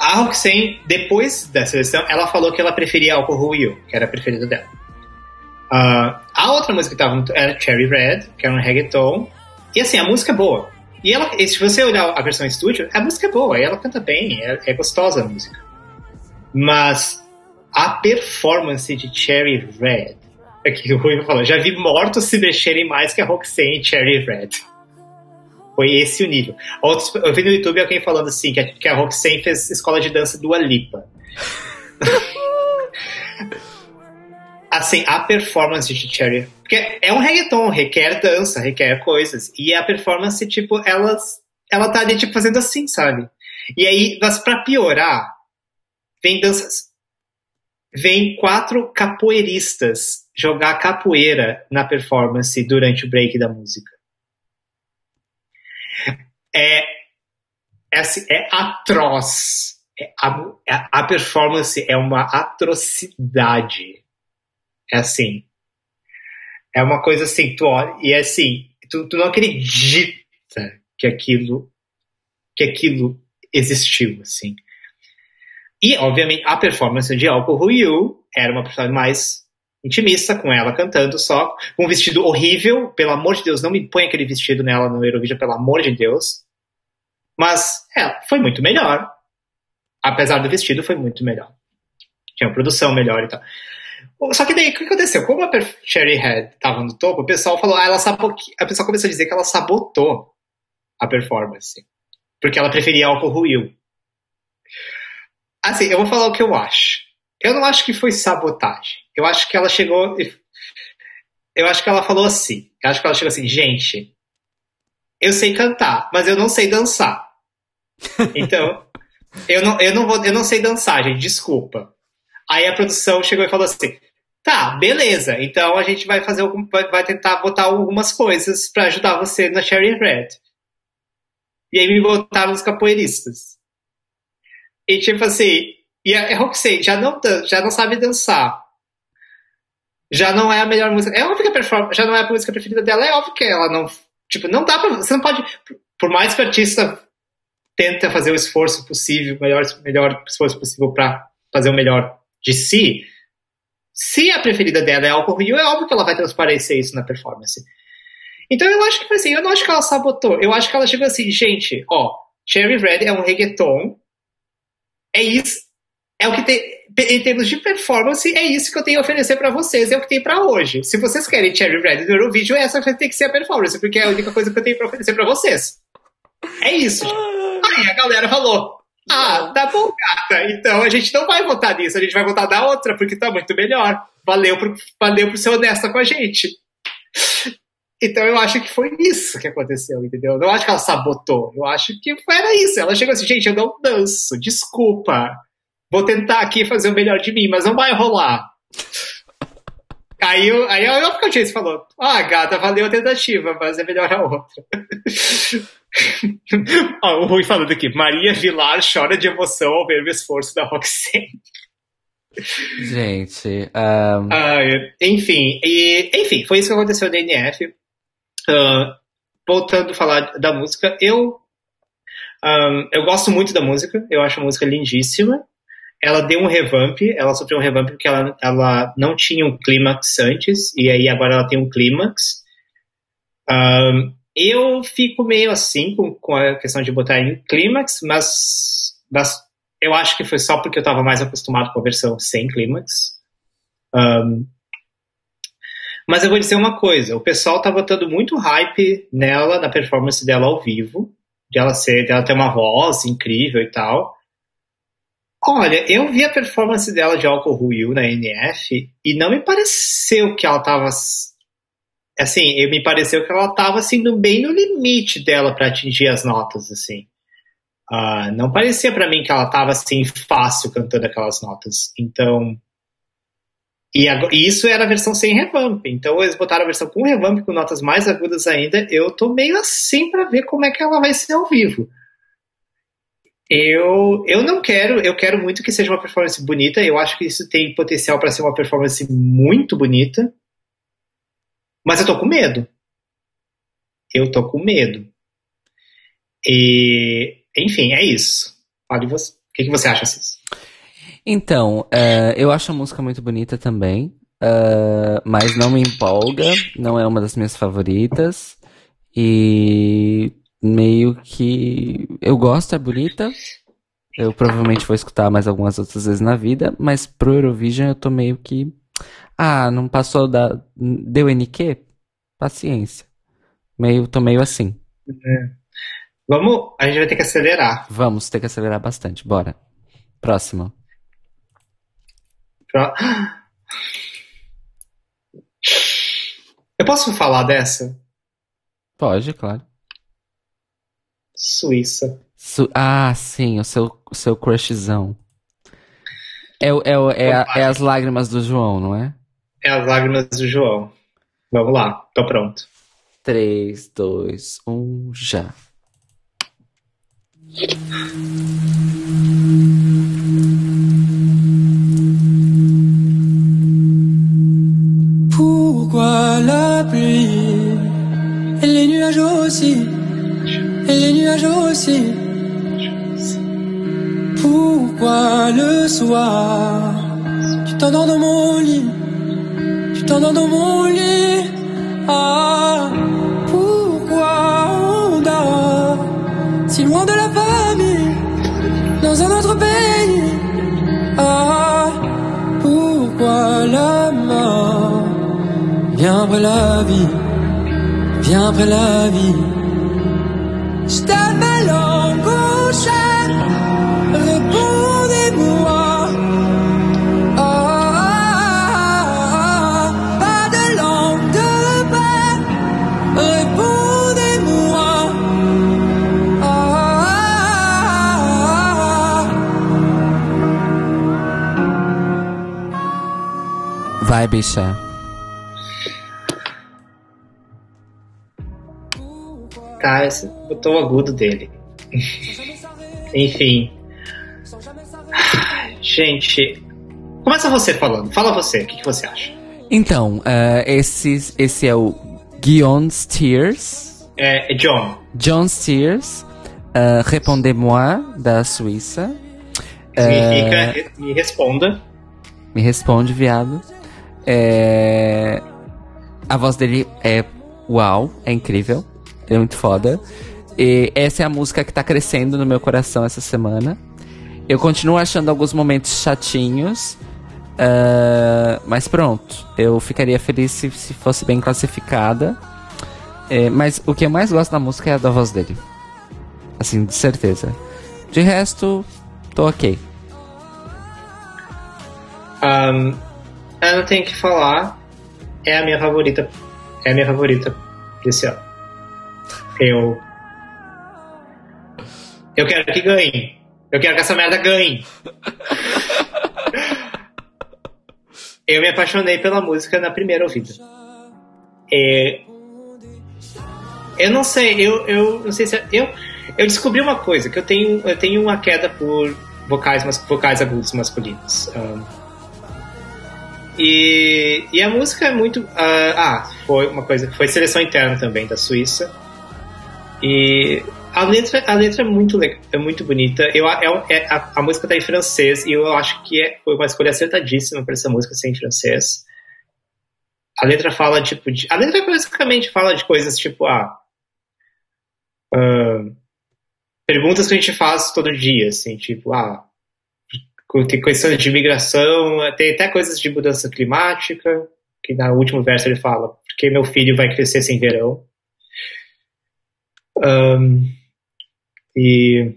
a Roxane, depois da seleção, ela falou que ela preferia Alcohol You, que era a preferida dela. A outra música que tava era Cherry Red, que era um reggaeton. E assim, a música é boa. E ela, e se você olhar a versão estúdio, a música é boa, e ela canta bem, é, é gostosa a música. Mas a performance de Cherry Red, é que o Rui falou, já vi mortos se mexerem mais que a Roxane em Cherry Red. Foi esse o nível. Outros, eu vi no YouTube alguém falando assim, que a, que a Roxane fez escola de dança do Alipa. assim, a performance de Cherry. Porque é um reggaeton, requer dança, requer coisas. E a performance, tipo, ela, ela tá ali, tipo, fazendo assim, sabe? E aí, mas pra piorar, vem danças. Vem quatro capoeiristas jogar capoeira na performance durante o break da música. É, é, assim, é atroz. É, a, a performance é uma atrocidade. É assim. É uma coisa assim, tu olha, e é assim, tu, tu não acredita que aquilo que aquilo existiu, assim. E, obviamente, a performance de Alcohol You era uma performance mais intimista, com ela cantando só, com um vestido horrível, pelo amor de Deus, não me põe aquele vestido nela no Eurovision, pelo amor de Deus. Mas, é, foi muito melhor. Apesar do vestido, foi muito melhor. Tinha uma produção melhor e tal. Só que daí, o que aconteceu? Como a Cherry Head tava no topo, o pessoal falou, ah, ela sabotou. A pessoa começou a dizer que ela sabotou a performance. Porque ela preferia Alcohol You. Assim, eu vou falar o que eu acho. Eu não acho que foi sabotagem. Eu acho que ela chegou. Eu acho que ela falou assim. Eu acho que ela chegou assim, gente, eu sei cantar, mas eu não sei dançar. Então, eu não, eu não, vou, eu não sei dançar, gente, desculpa. Aí a produção chegou e falou assim: tá, beleza, então a gente vai fazer algum, vai, vai tentar botar algumas coisas pra ajudar você na Cherry Red. E aí me botaram os capoeiristas. E tipo assim, e a Roxane já não, já não sabe dançar. Já não é a melhor música. É óbvio que a performance já não é a música preferida dela, é óbvio que ela não. Tipo, não dá pra. Você não pode. Por mais que o artista tenta fazer o esforço possível, o melhor, melhor esforço possível pra fazer o melhor de si, se a preferida dela é Alcohol You, é óbvio que ela vai transparecer isso na performance. Então eu acho que foi assim, eu não acho que ela sabotou. Eu acho que ela chegou assim, gente, ó, Cherry Red é um reggaeton. É isso. É o que tem. Em termos de performance, é isso que eu tenho a oferecer pra vocês, é o que tem pra hoje. Se vocês querem Cherry Red no Eurovision, essa vai ter que ser a performance, porque é a única coisa que eu tenho pra oferecer pra vocês. É isso. Aí a galera falou: Ah, tá bom, gata. Então a gente não vai votar nisso, a gente vai votar na outra, porque tá muito melhor. Valeu por, valeu por ser honesta com a gente. Então eu acho que foi isso que aconteceu, entendeu? Eu não acho que ela sabotou. Eu acho que era isso. Ela chegou assim, gente, eu não danço, desculpa. Vou tentar aqui fazer o melhor de mim, mas não vai rolar. Aí, eu, aí eu, Jace falou: Ah, gata, valeu a tentativa, mas é melhor a outra. Ó, o Rui falando aqui: Maria Vilar chora de emoção ao ver o esforço da Roxane. Gente, ahn, Ah, enfim, e, enfim, foi isso que aconteceu na NF. Ah, voltando a falar da música, eu ahn, eu gosto muito da música, eu acho a música lindíssima. Ela deu um revamp, ela sofreu um revamp porque ela, ela não tinha um clímax antes, e aí agora ela tem um clímax. Ahn, eu fico meio assim com, com a questão de botar em clímax, mas, mas eu acho que foi só porque eu estava mais acostumado com a versão sem clímax. Ahn, mas eu vou dizer uma coisa, o pessoal tá botando muito hype nela, na performance dela ao vivo, de ela ser, dela ter uma voz incrível e tal. Olha, eu vi a performance dela de Alcohol You na NF e não me pareceu que ela tava assim, me pareceu que ela tava assim no- bem no limite dela para atingir as notas assim. Ah, não parecia para mim que ela tava assim fácil cantando aquelas notas. Então, e, e isso era a versão sem revamp. Então eles botaram a versão com revamp, com notas mais agudas ainda. Eu tô meio assim pra ver como é que ela vai ser ao vivo. Eu, eu não quero, eu quero muito que seja uma performance bonita. Eu acho que isso tem potencial para ser uma performance muito bonita. Mas eu tô com medo. Eu tô com medo. E, enfim, é isso. Fale você. O que, que você acha, Cis? Então, é, eu acho a música muito bonita também, é, mas não me empolga, não é uma das minhas favoritas. E meio que eu gosto, é bonita. Eu provavelmente vou escutar mais algumas outras vezes na vida, mas pro Eurovision eu tô meio que. Ah, não passou da. Deu NQ? Paciência. Meio, tô meio assim. Vamos, a gente vai ter que acelerar. Vamos ter que acelerar bastante. Bora. Próximo. Pro- Eu posso falar dessa? Pode, claro. Suíça. Su- ah, sim, o seu, o seu crushzão. É, é, é, a- é as lágrimas do João, não é? É as lágrimas do João. Vamos lá, tô pronto. 3, 2, 1, já. Pourquoi la pluie et les nuages aussi et les nuages aussi Pourquoi le soir tu t'endors dans mon lit t'endors dans mon lit. Ah pourquoi on dort si loin de la famille dans un autre pays? Ah pourquoi la mort vient après la vie, vient après la vie? Je t'appelle en Vai, bicha. Tá, botou o agudo dele. Enfim. Gente. Começa você falando. Fala você, o que, que você acha? Então, eh, esse, esse é o Guion Steers. É, é John. John Steers. Uh, Répondez-moi, da Suíça. Significa Eh, re- me responda. Me responde, viado. É... A voz dele é uau, é incrível. É muito foda. E essa é a música que tá crescendo no meu coração essa semana. Eu continuo achando alguns momentos chatinhos. ah, mas pronto, eu ficaria feliz se, se fosse bem classificada. É, mas o que eu mais gosto da música é a da voz dele. Assim, de certeza. De resto, tô ok. Ahn, eu não tenho que falar. É a minha favorita. É a minha favorita desse ano. Eu. Eu quero que ganhe. Eu quero que essa merda ganhe. eu me apaixonei pela música na primeira ouvida. É, eu não sei, eu, eu não sei se eu eu descobri uma coisa que eu tenho eu tenho uma queda por vocais mas vocais agudos masculinos. Ahn, e, e a música é muito. ah, ah, foi uma coisa foi seleção interna também da Suíça. E a letra, a letra é muito legal, é muito bonita. Eu, é, é- a, a música tá em francês e eu acho que é, foi uma escolha acertadíssima para essa música ser em francês. A letra fala tipo de, a letra basicamente fala de coisas tipo ah, ah, perguntas que a gente faz todo dia, assim, tipo ah tem questões de imigração, tem até coisas de mudança climática, que no último verso ele fala, porque meu filho vai crescer sem verão. Ahn, e,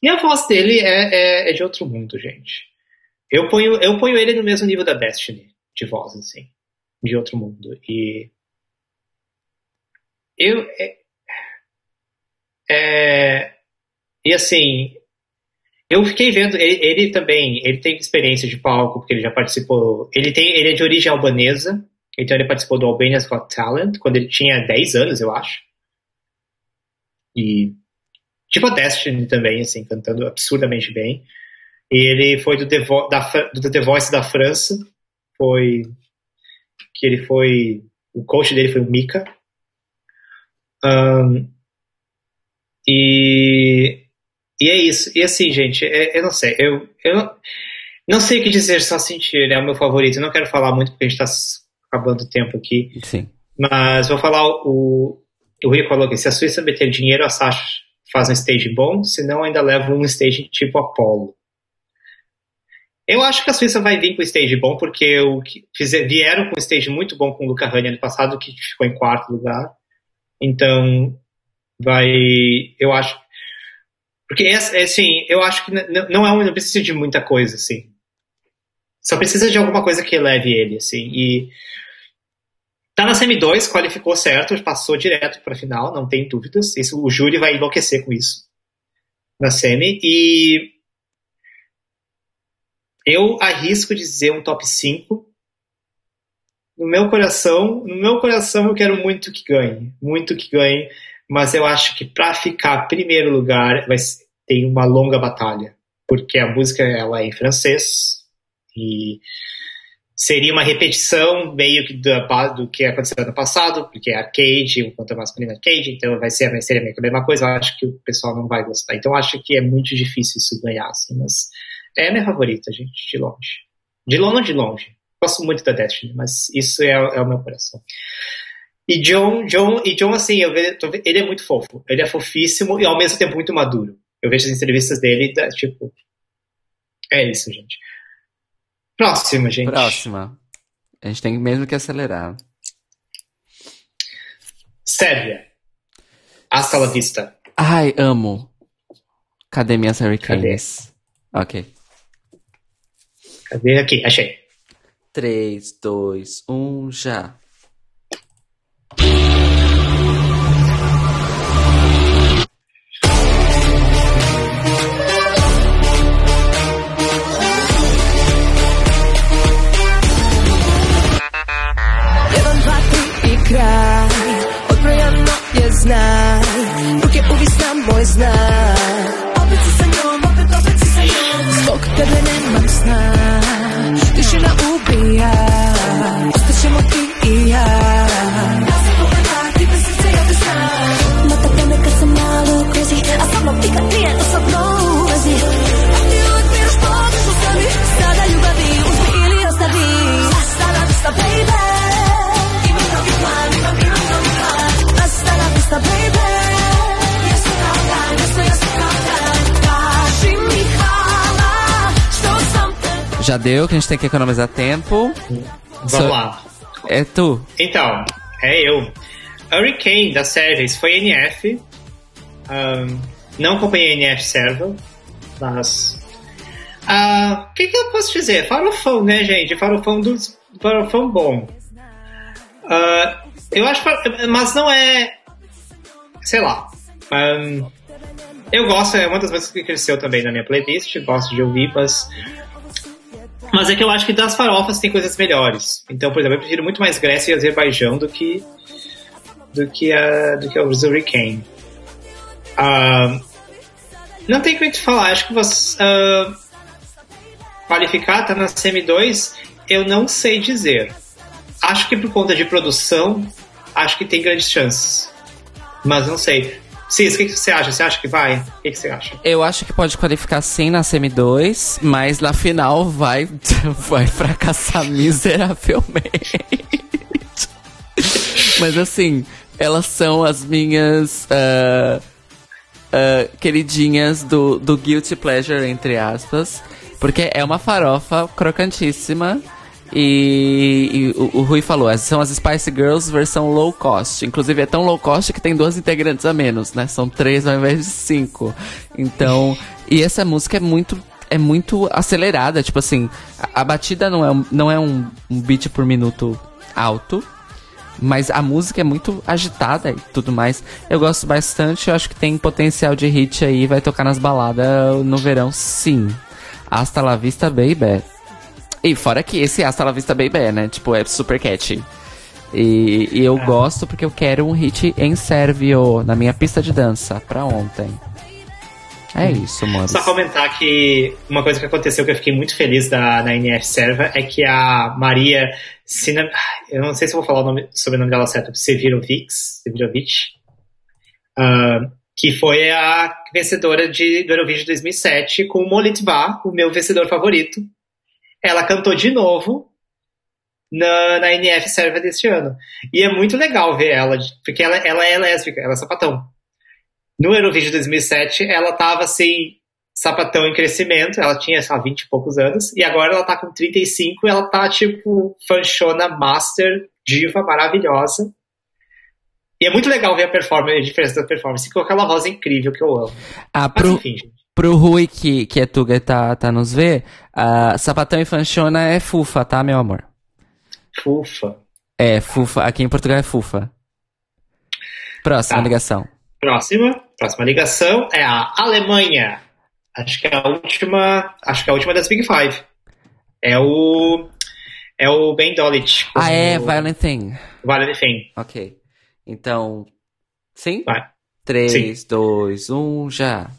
e a voz dele é, é, é de outro mundo, gente. Eu ponho, eu ponho ele no mesmo nível da Destiny, de voz, assim, de outro mundo. E eu. É, é, e assim, eu fiquei vendo, ele, ele também, ele tem experiência de palco, porque ele já participou, ele tem, ele é de origem albanesa, então ele participou do Albania's Got Talent, quando ele tinha 10 anos, eu acho. E, tipo a Destiny também, assim, cantando absurdamente bem. E ele foi do The, Vo- da, do The Voice da França, foi, que ele foi, o coach dele foi o Mika. Ahn, e, e é isso. E assim, gente, é- eu não sei. Eu, eu não, não sei o que dizer, só sentir. É o meu favorito. Eu não quero falar muito porque a gente tá s- acabando o tempo aqui. Sim. Mas vou falar o. O Rui falou que se a Suíça meter dinheiro, a Sasha faz um stage bom, senão ainda leva um stage tipo Apollo. Eu acho que a Suíça vai vir com stage bom, porque o que fizer, vieram com stage muito bom com o Luca Rani ano passado, que ficou em quarto lugar. Então, vai. Eu acho. Porque, é, assim, eu acho que não, é um, não precisa de muita coisa, assim. Só precisa de alguma coisa que eleve ele, assim. E. Tá na semi 2, qualificou certo, passou direto pra final, não tem dúvidas. Isso, o júri vai enlouquecer com isso. Na semi. E. Eu arrisco dizer um top 5. No meu coração, no meu coração eu quero muito que ganhe, muito que ganhe, mas eu acho que para ficar primeiro lugar vai tem uma longa batalha, porque a música ela é em francês e seria uma repetição meio que ba- do que aconteceu ano passado, porque é arcade, um conta masculino arcade, então vai ser, vai ser meio que a mesma coisa, eu acho que o pessoal não vai gostar. Então acho que é muito difícil isso ganhar, assim, mas é a minha favorita, gente, de longe. De longe, de longe. Gosto muito da Destiny, mas isso é, é o meu coração. E John, John, e John assim, eu ve- tô ve- ele é muito fofo. Ele é fofíssimo e ao mesmo tempo muito maduro. Eu vejo as entrevistas dele, tipo. É isso, gente. Próxima, gente. Próxima. A gente tem mesmo que acelerar. Sérvia. Hasta la vista. Ai, amo. Cadê minhas Hurricanes? Ok. Cadê aqui? Achei. 3, 2, 1, já. знай, руки увісна мой знай. Опиці саньом, опит, опиці саньом. Сколько тебе нема сна, тишина убія, Остачимо ти і я. Нас повинна, ти без серця, я без сна. На тебе не каса мало крузі, а сама піка ти, а сам новозі. А ти отмір, що ти шукаєш, стада любові, успіх или остави. Стада, стада, baby. Já deu, que a gente tem que economizar tempo. Vamos So- lá. É tu. Então, é eu. Hurricane da Service foi NF. Ahn, não acompanhei NF Server, mas. ah, O que, que eu posso dizer? Farofão, né, gente? Farofão dos. Farofão bom. Ah, eu acho. Mas não é. Sei lá. Ahn, eu gosto, é uma das músicas que cresceu também na minha playlist. Gosto de ouvir, mas. Mas é que eu acho que das farofas tem coisas melhores. Então, por exemplo, eu prefiro muito mais Grécia e Azerbaijão do que do que a do que o Hurricane. Ah, não tem muito o que falar. Acho que você ah, qualificar tá na semi 2, eu não sei dizer. Acho que por conta de produção, acho que tem grandes chances. Mas não sei. Cis, o que, que você acha? Você acha que vai? O que, que você acha? Eu acho que pode qualificar sim na semi 2, mas na final vai, vai fracassar miseravelmente. mas assim, elas são as minhas ah, ah, queridinhas do, do Guilty Pleasure, entre aspas. Porque é uma farofa crocantíssima. E, e o, o Rui falou, são as Spice Girls versão low cost. Inclusive é tão low cost que tem duas integrantes a menos, né? São três ao invés de cinco. Então, e essa música é muito é muito acelerada, tipo assim, a, a batida não é, não é um, um beat por minuto alto, mas a música é muito agitada e tudo mais. Eu gosto bastante, eu acho que tem potencial de hit aí, vai tocar nas baladas no verão, sim. Hasta la vista, baby. E fora que esse Hasta la vista, baby, né? Tipo, é super catchy. E, e eu gosto porque eu quero um hit em sérvio na minha pista de dança pra ontem. É isso, mano. Só comentar que uma coisa que aconteceu que eu fiquei muito feliz da, na NF Serva é que a Maria Sina, eu não sei se vou falar o nome, sobrenome dela certo, Sevirovic, Sevirovic, ah, que foi a vencedora de, do Eurovision 2007 com o Molitva, o meu vencedor favorito. Ela cantou de novo na, na NF Serva deste ano. E é muito legal ver ela, porque ela, ela é lésbica, ela é sapatão. No Eurovision 2007, ela tava assim, sapatão em crescimento, ela tinha, sei lá, 20 e poucos anos, e agora ela tá com 35 e ela tá, tipo, fanchona master, diva maravilhosa. E é muito legal ver a performance, a diferença da performance, com aquela voz incrível que eu amo. Ah, Mas pro, enfim, gente. Pro Rui, que, que é Tuga e tá, tá nos ver, ah, Sapatão e Fanchona é fufa, tá, meu amor? Fufa. É, fufa. Aqui em Portugal é fufa. Próxima Tá. ligação. Próxima, próxima ligação é a Alemanha. Acho que é a última, acho que é a última das Big Five. É o é o Ben Dolit. Ah, é, o Violent Thing. Vale Enfim. Ok. Então, sim? Vai. 3, 2, 1, já.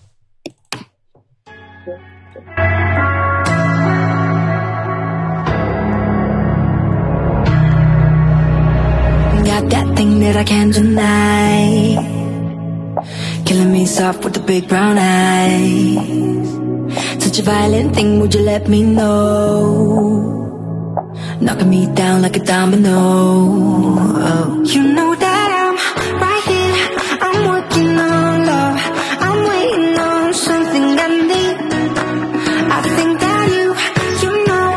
Got that I can't deny. Killing me soft with the big brown eyes. Such a violent thing, would you let me know? Knocking me down like a domino. Oh. You know that I'm right here. I'm working on love. I'm waiting on something I need. I think that you, you know,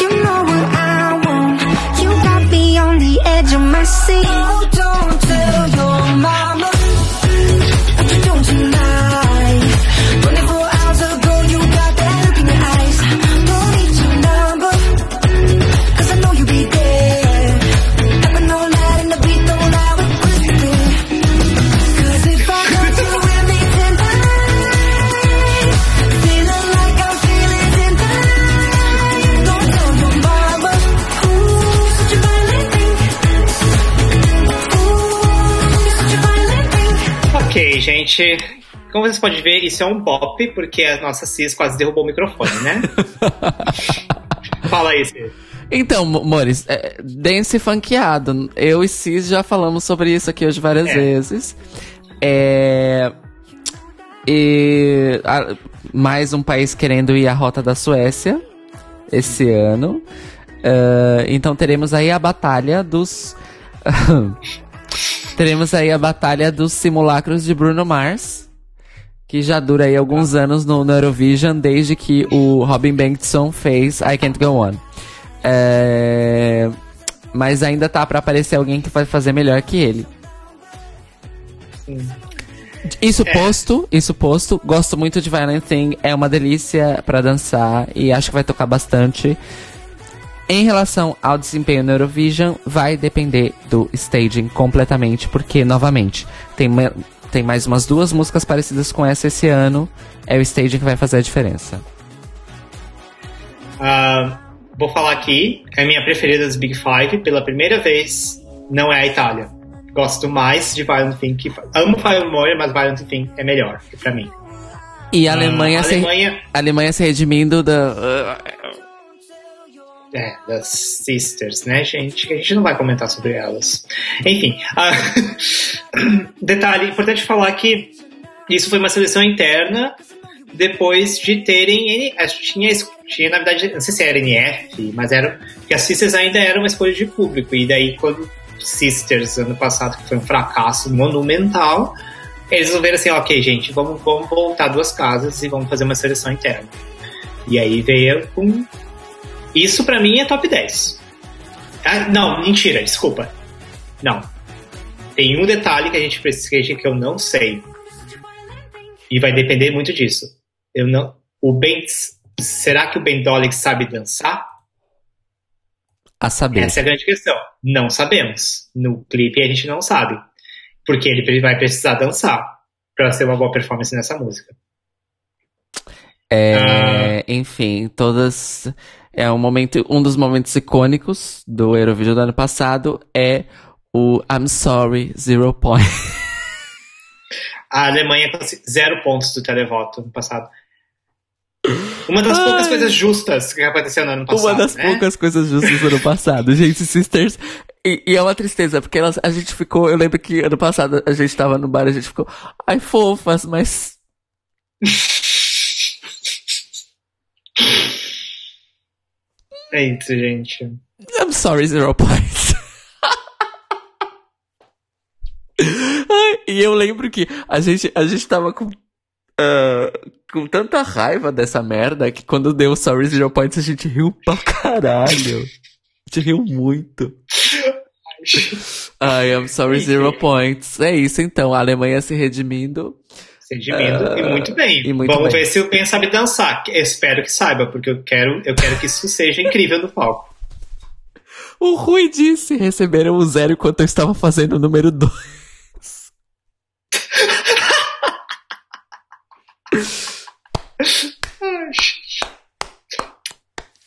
you know what I want. You got me on the edge of my seat. Gente. como vocês podem ver, isso é um bop, porque a nossa Cis quase derrubou o microfone, né? Fala aí, Cis. Então, Mo- Mores, é, dance funkeado. Eu e Cis já falamos sobre isso aqui hoje várias É. vezes. É. E. a- mais um país querendo ir à rota da Suécia esse ano. Ah, então teremos aí a batalha dos. teremos aí a batalha dos simulacros de Bruno Mars. Que já dura aí alguns anos no, no Eurovision, desde que o Robin Bengtson fez I Can't Go On. É, Mas ainda tá pra aparecer alguém que vai fazer melhor que ele. Isso posto, isso posto, gosto muito de Violent Thing, é uma delícia pra dançar e acho que vai tocar bastante. Em relação ao desempenho no Eurovision, vai depender do staging completamente, porque, novamente, tem, tem mais umas duas músicas parecidas com essa esse ano, é o staging que vai fazer a diferença. Ah, vou falar aqui, é a minha preferida das Big Five, pela primeira vez, não é a Itália. Gosto mais de Violent Thing, que amo Fire mas Violent Thing é melhor pra mim. E a Ah, Alemanha, a se, Alemanha- a Alemanha se redimindo da. É, das Sisters, né, gente? A gente não vai comentar sobre elas. Enfim, ah, detalhe, importante falar que isso foi uma seleção interna depois de terem. Que tinha, tinha, na verdade, não sei se era NF, mas era. Porque as Sisters ainda eram uma escolha de público. E daí, quando Sisters, ano passado, que foi um fracasso monumental, eles resolveram assim: ok, gente, vamos, vamos voltar duas casas e vamos fazer uma seleção interna. E aí veio com isso pra mim é top 10. Ah, não, mentira, desculpa. Não. Tem um detalhe que a gente precisa que eu não sei. E vai depender muito disso. Eu não. O Ben. Será que o Ben Dolig sabe dançar? A saber. Essa é a grande questão. Não sabemos. No clipe a gente não sabe. Porque ele vai precisar dançar pra ser uma boa performance nessa música. É, Enfim, todas. É um momento, um dos momentos icônicos do Eurovision do ano passado é o I'm Sorry Zero Point. A Alemanha conseguiu zero pontos do televoto no passado. Uma das poucas Ai. coisas justas que aconteceu no ano passado. Uma das né? poucas coisas justas do ano passado. Gente, Sisters. E, e é uma tristeza, porque elas, a gente ficou. Eu lembro que ano passado a gente tava no bar e a gente ficou. Ai, fofas, mas. É isso, gente. I'm sorry, Zero Points. E eu lembro que a gente, a gente tava com. ah, com tanta raiva dessa merda que quando deu Sorry Zero Points a gente riu pra caralho. A gente riu muito. Ai, I'm sorry, zero points. É isso então, a Alemanha se redimindo. Se redimindo Ah, e muito bem. e muito Vamos bem. ver se o Ben sabe dançar. Eu espero que saiba, porque eu quero, eu quero que isso seja incrível no palco. O Rui disse: receberam o zero enquanto eu estava fazendo o número 2.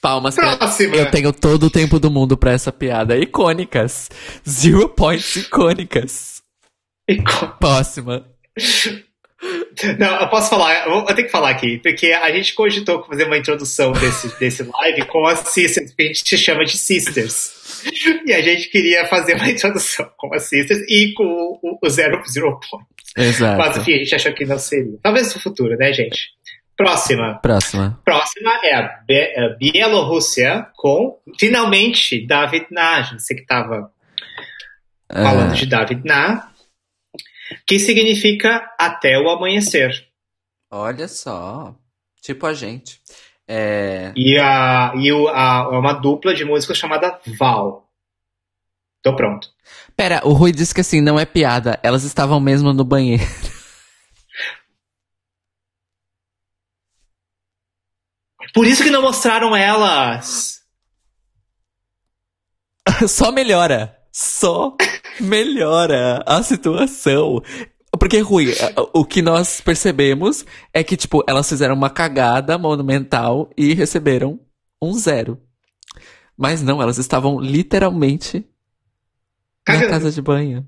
Palmas pra... Próxima. Eu tenho todo o tempo do mundo pra essa piada. Icônicas. Zero points icônicas. Próxima. Não, eu posso falar, eu tenho que falar aqui, porque a gente cogitou fazer uma introdução desse, desse live com as sisters, que a gente se chama de sisters. E a gente queria fazer uma introdução com as sisters e com o, o Zero Zero Point. Exato. Mas enfim, a gente achou que não seria. Talvez no futuro, né, gente? Próxima. Próxima. Próxima é a, Be a Bielorrússia com, finalmente, David Na. A gente sei que estava falando Ah. de David Na, que significa até o amanhecer. Olha só. Tipo a gente. É. E, a, e o, a, uma dupla de músicos chamada Val. Tô pronto. Pera, o Rui disse que assim, não é piada. Elas estavam mesmo no banheiro. Por isso que não mostraram elas. Só melhora. Só melhora a situação. Porque, Rui, o que nós percebemos é que, tipo, elas fizeram uma cagada monumental e receberam um zero. Mas não, elas estavam literalmente na Cagando. casa de banho.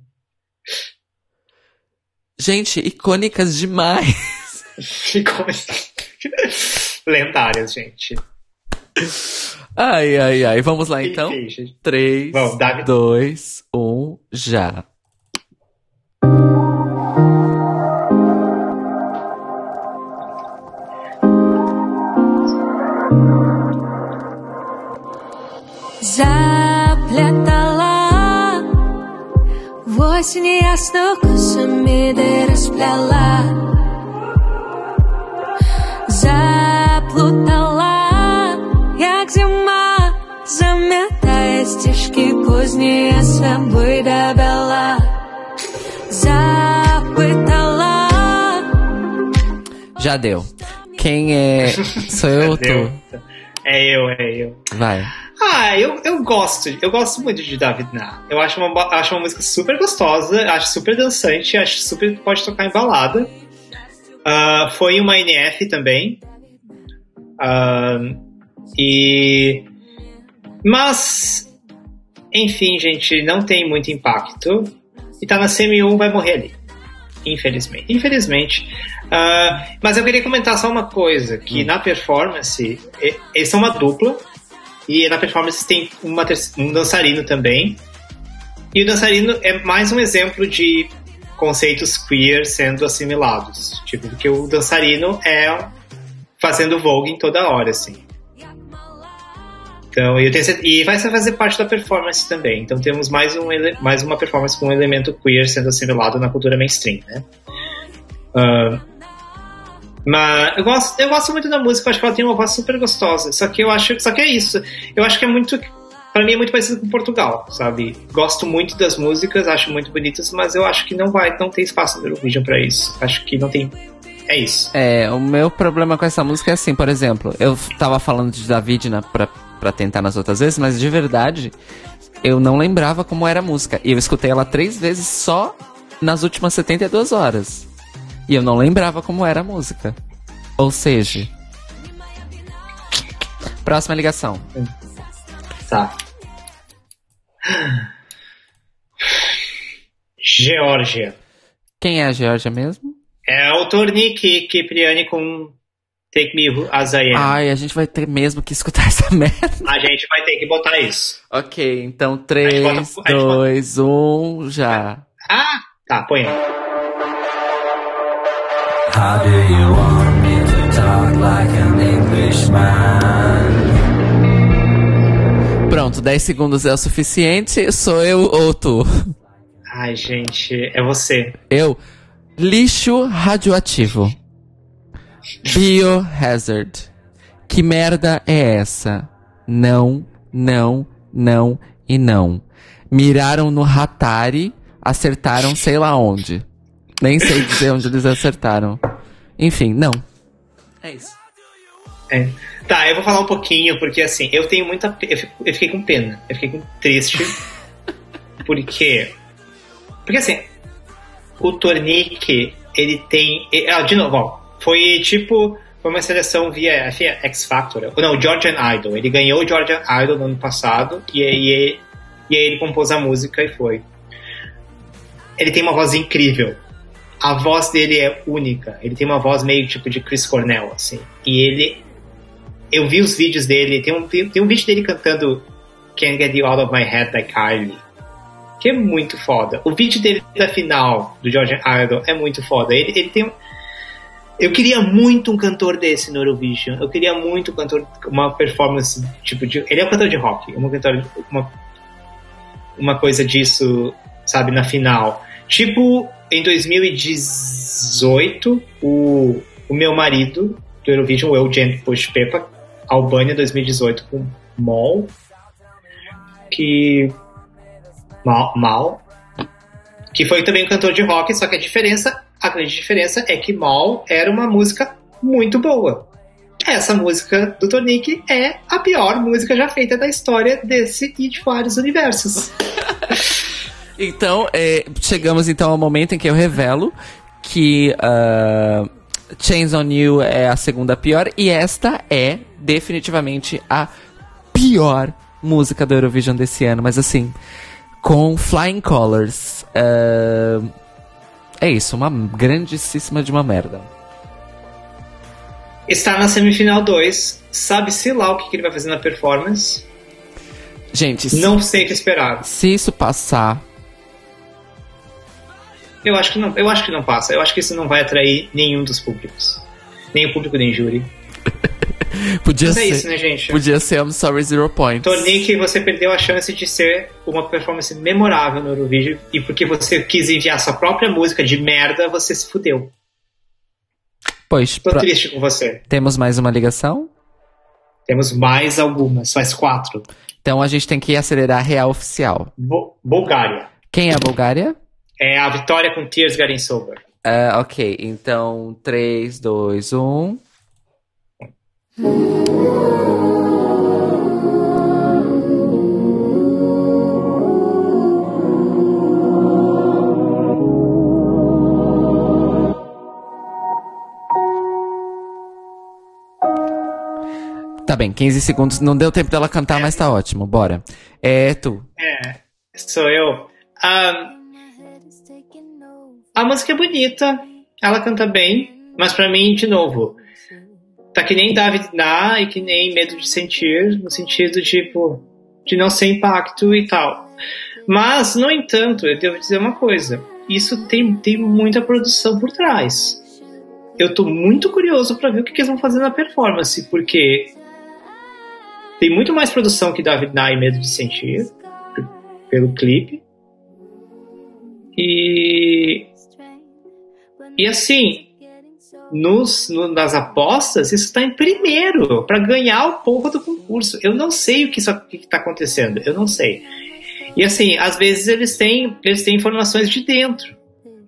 Gente, icônicas demais. Ficou lendárias, gente. Ai, ai, ai. Vamos lá então? Enfim, gente. 3, Vamos, Davi. 2, 1, já. Заплетала в осень ясно косами ты расплела Заплутала, як зима Заметая стежки поздние с собой добила Запытала Já deu. Quem é. Sou eu ou tu? Deu. É eu, é eu. Vai. Ah, eu, eu gosto. Eu gosto muito de David Na. Eu acho uma, ba- acho uma música super gostosa, acho super dançante, acho super pode tocar em balada. Ah, foi uma NF também. Ah, e. Mas. Enfim, gente, não tem muito impacto. E tá na CM1, vai morrer ali. Infelizmente. Infelizmente. Ah, mas eu queria comentar só uma coisa: que na performance, eles são uma dupla. E na performance tem uma um dançarino também. E o dançarino é mais um exemplo de conceitos queer sendo assimilados. Tipo, porque o dançarino é fazendo vogue em toda hora, assim. Então, eu tenho e vai fazer parte da performance também. Então temos mais, um, mais uma performance com um elemento queer sendo assimilado na cultura mainstream, né? Ah, mas eu gosto, eu gosto muito da música, acho que ela tem uma voz super gostosa. Só que eu acho, só que é isso. Eu acho que é muito, Pra mim é muito parecido com Portugal, sabe? Gosto muito das músicas, acho muito bonitas, mas eu acho que não vai, não tem espaço no Eurovision pra isso. Acho que não tem. É isso. É, o meu problema com essa música é assim, por exemplo, eu tava falando de David na, pra, pra tentar nas outras vezes, mas de verdade, eu não lembrava como era a música. E eu escutei ela três vezes só nas últimas 72 horas. E eu não lembrava como era a música. Ou seja. Próxima ligação. Tá. Geórgia. Quem é a Georgia mesmo? É o Tornik Kipriani com Take Me As I Am. Ai, a gente vai ter mesmo que escutar essa merda. A gente vai ter que botar isso. Ok, então A gente 3, bota- a gente bota- 2, 1, já. Ah, tá, põe aí. How do you want me to talk like an Englishman? Pronto, 10 segundos é o suficiente. Sou eu ou tu? Ai, gente, é você. Eu. Lixo radioativo. Biohazard. Que merda é essa? Não, não, não e não. Miraram no Hatari, acertaram sei lá onde. Nem sei dizer onde eles acertaram. Enfim, não. É isso. É. Tá, eu vou falar um pouquinho, porque assim, eu tenho muita. Eu, fico- eu fiquei com pena. Eu fiquei com triste. porque. Porque assim, o Tornique, ele tem. e- Ah, de novo, ó, foi tipo. Foi uma seleção via X Factor. Não, Georgian Idol. Ele ganhou o Georgian Idol no ano passado e aí, e aí ele compôs a música e foi. Ele tem uma voz incrível. A voz dele é única. Ele tem uma voz meio tipo de Chris Cornell, assim. E ele eu vi os vídeos dele, tem um, tem um vídeo dele cantando Can't Get You Out of My Head da Kylie, que é muito foda. O vídeo dele da final do Georgian Idol é muito foda. Ele, ele tem eu queria muito um cantor desse no Eurovision. Eu queria muito um cantor, uma performance tipo de. Ele é um cantor de rock, uma, cantor, uma, uma coisa disso, sabe, na final. Tipo, em 2018, o, o meu marido do Eurovision, o Eugen Pushpepa, Albânia 2018 com Mol, que. Mal, Mal, que foi também um cantor de rock, só que a diferença, a grande diferença é que Mal era uma música muito boa. Essa música do Tonic é a pior música já feita da história desse e de vários universos. Então, é, chegamos então ao momento em que eu revelo que ah, Chains on You é a segunda pior e esta é definitivamente a pior música do Eurovision desse ano, mas assim, com Flying Colors. ah, É isso, uma grandíssima de uma merda. Está na semifinal 2. Sabe-se lá o que, que ele vai fazer na performance. Gente, se, Não sei o que esperar. se isso passar, Eu acho que não, eu acho que não passa. Eu acho que isso não vai atrair nenhum dos públicos. Nem o público nem júri. podia Mas é ser. isso, né, gente? Podia ser I'm Sorry Zero Points. Tornei que você perdeu a chance de ser uma performance memorável no Eurovision e porque você quis enviar sua própria música de merda, você se fudeu. Pois, Tô pro- triste com você. temos mais uma ligação? Temos mais algumas, faz quatro. Então a gente tem que acelerar a real oficial. Bo- Bulgária. Quem é a Bulgária? É a vitória com Tears Getting Sober. Ah, ok, então um. 3, 2, 1. Tá bem, 15 segundos. Não deu tempo dela cantar, mas tá ótimo. Bora. É tu. É, sou eu. Ah, a música é bonita, ela canta bem, mas pra mim, de novo, tá que nem David Na e que nem Medo de Sentir, no sentido, tipo, de não ser impacto e tal. Mas, no entanto, eu devo dizer uma coisa: isso tem, tem muita produção por trás. Eu tô muito curioso pra ver o que, que eles vão fazer na performance, porque tem muito mais produção que David Na e Medo de Sentir pelo clipe. E e assim, nos, no- nas apostas, isso está em primeiro para ganhar o povo do concurso. Eu não sei o que está acontecendo, eu não sei. E assim, às vezes eles têm eles têm informações de dentro.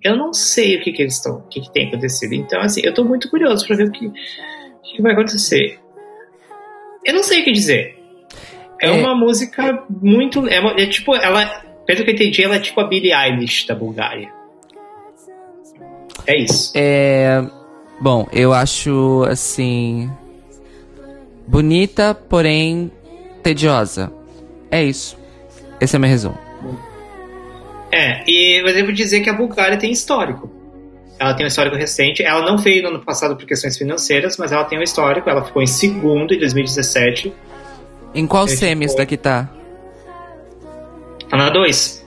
Eu não sei o que, que eles estão, o que, que tem acontecido. Então assim, eu estou muito curioso para ver o que, o que vai acontecer. Eu não sei o que dizer. É, É. uma música muito. É, uma- é tipo, ela. Pelo que eu entendi, ela é tipo a Billie Eilish da Bulgária. É isso. É. Bom, eu acho assim. Bonita, porém tediosa. É isso. Esse é meu resumo. É, e eu devo dizer que a Bulgária tem histórico. Ela tem um histórico recente. Ela não veio no ano passado por questões financeiras, mas ela tem um histórico. Ela ficou em segundo em 2017. Em qual semi isso daqui tá? Tá na 2.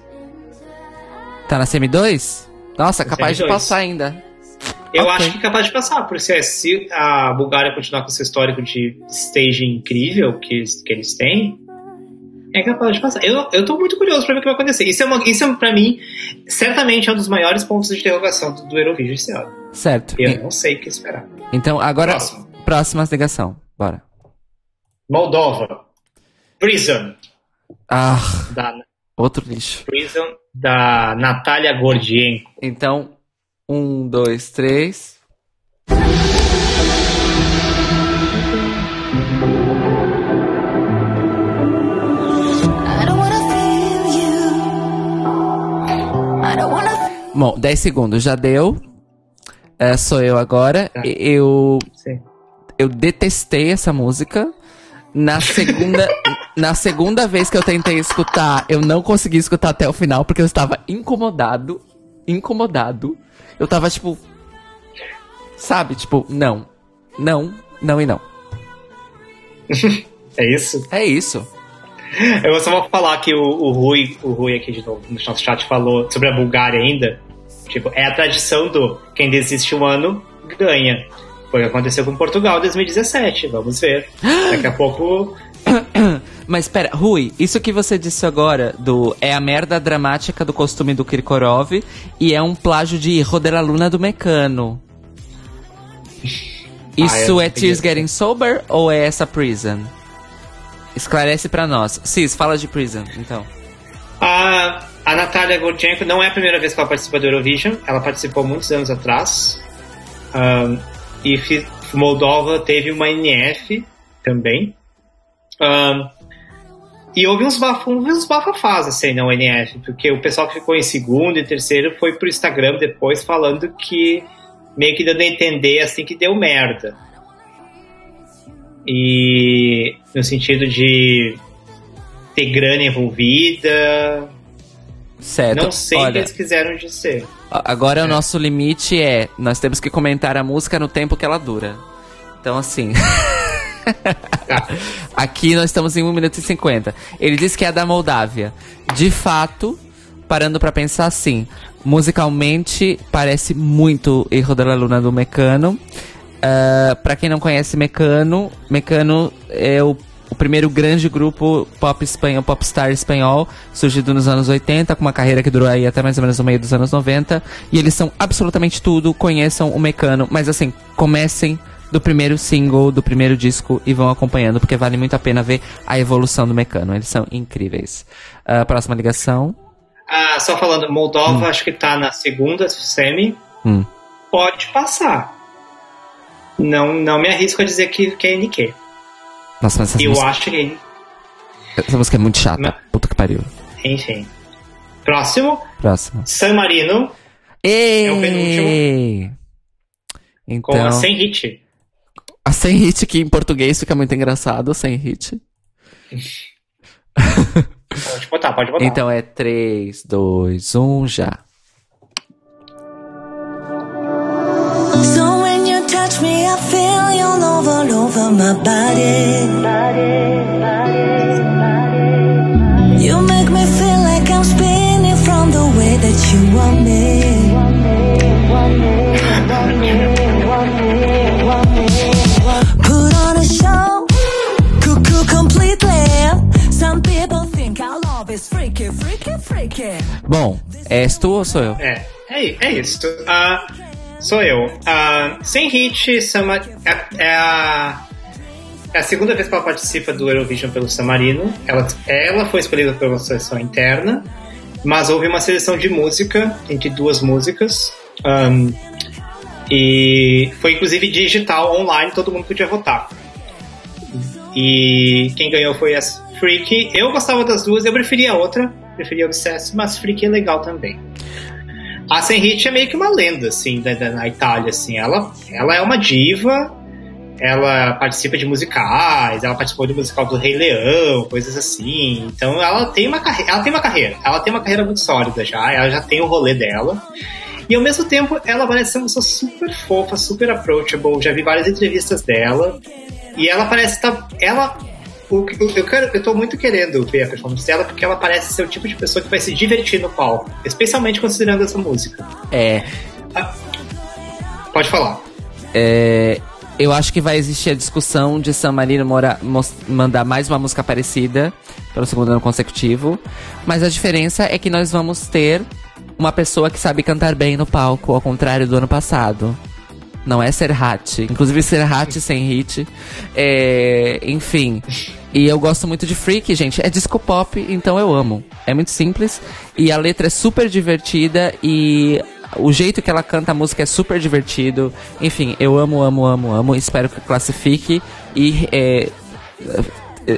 Tá na semi 2? Nossa, capaz de semi dois. passar ainda. Eu Ok. acho que é capaz de passar, porque se, se a Bulgária continuar com esse histórico de stage incrível que, que eles têm, é capaz de passar. Eu, eu tô muito curioso pra ver o que vai acontecer. Isso é, uma, isso é pra mim, certamente é um dos maiores pontos de interrogação do, do Eurovision esse ano. Certo. Eu E- não sei o que esperar. Então, agora, Próximo. próxima ligação. Bora. Moldova. Prison. Ah, Da, outro lixo. Prison da Natália Gordienko. Então, um, dois, três. Bom, 10 segundos, já deu. É, sou eu agora. Tá. Eu, Sim. eu detestei essa música. Na segunda, na segunda vez que eu tentei escutar, eu não consegui escutar até o final porque eu estava incomodado. Incomodado. Eu tava tipo. Sabe? Tipo, não. Não, não e não. É isso? É isso. Eu só vou falar que o, o Rui, o Rui aqui de novo no nosso chat falou sobre a Bulgária ainda. Tipo, é a tradição do quem desiste um ano ganha. Foi o que aconteceu com Portugal em 2017. Vamos ver. Daqui a pouco. Mas pera, Rui, isso que você disse agora do é a merda dramática do costume do Kirkorov e é um plágio de Rodera Luna do Mecano. Isso eu é não Tears. Getting Sober ou é essa Prison? Esclarece pra nós. Cis, fala de Prison, então. A, a Natália Gordienko não é a primeira vez que ela participa do Eurovision. Ela participou muitos anos atrás. Ahn, e Moldova teve uma NF também. Ahn, e houve uns, baf uns bafafás assim na NF, porque o pessoal que ficou em segundo e terceiro foi pro Instagram depois falando que meio que dando a entender assim que deu merda. E no sentido de ter grana envolvida. Certo. Não sei o que eles quiseram dizer. agora o nosso limite é: nós temos que comentar a música no tempo que ela dura. Então, assim. Aqui nós estamos em 1 minuto e 50. Ele disse que é da Moldávia. De fato, parando pra pensar assim, musicalmente parece muito Erro da Luna do Mecano. Ah, pra quem não conhece Mecano, Mecano é o, o primeiro grande grupo pop espanhol, popstar espanhol, surgido nos anos 80, com uma carreira que durou aí até mais ou menos no meio dos anos 90. E eles são absolutamente tudo, conheçam o Mecano, mas assim, comecem do primeiro single, do primeiro disco e vão acompanhando, porque vale muito a pena ver a evolução do Mecano. Eles são incríveis. Ah, próxima ligação. Ah, só falando, Moldova acho que tá na segunda semi. Hum. Pode passar. Não, não me arrisco a dizer que, que é NQ. Nossa, mas essa, Eu música, acho que essa música é muito chata. Não. Puta que pariu. Enfim. Próximo, Próxima. San Marino, Ei! É o penúltimo. com Então, a sem hit. A sem hit que em português fica muito engraçado, sem hit. Pode botar, pode botar. Então é 3, 2, 1, já. So when you touch me, I feel you all over, over my body. You make me feel like I'm spinning from the way that you want me. Put Bom, és tu ou sou eu? É, é, é isso. Ah, sou eu. Ah, sem hit, Sama, é, é a, é a segunda vez que ela participa do Eurovision pelo San Marino. Ela, ela foi escolhida pela seleção interna, mas houve uma seleção de música entre duas músicas. Ahn, e foi inclusive digital, online, todo mundo podia votar. E quem ganhou foi a Freak. Eu gostava das duas, eu preferia a outra, preferia Obsessed, mas Freak é legal também. A Senhit é meio que uma lenda, assim, da, da- na Itália, assim. Ela, ela é uma diva, ela participa de musicais, ela participou do musical do Rei Leão, coisas assim. Então ela tem uma carreira, ela tem uma carreira, ela tem uma carreira muito sólida já, ela já tem o rolê dela. E ao mesmo tempo, ela parece ser uma pessoa super fofa, super approachable. Já vi várias entrevistas dela. E ela parece estar. ela. O Eu, quero, eu tô muito querendo ver a performance dela porque ela parece ser o tipo de pessoa que vai se divertir no palco, especialmente considerando essa música. É. Pode falar. É, eu acho que vai existir a discussão de San Marino mora- mos- mandar mais uma música parecida pelo segundo ano consecutivo. Mas a diferença é que nós vamos ter uma pessoa que sabe cantar bem no palco, ao contrário do ano passado. Não é Serhat. Inclusive Serhat sem hit. É, enfim. E eu gosto muito de Freak, gente. É disco pop, então eu amo. É muito simples. E a letra é super divertida e o jeito que ela canta a música é super divertido. Enfim, eu amo, amo, amo, amo. Espero que classifique e é,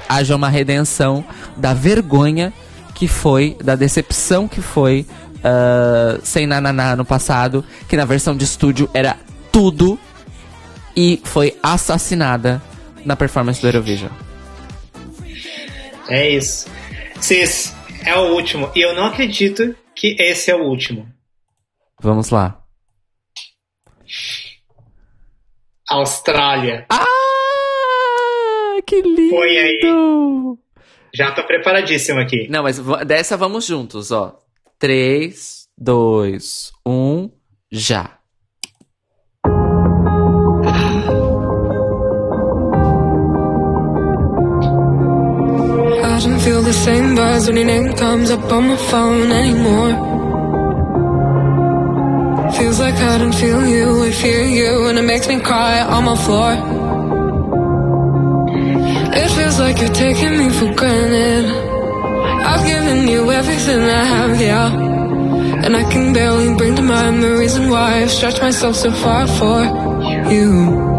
haja uma redenção da vergonha que foi, da decepção que foi ah, sem Nananá no passado, que na versão de estúdio era tudo e foi assassinada na performance do Eurovision. É isso. Cis, é o último. E eu não acredito que esse é o último. Vamos lá. Austrália. Ah, que lindo! Foi aí. Já tô preparadíssimo aqui. Não, mas dessa vamos juntos, ó. 3, 2, 1, já. I don't feel the same buzz when your name comes up on my phone anymore. Feels like I don't feel you, I fear you, and it makes me cry on my floor. It feels like you're taking me for granted. I've given you everything I have, yeah. And I can barely bring to mind the reason why I've stretched myself so far for you.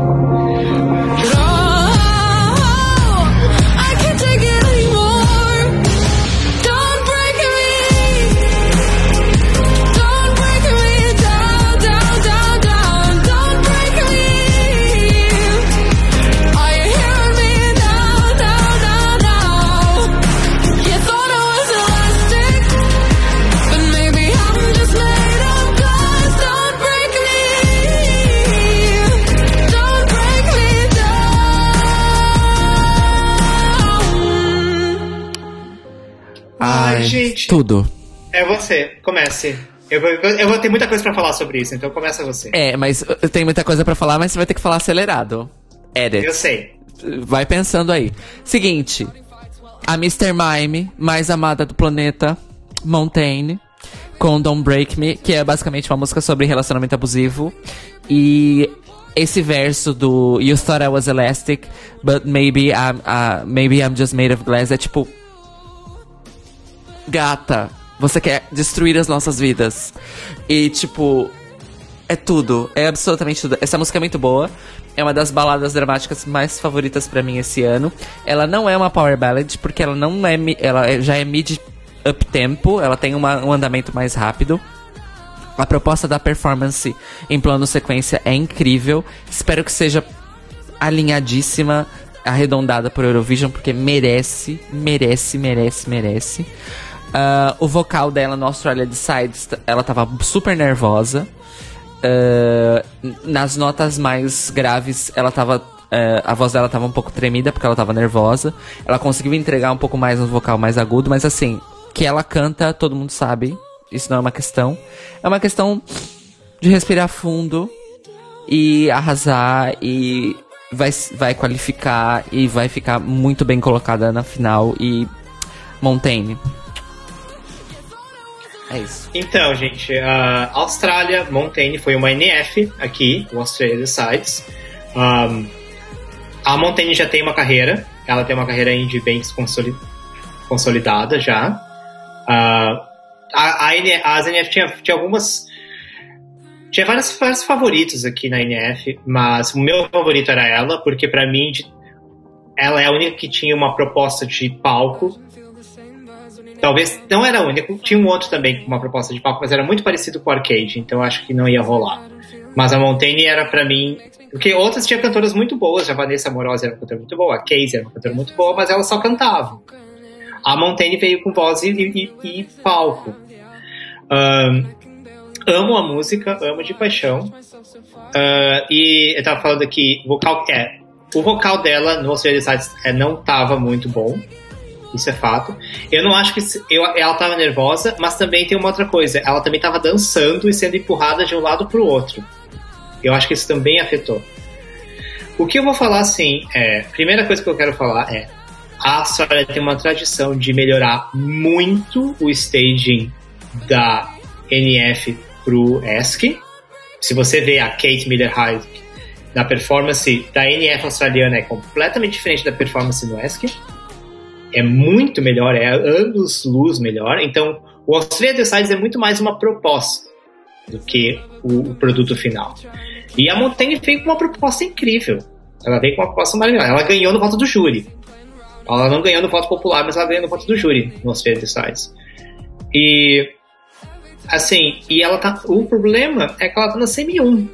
Gente, Tudo. é você. Comece. Eu vou, eu vou ter muita coisa pra falar sobre isso, então começa você. É, mas eu tenho muita coisa pra falar, mas você vai ter que falar acelerado. Edit. Eu sei. Vai pensando aí. Seguinte. A Mr. Mime, mais amada do planeta, Montaigne, com Don't Break Me, que é basicamente uma música sobre relacionamento abusivo. E esse verso do You thought I was elastic, but maybe I'm, uh, maybe I'm just made of glass é tipo. Gata, você quer destruir as nossas vidas. E tipo. É tudo, é absolutamente tudo. Essa música é muito boa. É uma das baladas dramáticas mais favoritas pra mim esse ano. Ela não é uma power ballad porque ela não é ela é- já é mid up tempo, ela tem uma- um andamento mais rápido. A proposta da performance em plano sequência é incrível. Espero que seja alinhadíssima, arredondada por Eurovision, porque merece, merece, merece, merece. Ah, o vocal dela no Australia Decides, ela tava super nervosa. Ah, nas notas mais graves, ela tava. ah, a voz dela tava um pouco tremida porque ela tava nervosa. Ela conseguiu entregar um pouco mais no vocal mais agudo, mas assim, que ela canta, todo mundo sabe. Isso não é uma questão. É uma questão de respirar fundo e arrasar e vai, vai qualificar e vai ficar muito bem colocada na final e Montaigne. É isso. Então, gente, a Austrália, Montaigne foi uma NF aqui, o Australia Decides. Um, a Montaigne já tem uma carreira, ela tem uma carreira indie bem consoli- consolidada já. Ah, a, a, as NF tinha, tinha algumas. Tinha vários, vários favoritos aqui na NF, mas o meu favorito era ela, porque pra mim ela é a única que tinha uma proposta de palco Talvez não era a única, tinha um outro também com uma proposta de palco, mas era muito parecido com o arcade, então acho que não ia rolar. Mas a Montaigne era pra mim. Porque outras tinham cantoras muito boas, a Vanessa Amorosa era uma cantora muito boa, a Casey era uma cantora muito boa, mas elas só cantavam. A Montaigne veio com voz e, e- e palco. Ahn, amo a música, amo de paixão. Ah, e eu tava falando aqui, vocal, é, o vocal dela no Australia Decides é, não tava muito bom. Isso é fato. Eu não acho que. Eu, ela tava nervosa, mas também tem uma outra coisa. Ela também tava dançando e sendo empurrada de um lado pro outro. Eu acho que isso também afetou. O que eu vou falar assim é. Primeira coisa que eu quero falar é. A Austrália tem uma tradição de melhorar muito o staging da NF pro ESC. Se você vê a Kate Miller Hyde na performance da NF australiana é completamente diferente da performance no ESC é muito melhor, é anos luz melhor. Então, o Australia Decides é muito mais uma proposta do que o, o produto final. E a Montaigne veio com uma proposta incrível. Ela veio com uma proposta maravilhosa. Ela ganhou no voto do júri. Ela não ganhou no voto popular, mas ela ganhou no voto do júri no Australia Decides. E assim, e ela tá. O problema é que ela tá na semi 1.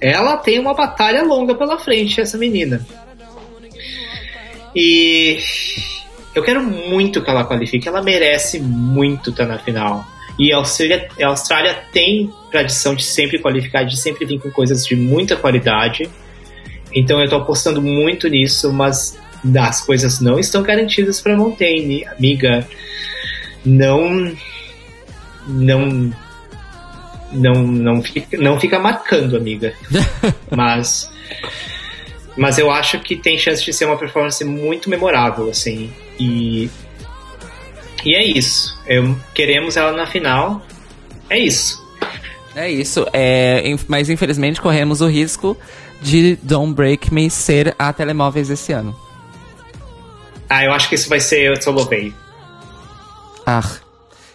Ela tem uma batalha longa pela frente, essa menina. E eu quero muito que ela qualifique, ela merece muito estar na final. E a Austrália, a Austrália tem tradição de sempre qualificar, de sempre vir com coisas de muita qualidade. Então eu tô apostando muito nisso, mas as coisas não estão garantidas para Montaigne, amiga. Não não não não fica, não fica marcando, amiga. mas mas eu acho que tem chance de ser uma performance muito memorável, assim. E. E é isso. Eu, queremos ela na final. É isso. É isso. É, mas infelizmente corremos o risco de Don't Break Me ser a Telemóveis esse ano. Ah, eu acho que isso vai ser o Solovei. Ah.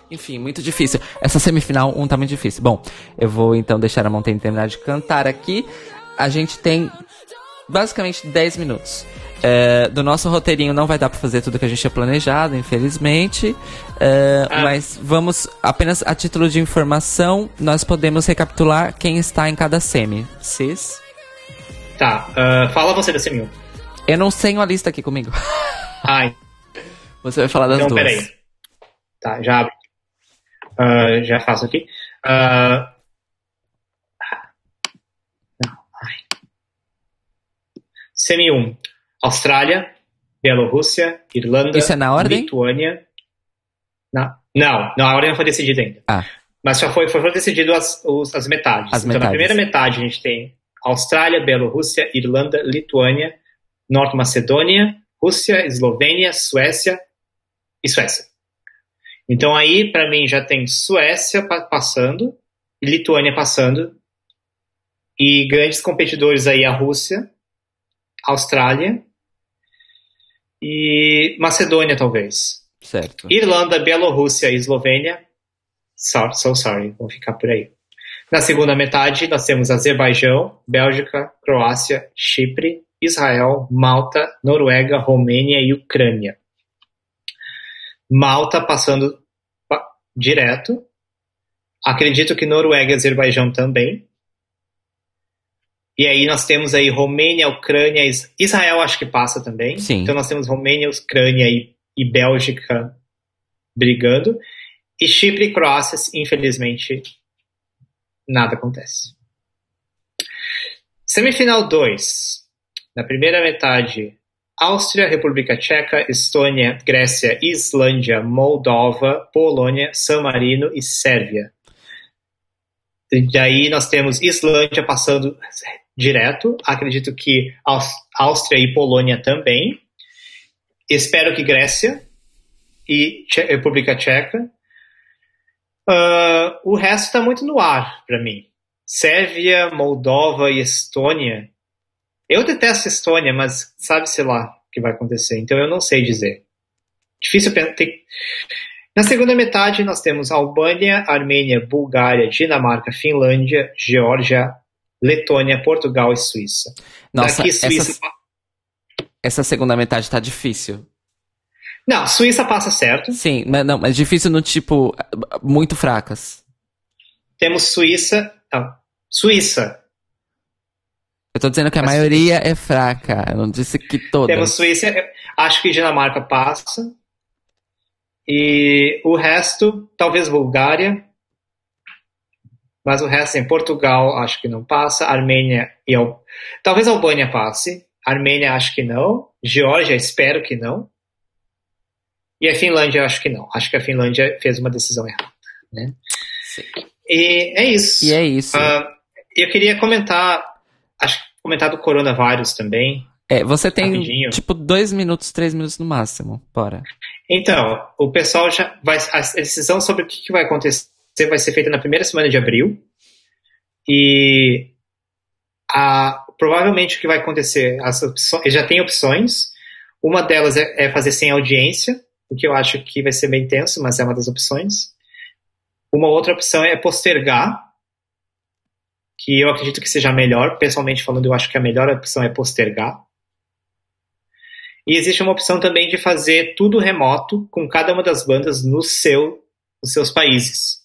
Enfim, muito difícil. Essa semifinal 1 tá muito difícil. Bom, eu vou então deixar a Montaigne terminar de cantar aqui. A gente tem basicamente 10 minutos. É, do nosso roteirinho não vai dar pra fazer tudo que a gente tinha planejado, infelizmente. É, Ah. Mas vamos, apenas a título de informação, nós podemos recapitular quem está em cada semi. Cis? Tá, ah, fala você da semi Eu não tenho a lista aqui comigo. Ai, Você vai falar das então duas. peraí. Tá, já abre. Ah, já faço aqui. Ah, semi-1. Austrália, Bielorrússia, Irlanda, Isso é na ordem? Lituânia. Na, não, não, a ordem não foi decidida ainda. Ah. Mas já foi, foi, foi decidido as, os, as metades. As então, metades. na primeira metade, a gente tem Austrália, Bielorrússia, Irlanda, Lituânia, Norte Macedônia, Rússia, Eslovênia, Suécia e Suécia. Então aí, para mim, já tem Suécia passando, Lituânia passando, e grandes competidores aí a Rússia, Austrália e Macedônia, talvez. certo. Irlanda, Bielorrússia e Eslovênia. So, so sorry, vão ficar por aí. Na segunda metade, nós temos Azerbaijão, Bélgica, Croácia, Chipre, Israel, Malta, Noruega, Romênia e Ucrânia. Malta passando pa- direto. Acredito que Noruega e Azerbaijão também. E aí nós temos aí Romênia, Ucrânia, Is- Israel acho que passa também. Sim. Então nós temos Romênia, Ucrânia e, e Bélgica brigando. E Chipre e Croácia, infelizmente, nada acontece. Semifinal 2. Na primeira metade, Áustria, República Tcheca, Estônia, Grécia, Islândia, Moldova, Polônia, San Marino e Sérvia. E daí nós temos Islândia passando direto. Acredito que Áustria e Polônia também. Espero que Grécia e República Tcheca. Ah, o resto está muito no ar para mim. Sérvia, Moldova e Estônia. Eu detesto Estônia, mas sabe-se lá o que vai acontecer. Então eu não sei dizer. Difícil ter- Na segunda metade nós temos Albânia, Armênia, Bulgária, Dinamarca, Finlândia, Geórgia, Letônia, Portugal e Suíça. Nossa, Daqui Suíça. essa, essa segunda metade tá difícil. Não, Suíça passa certo. Sim, mas não, mas difícil no tipo muito fracas. Temos Suíça. Não, Suíça. Eu tô dizendo que a maioria é fraca. Eu não disse que todas. Temos Suíça. Acho que Dinamarca passa. E o resto, talvez Bulgária. Mas o resto, em Portugal, acho que não passa. Armênia e Al... talvez Albânia passe. Armênia, acho que não. Geórgia, espero que não. E a Finlândia, acho que não. Acho que a Finlândia fez uma decisão errada. Né? Sim. E é isso. E é isso. Ah, eu queria comentar, acho que comentar do coronavírus também. É, você tem rapidinho. tipo dois minutos, três minutos no máximo. Bora. Então, o pessoal já vai. A decisão sobre o que vai acontecer vai ser feita na primeira semana de abril. E a, provavelmente o que vai acontecer, as opções, já tem opções. Uma delas é, é fazer sem audiência, o que eu acho que vai ser bem tenso, mas é uma das opções. Uma outra opção é postergar, que eu acredito que seja melhor. Pessoalmente falando, eu acho que a melhor opção é postergar. E existe uma opção também de fazer tudo remoto com cada uma das bandas no seu, nos seus países.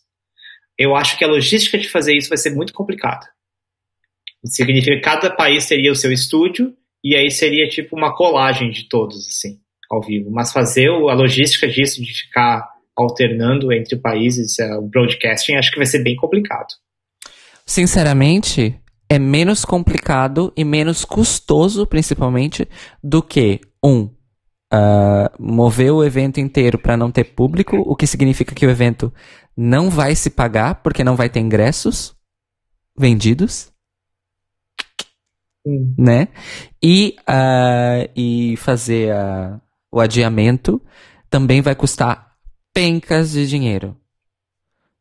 Eu acho que a logística de fazer isso vai ser muito complicada. Significa que cada país teria o seu estúdio e aí seria tipo uma colagem de todos, assim, ao vivo. Mas fazer a logística disso, de ficar alternando entre países, eh, o broadcasting, acho que vai ser bem complicado. Sinceramente, é menos complicado e menos custoso, principalmente, do que um ah, mover o evento inteiro para não ter público, o que significa que o evento não vai se pagar porque não vai ter ingressos vendidos, né? E, ah, e fazer ah, o adiamento também vai custar pencas de dinheiro.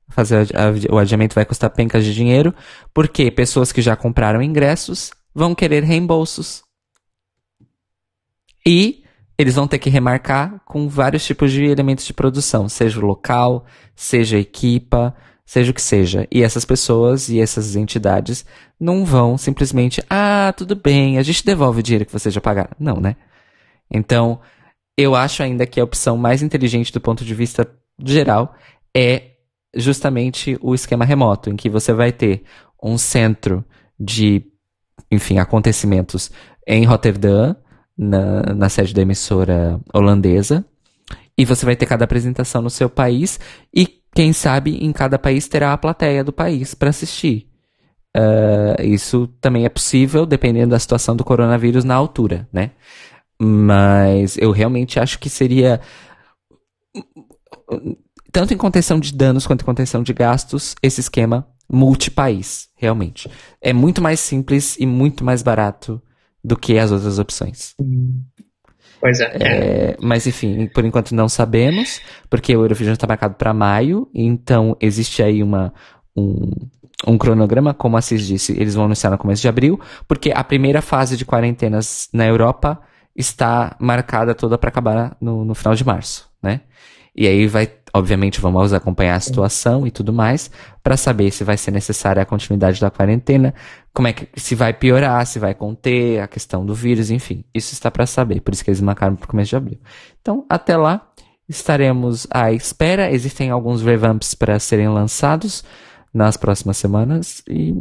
Fazer o adiamento vai custar pencas de dinheiro, porque pessoas que já compraram ingressos vão querer reembolsos. E eles vão ter que remarcar com vários tipos de elementos de produção, seja o local, seja a equipa, seja o que seja. E essas pessoas e essas entidades não vão simplesmente, ah, tudo bem, a gente devolve o dinheiro que vocês já pagaram. Não, né? Então, eu acho ainda que a opção mais inteligente do ponto de vista geral é justamente o esquema remoto, em que você vai ter um centro de, enfim, acontecimentos em Roterdã, na, na sede da emissora holandesa, e você vai ter cada apresentação no seu país, e quem sabe em cada país terá a plateia do país para assistir. Ah, isso também é possível, dependendo da situação do coronavírus na altura, né? Mas eu realmente acho que seria tanto em contenção de danos quanto em contenção de gastos, esse esquema multipaís, realmente. É muito mais simples e muito mais barato do que as outras opções. Pois é. é. Mas enfim, por enquanto não sabemos, porque o Eurovision está marcado para maio, então existe aí uma, um, um cronograma, como a Assis disse, eles vão anunciar no começo de abril, porque a primeira fase de quarentenas na Europa está marcada toda para acabar no, no final de março, né? E aí vai, obviamente, vamos acompanhar a situação e tudo mais, para saber se vai ser necessária a continuidade da quarentena, como é que se vai piorar, se vai conter a questão do vírus, enfim, isso está para saber, por isso que eles marcaram para o começo de abril. Então, até lá, estaremos à espera. Existem alguns revamps para serem lançados nas próximas semanas e,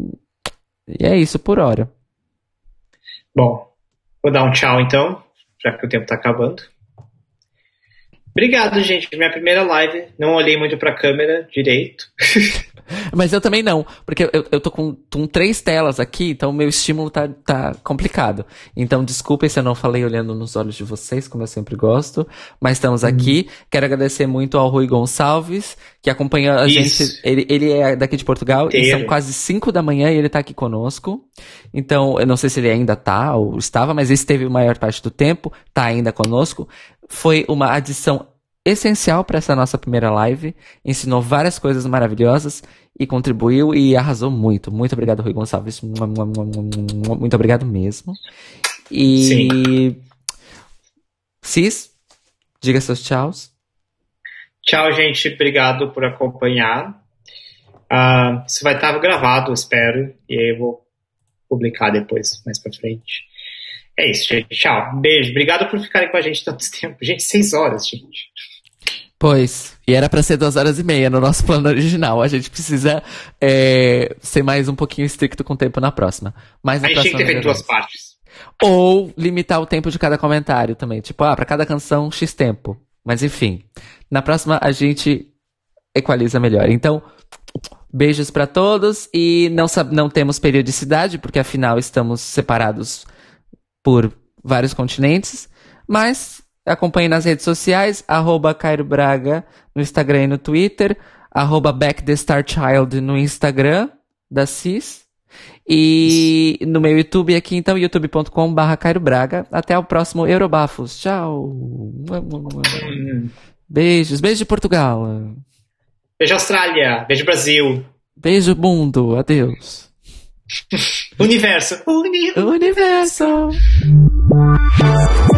e é isso por hora. Bom, vou dar um tchau então, já que o tempo tá acabando. Obrigado, gente. Minha primeira live. Não olhei muito pra câmera direito. Mas eu também não, porque eu, eu tô com, com três telas aqui, então o meu estímulo tá, tá complicado. Então, desculpem se eu não falei olhando nos olhos de vocês, como eu sempre gosto, mas estamos aqui. Quero agradecer muito ao Rui Gonçalves, que acompanha a Isso. gente. Ele, ele é daqui de Portugal, e Inteiro. são quase cinco da manhã e ele tá aqui conosco. Então, eu não sei se ele ainda tá ou estava, mas esteve a maior parte do tempo, tá ainda conosco. Foi uma adição essencial para essa nossa primeira live, ensinou várias coisas maravilhosas e contribuiu e arrasou muito. Muito obrigado, Rui Gonçalves. Muito obrigado mesmo. E. Cis, diga seus tchauz. Tchau, gente. Obrigado por acompanhar. Ah, isso vai estar gravado, espero. E aí eu vou publicar depois, mais pra frente. É isso, gente. Tchau. Beijo. Obrigado por ficarem com a gente tanto tempo. Gente, seis horas, gente. Pois, e era pra ser duas horas e meia no nosso plano original. A gente precisa é, ser mais um pouquinho estricto com o tempo na próxima. Mas A na gente tinha que ter feito duas partes. Ou limitar o tempo de cada comentário também. Tipo, ah, pra cada canção, X tempo. Mas enfim, na próxima a gente equaliza melhor. Então, beijos pra todos e não, não temos periodicidade, porque afinal estamos separados por vários continentes. Mas acompanhe nas redes sociais, arroba Cairo Braga no Instagram e no Twitter, arroba Back the Star Child no Instagram da CIS. E no meu YouTube aqui, então, youtube.com barra Cairo Braga. Até o próximo Eurobafos. Tchau. Beijos. Beijo de Portugal. Beijo, Austrália. Beijo, Brasil. Beijo, mundo. Adeus. Universo. Universo. Universo.